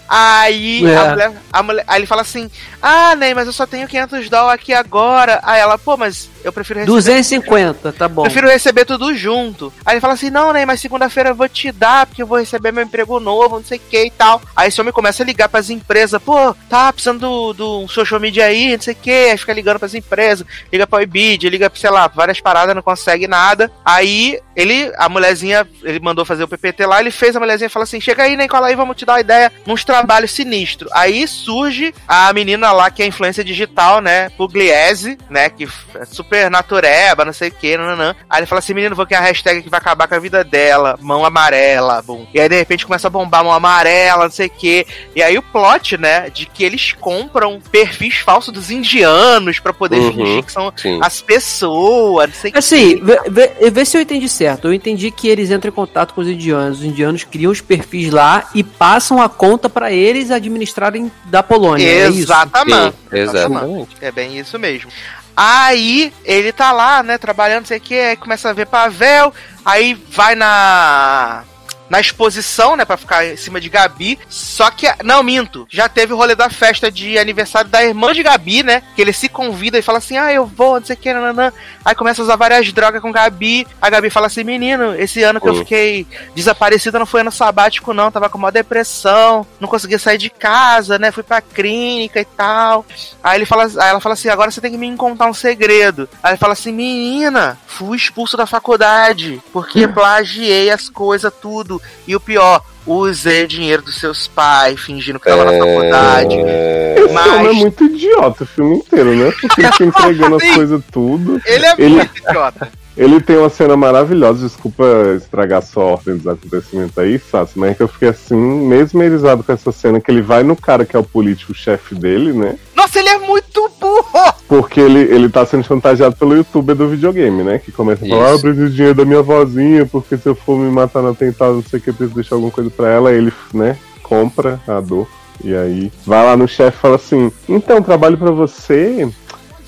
S1: Aí,
S5: É.
S1: a mulher, a mulher- aí ele fala assim: Ah, Ney, mas eu só tenho 500 dólares aqui agora. Aí ela, pô, mas eu prefiro receber
S5: 250, tá bom.
S1: Prefiro receber tudo junto. Aí ele fala assim: não, né? Mas segunda-feira eu vou te dar, porque eu vou receber meu emprego novo, não sei o que e tal. Aí esse homem começa a ligar pras empresas: pô, tá precisando do, do um social media aí, não sei o que. Aí fica ligando pras empresas, liga pra Ibid, liga pra, sei lá, várias paradas, não consegue nada. Aí ele, a mulherzinha, ele mandou fazer o PPT lá, ele fez a mulherzinha e fala assim: chega aí, né, cola aí, vamos te dar uma ideia, uns trabalhos sinistros. Aí surge a menina lá que é influência digital, né? Pugliese, né? Que é super natureba, não sei o que, nananã. Aí ele fala assim: menino, vou criar a hashtag que vai acabar com a vida dela, mão amarela, bum. E aí de repente começa a bombar mão amarela, não sei o que. E aí o plot, né? De que eles compram perfis falsos dos indianos pra poder
S6: Uhum.
S1: fingir que são
S6: Sim.
S1: as pessoas, não sei o que.
S5: Assim, vê, vê- vê se eu entendi certo. Eu entendi que eles entram em contato com os indianos. Os indianos criam os perfis lá e passam a conta pra eles administrarem da Polônia. É isso?
S1: Exatamente.
S6: Sim, exatamente.
S1: É bem isso mesmo. Aí ele tá lá, né, trabalhando, não sei o que, aí começa a ver Pavel, aí vai na na exposição, né, pra ficar em cima de Gabi. Só que, não, minto. Já teve o rolê da festa de aniversário da irmã de Gabi, né? Que ele se convida e fala assim: ah, eu vou, não sei o que, nananã. Aí começa a usar várias drogas com Gabi. A Gabi fala assim: menino, esse ano que eu
S4: Hum.
S1: fiquei desaparecida não foi ano sabático, não. Tava com uma depressão, não conseguia sair de casa, né? Fui pra clínica e tal. Aí ele fala, aí ela fala assim: agora você tem que me contar um segredo. Aí ele fala assim: menina, fui expulso da faculdade porque plagiei as coisas, tudo. E o pior, usei dinheiro dos seus pais, fingindo que tava na faculdade.
S4: Esse
S1: Mas-
S4: homem é muito idiota o filme inteiro, né? Porque ele fica [laughs] entregando as coisas tudo.
S1: Ele é
S4: Ele-
S1: muito idiota.
S4: Ele tem uma cena maravilhosa, desculpa estragar sua ordem dos acontecimentos aí, Sassi, mas é que eu fiquei assim, mesmerizado com essa cena, que ele vai no cara que é o político-chefe dele, né?
S1: Nossa, ele é muito burro!
S4: Porque ele, ele tá sendo chantageado pelo youtuber do videogame, né? Que começa a falar, ah, eu preciso de dinheiro da minha vozinha, porque se eu for me matar no atentado, não sei o que, eu preciso deixar alguma coisa pra ela. Ele, né, compra a dor. E aí vai lá no chefe e fala assim, então, trabalho pra você.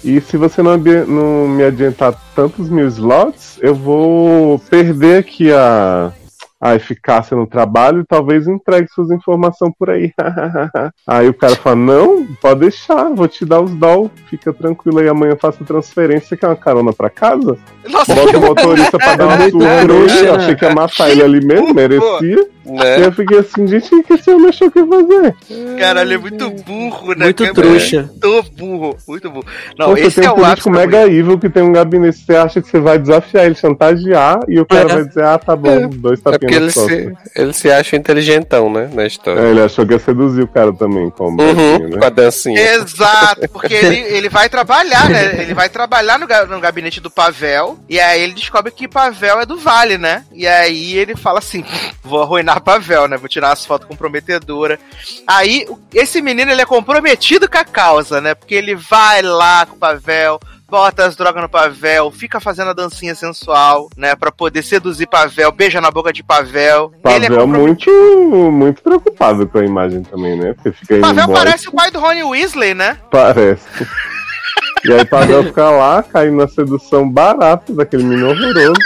S4: E se você não, não me adiantar tantos mil slots, eu vou perder aqui a, a eficácia no trabalho e talvez entregue suas informações por aí. [laughs] aí o cara fala, não, pode deixar, vou te dar os doll, fica tranquilo aí, amanhã eu faço transferência, você quer uma carona pra casa?
S1: Nossa,
S4: Bota o [laughs] motorista pra dar uma surra nele, achei que ia matar ele ali mesmo, merecia. E
S6: Né?
S4: eu fiquei assim, gente, o que esse homem achou que ia fazer?
S1: cara, ele é muito burro, né?
S5: Muito trouxa.
S1: Muito burro, muito burro. Não,
S4: Pô, você
S1: esse
S4: tem
S1: é
S4: um
S1: o ápice
S4: político mega evil que tem um gabinete, você acha que você vai desafiar ele, chantagear, e o cara
S5: É.
S4: vai dizer, ah, tá bom, dois
S6: É porque ele se, ele se acha inteligentão, né? Na história.
S4: É, ele achou que ia seduzir o cara também, como
S6: Uhum,
S4: assim,
S6: com
S4: né?
S6: a dancinha.
S1: Exato, porque ele, [laughs] ele vai trabalhar, né? Ele vai trabalhar no, no gabinete do Pavel, e aí ele descobre que Pavel é do Vale, né? E aí ele fala assim: vou arruinar Pavel, né? Vou tirar as fotos comprometedoras. Aí, esse menino ele é comprometido com a causa, né? Porque ele vai lá com o Pavel. Bota as drogas no Pavel, fica fazendo a dancinha sensual, né? Pra poder seduzir Pavel, beija na boca de Pavel. ele é
S4: Pavel
S1: comprometido.
S4: muito, muito preocupado com a imagem também, né? Porque fica
S1: Pavel
S4: embora.
S1: parece o pai do Rony Weasley, né?
S4: Parece. E aí Pavel fica lá, caindo na sedução barata daquele menino horroroso.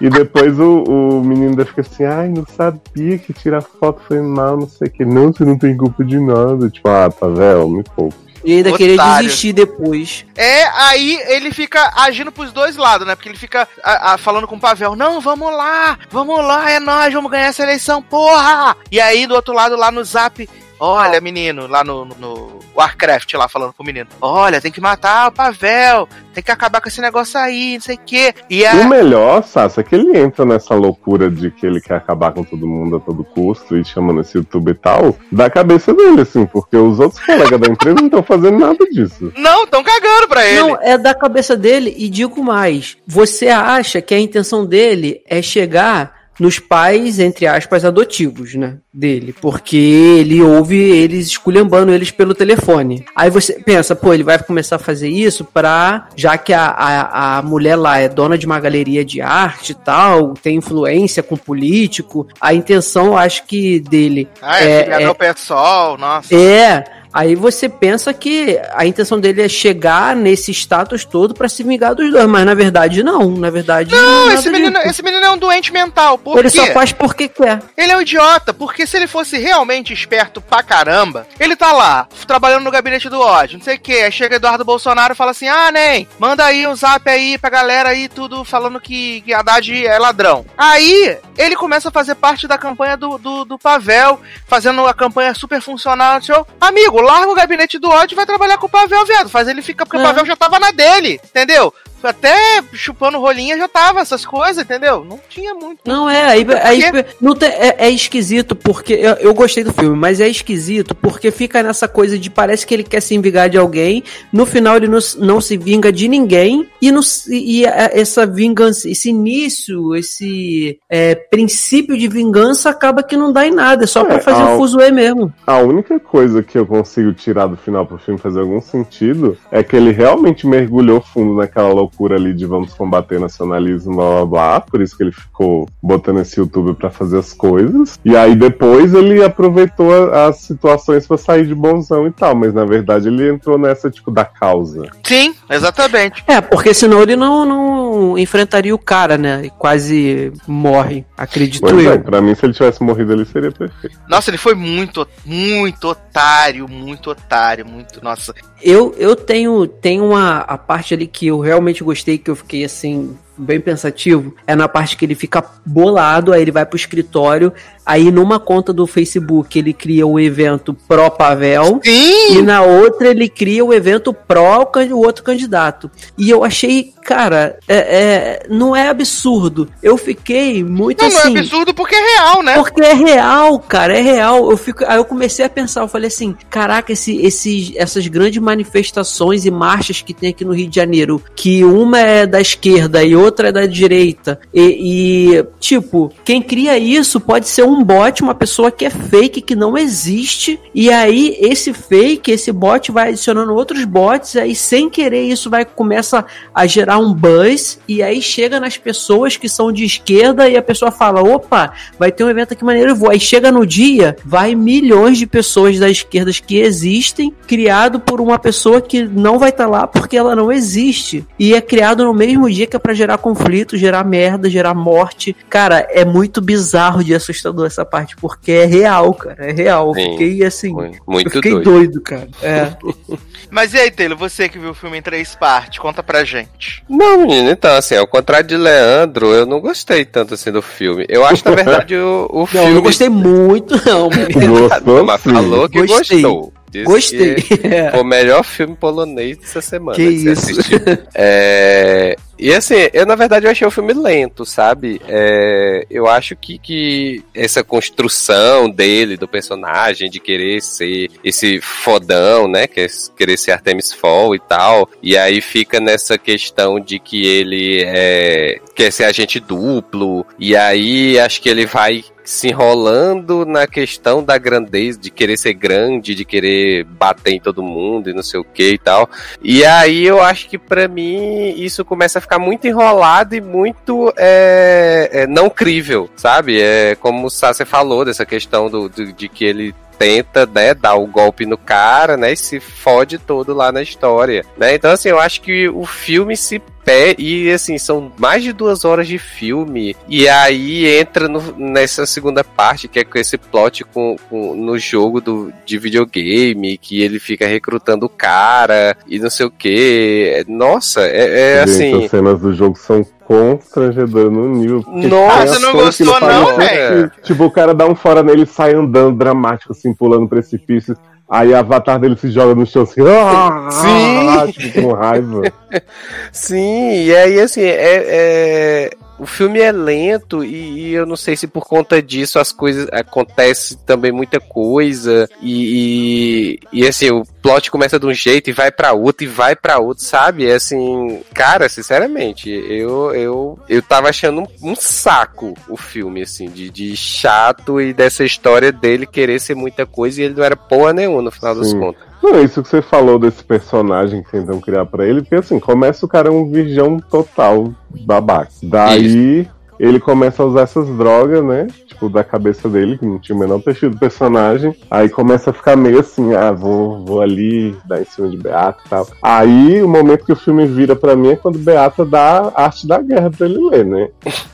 S4: E depois o, o menino ainda fica assim, ai, não sabia que tirar foto foi mal, não sei o que. Não, você não tem culpa de nada. Tipo, ah, Pavel, me poupe.
S5: E ainda querer desistir depois.
S1: É, aí ele fica agindo pros dois lados, né? Porque ele fica a- a- falando com o Pavel, não, vamos lá, vamos lá, é nós, vamos ganhar essa eleição, porra! E aí do outro lado, lá no zap, olha, menino, lá no, no Warcraft, lá falando com o menino, olha, tem que matar o Pavel, tem que acabar com esse negócio aí, não sei o quê. E
S4: O
S1: a...
S4: melhor, Sassa, é que ele entra nessa loucura de que ele quer acabar com todo mundo a todo custo e chamando esse YouTube e tal, da cabeça dele, assim, porque os outros colegas da empresa não estão fazendo nada disso.
S1: Não, tão cagando pra ele.
S5: Não, é da cabeça dele e digo mais. Você acha que a intenção dele é chegar nos pais, entre aspas, adotivos, né? Dele. Porque ele ouve eles esculhambando eles pelo telefone. Aí você pensa, pô, ele vai começar a fazer isso pra. Já que a, a, a mulher lá é dona de uma galeria de arte e tal, tem influência com político. A intenção, acho que dele.
S1: Ah, é,
S5: é,
S1: é,
S5: é,
S1: pessoal, nossa.
S5: é, aí você pensa que a intenção dele é chegar nesse status todo pra se vingar dos dois, mas na verdade não, na verdade
S1: Não,
S5: é
S1: esse menino, esse menino é um doente mental. Por
S5: ele
S1: quê?
S5: só faz porque quer.
S1: Ele é um idiota, porque se ele fosse realmente esperto pra caramba, ele tá lá, trabalhando no gabinete do ódio, não sei o que. Aí chega Eduardo Bolsonaro e fala assim: ah, nem, manda aí um zap aí pra galera aí, tudo falando que, que Haddad é ladrão. Aí ele começa a fazer parte da campanha do, do, do Pavel, fazendo a campanha super funcional. Seu amigo, larga o gabinete do ódio e vai trabalhar com o Pavel, viado. Faz ele ficar, porque
S5: É.
S1: o Pavel já tava na dele, entendeu? Até chupando rolinha já tava, essas coisas, entendeu? Não tinha muito.
S5: Não é, aí, aí não tem- é, é esquisito porque eu, eu gostei do filme, mas é esquisito porque fica nessa coisa de parece que ele quer se vingar de alguém, no final ele não, não se vinga de ninguém e, não s- e a- essa vingança, esse início, esse é, princípio de vingança acaba que não dá em nada, é só pra
S4: É,
S5: fazer
S4: ao-
S5: o fuzuê mesmo.
S4: A única coisa que eu consigo tirar do final pro filme fazer algum sentido é que ele realmente mergulhou fundo naquela loucura ali de vamos combater nacionalismo, blá blá blá. Por isso que ele ficou botando esse YouTube pra fazer as coisas. E aí depois ele aproveitou a- as situações pra sair de bonzão e tal. Mas na verdade ele entrou nessa, tipo, da causa.
S1: Sim, exatamente.
S5: É, porque senão ele não, não, não enfrentaria o cara, né? E quase morre, acredito
S4: Pois é,
S5: eu.
S4: pra mim, se ele tivesse morrido ali, seria perfeito.
S1: Nossa, ele foi muito, muito otário, muito otário, muito. Nossa.
S5: Eu, eu tenho, tenho uma a parte ali que eu realmente gostei, que eu fiquei assim, bem pensativo, é na parte que ele fica bolado, aí ele vai pro escritório, aí numa conta do Facebook ele cria o evento pró Pavel. E
S1: Sim!
S5: na outra ele cria o evento pró o outro candidato. E eu achei, cara, é, é- não é absurdo. Eu fiquei muito
S1: Não, não é
S5: assim.
S1: absurdo porque é real, né?
S5: Porque é real, cara, é real. Eu fico, aí eu comecei a pensar, eu falei assim, caraca, esse, esses, essas grandes manifestações e marchas que tem aqui no Rio de Janeiro, que uma é da esquerda e outra é da direita, e, e, tipo, quem cria isso pode ser um bot, uma pessoa que é fake, que não existe, e aí esse fake, esse bot vai adicionando outros bots, aí sem querer isso vai começa a gerar um buzz, e aí chega nas pessoas que são de esquerda e a pessoa fala, opa, vai ter um evento aqui maneiro, eu vou. Aí chega no dia, vai milhões de pessoas das esquerdas que existem, criado por uma pessoa que não vai estar lá porque ela não existe. E é criado no mesmo dia que é pra gerar conflito, gerar merda, gerar morte. Cara, é muito bizarro de assustador essa parte, porque é real, cara, é real. Eu
S6: Sim.
S5: Fiquei assim,
S6: Muito,
S5: eu fiquei
S6: doido.
S5: doido. cara. É. [laughs]
S1: Mas e aí, Taylor, você que viu o filme em três partes, conta pra gente.
S6: Não, menino, então, assim, ao contrário de Leandro, eu não gostei tanto assim do filme. Eu acho, na verdade, o, o
S5: Não,
S6: filme.
S5: eu não gostei muito, não. [laughs] menino.
S4: Gostou,
S6: Mas falou que
S5: Gostei.
S6: gostou. Disse
S5: Gostei.
S6: que [laughs]
S5: É.
S6: Foi o melhor filme polonês dessa semana.
S5: Que
S6: você
S5: isso.
S6: assistiu. É, E assim, eu na verdade eu achei o filme lento, sabe? É, Eu acho que, que essa construção dele, do personagem, de querer ser esse fodão, né? É querer ser Artemis Fall e tal. E aí fica nessa questão de que ele é, quer ser agente duplo. E aí acho que ele vai se enrolando na questão da grandeza, de querer ser grande, de querer bater em todo mundo e não sei o que e tal. E aí eu acho que pra mim isso começa a ficar muito enrolado e muito é, é, não crível, sabe? É como o Sassi falou dessa questão do, do- de que ele tenta, né, dar o golpe no cara, né, e se fode todo lá na história, né? Então, assim, eu acho que o filme se pé e assim são mais de duas horas de filme e aí entra no- nessa segunda parte que é com esse plot com, com- no jogo do, de videogame que ele fica recrutando o cara e não sei o que nossa é, é
S4: Gente,
S6: assim
S4: as cenas do jogo são constrangedoras no nível.
S6: Nossa,
S1: não gostou não,
S4: no
S1: velho?
S4: Tipo, o cara dá um fora nele e sai andando dramático, assim, pulando precipício. Aí a avatar dele se joga no chão assim, ah,
S6: Sim.
S4: tipo, com raiva. [laughs]
S6: Sim, e aí assim, é, é- o filme é lento e, e eu não sei se por conta disso as coisas acontece também muita coisa e, e, e, assim, o plot começa de um jeito e vai pra outro e vai pra outro, sabe? É assim, cara, sinceramente, eu eu eu tava achando um, um saco o filme assim, de, de chato e dessa história dele querer ser muita coisa e ele não era porra nenhuma no final das
S4: Sim.
S6: contas.
S4: Não, isso que você falou desse personagem que tentam criar pra ele, porque assim, começa o cara um virgão total babaca. Daí ele começa a usar essas drogas, né? Tipo, da cabeça dele, que não tinha o menor perfil do personagem. Aí começa a ficar meio assim, ah, vou, vou ali, dar em cima de Beata e tal. Aí o momento que o filme vira pra mim é quando Beata dá a arte da guerra pra ele ler, né?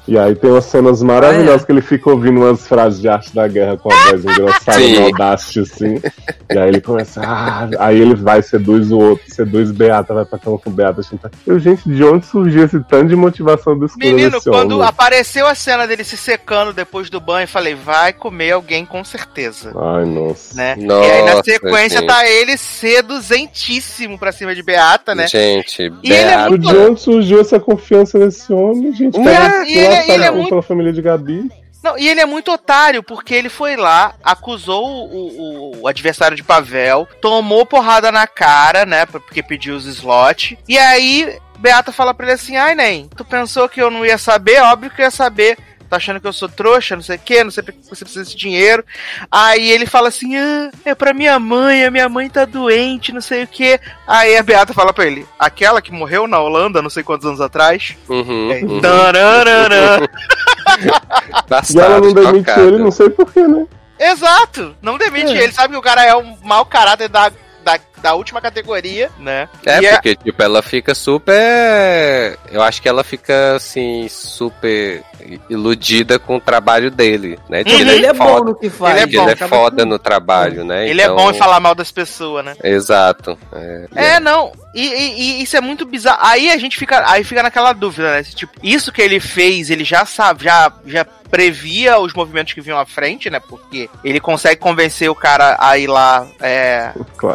S4: E aí tem umas cenas maravilhosas
S5: Ah, é?
S4: que ele fica ouvindo umas frases de arte da guerra com a voz no Audacity, assim. E aí ele começa, ah, aí ele vai, seduz o outro, seduz Beata, vai pra cama com Beata. Assim, tá. Eu, gente, de onde surgiu esse tanto de motivação do escuro
S1: Menino, quando
S4: homem?
S1: Apareceu a cena dele se secando depois do banho, eu falei, vai comer alguém com certeza.
S4: Ai, nossa.
S1: Né?
S6: Nossa,
S1: e aí na sequência
S6: sim.
S1: tá ele seduzentíssimo pra cima de Beata, né?
S6: Gente,
S1: E ele é
S6: Beata-
S1: muito-
S4: De onde surgiu essa confiança nesse homem, gente?
S1: E ele-
S4: lá,
S1: ele é
S4: tá
S1: muito-
S4: pela família de Gabi.
S1: Não, e ele é muito otário, porque ele foi lá, acusou o, o- o adversário de Pavel, tomou porrada na cara, né? Porque pediu os slots. E aí, Beata fala pra ele assim: ai, nem, tu pensou que eu não ia saber? Óbvio que eu ia saber. Tá achando que eu sou trouxa, não sei o que, não sei porque você precisa desse dinheiro. Aí ele fala assim: ah, é pra minha mãe, a minha mãe tá doente, não sei o que. Aí a Beata fala pra ele: aquela que morreu na Holanda, não sei quantos anos atrás.
S6: Uhum,
S1: É,
S6: uhum. [laughs] [laughs]
S1: tararara.
S4: E ela não demite
S6: tocada.
S4: ele, não sei porquê, né?
S1: Exato! Não demite
S4: É.
S1: ele, sabe que o cara é um mau caráter da, da da última categoria, né?
S6: É,
S1: E
S6: porque, tipo, ela fica super. Eu acho que ela fica, assim, super iludida com o trabalho dele, né?
S1: Uhum.
S5: Ele é bom
S6: foda,
S5: no que faz.
S1: Ele é
S6: porque ele
S1: bom,
S6: é foda no trabalho, né?
S1: Ele
S6: Então-
S1: é bom em falar mal das pessoas, né?
S6: Exato. É,
S1: É, não. E, e- e isso é muito bizarro. Aí a gente fica, aí fica naquela dúvida, né? Se, Tipo, isso que ele fez, ele já sabe, já, já previa os movimentos que vinham à frente, né? Porque ele consegue convencer o cara a ir lá é,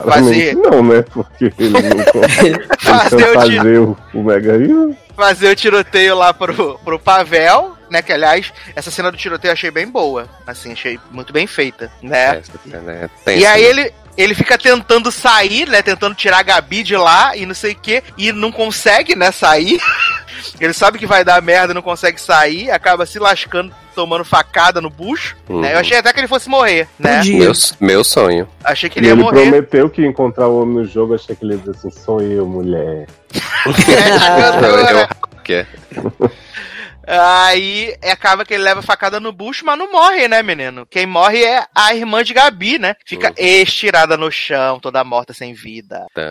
S1: Fazer-
S4: não, né? Porque ele não [laughs] consegue
S1: fazer, o
S4: o, Mega Hero.
S1: fazer o tiroteio lá pro, pro Pavel, né? Que aliás, essa cena do tiroteio eu achei bem boa. Assim, achei muito bem feita, né?
S6: essa cena é
S1: E aí
S6: né?
S1: ele, ele fica tentando sair, né? Tentando tirar a Gabi de lá e não sei o que. E não consegue, né? Sair. [laughs] ele sabe que vai dar merda, não consegue sair. Acaba se lascando, tomando facada no bucho.
S6: Uhum.
S1: né? Eu achei até que ele fosse morrer, né?
S6: Meu, meu sonho.
S1: Achei que
S4: E
S1: ele ia
S4: ele
S1: morrer.
S4: prometeu que ia encontrar o homem no jogo, achei que ele ia dizer assim, sou eu, mulher. [laughs]
S1: É, [laughs]
S6: Eu- é-
S1: Aí é, acaba que ele leva facada no bucho, mas não morre, né, menino? Quem morre é a irmã de Gabi, né? Fica
S6: Uhum.
S1: estirada no chão, toda morta sem vida.
S6: Tá.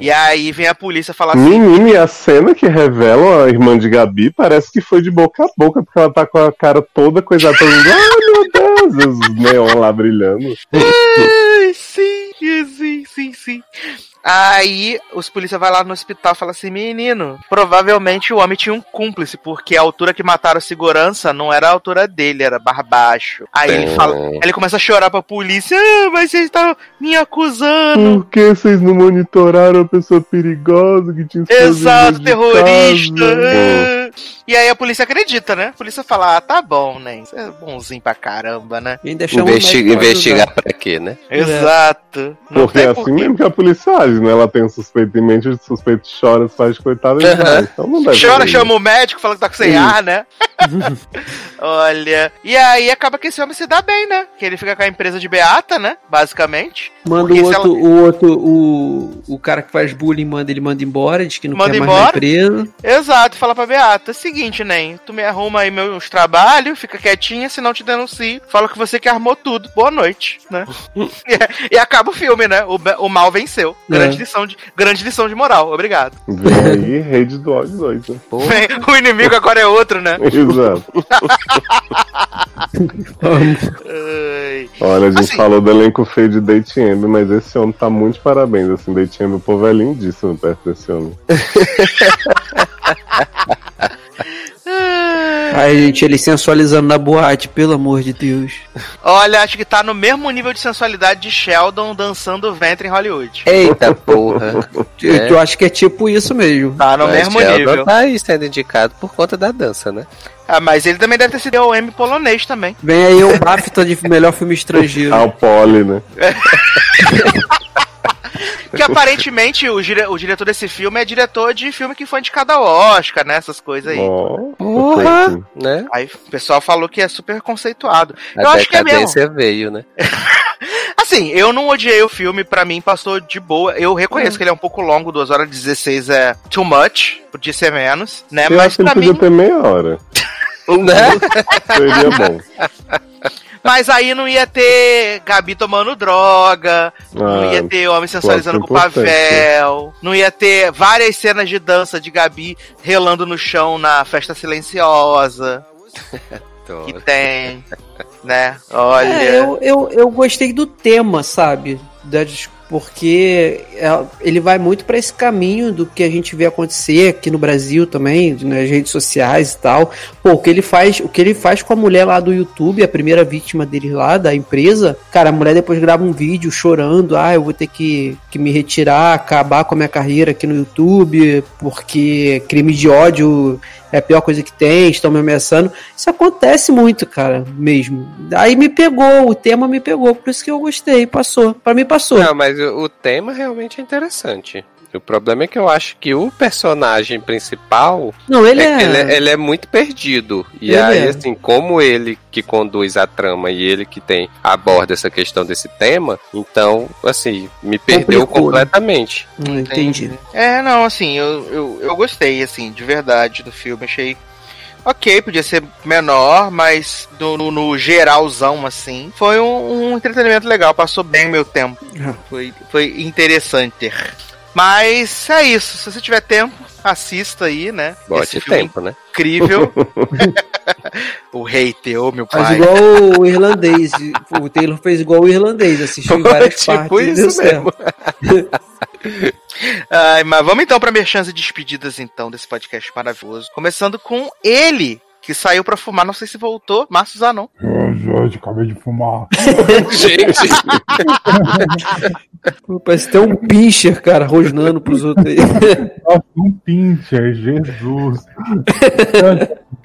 S1: E aí vem a polícia falar assim:
S4: Menino, e a cena que revela a irmã de Gabi parece que foi de boca a boca, porque ela tá com a cara toda coisada, todo mundo, ai meu Deus, os neon lá brilhando. [laughs]
S1: Ai, sim, sim, sim, sim. Aí os polícia vai lá no hospital e fala assim: menino, provavelmente o homem tinha um cúmplice, porque a altura que mataram a segurança não era a altura dele, era bar baixo. Aí ele fala, aí ele começa a chorar pra polícia, ah, mas vocês estão me acusando.
S4: Por que vocês não monitoraram a pessoa perigosa que tinha
S1: Exato, terrorista. ah. E aí a polícia acredita, né? A polícia fala, ah, tá bom, né? Isso é bonzinho pra caramba, né?
S5: E
S6: Investi- investigar pra quê, né?
S1: Exato. Não
S4: Porque é assim
S1: porquê.
S4: mesmo que a polícia age, né? Ela tem um suspeito em mente, o suspeito chora, se faz coitado e
S6: Aham.
S4: vai. Então não deve
S1: Chora, chama o médico, fala que tá com sem ar, né? [laughs] Olha. E aí acaba que esse homem se dá bem, né? Que ele fica com a empresa de Beata, né? Basicamente.
S5: Manda o outro, o outro, o, o cara que faz bullying, manda ele manda embora, diz que não
S1: Manda
S5: quer mais
S1: embora?
S5: na empresa.
S1: Exato, fala pra Beata: seguinte, Nen, tu me arruma aí meus trabalhos, fica quietinha, senão te denuncio. Fala que você que armou tudo. Boa noite, né? e, [laughs] [laughs] e acaba o filme, né? O, o mal venceu. Grande,
S5: É.
S1: lição de, grande lição de moral. Obrigado.
S4: Vem aí, rede do ódio 2, né?
S1: o inimigo agora é outro, né?
S4: Exato. Olha, a gente
S1: Assim-
S4: falou do elenco feio de Date Ember, mas esse homem tá muito de parabéns, assim, Date Ember, o povo é lindíssimo perto desse homem. [laughs]
S5: Aí, gente, ele sensualizando na boate, pelo amor de Deus.
S1: Olha, acho que tá no mesmo nível de sensualidade de Sheldon dançando ventre em Hollywood.
S6: Eita porra. [laughs]
S5: Eu,
S6: É.
S5: eu acho que é tipo isso mesmo.
S1: Tá no
S6: Mas
S1: mesmo
S6: Sheldon
S1: nível.
S6: tá aí sendo indicado por conta da dança, né?
S1: Ah, mas ele também deve ter sido o M polonês também.
S5: Vem aí o BAFTA de melhor filme estrangeiro.
S4: Ah, o Poli, né? [laughs] [laughs]
S1: Que aparentemente o, dire- o diretor desse filme é diretor de filme que foi indicado ao Oscar, né? Essas coisas aí.
S4: Ó,
S6: Porra! Né?
S1: Aí o pessoal falou que é super conceituado.
S6: A
S1: eu acho que é mesmo.
S6: decadência veio, né? [laughs]
S1: Assim, eu não odiei o filme, pra mim passou de boa. Eu reconheço que ele é um pouco longo, 2 horas e 16 é too much, podia ser menos, né?
S4: Eu
S1: Mas
S4: acho que ele
S1: pra
S4: podia
S1: mim.
S4: ter meia hora. [laughs]
S6: né?
S4: Seria bom.
S1: Mas aí não ia ter Gabi tomando droga, não
S4: Ah,
S1: ia ter homem sensualizando com
S4: importante,
S1: Pavel, não ia ter várias cenas de dança de Gabi relando no chão na festa silenciosa [laughs] que tem, né? Olha.
S5: É, eu, eu, eu gostei do tema, sabe? Das- porque é, ele vai muito para esse caminho do que a gente vê acontecer aqui no Brasil também, nas redes sociais e tal. Pô, o que ele faz, o que ele faz com a mulher lá do YouTube, a primeira vítima dele lá da empresa, cara, a mulher depois grava um vídeo chorando, ah, eu vou ter que, que me retirar, acabar com a minha carreira aqui no YouTube, porque crime de ódio é a pior coisa que tem, estão me ameaçando. Isso acontece muito, cara, mesmo. Aí me pegou, o tema me pegou, por isso que eu gostei, passou. Pra mim passou.
S6: Não, mas o tema realmente é interessante. O problema é que eu acho que o personagem principal
S5: Não, ele
S6: é,
S5: é.
S6: ele, é- ele é muito perdido. E
S5: Ele
S6: aí,
S5: é.
S6: assim, como ele que conduz a trama e ele que tem aborda essa questão desse tema, então, assim, me perdeu
S5: Complicou, né?
S6: completamente.
S5: Hum, Entendi.
S1: É, não, assim, eu, eu, eu gostei, assim, de verdade do filme. Achei ok, podia ser menor, mas no, no- no geralzão, assim, foi um, um entretenimento legal, passou bem o meu tempo. Foi, foi interessante. Mas é isso, se você tiver tempo, assista aí, né?
S6: Bote
S1: Esse filme
S6: tempo, né?
S1: incrível. [laughs] [laughs] o hater, ô meu
S5: Faz
S1: pai.
S5: igual o irlandês. O Taylor fez igual o irlandês, assistiu em várias
S6: Tipo
S5: partes. e
S6: isso
S5: certo. [laughs]
S1: Ai, mas vamos então pra merchans e despedidas então desse podcast maravilhoso. Começando com ele, que saiu pra fumar, não sei se voltou, Márcio Zanon.
S2: Gente, acabei de fumar. [laughs]
S6: Gente,
S5: Pô, Parece ter um pincher, cara, rosnando pros outros aí.
S2: Nossa, um pincher, Jesus.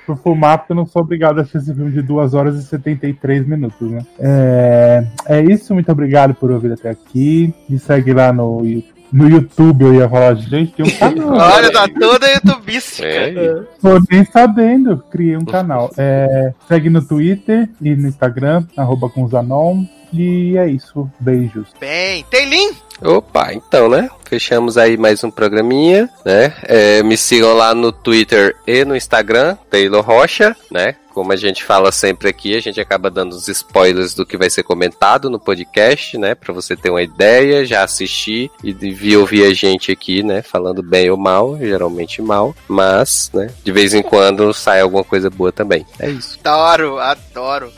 S2: Fui fumar porque eu não sou obrigado a assistir esse filme de 2 horas e 73 minutos, né? É, é isso, muito obrigado por ouvir até aqui. Me segue lá no, no YouTube, eu ia falar, gente, tem um [laughs] canal.
S1: Olha, tá toda youtubística.
S6: é,
S2: Tô nem sabendo, criei um canal. É, segue no Twitter e no Instagram, arroba com Zanon. E é isso, beijos.
S1: Bem, tem link?
S6: Opa, então, né? Fechamos aí mais um programinha, né? É, me sigam lá no Twitter e no Instagram, Taylor Rocha, né? Como a gente fala sempre aqui, a gente acaba dando os spoilers do que vai ser comentado no podcast, né? Pra você ter uma ideia, já assistir e vir ouvir a gente aqui, né? Falando bem ou mal, geralmente mal, mas, né? De vez em quando sai alguma coisa boa também. É isso.
S1: Adoro, adoro.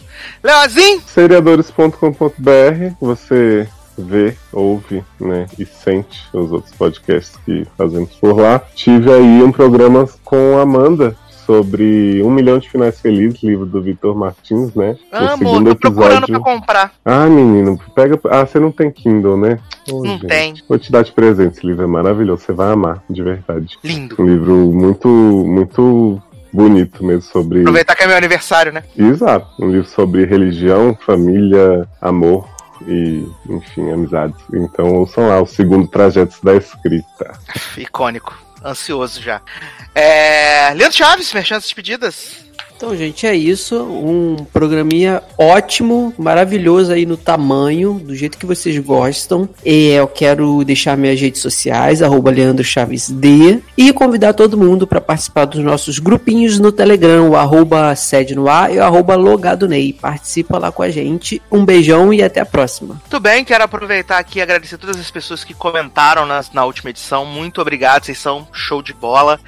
S1: Leozinho?
S4: seriadores.com.br você vê, ouve, né, e sente os outros podcasts que fazemos por lá. Tive aí um programa com a Amanda sobre Um Milhão de Finais Felizes, livro do Vitor Martins, né?
S1: Amo, tô procurando pra comprar.
S4: Ah, menino, pega. Ah, você não tem Kindle, né? Ô,
S1: Não
S4: gente.
S1: tem.
S4: Vou te dar de presente, esse livro é maravilhoso, você vai amar, de verdade.
S1: Lindo.
S4: Um livro muito, muito bonito mesmo sobre.
S1: Aproveitar que é meu aniversário, né?
S4: Exato, um livro sobre religião, família, amor e, enfim, amizades. Então ouçam lá o segundo trajeto da escrita.
S1: Icônico. Ansioso já. É... Leandro Chaves, merchan despedidas.
S5: Então, gente, é isso. Um programinha ótimo, maravilhoso aí no tamanho, do jeito que vocês gostam. E eu quero deixar minhas redes sociais, arroba Leandro Chaves D, e convidar todo mundo para participar dos nossos grupinhos no Telegram, o arroba sede no ar e o arroba logado Ney. Participa lá com a gente. Um beijão e até a próxima.
S1: Muito bem, quero aproveitar aqui e agradecer todas as pessoas que comentaram na, na última edição. Muito obrigado, vocês são show de bola.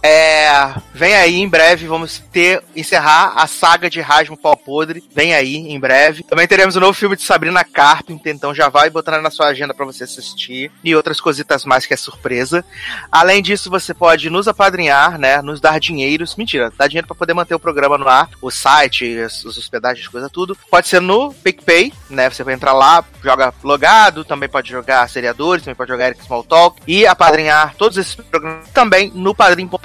S1: É, vem aí em breve, vamos ter encerrar a saga de Rasmo Pau Podre. Vem aí em breve. Também teremos o novo filme de Sabrina Carpenter, então já vai botando na sua agenda para você assistir e outras cositas mais que é surpresa. Além disso, você pode nos apadrinhar, né, nos dar dinheiros. Mentira, dar dinheiro para poder manter o programa no ar, o site, as hospedagens, coisa tudo. Pode ser no PicPay, né? Você vai entrar lá, joga logado, também pode jogar seriadores, também pode jogar Eric Smalltalk e apadrinhar todos esses programas também no padrim.br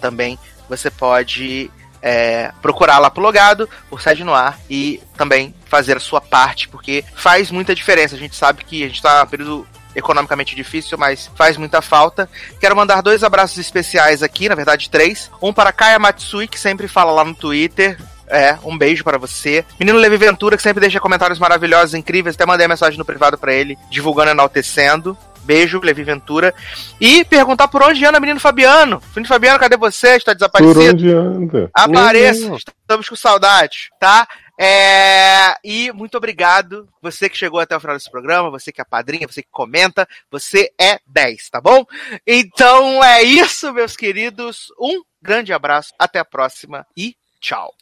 S1: também. Você pode é, procurar lá pro logado, por Sede no Ar e também fazer a sua parte, porque faz muita diferença. A gente sabe que a gente tá num período economicamente difícil, mas faz muita falta. Quero mandar dois abraços especiais aqui, na verdade três. Um para Kaya Matsui, que sempre fala lá no Twitter. É, um beijo para você. Menino Levi Ventura, que sempre deixa comentários maravilhosos, incríveis. Até mandei mensagem no privado para ele, divulgando, enaltecendo. Beijo, Levi Ventura. E perguntar por onde anda o menino Fabiano. Menino Fabiano, cadê você? Está
S4: Por
S1: desaparecido?
S4: onde anda?
S1: Apareça, estamos com saudade, tá? É, E muito obrigado, você que chegou até o final desse programa, você que é padrinha, você que comenta, você é 10, tá bom? Então é isso, meus queridos. Um grande abraço, até a próxima e tchau.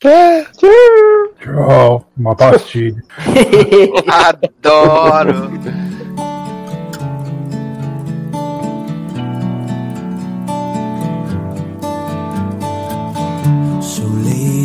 S2: Tchau, uma pastilha. [laughs]
S1: Adoro.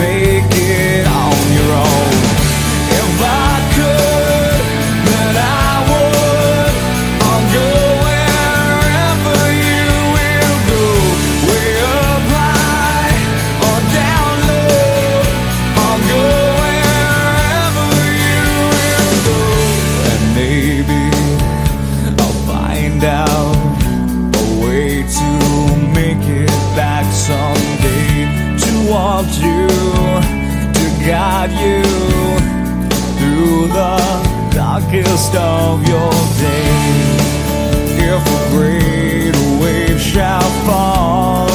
S8: make
S10: the darkest of your days. If a great wave shall fall.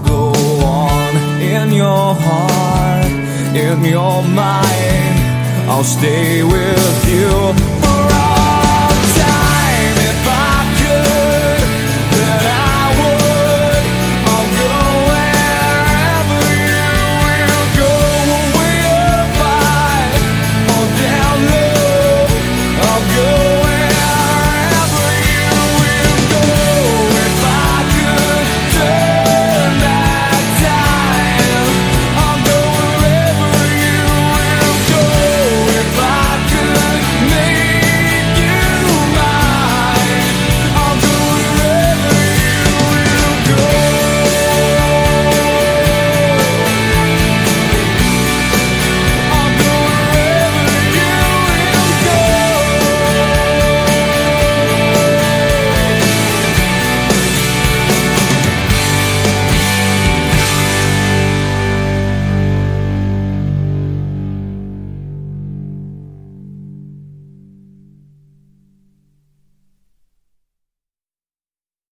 S10: go on in your heart, in your mind. I'll stay with you.